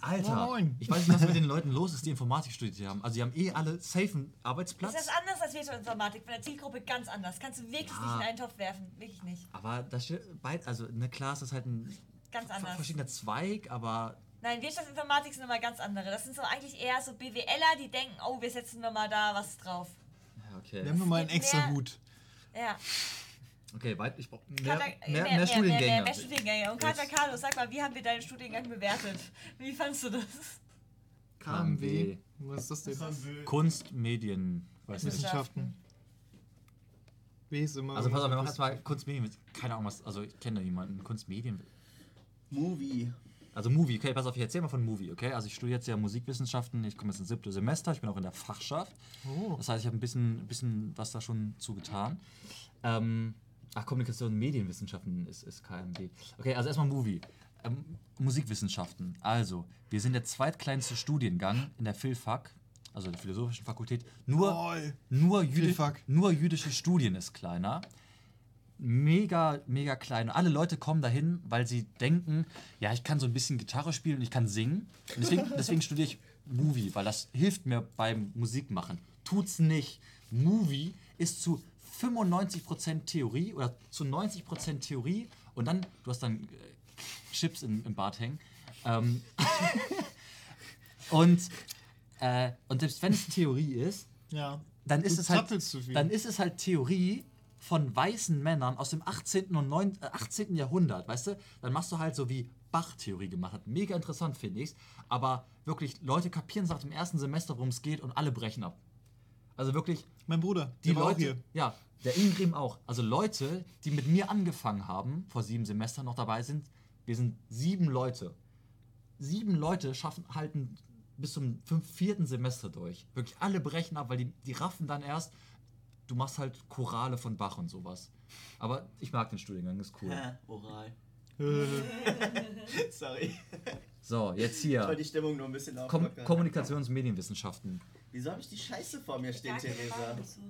[SPEAKER 3] Alter,
[SPEAKER 1] Moin.
[SPEAKER 3] ich weiß nicht, was mit den Leuten los ist, die Informatik studiert haben. Also die haben eh alle safen Arbeitsplatz.
[SPEAKER 4] Das ist anders als Wirtschaftsinformatik, von der Zielgruppe ganz anders. Kannst du wirklich
[SPEAKER 3] Ja.
[SPEAKER 4] nicht in einen Topf werfen, wirklich nicht.
[SPEAKER 3] Aber das steht beid, also eine Klasse ist halt ein
[SPEAKER 4] Ganz anders.
[SPEAKER 3] verschiedener Zweig, aber
[SPEAKER 4] Nein, Wirtschaftsinformatik sind immer ganz andere. Das sind so eigentlich eher so BWLer, die denken, oh, wir setzen nochmal da was drauf.
[SPEAKER 3] ja, okay.
[SPEAKER 1] Wir haben nur mal einen extra
[SPEAKER 4] mehr-
[SPEAKER 1] Hut.
[SPEAKER 4] Ja,
[SPEAKER 3] Okay, weit, ich brauche mehr, mehr,
[SPEAKER 4] mehr,
[SPEAKER 3] mehr, Studiengänge.
[SPEAKER 4] Mehr, mehr Studiengänge. Und
[SPEAKER 3] Jetzt-
[SPEAKER 4] Carlos, sag mal, wie haben wir deinen Studiengang bewertet? Wie fandst du das?
[SPEAKER 1] KMW. Was ist das denn?
[SPEAKER 3] Kunst, Medien.
[SPEAKER 1] Wissenschaften. W ist immer.
[SPEAKER 3] Also pass auf, wir machen erstmal Kunstmedien. Keine Ahnung, was. Also ich kenne da jemanden. Kunstmedien.
[SPEAKER 5] Movie.
[SPEAKER 3] Also Movie, okay, pass auf, ich erzähl mal von Movie, okay? Also ich studiere jetzt ja Musikwissenschaften, ich komme jetzt ins siebte Semester, ich bin auch in der Fachschaft.
[SPEAKER 1] Oh.
[SPEAKER 3] Das heißt, ich habe ein bisschen, bisschen was da schon zugetan. Ähm, ach, Kommunikation und Medienwissenschaften ist, ist KMD. Okay, also erstmal Movie. Ähm, Musikwissenschaften. Also, wir sind der zweitkleinste Studiengang in der Philfak, also der Philosophischen Fakultät. Nur, nur, Jüdi
[SPEAKER 1] Philfak.
[SPEAKER 3] nur jüdische Studien ist kleiner mega, mega klein. Und alle Leute kommen dahin, weil sie denken, ja, ich kann so ein bisschen Gitarre spielen und ich kann singen. Und deswegen, deswegen studiere ich Movie, weil das hilft mir beim Musikmachen. Tut's nicht. Movie ist zu 95% Theorie oder zu 90% Theorie und dann, du hast dann äh, Chips im, im Bart hängen. Ähm, und, äh, und selbst wenn es Theorie ist,
[SPEAKER 1] Ja.
[SPEAKER 3] dann ist
[SPEAKER 1] Du
[SPEAKER 3] es halt dann ist es halt Theorie von weißen Männern aus dem 18. und 9, äh, 18. Jahrhundert, weißt du? Dann machst du halt so wie Bach Theorie gemacht hat. Mega interessant finde ich's, aber wirklich Leute kapieren es nach dem ersten Semester, worum es geht und alle brechen ab. Also wirklich
[SPEAKER 1] Mein Bruder.
[SPEAKER 3] die
[SPEAKER 1] war auch
[SPEAKER 3] Leute,
[SPEAKER 1] hier.
[SPEAKER 3] ja, der Ingrim auch. Also Leute, die mit mir angefangen haben, vor sieben Semestern noch dabei sind, wir sind sieben Leute. Sieben Leute schaffen halten bis zum fünf, vierten Semester durch. Wirklich alle brechen ab, weil die, die raffen dann erst, du machst halt Chorale von Bach und sowas. Aber ich mag den Studiengang, ist cool.
[SPEAKER 5] Oral. Sorry.
[SPEAKER 3] So, jetzt
[SPEAKER 5] Ich wollte
[SPEAKER 3] hier.
[SPEAKER 5] die Stimmung nur ein bisschen
[SPEAKER 3] Kom
[SPEAKER 5] auflockern.
[SPEAKER 3] Kommunikations- und Medienwissenschaften.
[SPEAKER 5] Wieso habe ich die Scheiße vor mir stehen, Theresa?
[SPEAKER 4] Frage dazu.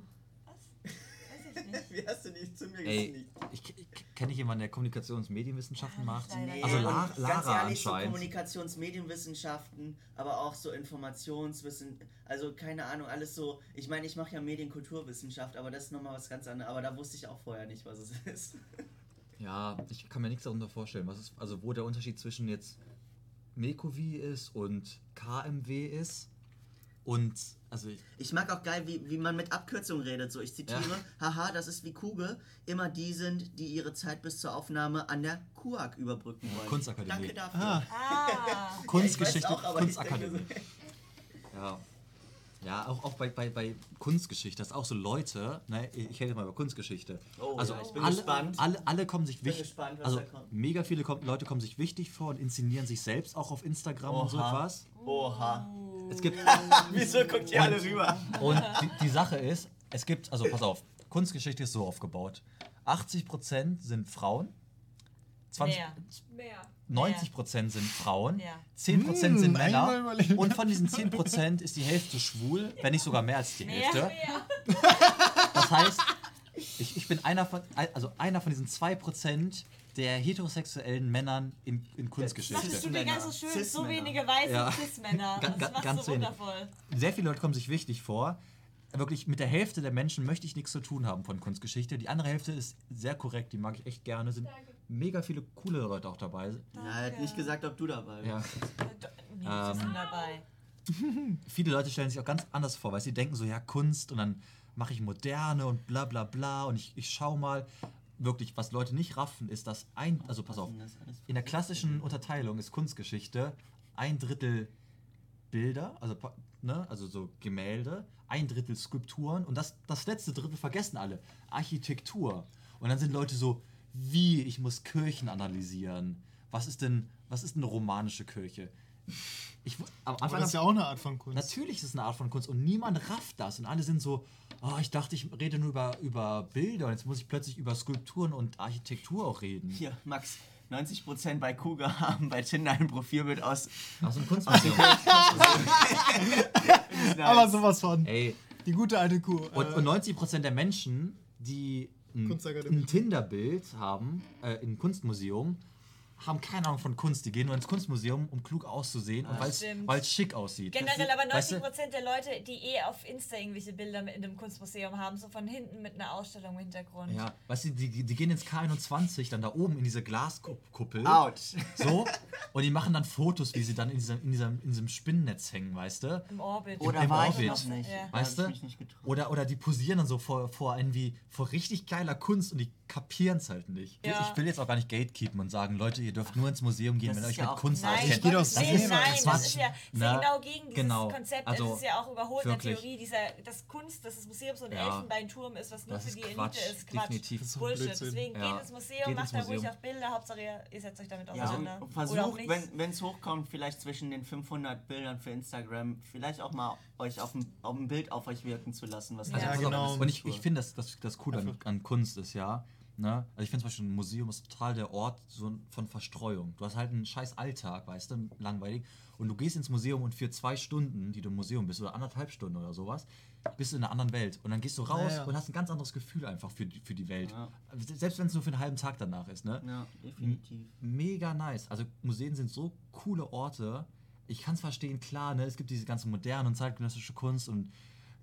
[SPEAKER 4] Was? Weiß ich nicht.
[SPEAKER 5] Wie hast du nicht zu mir
[SPEAKER 3] Ey, ich, ich kenne ich jemanden, der Kommunikations- und Medienwissenschaften macht.
[SPEAKER 4] leider
[SPEAKER 3] Also. La
[SPEAKER 5] und
[SPEAKER 3] Lara
[SPEAKER 5] ganz ehrlich, so
[SPEAKER 3] anscheinend.
[SPEAKER 5] Kommunikationsmedienwissenschaften, aber auch so Informationswissen, also keine Ahnung, alles so. Ich meine, ich mache ja Medienkulturwissenschaft, aber das ist nochmal was ganz anderes. Aber da wusste ich auch vorher nicht, was es ist.
[SPEAKER 3] Ja, ich kann mir nichts darunter vorstellen. Was ist, also wo der Unterschied zwischen jetzt Mekovi ist und KMW ist. Und also ich,
[SPEAKER 5] Ich mag auch geil, wie, wie man mit Abkürzungen redet. So, ich zitiere,
[SPEAKER 3] Ja.
[SPEAKER 5] haha, das ist wie Kugel, immer die sind, die ihre Zeit bis zur Aufnahme an der KUAG überbrücken wollen.
[SPEAKER 3] Kunstakademie.
[SPEAKER 5] Danke dafür.
[SPEAKER 1] ah,
[SPEAKER 4] Ah,
[SPEAKER 3] Kunsgeschichte,
[SPEAKER 5] Ja, auch,
[SPEAKER 3] Kunstakademie.
[SPEAKER 5] denke
[SPEAKER 3] Ja. Ja, auch, auch bei, bei, bei Kunstgeschichte, das ist auch so Leute, ne, ich rede mal über Kunstgeschichte.
[SPEAKER 5] Oh,
[SPEAKER 3] also
[SPEAKER 5] ja, ich bin
[SPEAKER 3] alle,
[SPEAKER 5] gespannt.
[SPEAKER 3] Alle, alle kommen sich
[SPEAKER 5] bin
[SPEAKER 3] wichtig,
[SPEAKER 5] gespannt, was
[SPEAKER 3] also
[SPEAKER 5] da kommt.
[SPEAKER 3] mega viele Leute kommen sich wichtig vor und inszenieren sich selbst auch auf Instagram und so
[SPEAKER 5] Oha.
[SPEAKER 3] etwas.
[SPEAKER 5] Oha.
[SPEAKER 3] Es gibt,
[SPEAKER 5] Wieso guckt ihr alle rüber?
[SPEAKER 3] und die, die Sache ist, es gibt, also pass auf, Kunstgeschichte ist so aufgebaut. 80% sind Frauen, 20,
[SPEAKER 4] Mehr.
[SPEAKER 6] Mehr.
[SPEAKER 3] 90% sind Frauen,
[SPEAKER 4] Ja.
[SPEAKER 3] 10% sind
[SPEAKER 1] Hm,
[SPEAKER 3] Männer
[SPEAKER 1] überlegen.
[SPEAKER 3] und von diesen 10% ist die Hälfte schwul, wenn nicht sogar mehr als die
[SPEAKER 4] Mehr.
[SPEAKER 3] Hälfte. Das heißt, ich, ich bin einer von, also einer von diesen 2% der heterosexuellen Männern in, in
[SPEAKER 4] Das machst
[SPEAKER 3] Kunstgeschichte.
[SPEAKER 4] du ganz so schön, so
[SPEAKER 5] Cis-Männer.
[SPEAKER 4] wenige weiße
[SPEAKER 3] Ja.
[SPEAKER 4] Cis-Männer.
[SPEAKER 3] Ga- ga-
[SPEAKER 4] Das machst
[SPEAKER 3] ganz wenig.
[SPEAKER 4] wundervoll.
[SPEAKER 3] Sehr viele Leute kommen sich wichtig vor. Wirklich mit der Hälfte der Menschen möchte ich nichts zu tun haben von Kunstgeschichte. Die andere Hälfte ist sehr korrekt, die mag ich echt gerne. Sind mega viele coole Leute auch dabei.
[SPEAKER 5] Ja, er hat nicht gesagt, ob du dabei bist.
[SPEAKER 3] Ja.
[SPEAKER 4] Nie
[SPEAKER 3] Ähm.
[SPEAKER 4] sind dabei.
[SPEAKER 3] Viele Leute stellen sich auch ganz anders vor, weil sie denken so, ja, Kunst und dann mache ich moderne und bla bla bla und ich, ich schau mal. Wirklich, was Leute nicht raffen, ist, dass ein, also pass auf, in der klassischen Unterteilung ist Kunstgeschichte ein Drittel Bilder, also, ne, also so Gemälde, ein Drittel Skulpturen und das, das letzte Drittel vergessen alle, Architektur. Und dann sind Leute so, wie, ich muss Kirchen analysieren. Was ist denn, was ist eine romanische Kirche? Ich, am
[SPEAKER 1] Aber das ist ja auch eine Art von Kunst.
[SPEAKER 3] Natürlich ist es eine Art von Kunst und niemand rafft das. Und alle sind so, oh, ich dachte, ich rede nur über, über Bilder und jetzt muss ich plötzlich über Skulpturen und Architektur auch reden.
[SPEAKER 5] Hier, Max, 90% bei Kuga haben bei Tinder ein Profilbild aus.
[SPEAKER 3] Aus dem Kunstmuseum.
[SPEAKER 1] Aber sowas von.
[SPEAKER 3] Ey,
[SPEAKER 1] Die gute alte Kuh.
[SPEAKER 3] und,
[SPEAKER 1] Äh,
[SPEAKER 3] und 90% der Menschen, die ein, ein Tinder-Bild haben, äh, im Kunstmuseum, haben keine Ahnung von Kunst. Die gehen nur ins Kunstmuseum, um klug auszusehen und weil es schick aussieht.
[SPEAKER 4] Generell aber 90%
[SPEAKER 3] Weißt du?
[SPEAKER 4] der Leute, die eh auf Insta irgendwelche Bilder mit in einem Kunstmuseum haben, so von hinten mit einer Ausstellung im Hintergrund.
[SPEAKER 3] Ja, weißt du, die, die gehen ins K21, dann da oben in diese Glaskuppel.
[SPEAKER 5] Autsch.
[SPEAKER 3] So, und die machen dann Fotos, wie sie dann in diesem, in diesem, in diesem Spinnennetz hängen, weißt du?
[SPEAKER 4] Im Orbit.
[SPEAKER 5] Oder
[SPEAKER 3] Im
[SPEAKER 5] war ich
[SPEAKER 3] Orbit.
[SPEAKER 5] noch nicht?
[SPEAKER 4] Ja.
[SPEAKER 3] Weißt du?
[SPEAKER 5] ich.
[SPEAKER 3] Oder, oder die posieren dann so vor, vor irgendwie vor richtig geiler Kunst und die kapieren es halt nicht.
[SPEAKER 4] Ja.
[SPEAKER 3] Ich will jetzt auch gar nicht gatekeepen und sagen, Leute, ihr dürft nur ins Museum gehen,
[SPEAKER 5] Das
[SPEAKER 3] wenn ihr
[SPEAKER 5] ist
[SPEAKER 3] euch
[SPEAKER 5] ja
[SPEAKER 3] mit Kunst
[SPEAKER 4] Nein,
[SPEAKER 3] auskennt.
[SPEAKER 4] ich
[SPEAKER 1] dem
[SPEAKER 4] sehen,
[SPEAKER 1] Thema.
[SPEAKER 4] nein,
[SPEAKER 3] Das
[SPEAKER 4] das ist ja, das ist ja genau gegen dieses
[SPEAKER 3] Genau.
[SPEAKER 4] Konzept.
[SPEAKER 3] Also,
[SPEAKER 4] es ist ja auch überholt in der. Theorie, dieser, das Kunst, das ist Museum so ein
[SPEAKER 3] Ja.
[SPEAKER 4] Elfenbeinturm ist, was nur
[SPEAKER 3] Das
[SPEAKER 4] für
[SPEAKER 3] ist
[SPEAKER 4] die Elite
[SPEAKER 3] Quatsch,
[SPEAKER 4] ist. Quatsch.
[SPEAKER 3] definitiv. Das ist
[SPEAKER 4] Bullshit.
[SPEAKER 1] Blödsinn.
[SPEAKER 4] Deswegen
[SPEAKER 3] Ja.
[SPEAKER 4] geht ins Museum,
[SPEAKER 3] Geht
[SPEAKER 4] macht
[SPEAKER 3] ins
[SPEAKER 4] da ruhig
[SPEAKER 3] Museum.
[SPEAKER 4] auch Bilder, Hauptsache ihr, setzt euch damit
[SPEAKER 5] Ja,
[SPEAKER 4] auseinander.
[SPEAKER 5] und versucht,
[SPEAKER 4] nicht.
[SPEAKER 5] wenn es hochkommt, vielleicht zwischen den 500 Bildern für Instagram, vielleicht auch mal euch auf ein, auf ein Bild auf euch wirken zu lassen, was
[SPEAKER 4] Ja,
[SPEAKER 5] das
[SPEAKER 1] genau.
[SPEAKER 3] Und ich, ich finde, das, das, das Coole an, an Kunst ist ja, ne? Also ich finde zum Beispiel ein Museum ist total der Ort so von Verstreuung. Du hast halt einen scheiß Alltag, weißt du, langweilig. Und du gehst ins Museum und für zwei Stunden, die du im Museum bist, oder anderthalb Stunden oder sowas, bist du in einer anderen Welt. Und dann gehst du raus
[SPEAKER 1] Ja, ja.
[SPEAKER 3] und hast ein ganz anderes Gefühl einfach für die, für die Welt.
[SPEAKER 5] Ja.
[SPEAKER 3] Selbst wenn es nur für einen halben Tag danach ist, ne?
[SPEAKER 5] Ja, definitiv.
[SPEAKER 3] mega nice. Also Museen sind so coole Orte. Ich kann es verstehen, klar, ne, es gibt diese ganze moderne und zeitgenössische Kunst und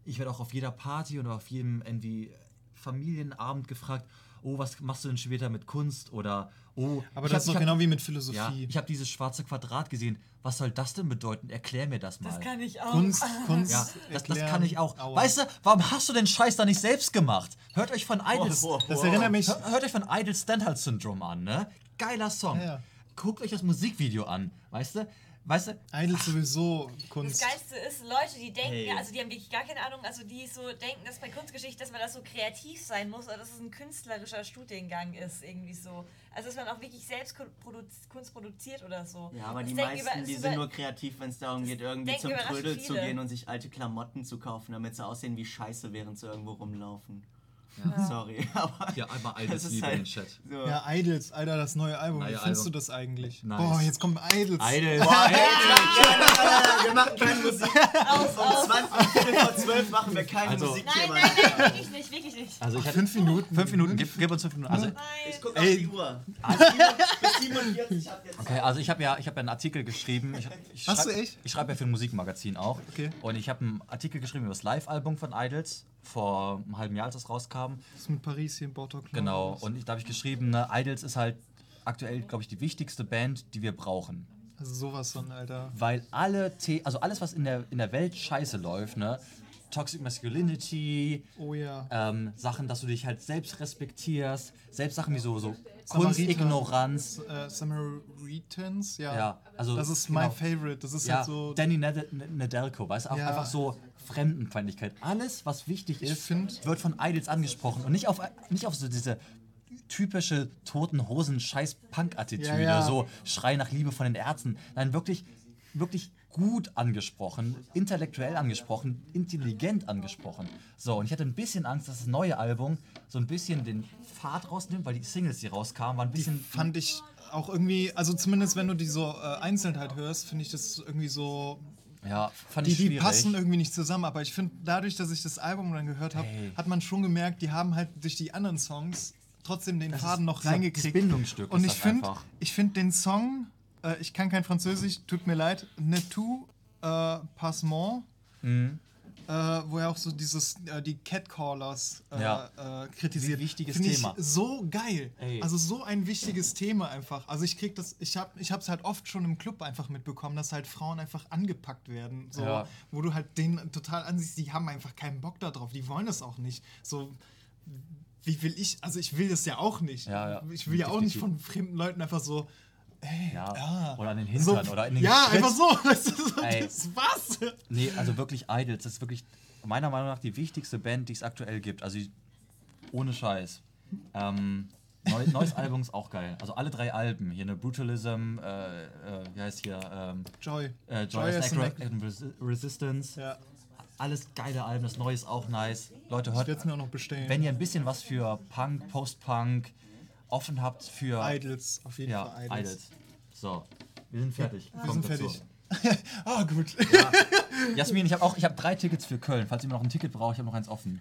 [SPEAKER 3] ich werde auch auf jeder Party oder auf jedem irgendwie Familienabend gefragt, oh, was machst du denn später mit Kunst oder oh,
[SPEAKER 1] aber das ist
[SPEAKER 3] hab-
[SPEAKER 1] doch
[SPEAKER 3] ich
[SPEAKER 1] genau
[SPEAKER 3] hab-
[SPEAKER 1] wie mit
[SPEAKER 3] ja,
[SPEAKER 1] Philosophie.
[SPEAKER 3] ich habe dieses schwarze Quadrat gesehen. Was soll das denn bedeuten? Erklär mir das mal.
[SPEAKER 4] das kann ich auch.
[SPEAKER 1] Kunst, Kunst.
[SPEAKER 3] ja, das, das kann ich auch.
[SPEAKER 1] Aua.
[SPEAKER 3] Weißt du, warum hast du den Scheiß da nicht selbst gemacht? Hört euch von Idols,
[SPEAKER 5] Oh, oh,
[SPEAKER 1] Das
[SPEAKER 5] oh.
[SPEAKER 1] erinnert mich.
[SPEAKER 3] Hör- Hört euch von Idle Stendhal Syndrome an, ne? Geiler Song.
[SPEAKER 1] Ja, ja.
[SPEAKER 3] Guckt euch das Musikvideo an, weißt du? Weißt du?
[SPEAKER 1] Idol sowieso
[SPEAKER 4] Das
[SPEAKER 1] Kunst.
[SPEAKER 4] Geilste ist, Leute, die denken,
[SPEAKER 5] Hey.
[SPEAKER 4] also die haben wirklich gar keine Ahnung, also die so denken, dass bei Kunstgeschichte, dass man das so kreativ sein muss oder dass es ein künstlerischer Studiengang ist, irgendwie so. Also dass man auch wirklich selbst Kunst produziert oder so.
[SPEAKER 5] Ja, aber
[SPEAKER 4] Das
[SPEAKER 5] die meisten,
[SPEAKER 4] über-
[SPEAKER 5] die
[SPEAKER 4] das
[SPEAKER 5] sind
[SPEAKER 4] über-
[SPEAKER 5] nur kreativ, wenn es darum geht, irgendwie zum Trödel zu gehen und sich alte Klamotten zu kaufen, damit sie aussehen wie Scheiße, während sie irgendwo rumlaufen. Sorry, aber
[SPEAKER 3] Hier einmal
[SPEAKER 5] das
[SPEAKER 3] Idols
[SPEAKER 5] ist
[SPEAKER 3] Liebe in
[SPEAKER 5] halt
[SPEAKER 3] den Chat.
[SPEAKER 5] so.
[SPEAKER 1] Ja, Idols, Alter, das neue Album.
[SPEAKER 3] Neue
[SPEAKER 1] Wie findest
[SPEAKER 3] Album.
[SPEAKER 1] du das eigentlich?
[SPEAKER 3] Nice.
[SPEAKER 1] Boah, jetzt kommen Idols.
[SPEAKER 3] Idols.
[SPEAKER 5] Wir machen keine Musik.
[SPEAKER 4] Aus,
[SPEAKER 5] Um
[SPEAKER 4] aus.
[SPEAKER 5] 20 Viertel vor 12 machen wir keine
[SPEAKER 3] Also-
[SPEAKER 5] Musik
[SPEAKER 4] Nein, nein, nein, wirklich nicht, wirklich nicht.
[SPEAKER 3] Also ich hatte
[SPEAKER 1] Fünf Minuten.
[SPEAKER 3] Fünf Minuten, gib, gib uns fünf Minuten. Also,
[SPEAKER 5] Ich
[SPEAKER 4] Nein.
[SPEAKER 5] guck auf
[SPEAKER 1] Ey.
[SPEAKER 5] die Uhr. Bis 47 habt ihr Zeit.
[SPEAKER 3] okay, also ich habe ja, ich hab ja einen Artikel geschrieben. Ich, ich
[SPEAKER 1] Hast
[SPEAKER 3] schreib-
[SPEAKER 1] du echt?
[SPEAKER 3] Ich schreibe ja für ein Musikmagazin auch.
[SPEAKER 1] Okay.
[SPEAKER 3] Und ich habe einen Artikel geschrieben über das Live-Album von Idols vor einem halben Jahr, als das rauskam.
[SPEAKER 1] Das ist mit Paris hier in Bordeaux.
[SPEAKER 3] Genau. Und ich, da habe ich geschrieben, ne, Idols ist halt aktuell, glaube ich, die wichtigste Band, die wir brauchen.
[SPEAKER 1] Also sowas von, Alter.
[SPEAKER 3] Weil alle, The also alles, was in der, in der Welt scheiße läuft, ne? Toxic Masculinity,
[SPEAKER 1] Oh ja.
[SPEAKER 3] ähm, Sachen, dass du dich halt selbst respektierst, selbst Sachen wie so, so. Kunstignoranz.
[SPEAKER 1] Äh, Samaritans, ja.
[SPEAKER 3] Ja, also
[SPEAKER 1] Das ist
[SPEAKER 3] genau.
[SPEAKER 1] mein Favorite. Das ist
[SPEAKER 3] Ja,
[SPEAKER 1] halt so.
[SPEAKER 3] Danny Ned Nedelko, weißt du,
[SPEAKER 1] Ja.
[SPEAKER 3] einfach so Fremdenfeindlichkeit. Alles, was wichtig ist, find, wird von Idols angesprochen und nicht auf, nicht auf so diese typische toten Hosen scheiß Punk-Attitüde, ja, ja. so Schrei nach Liebe von den Ärzten. Nein, wirklich, wirklich gut angesprochen, intellektuell angesprochen, intelligent angesprochen. So, und ich hatte ein bisschen Angst, dass das neue Album so ein bisschen den Pfad rausnimmt, weil die Singles, die rauskamen, waren ein bisschen. Die
[SPEAKER 1] fand ich auch irgendwie, also zumindest wenn du die so äh, einzeln halt hörst, finde ich das irgendwie so.
[SPEAKER 3] Ja, fand
[SPEAKER 1] die,
[SPEAKER 3] ich schwierig.
[SPEAKER 1] Die passen irgendwie nicht zusammen, aber ich finde, dadurch, dass ich das Album dann gehört habe, hey. hat man schon gemerkt, die haben halt durch die anderen Songs trotzdem den das Faden noch reingekriegt. Das
[SPEAKER 3] Bindungsstück
[SPEAKER 1] Und ich finde find den Song äh, ich kann kein Französisch, tut mir leid, ne tout äh, passement. Mhm. Äh, wo er auch so dieses, äh, die Catcallers äh, ja. Äh, kritisiert.
[SPEAKER 3] Wie wichtiges Find Thema.
[SPEAKER 1] So geil. Ey. Also so ein wichtiges Thema einfach. Also ich krieg das, ich hab, ich hab's halt oft schon im Club einfach mitbekommen, dass halt Frauen einfach angepackt werden. So, ja. wo du halt denen total ansiehst, die haben einfach keinen Bock darauf, die wollen das auch nicht. So, wie will ich, also ich will das ja auch nicht.
[SPEAKER 3] Ja,
[SPEAKER 1] ich will ja auch nicht von fremden Leuten einfach so
[SPEAKER 3] Ey, ja. ja. Oder an den Hintern so, oder in den
[SPEAKER 1] Ja, Schritt. einfach so. Das was?
[SPEAKER 3] Nee, also wirklich Idols, das ist wirklich meiner Meinung nach die wichtigste Band, die es aktuell gibt. Also ohne Scheiß. Ähm, neu, neues Album ist auch geil. Also alle drei Alben. Hier eine Brutalism, äh, äh, wie heißt hier? Ähm,
[SPEAKER 1] Joy.
[SPEAKER 3] Äh, Joy, Joy and Resistance.
[SPEAKER 1] Ja.
[SPEAKER 3] Alles geile Alben, das neue ist auch nice. Leute, hört.
[SPEAKER 1] Ich werde es mir auch noch bestellen.
[SPEAKER 3] Wenn ihr ein bisschen was für Punk, Post-Punk, offen habt für.
[SPEAKER 1] Idols, auf jeden
[SPEAKER 3] ja,
[SPEAKER 1] Fall
[SPEAKER 3] Idols. Idols. So, wir sind fertig.
[SPEAKER 1] Ja, wir sind fertig. ah, gut.
[SPEAKER 3] Ja. Jasmin, ich habe auch ich hab drei Tickets für Köln. Falls ihr noch ein Ticket braucht, ich habe noch eins offen.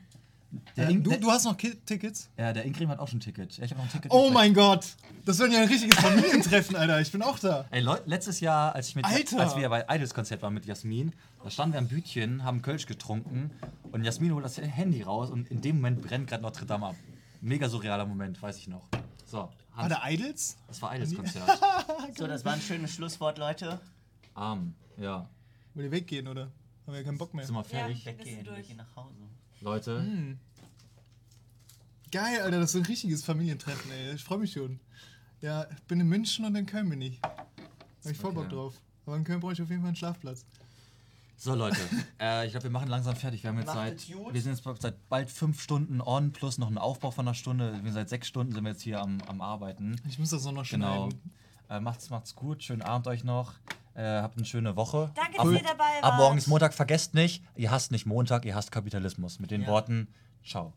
[SPEAKER 1] Äh, du, du, hast noch Ki Tickets?
[SPEAKER 3] Ja, der Ingrim hat auch schon ein Ticket. Ja, ich habe noch ein Ticket.
[SPEAKER 1] Oh mein Gott! Das wird ja ein richtiges Familientreffen, Alter. Ich bin auch da.
[SPEAKER 3] Ey, Leute, letztes Jahr, als, ich mit, Alter. als wir bei Idols Konzert waren mit Jasmin, da standen wir am Bütchen, haben Kölsch getrunken und Jasmin holt das Handy raus und in dem Moment brennt gerade Notre Dame ab. Mega surrealer Moment, weiß ich noch. So,
[SPEAKER 1] Hans. War der Idols?
[SPEAKER 3] Das war Idols-Konzert.
[SPEAKER 5] so, das war ein schönes Schlusswort, Leute.
[SPEAKER 3] Arm, ja.
[SPEAKER 1] Wollt ihr weggehen, oder? Haben wir keinen Bock mehr?
[SPEAKER 3] Sind wir fertig?
[SPEAKER 5] Ja, weggehen, wir gehen nach Hause.
[SPEAKER 3] Leute. Hm.
[SPEAKER 1] Geil, Alter, das ist ein richtiges Familientreffen, ey. Ich freue mich schon. Ja, ich bin in München und in Köln bin ich. Hab ich voll okay. Bock drauf. Aber in Köln brauche ich auf jeden Fall einen Schlafplatz.
[SPEAKER 3] So Leute, äh, ich glaube, wir machen langsam fertig. Wir haben jetzt seit, wir sind jetzt seit bald fünf Stunden on plus noch einen Aufbau von einer Stunde. Wir seit sechs Stunden sind wir jetzt hier am, am Arbeiten.
[SPEAKER 1] Ich muss das auch noch
[SPEAKER 3] genau. schneiden. Genau. Äh, macht's, macht's gut, schönen Abend euch noch. Äh, habt eine schöne Woche.
[SPEAKER 4] Danke, dass ihr dabei wart.
[SPEAKER 3] Ab morgen ist Montag, vergesst nicht, ihr hasst nicht Montag, ihr hasst Kapitalismus. Mit den ja. Worten, ciao.